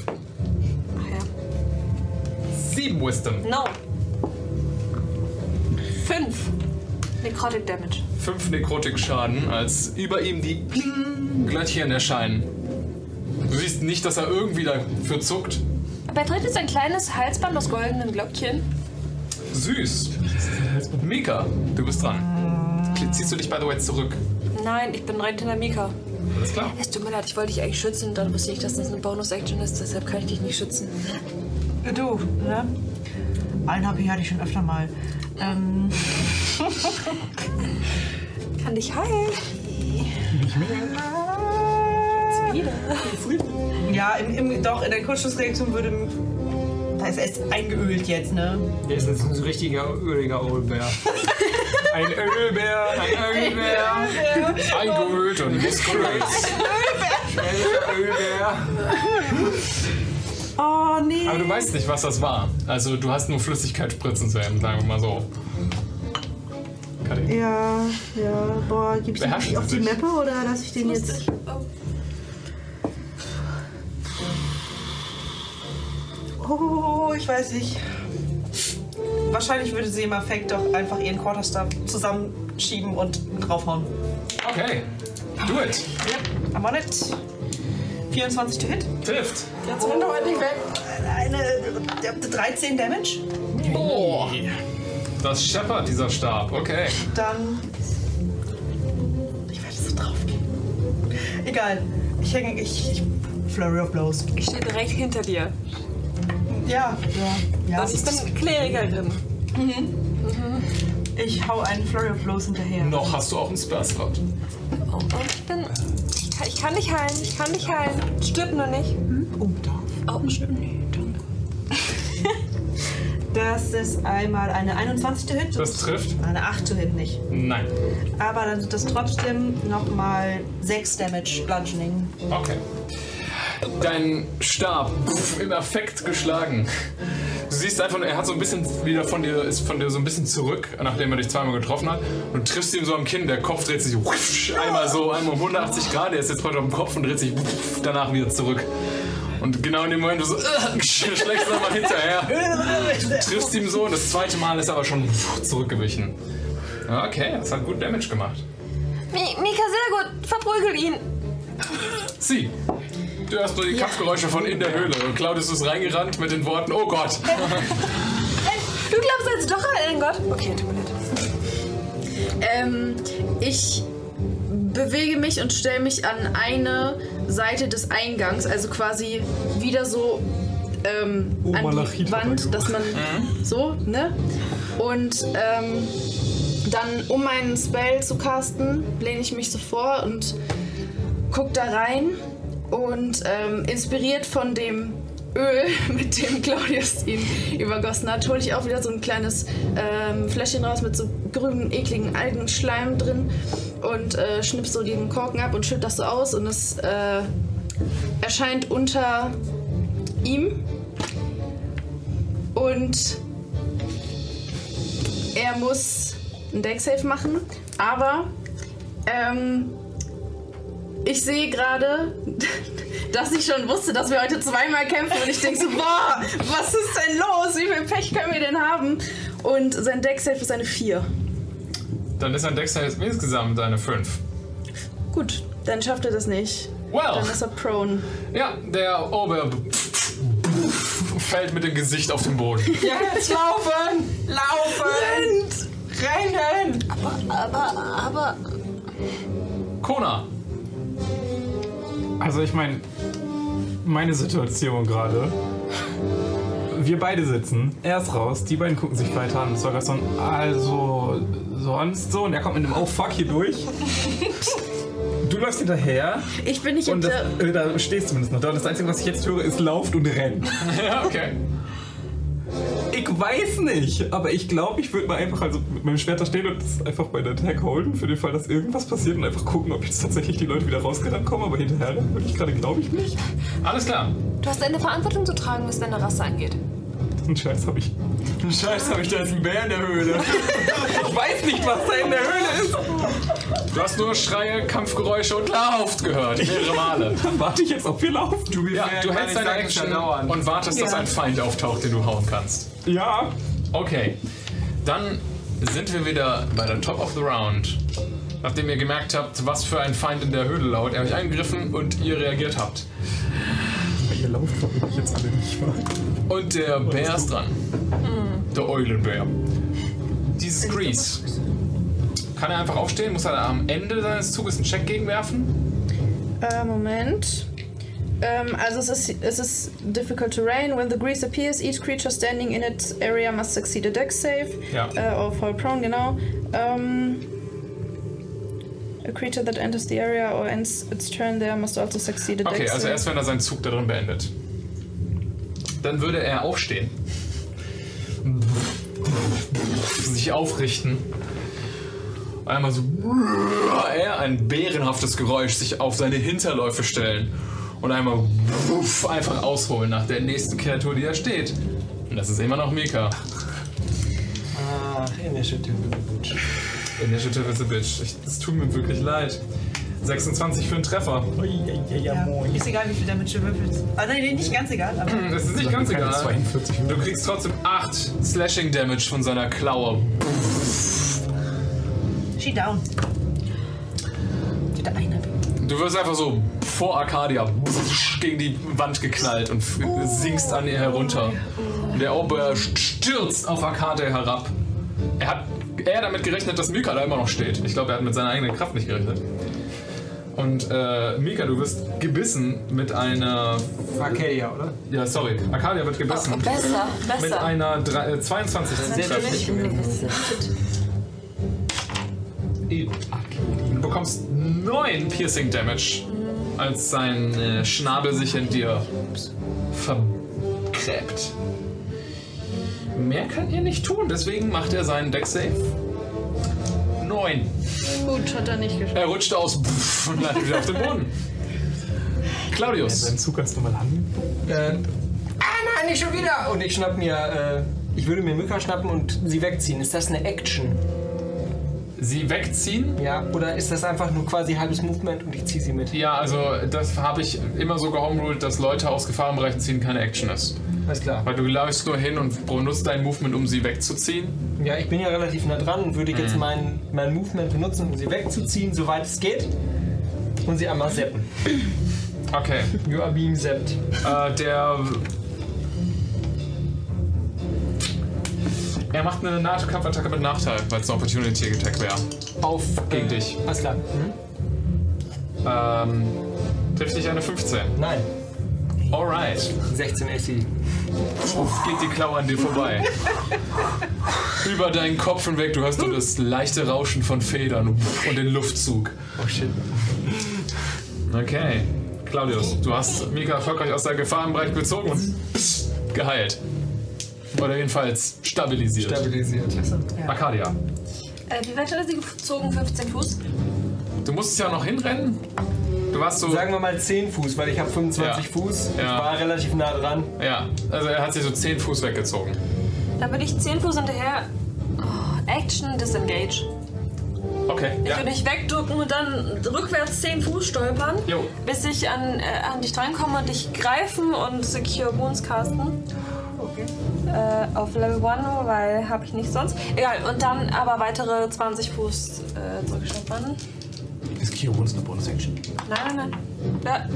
Ach ja. Sieben Wisdom. No. Fünf. Necrotic Damage. Fünf Nekrotik-Schaden, als über ihm die Glöckchen erscheinen. Du siehst nicht, dass er irgendwie dafür zuckt. Aber er trägt jetzt ein kleines Halsband aus goldenen Glöckchen. Süß. Mika, du bist dran. Ziehst du dich, by the way, zurück? Nein, ich bin direkt hinter Mika. Alles klar. Es tut mir leid, ich wollte dich eigentlich schützen, dann wusste ich, dass das eine Bonus-Action ist, deshalb kann ich dich nicht schützen. Du, ne? Einen HP hatte ich schon öfter mal. Ähm, Kann dich heilen. Wieder. ja, im, im, doch, in der Kurzschlussreaktion würde. Da ist er ist eingeölt jetzt, ne? Der ist jetzt ein richtiger öliger Oldbär. Ein Ölbär, ein Ölbär. Eingeölt und muskulös. Ölbär. Oh, nee. Aber du weißt nicht, was das war. Also du hast nur Flüssigkeit spritzen sehen, sagen wir mal so. Kati. Ja, ja, boah, gib ich den nicht auf die. Mappe oder lasse ich den jetzt. Oh, ich weiß nicht. Wahrscheinlich würde sie im Effekt doch einfach ihren Quarterstaff zusammenschieben und draufhauen. Okay, do it. Yep, I'm on it. 24 to hit. Trifft. Jetzt rennt doch endlich weg. Eine der- 13 Damage. Oh. Das scheppert, dieser Stab. Okay. Dann. Ich werde so drauf gehen. Egal. Ich hänge. Ich, ich. Flurry of Blows. Ich stehe direkt hinter dir. Ja, ja, ja. Und ich bin Klerikerin. Ich hau einen Flurry of Blows hinterher. Noch hast du auch einen Spell-Slot. Oh, und ich bin. Ich kann, ich kann dich heilen, ich kann dich heilen. Stirb nur nicht. Oh, da. Oh, stirb nicht. Danke. Das ist einmal eine 21 to Hit. Das trifft? Eine 8 to Hit nicht. Nein. Aber dann sind das trotzdem nochmal 6 Damage Bludgeoning. Okay. Dein Stab im Affekt geschlagen. Du siehst einfach, er hat so ein bisschen wieder von dir, ist von dir so ein bisschen zurück, nachdem er dich zweimal getroffen hat. Und du triffst ihm so am Kinn, der Kopf dreht sich wusch, einmal so, einmal um 180 Grad, er ist jetzt heute auf dem Kopf und dreht sich wusch, danach wieder zurück. Und genau in dem Moment, du so, äh, schlägst du nochmal hinterher. triffst ihm so und das zweite Mal ist er aber schon zurückgewichen. Okay, das hat gut Damage gemacht. Mi Mika, sehr gut. Verprügel ihn. Sie. Du hörst nur die Kampfgeräusche von in der Höhle. Und Claudius ist reingerannt mit den Worten, oh Gott. Du glaubst also doch an einen Gott? Okay, tut mir leid. Ähm, ich bewege mich und stelle mich an eine Seite des Eingangs, also quasi wieder so ähm, Oh, an die Malachit hat er Wand, dass man so, ne? Und ähm, dann, um meinen Spell zu casten, lehne ich mich so vor und guck da rein und ähm, inspiriert von dem Öl, mit dem Claudius ihn übergossen hat, hole ich auch wieder so ein kleines ähm, Fläschchen raus mit so grünen, ekligen Algenschleim drin und äh, schnipp so den Korken ab und schütt das so aus und es äh, erscheint unter ihm. Und er muss ein Deck-Safe machen, aber ähm, ich sehe gerade, dass ich schon wusste, dass wir heute zweimal kämpfen und ich denke so, boah, was ist denn los? Wie viel Pech können wir denn haben? Und sein Deck-Safe ist eine 4. Dann ist ein Dexter jetzt insgesamt eine 5. Gut, dann schafft er das nicht. Well. Dann ist er prone. Ja, der Ober fällt mit dem Gesicht auf den Boden. Jetzt laufen! Laufen! Rennen! Aber, aber. Kona, Also ich meine, meine Situation gerade. Wir beide sitzen, er ist raus, die beiden gucken sich weiter an. Sorgason, also sonst so. Und er kommt mit dem Oh fuck hier durch. Du läufst hinterher Ich bin nicht und das, äh, da stehst du zumindest noch da. Und das Einzige, was ich jetzt höre, ist lauft und rennt. ja, okay. Ich weiß nicht, aber ich glaube, ich würde mal einfach also mit meinem Schwert da stehen und das einfach bei der Tag holen, für den Fall, dass irgendwas passiert und einfach gucken, ob jetzt tatsächlich die Leute wieder rausgerannt kommen. Aber hinterher würde ich gerade, glaube ich, nicht. Alles klar. Du hast eine Verantwortung zu tragen, was deine Rasse angeht. Den Scheiß habe ich. Scheiße, habe ich da jetzt einen Bär in der Höhle. Ich weiß nicht, was da in der Höhle ist. Du hast nur Schreie, Kampfgeräusche und Lauft gehört. Mehrere Male. Dann warte ich jetzt, ob wir laufen. Du, Ja, du hältst deine Action und wartest, dass ein Feind auftaucht, den du hauen kannst. Ja. Okay, dann sind wir wieder bei der Top of the Round. Nachdem ihr gemerkt habt, was für ein Feind in der Höhle laut, er euch angegriffen und ihr reagiert habt. Lauft verbinde ich jetzt alle nicht wahr? Und der Bär ist dran. Der Eulenbär. Dieses Grease. Kann er einfach aufstehen? Muss er am Ende seines Zuges einen Check gegenwerfen? Äh, Moment. Ähm, also es ist, es ist difficult terrain. When the grease appears, each creature standing in its area must succeed a deck save. Ja. Äh, or fall prone, genau. Ähm, a creature that enters the area or ends its turn there must also succeed a Okay, also erst wenn er seinen Zug darin beendet. Dann würde er aufstehen. Sich aufrichten. Einmal so er ein bärenhaftes Geräusch sich auf seine Hinterläufe stellen und einmal einfach ausholen nach der nächsten Kreatur, die da steht. Und das ist immer noch Mika. Ach, Initiative. Initiative is a bitch. Ich, es tut mir wirklich leid. 26 für einen Treffer. Ja. Ist egal, wie viel Damage du würfelst. Ah, nein, nee, nicht ganz egal, aber. Das ist nicht ganz egal. 42 Du kriegst trotzdem 8 Slashing Damage von seiner Klaue. She down. Wieder einer. Du wirst einfach so vor Arcadia gegen die Wand geknallt und f- sinkst an ihr herunter. Und der Ober stürzt auf Arcadia herab. Er hat eher damit gerechnet, dass Mika da immer noch steht. Ich glaube, er hat mit seiner eigenen Kraft nicht gerechnet. Und äh, Mika, du wirst gebissen mit einer. Arcadia, oder? Ja, sorry. Arcadia wird gebissen. Besser, Mit besser. einer drei- äh, 22 zum Treffen. Du bekommst 9 Piercing Damage, als sein äh, Schnabel sich in dir vergräbt. Mehr kann er nicht tun, deswegen macht er seinen Deck Save. 9. Gut, hat er nicht geschafft. Er rutscht aus und landet wieder auf dem Boden. Claudius. Seinen Zug ganz normal handeln. Äh, ah nein, nicht schon wieder! Und ich schnapp mir, äh, ich würde mir Mücka schnappen und sie wegziehen. Ist das eine Action? Sie wegziehen? Ja, oder ist das einfach nur quasi halbes Movement und ich ziehe sie mit? Ja, also das habe ich immer so gehomeruled, dass Leute aus Gefahrenbereichen ziehen keine Action ist. Alles klar. Weil du läufst nur hin und benutzt dein Movement, um sie wegzuziehen. Ja, ich bin ja relativ nah dran und würde jetzt mein, mein Movement benutzen, um sie wegzuziehen, soweit es geht. Und sie einmal zappen. Okay. You are being zapped. Äh, der. Er macht eine Nahkampfattacke mit Nachteil, weil es eine Opportunity Attack wäre. Auf Gegen äh, dich. Alles klar. Ähm. Trifft dich eine 15. Nein, Alright. 16 AC. Geht die Klaue an dir vorbei. Über deinen Kopf hinweg, du hörst nur das leichte Rauschen von Federn und den Luftzug. Oh shit. Okay. Claudius, du hast Mika erfolgreich aus der Gefahrenbereich gezogen und geheilt. Oder jedenfalls stabilisiert. Stabilisiert. Arcadia, Äh, wie weit hat er sie gezogen? 15 Fuß? du musstest ja noch hinrennen. Du warst so. Sagen wir mal 10 Fuß, weil ich habe 25 Ja. Fuß. Ich Ja. war relativ nah dran. Ja, also er hat sich so 10 Fuß weggezogen. Dann bin ich 10 Fuß hinterher. Oh, Action, Disengage. Okay, Ich ja. würde dich wegdrücken und dann rückwärts 10 Fuß stolpern, Jo. bis ich an, äh, an dich drankomme und dich greifen und Secure Wounds casten. Äh, auf Level 1, weil habe ich nicht sonst. Egal, und dann aber weitere 20 Fuß äh, zurückstolpern. Ist Kiro uns eine Bonus-Action? Nein, nein, nein. Ja.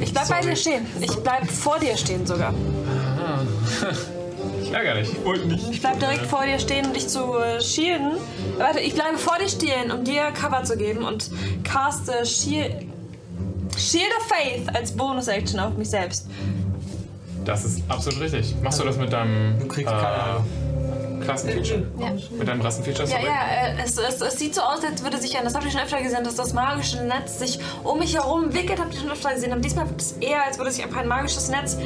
Ich bleib bei dir stehen. Ich bleib vor dir stehen sogar. Ärgerlich. Ich wollte nicht. Ich bleib direkt vor dir stehen, um dich zu äh, shielden. Warte, ich bleibe vor dir stehen, um dir Cover zu geben und caste Shield, Shield of Faith als Bonus-Action auf mich selbst. Das ist absolut richtig. Machst du das mit deinem Du kriegst äh, keine Klassenfeature? Ja. Mit deinem Rassenfeature? Ja, ja, äh, es, es, es sieht so aus, als würde sich, das habe ich schon öfter gesehen, dass das magische Netz sich um mich herum wickelt, habe ich schon öfter gesehen. Aber diesmal wird es eher, als würde sich einfach ein magisches Netz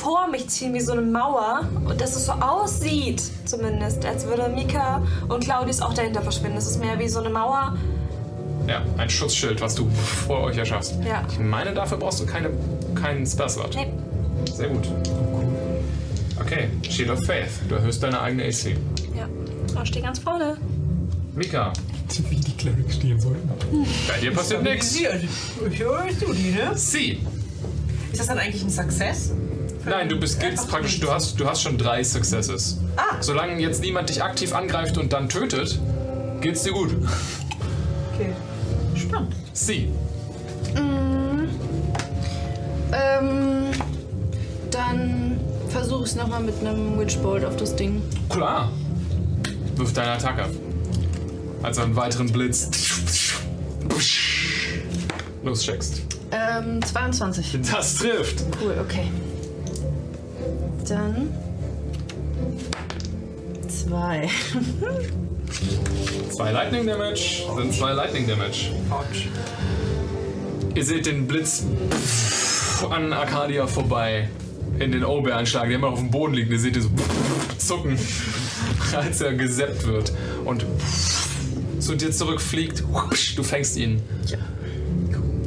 vor mich ziehen, wie so eine Mauer. Und dass es so aussieht, zumindest, als würde Mika und Claudius auch dahinter verschwinden. Es ist mehr wie so eine Mauer. Ja, ein Schutzschild, was du vor euch erschaffst. Ja. Ich meine, dafür brauchst du keine, keinen Spellslot. Nee. Sehr gut. Okay, Shield of Faith. Du erhöhst deine eigene AC. Ja, ich stehe ganz vorne. Mika, Wie die Clerics stehen sollten. bei dir passiert nichts. Hörst du die, ne? Sie. Ist das dann eigentlich ein Success? Nein, du bist giltst praktisch, du hast, du hast schon drei Successes. Ah. Solange jetzt niemand dich aktiv angreift und dann tötet, geht's dir gut. Okay. Spannend. Sie. Ähm, dann versuche es nochmal mit einem Witchbolt auf das Ding. Klar. Wirf deine Attacke ab. Also einen weiteren Blitz. Loscheckst. Ähm, 22. Das trifft. Cool, okay. Dann. Zwei. Zwei Lightning Damage sind zwei Lightning Damage. Ihr seht den Blitz an Arcadia vorbei in den Owlbear anschlagen, der immer auf dem Boden liegt. Ihr seht ihn so zucken, als er geseppt wird und zu dir zurückfliegt. Du fängst ihn.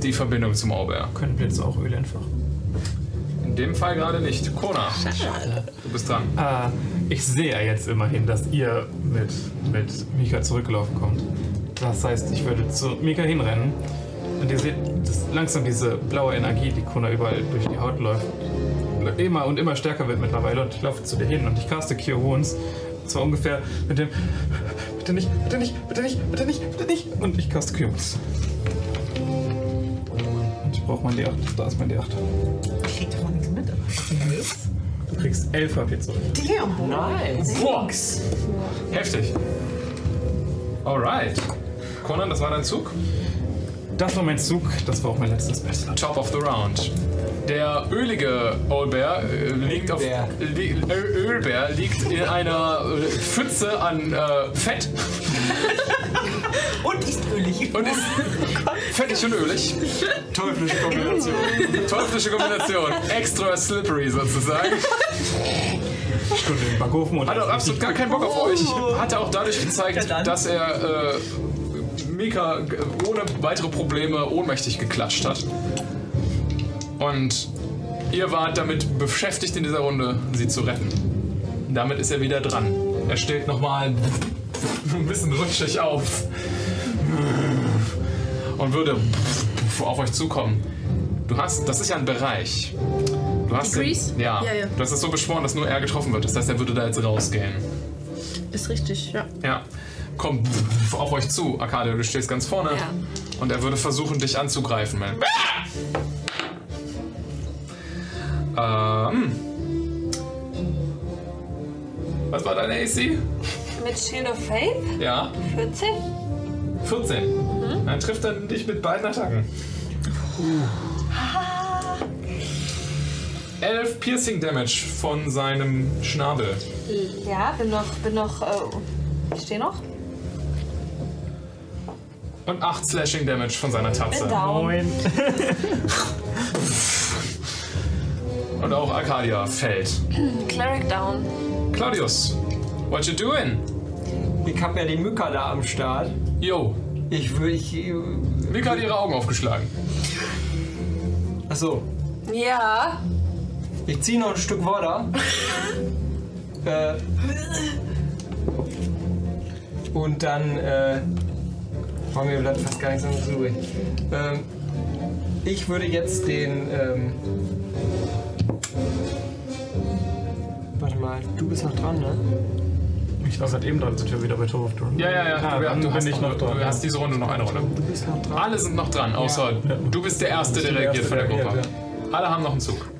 Die Verbindung zum Owlbear. Können Blitze auch Öl entfachen? In dem Fall gerade nicht. Kona, du bist dran. Äh, ich sehe ja jetzt immerhin, dass ihr mit, mit Mika zurückgelaufen kommt. Das heißt, ich würde zu Mika hinrennen. Und ihr seht dass langsam diese blaue Energie, die Kona überall durch die Haut läuft, immer und immer stärker wird mittlerweile. Und ich laufe zu dir hin und ich caste Cure Wounds. Und zwar ungefähr mit dem Bitte nicht, bitte nicht, bitte nicht, bitte nicht, bitte nicht. Und ich caste Cure Wounds. Und ich brauche mein D8. Da ist mein D8. Ich krieg doch mal nichts mit. Du kriegst 11 HP zurück. Damn. Nice. Box. Heftig. Alright. Conan, das war dein Zug? Das war mein Zug, das war auch mein letztes Best. Top of the Round. Der ölige Owlbear äh, liegt auf li, Ö- Ölbär liegt in einer äh, Pfütze an äh, Fett Und ist ölig. und ist fettig und ölig. Teuflische Kombination. Teuflische Kombination. Extra slippery sozusagen. Stunde im Backofen und Hat auch absolut gar keinen Bock auf euch. Hat er auch dadurch gezeigt, dass er äh, Mika ohne weitere Probleme ohnmächtig geklatscht hat. Und ihr wart damit beschäftigt in dieser Runde, sie zu retten. Damit ist er wieder dran. Er steht nochmal ein bisschen rutschig auf und würde auf euch zukommen. Du hast, das ist ja ein Bereich. Du hast? Den, ja, Ja, ja. Du hast es so beschworen, dass nur er getroffen wird. Das heißt, er würde da jetzt rausgehen. Ist richtig, ja. Ja. Kommt auf euch zu, Arcadia, du stehst ganz vorne. Ja. Und er würde versuchen, dich anzugreifen. Ähm. Was war deine AC? Mit Shield of Faith? Ja, 14? 14. Dann trifft er dich mit beiden Attacken. 11 Piercing Damage von seinem Schnabel. Ja, bin noch, bin noch, äh, ich stehe noch. Und 8 Slashing Damage von seiner Tatze. Bin down. Und auch Arcadia fällt. Cleric down. Claudius, what you doing? Ich hab ja die Mücker da am Start. Yo, Ich würde. Ich, Mika hat ihre Augen aufgeschlagen. achso. Ja. Ich ziehe noch ein Stück Water. äh, und dann. Äh, oh, mir bleibt fast gar nichts anderes übrig. Ähm, ich würde jetzt den. Ähm, warte mal, du bist noch dran, ne? Ich war seit eben dran, sind wir wieder bei Tour of Dawn. Ja, ja, ja. Ah, du, dann du, bin ich noch dran. Du hast diese Runde noch eine Runde. Du bist noch dran. Alle sind noch dran, außer du bist der Erste, der der reagiert von der Gruppe. reagiert, Alle haben noch einen Zug.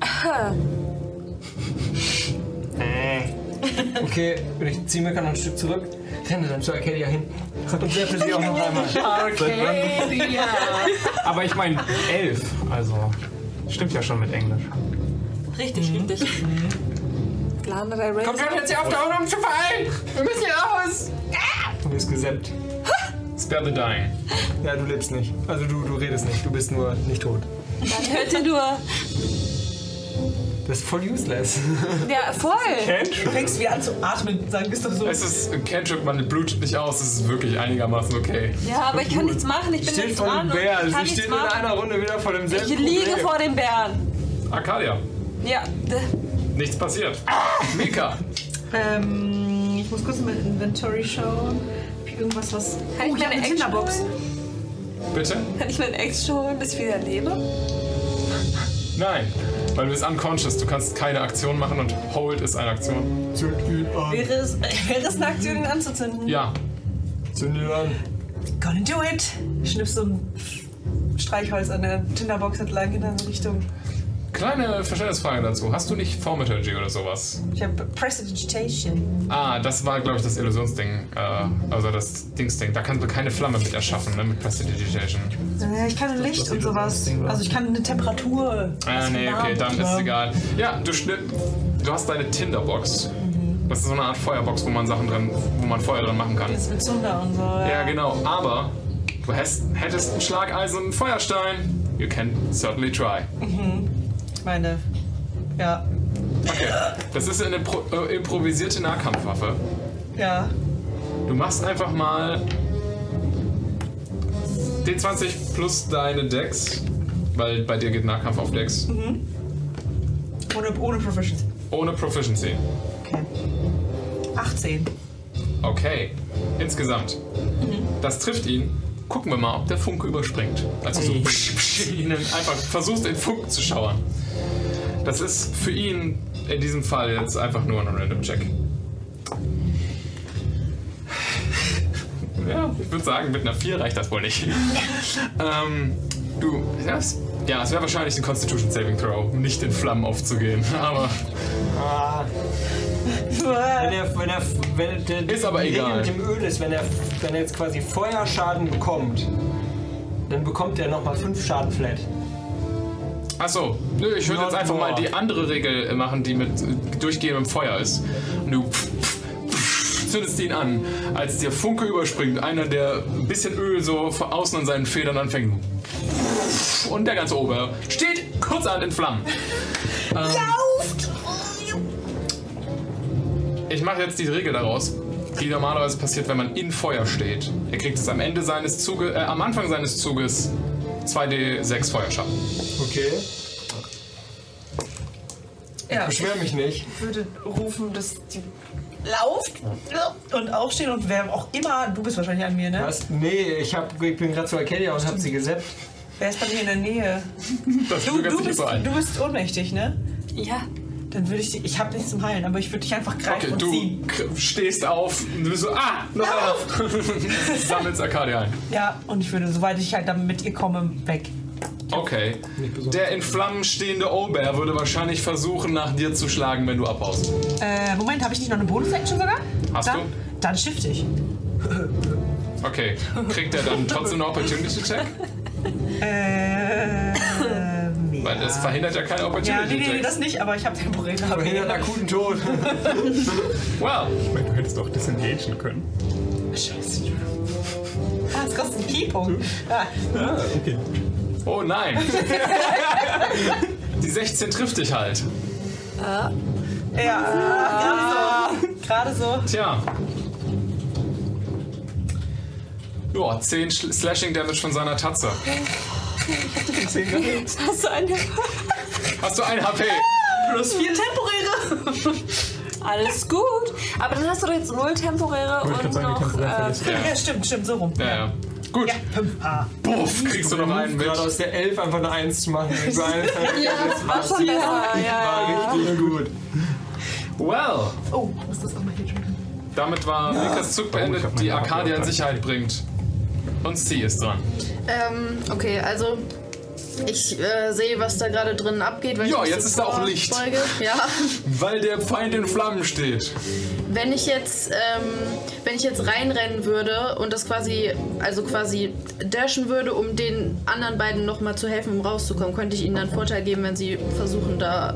Okay, und ich ziehe mir noch ein Stück zurück, renne dann zu Arcadia hin und werfe sie auch noch einmal. Arcadia! Aber ich meine, elf, also. Stimmt ja schon mit Englisch. Richtig, richtig. Del Rey. Kommt schon jetzt hier auf der um zu fallen! Wir müssen hier raus! Du bist gesäppt. Spare the Dying. Ja, du lebst nicht. Also du, du redest nicht, du bist nur nicht tot. Dann hört ihr nur. Das ist voll useless. Ja, voll. Du fängst wieder an zu atmen, sagen, ist doch so. Es ist ein Cantrip, man blutet nicht aus, es ist wirklich einigermaßen okay. Ja, aber ich kann nichts machen. Ich bin Steht jetzt vor dran dem und Bär, ich kann sie steht in einer Runde wieder vor demselben Ich liege Problem. vor dem Bären. Arcadia, Ja. Nichts passiert. Mika, Ähm, ich muss kurz in mein Inventory schauen. Hab ich irgendwas, was. Kann ich oh, ich meine Action Tinderbox. holen? bitte? Kann ich meinen Ex schon holen, bis ich wieder lebe? Nein, weil du bist unconscious, du kannst keine Aktion machen und Hold ist eine Aktion. Zünd ihn an. Wäre es, wäre es eine Aktion, ihn anzuzünden? Ja, Zünd ihn an. Gonna do it! Schnippst so ein Streichholz an der Tinderbox entlang in eine Richtung. Kleine Verständnisfrage dazu. Hast du nicht Thaumaturgy oder sowas? Ich habe Prestidigitation. Ah, das war, glaube ich, das Illusionsding. Äh, also das Dingsding. Da kannst du keine Flamme mit erschaffen, ne? Mit Prestidigitation. Äh, ich kann Licht und sowas. Also ich kann eine Temperatur. Ah, nee, okay, dann ist es egal. Ja, du. Du hast deine Tinderbox. Das ist so eine Art Feuerbox, wo man Sachen dran, wo man Feuer dran machen kann. Das mit Zunder und so. Ja, genau. Aber du hättest, hättest ein Schlageisen und einen Feuerstein. You can certainly try. Ich meine, ja. Okay. Das ist eine pro, äh, improvisierte Nahkampfwaffe. Ja. Du machst einfach mal D20 plus deine Dex, weil bei dir geht Nahkampf auf Dex. Ohne, ohne Proficiency. Ohne Proficiency. Okay. 18. Okay. Insgesamt. Das trifft ihn. Gucken wir mal, ob der Funke überspringt. Also so psch, psch, ihn einfach versuchst, den Funken zu schauern. Das ist für ihn in diesem Fall jetzt einfach nur ein Random Check. Ja, ich würde sagen, mit einer 4 reicht das wohl nicht. ähm, du, ja, es, ja, es wäre wahrscheinlich ein Constitution Saving Throw, nicht in Flammen aufzugehen, aber Ah. Wenn er, wenn er, wenn der, Ist aber egal. mit dem Öl ist, wenn er, wenn er jetzt quasi Feuerschaden bekommt, dann bekommt er nochmal 5 Schaden flat. Achso, nö, ich würde jetzt einfach mal more. die andere Regel machen, die mit durchgehendem Feuer ist. Und du zündest ihn an, als der Funke überspringt, einer, der ein bisschen Öl so von außen an seinen Federn anfängt. Und der ganze Ober steht kurzerhand in Flammen. Lauft! Ich mache jetzt die Regel daraus, die normalerweise passiert, wenn man in Feuer steht. Er kriegt es am Ende seines Zuges, äh, am Anfang seines Zuges 2d6 Feuerschaden. Okay. Ja. Beschwer mich nicht. Ich würde rufen, dass die lauft und aufstehen und wer auch immer, du bist wahrscheinlich an mir, ne? Was? Nee, ich, hab, ich bin gerade zu Arcadia und hab sie gesäppt. Wer ist bei mir in der Nähe? Das Du, du, bist, du bist ohnmächtig, ne? Ja. Dann würde ich dich, ich habe nichts zum Heilen, aber ich würde dich einfach greifen Okay, und du ziehen. stehst auf und du bist so, ah, noch einer. Sammelst Arcadia ein. Ja, und ich würde, soweit ich halt dann mit ihr komme, weg. Okay. Der in Flammen stehende Ober würde wahrscheinlich versuchen, nach dir zu schlagen, wenn du abhaust. Äh, Moment, habe ich nicht noch eine Bonus-Action sogar? Hast dann, du? Dann shifte ich. Okay. Kriegt er dann trotzdem eine Opportunity Check? Weil das verhindert ja keine ja, Opportunity nee, nee, Check. das nicht, aber ich habe temporär Verhindert akuten Tod. Well, Ich meine, du hättest doch disengagen können. Scheiße. Ah, Das kostet einen Keypunkt. Ah. Ah, okay. Oh nein. Die 16 trifft dich halt. Ja, gerade so. Gerade so. Tja. Ja, 10 Sch- Slashing Damage von seiner Tatze. Hast du eine? Hast du ein HP? Plus vier temporäre. Alles gut. Aber dann hast du doch jetzt null temporäre ich und sagen, die noch. temporär Äh, verlässt. Ja, stimmt, stimmt, so rum. Ja, ja. Gut. Ja, fünf A. Puff, kriegst du noch einen mit. Gerade aus der 11 einfach eine 1 zu machen. Eine- ja, das war schon besser. Ja, ja. War richtig gut. Well, Oh, muss das nochmal hier drüben. damit war Mikas Zug Oh, ich beendet, hab die Arcadia in. Sicherheit bringt. Und sie ist dran. Ähm, okay, also ich äh, sehe, was da gerade drin abgeht. Weil Ja, ich jetzt ist da auch Licht. vorbeuge. Ja. Weil der Feind in Flammen steht. Wenn ich jetzt, ähm, wenn ich jetzt reinrennen würde und das quasi, also quasi dashen würde, um den anderen beiden nochmal zu helfen, um rauszukommen, könnte ich ihnen dann Vorteil geben, wenn sie versuchen, da.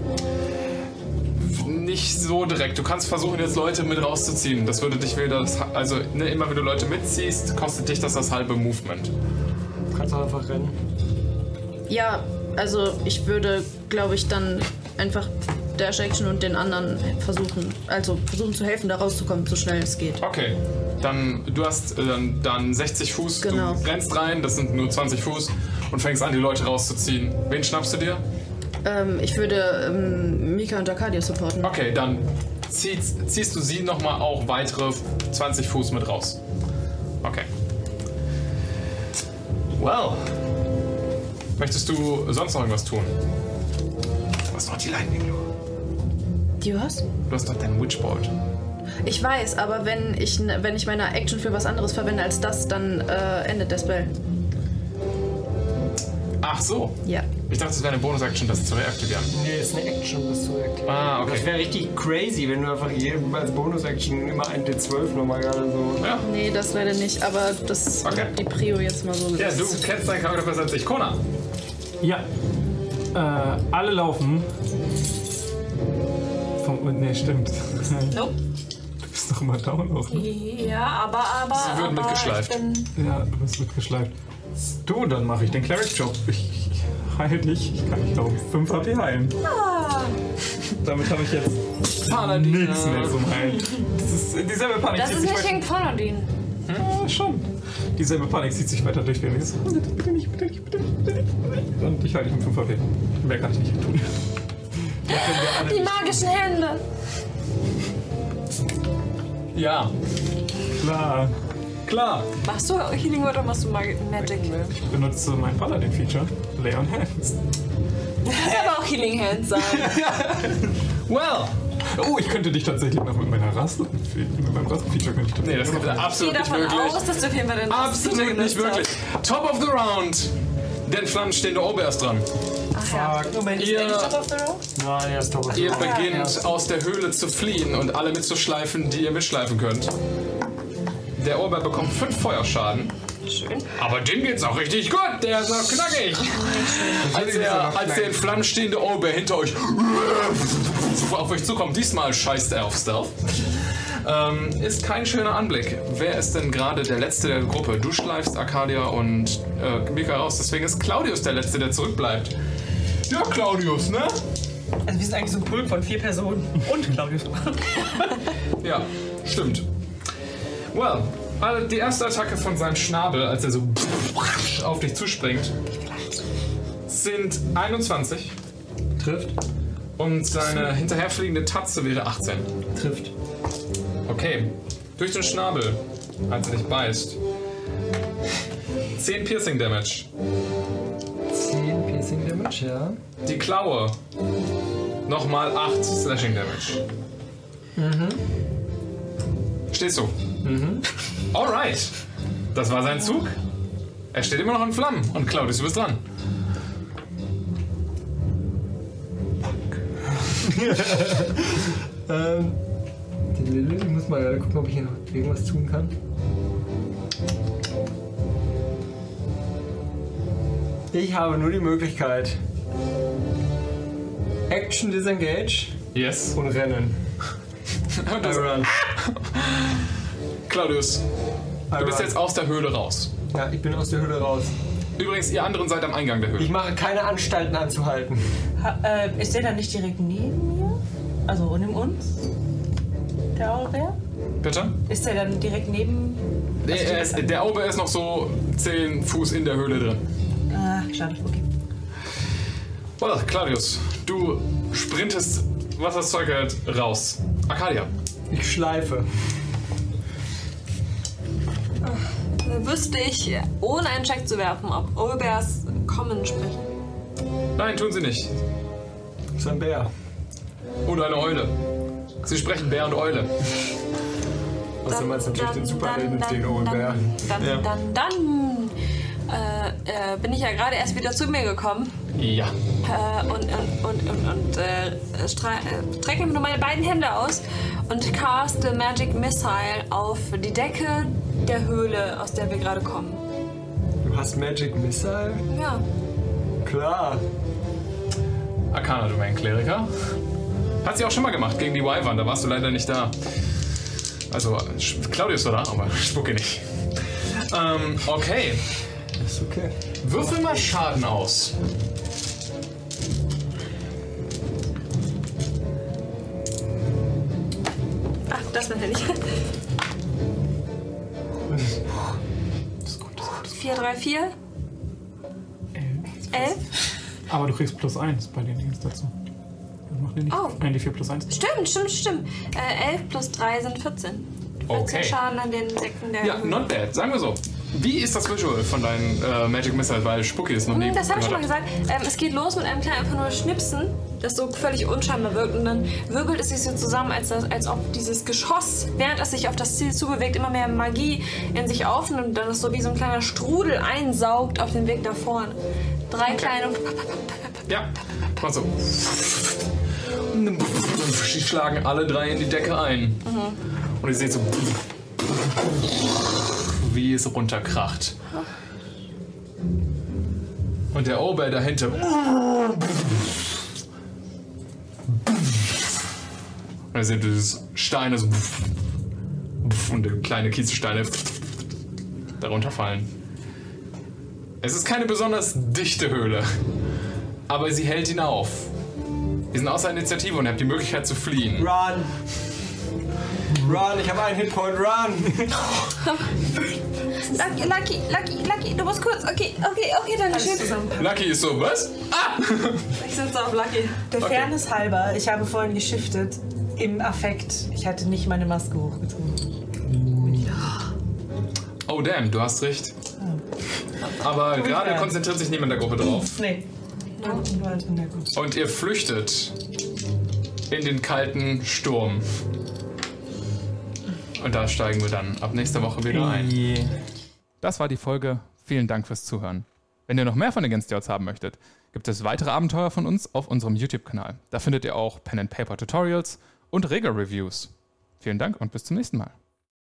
Nicht so direkt. Du kannst versuchen, jetzt Leute mit rauszuziehen. Das würde dich wieder. Also, ne, immer wenn du Leute mitziehst, kostet dich das das halbe Movement. Du kannst auch einfach rennen. Ja, also ich würde, glaube ich, dann einfach Dash Action und den anderen versuchen, also versuchen zu helfen, da rauszukommen, so schnell es geht. Okay. Dann, du hast äh, dann, dann 60 Fuß. Genau. Du rennst rein, das sind nur 20 Fuß. Und fängst an, die Leute rauszuziehen. Wen schnappst du dir? Ähm, ich würde ähm, Mika und Arcadia supporten. Okay, dann ziehst, ziehst du sie nochmal auch weitere 20 Fuß mit raus. Okay. Well. Möchtest du sonst noch irgendwas tun? Du hast noch die Lightning Lure. Die was? Du hast doch dein Witchboard. Ich weiß, aber wenn ich, wenn ich meine Action für was anderes verwende als das, dann äh, endet der Spell. Ach so. Ja. Ich dachte, es wäre eine Bonus-Action, das zu reaktivieren. Nee, ist eine Action, das zu aktivieren. Ah, Das okay. wäre richtig crazy, wenn du einfach jedem als Bonus-Action immer ein D12 nochmal gerade so. Ja. Nee, das leider nicht, aber das Okay. die Prio jetzt mal so Ja, du kennst deinen Charakter besser als ich. Kona. Ja. Äh, alle laufen. Vom, nee, stimmt. Nope. Du bist doch immer down auch, ne? Ja, aber, aber. Sie wird aber mitgeschleift. Ich bin, Ja, du bist mitgeschleift. Du, dann mache ich den Cleric-Job. Ich, ich heil dich. Ich kann dich, glaube ich, 5 HP heilen. Damit habe ich jetzt Paladin. nichts mehr zum Heilen. Das ist, dieselbe Panik das ist nicht gegen Paladin. Ja, schon. Dieselbe Panik zieht sich weiter durch, ich so, bitte, bitte nicht, bitte nicht, bitte nicht, bitte nicht. Und ich halte dich mit 5 HP. Mehr kann ich nicht tun. Die magischen Hände. Ja. Klar. Klar. Machst du Healing Word oder machst du Mag Magic? Ich benutze mein Paladin-Feature. Lay on Hands. Kann auch Healing Hands sein. Well. Oh, ich könnte dich tatsächlich noch mit meiner Rasse, mit meinem Rassen-Feature könnte ich Nee, das tatsächlich gibt noch- absolut nicht davon möglich. aus, dass du auf jeden Fall den Absolut nicht wirklich. Top of the round. Denn flammenstehende Ober ist dran. hast. Ach ja. Moment, ist Ihr- der nicht Top of the? Nein, er ist top. Ihr beginnt aus der Höhle zu fliehen und alle mitzuschleifen, die ihr mitschleifen könnt. Der Ober bekommt 5 Feuerschaden. Schön. Aber dem geht's auch richtig gut. Der ist noch knackig. Als der, als der in Flammen stehende Ober hinter euch auf euch zukommt, diesmal scheißt er auf Stealth. Ähm, ist kein schöner Anblick. Wer ist denn gerade der Letzte der Gruppe? Du schleifst Arcadia und äh, Mika raus, deswegen ist Claudius der Letzte, der zurückbleibt. Ja, Claudius, ne? Also wir sind eigentlich so ein Pulk von vier Personen. Und Claudius. Ja, stimmt. Well, also die erste Attacke von seinem Schnabel, als er so auf dich zuspringt, sind 21 Trifft. und seine hinterherfliegende Tatze wäre 18. Trifft. Okay, durch den Schnabel, als er dich beißt. 10 Piercing Damage. 10 Piercing Damage, ja. Die Klaue. Nochmal 8 Slashing Damage. Mhm. Stehst du? Mhm. Alright. Das war sein Zug. Er steht immer noch in Flammen. Und Claudius, du bist dran. Ähm, die Lille, ich muss mal gerade gucken, ob ich hier noch irgendwas tun kann. Ich habe nur die Möglichkeit. Action Disengage Yes. und Rennen. Und I das, run. Claudius. Du bist Ron. jetzt aus der Höhle raus. Ja, ich bin aus der Höhle raus. Übrigens, ihr anderen seid am Eingang der Höhle. Ich mache keine Anstalten anzuhalten. Ha, äh, ist der dann nicht direkt neben mir? Also neben uns? Der Aurobär? Bitte? Ist der dann direkt neben. Der, er ist, der Auber ist noch so 10 Fuß in der Höhle drin. Ah, schade, okay. Well, Claudius, du sprintest, was das Zeug hält, raus. Arcadia. Ich schleife. Wüsste ich, ohne einen Check zu werfen, ob Olbers Common sprechen. Nein, tun sie nicht. Das ist ein Bär. Oder eine Eule. Sie sprechen Bär und Eule. Außerdem meinst du natürlich den Superhelden, den hohen Bär. Dann, Ja. dann, dann äh, äh, bin ich ja gerade erst wieder zu mir gekommen Ja. äh, und, und, und, und, und äh, äh, strecke nur meine beiden Hände aus und caste Magic Missile auf die Decke der Höhle, aus der wir gerade kommen. Du hast Magic Missile? Ja. Klar. Arcana Domain Kleriker. Hat sie auch schon mal gemacht gegen die Wyvern, da warst du leider nicht da. Also, Claudius war da, aber Spucke nicht. Ähm, okay. Ist okay. Würfel mal Schaden aus. Ach, das natürlich. 4, 3, 4. 11. Aber du kriegst plus 1 bei den Dings dazu. Nicht Oh. ein, die 4 plus 1. Stimmt, stimmt, stimmt. Äh, 11 plus 3 sind 14. 14 Okay. Schaden an den Insekten der Ja, not bad. Sagen wir so. Wie ist das Visual von deinen äh, Magic Missiles? Weil Spucke ist noch nie. Hm, Das habe ich schon mal gesagt. Ähm, es geht los mit einem kleinen einfach nur Schnipsen, das so völlig unscheinbar wirkt. Und dann wirbelt es sich so zusammen, als, das, als ob dieses Geschoss, während es sich auf das Ziel zubewegt, immer mehr Magie in sich aufnimmt und dann es so wie so ein kleiner Strudel einsaugt auf den Weg da vorne. Drei kleine. Ja, mal so. Sie schlagen alle drei in die Decke ein. Und ihr seht so, wie es runterkracht. Und der Ober dahinter. Und ihr seht dieses Steine so. Und kleine Kieselsteine darunter fallen. Es ist keine besonders dichte Höhle, aber sie hält ihn auf. Wir sind außer Initiative und ihr habt die Möglichkeit zu fliehen. Run! Run, ich habe einen Hitpoint, run! Lucky, Lucky, Lucky, Lucky, du musst kurz. Okay, okay, okay, danke schön. Lucky ist so, was? Ah! Ich sitze auf Lucky. Der Okay. Fairness halber, ich habe vorhin geschiftet im Affekt. Ich hatte nicht meine Maske hochgezogen. Oh damn, du hast recht. Aber gerade konzentriert sich niemand der Gruppe drauf. Nee. Und ihr flüchtet in den kalten Sturm. Und da steigen wir dann ab nächster Woche wieder ein. Das war die Folge. Vielen Dank fürs Zuhören. Wenn ihr noch mehr von Against the Odds haben möchtet, gibt es weitere Abenteuer von uns auf unserem YouTube-Kanal. Da findet ihr auch Pen and Paper Tutorials und Regelreviews. Vielen Dank und bis zum nächsten Mal.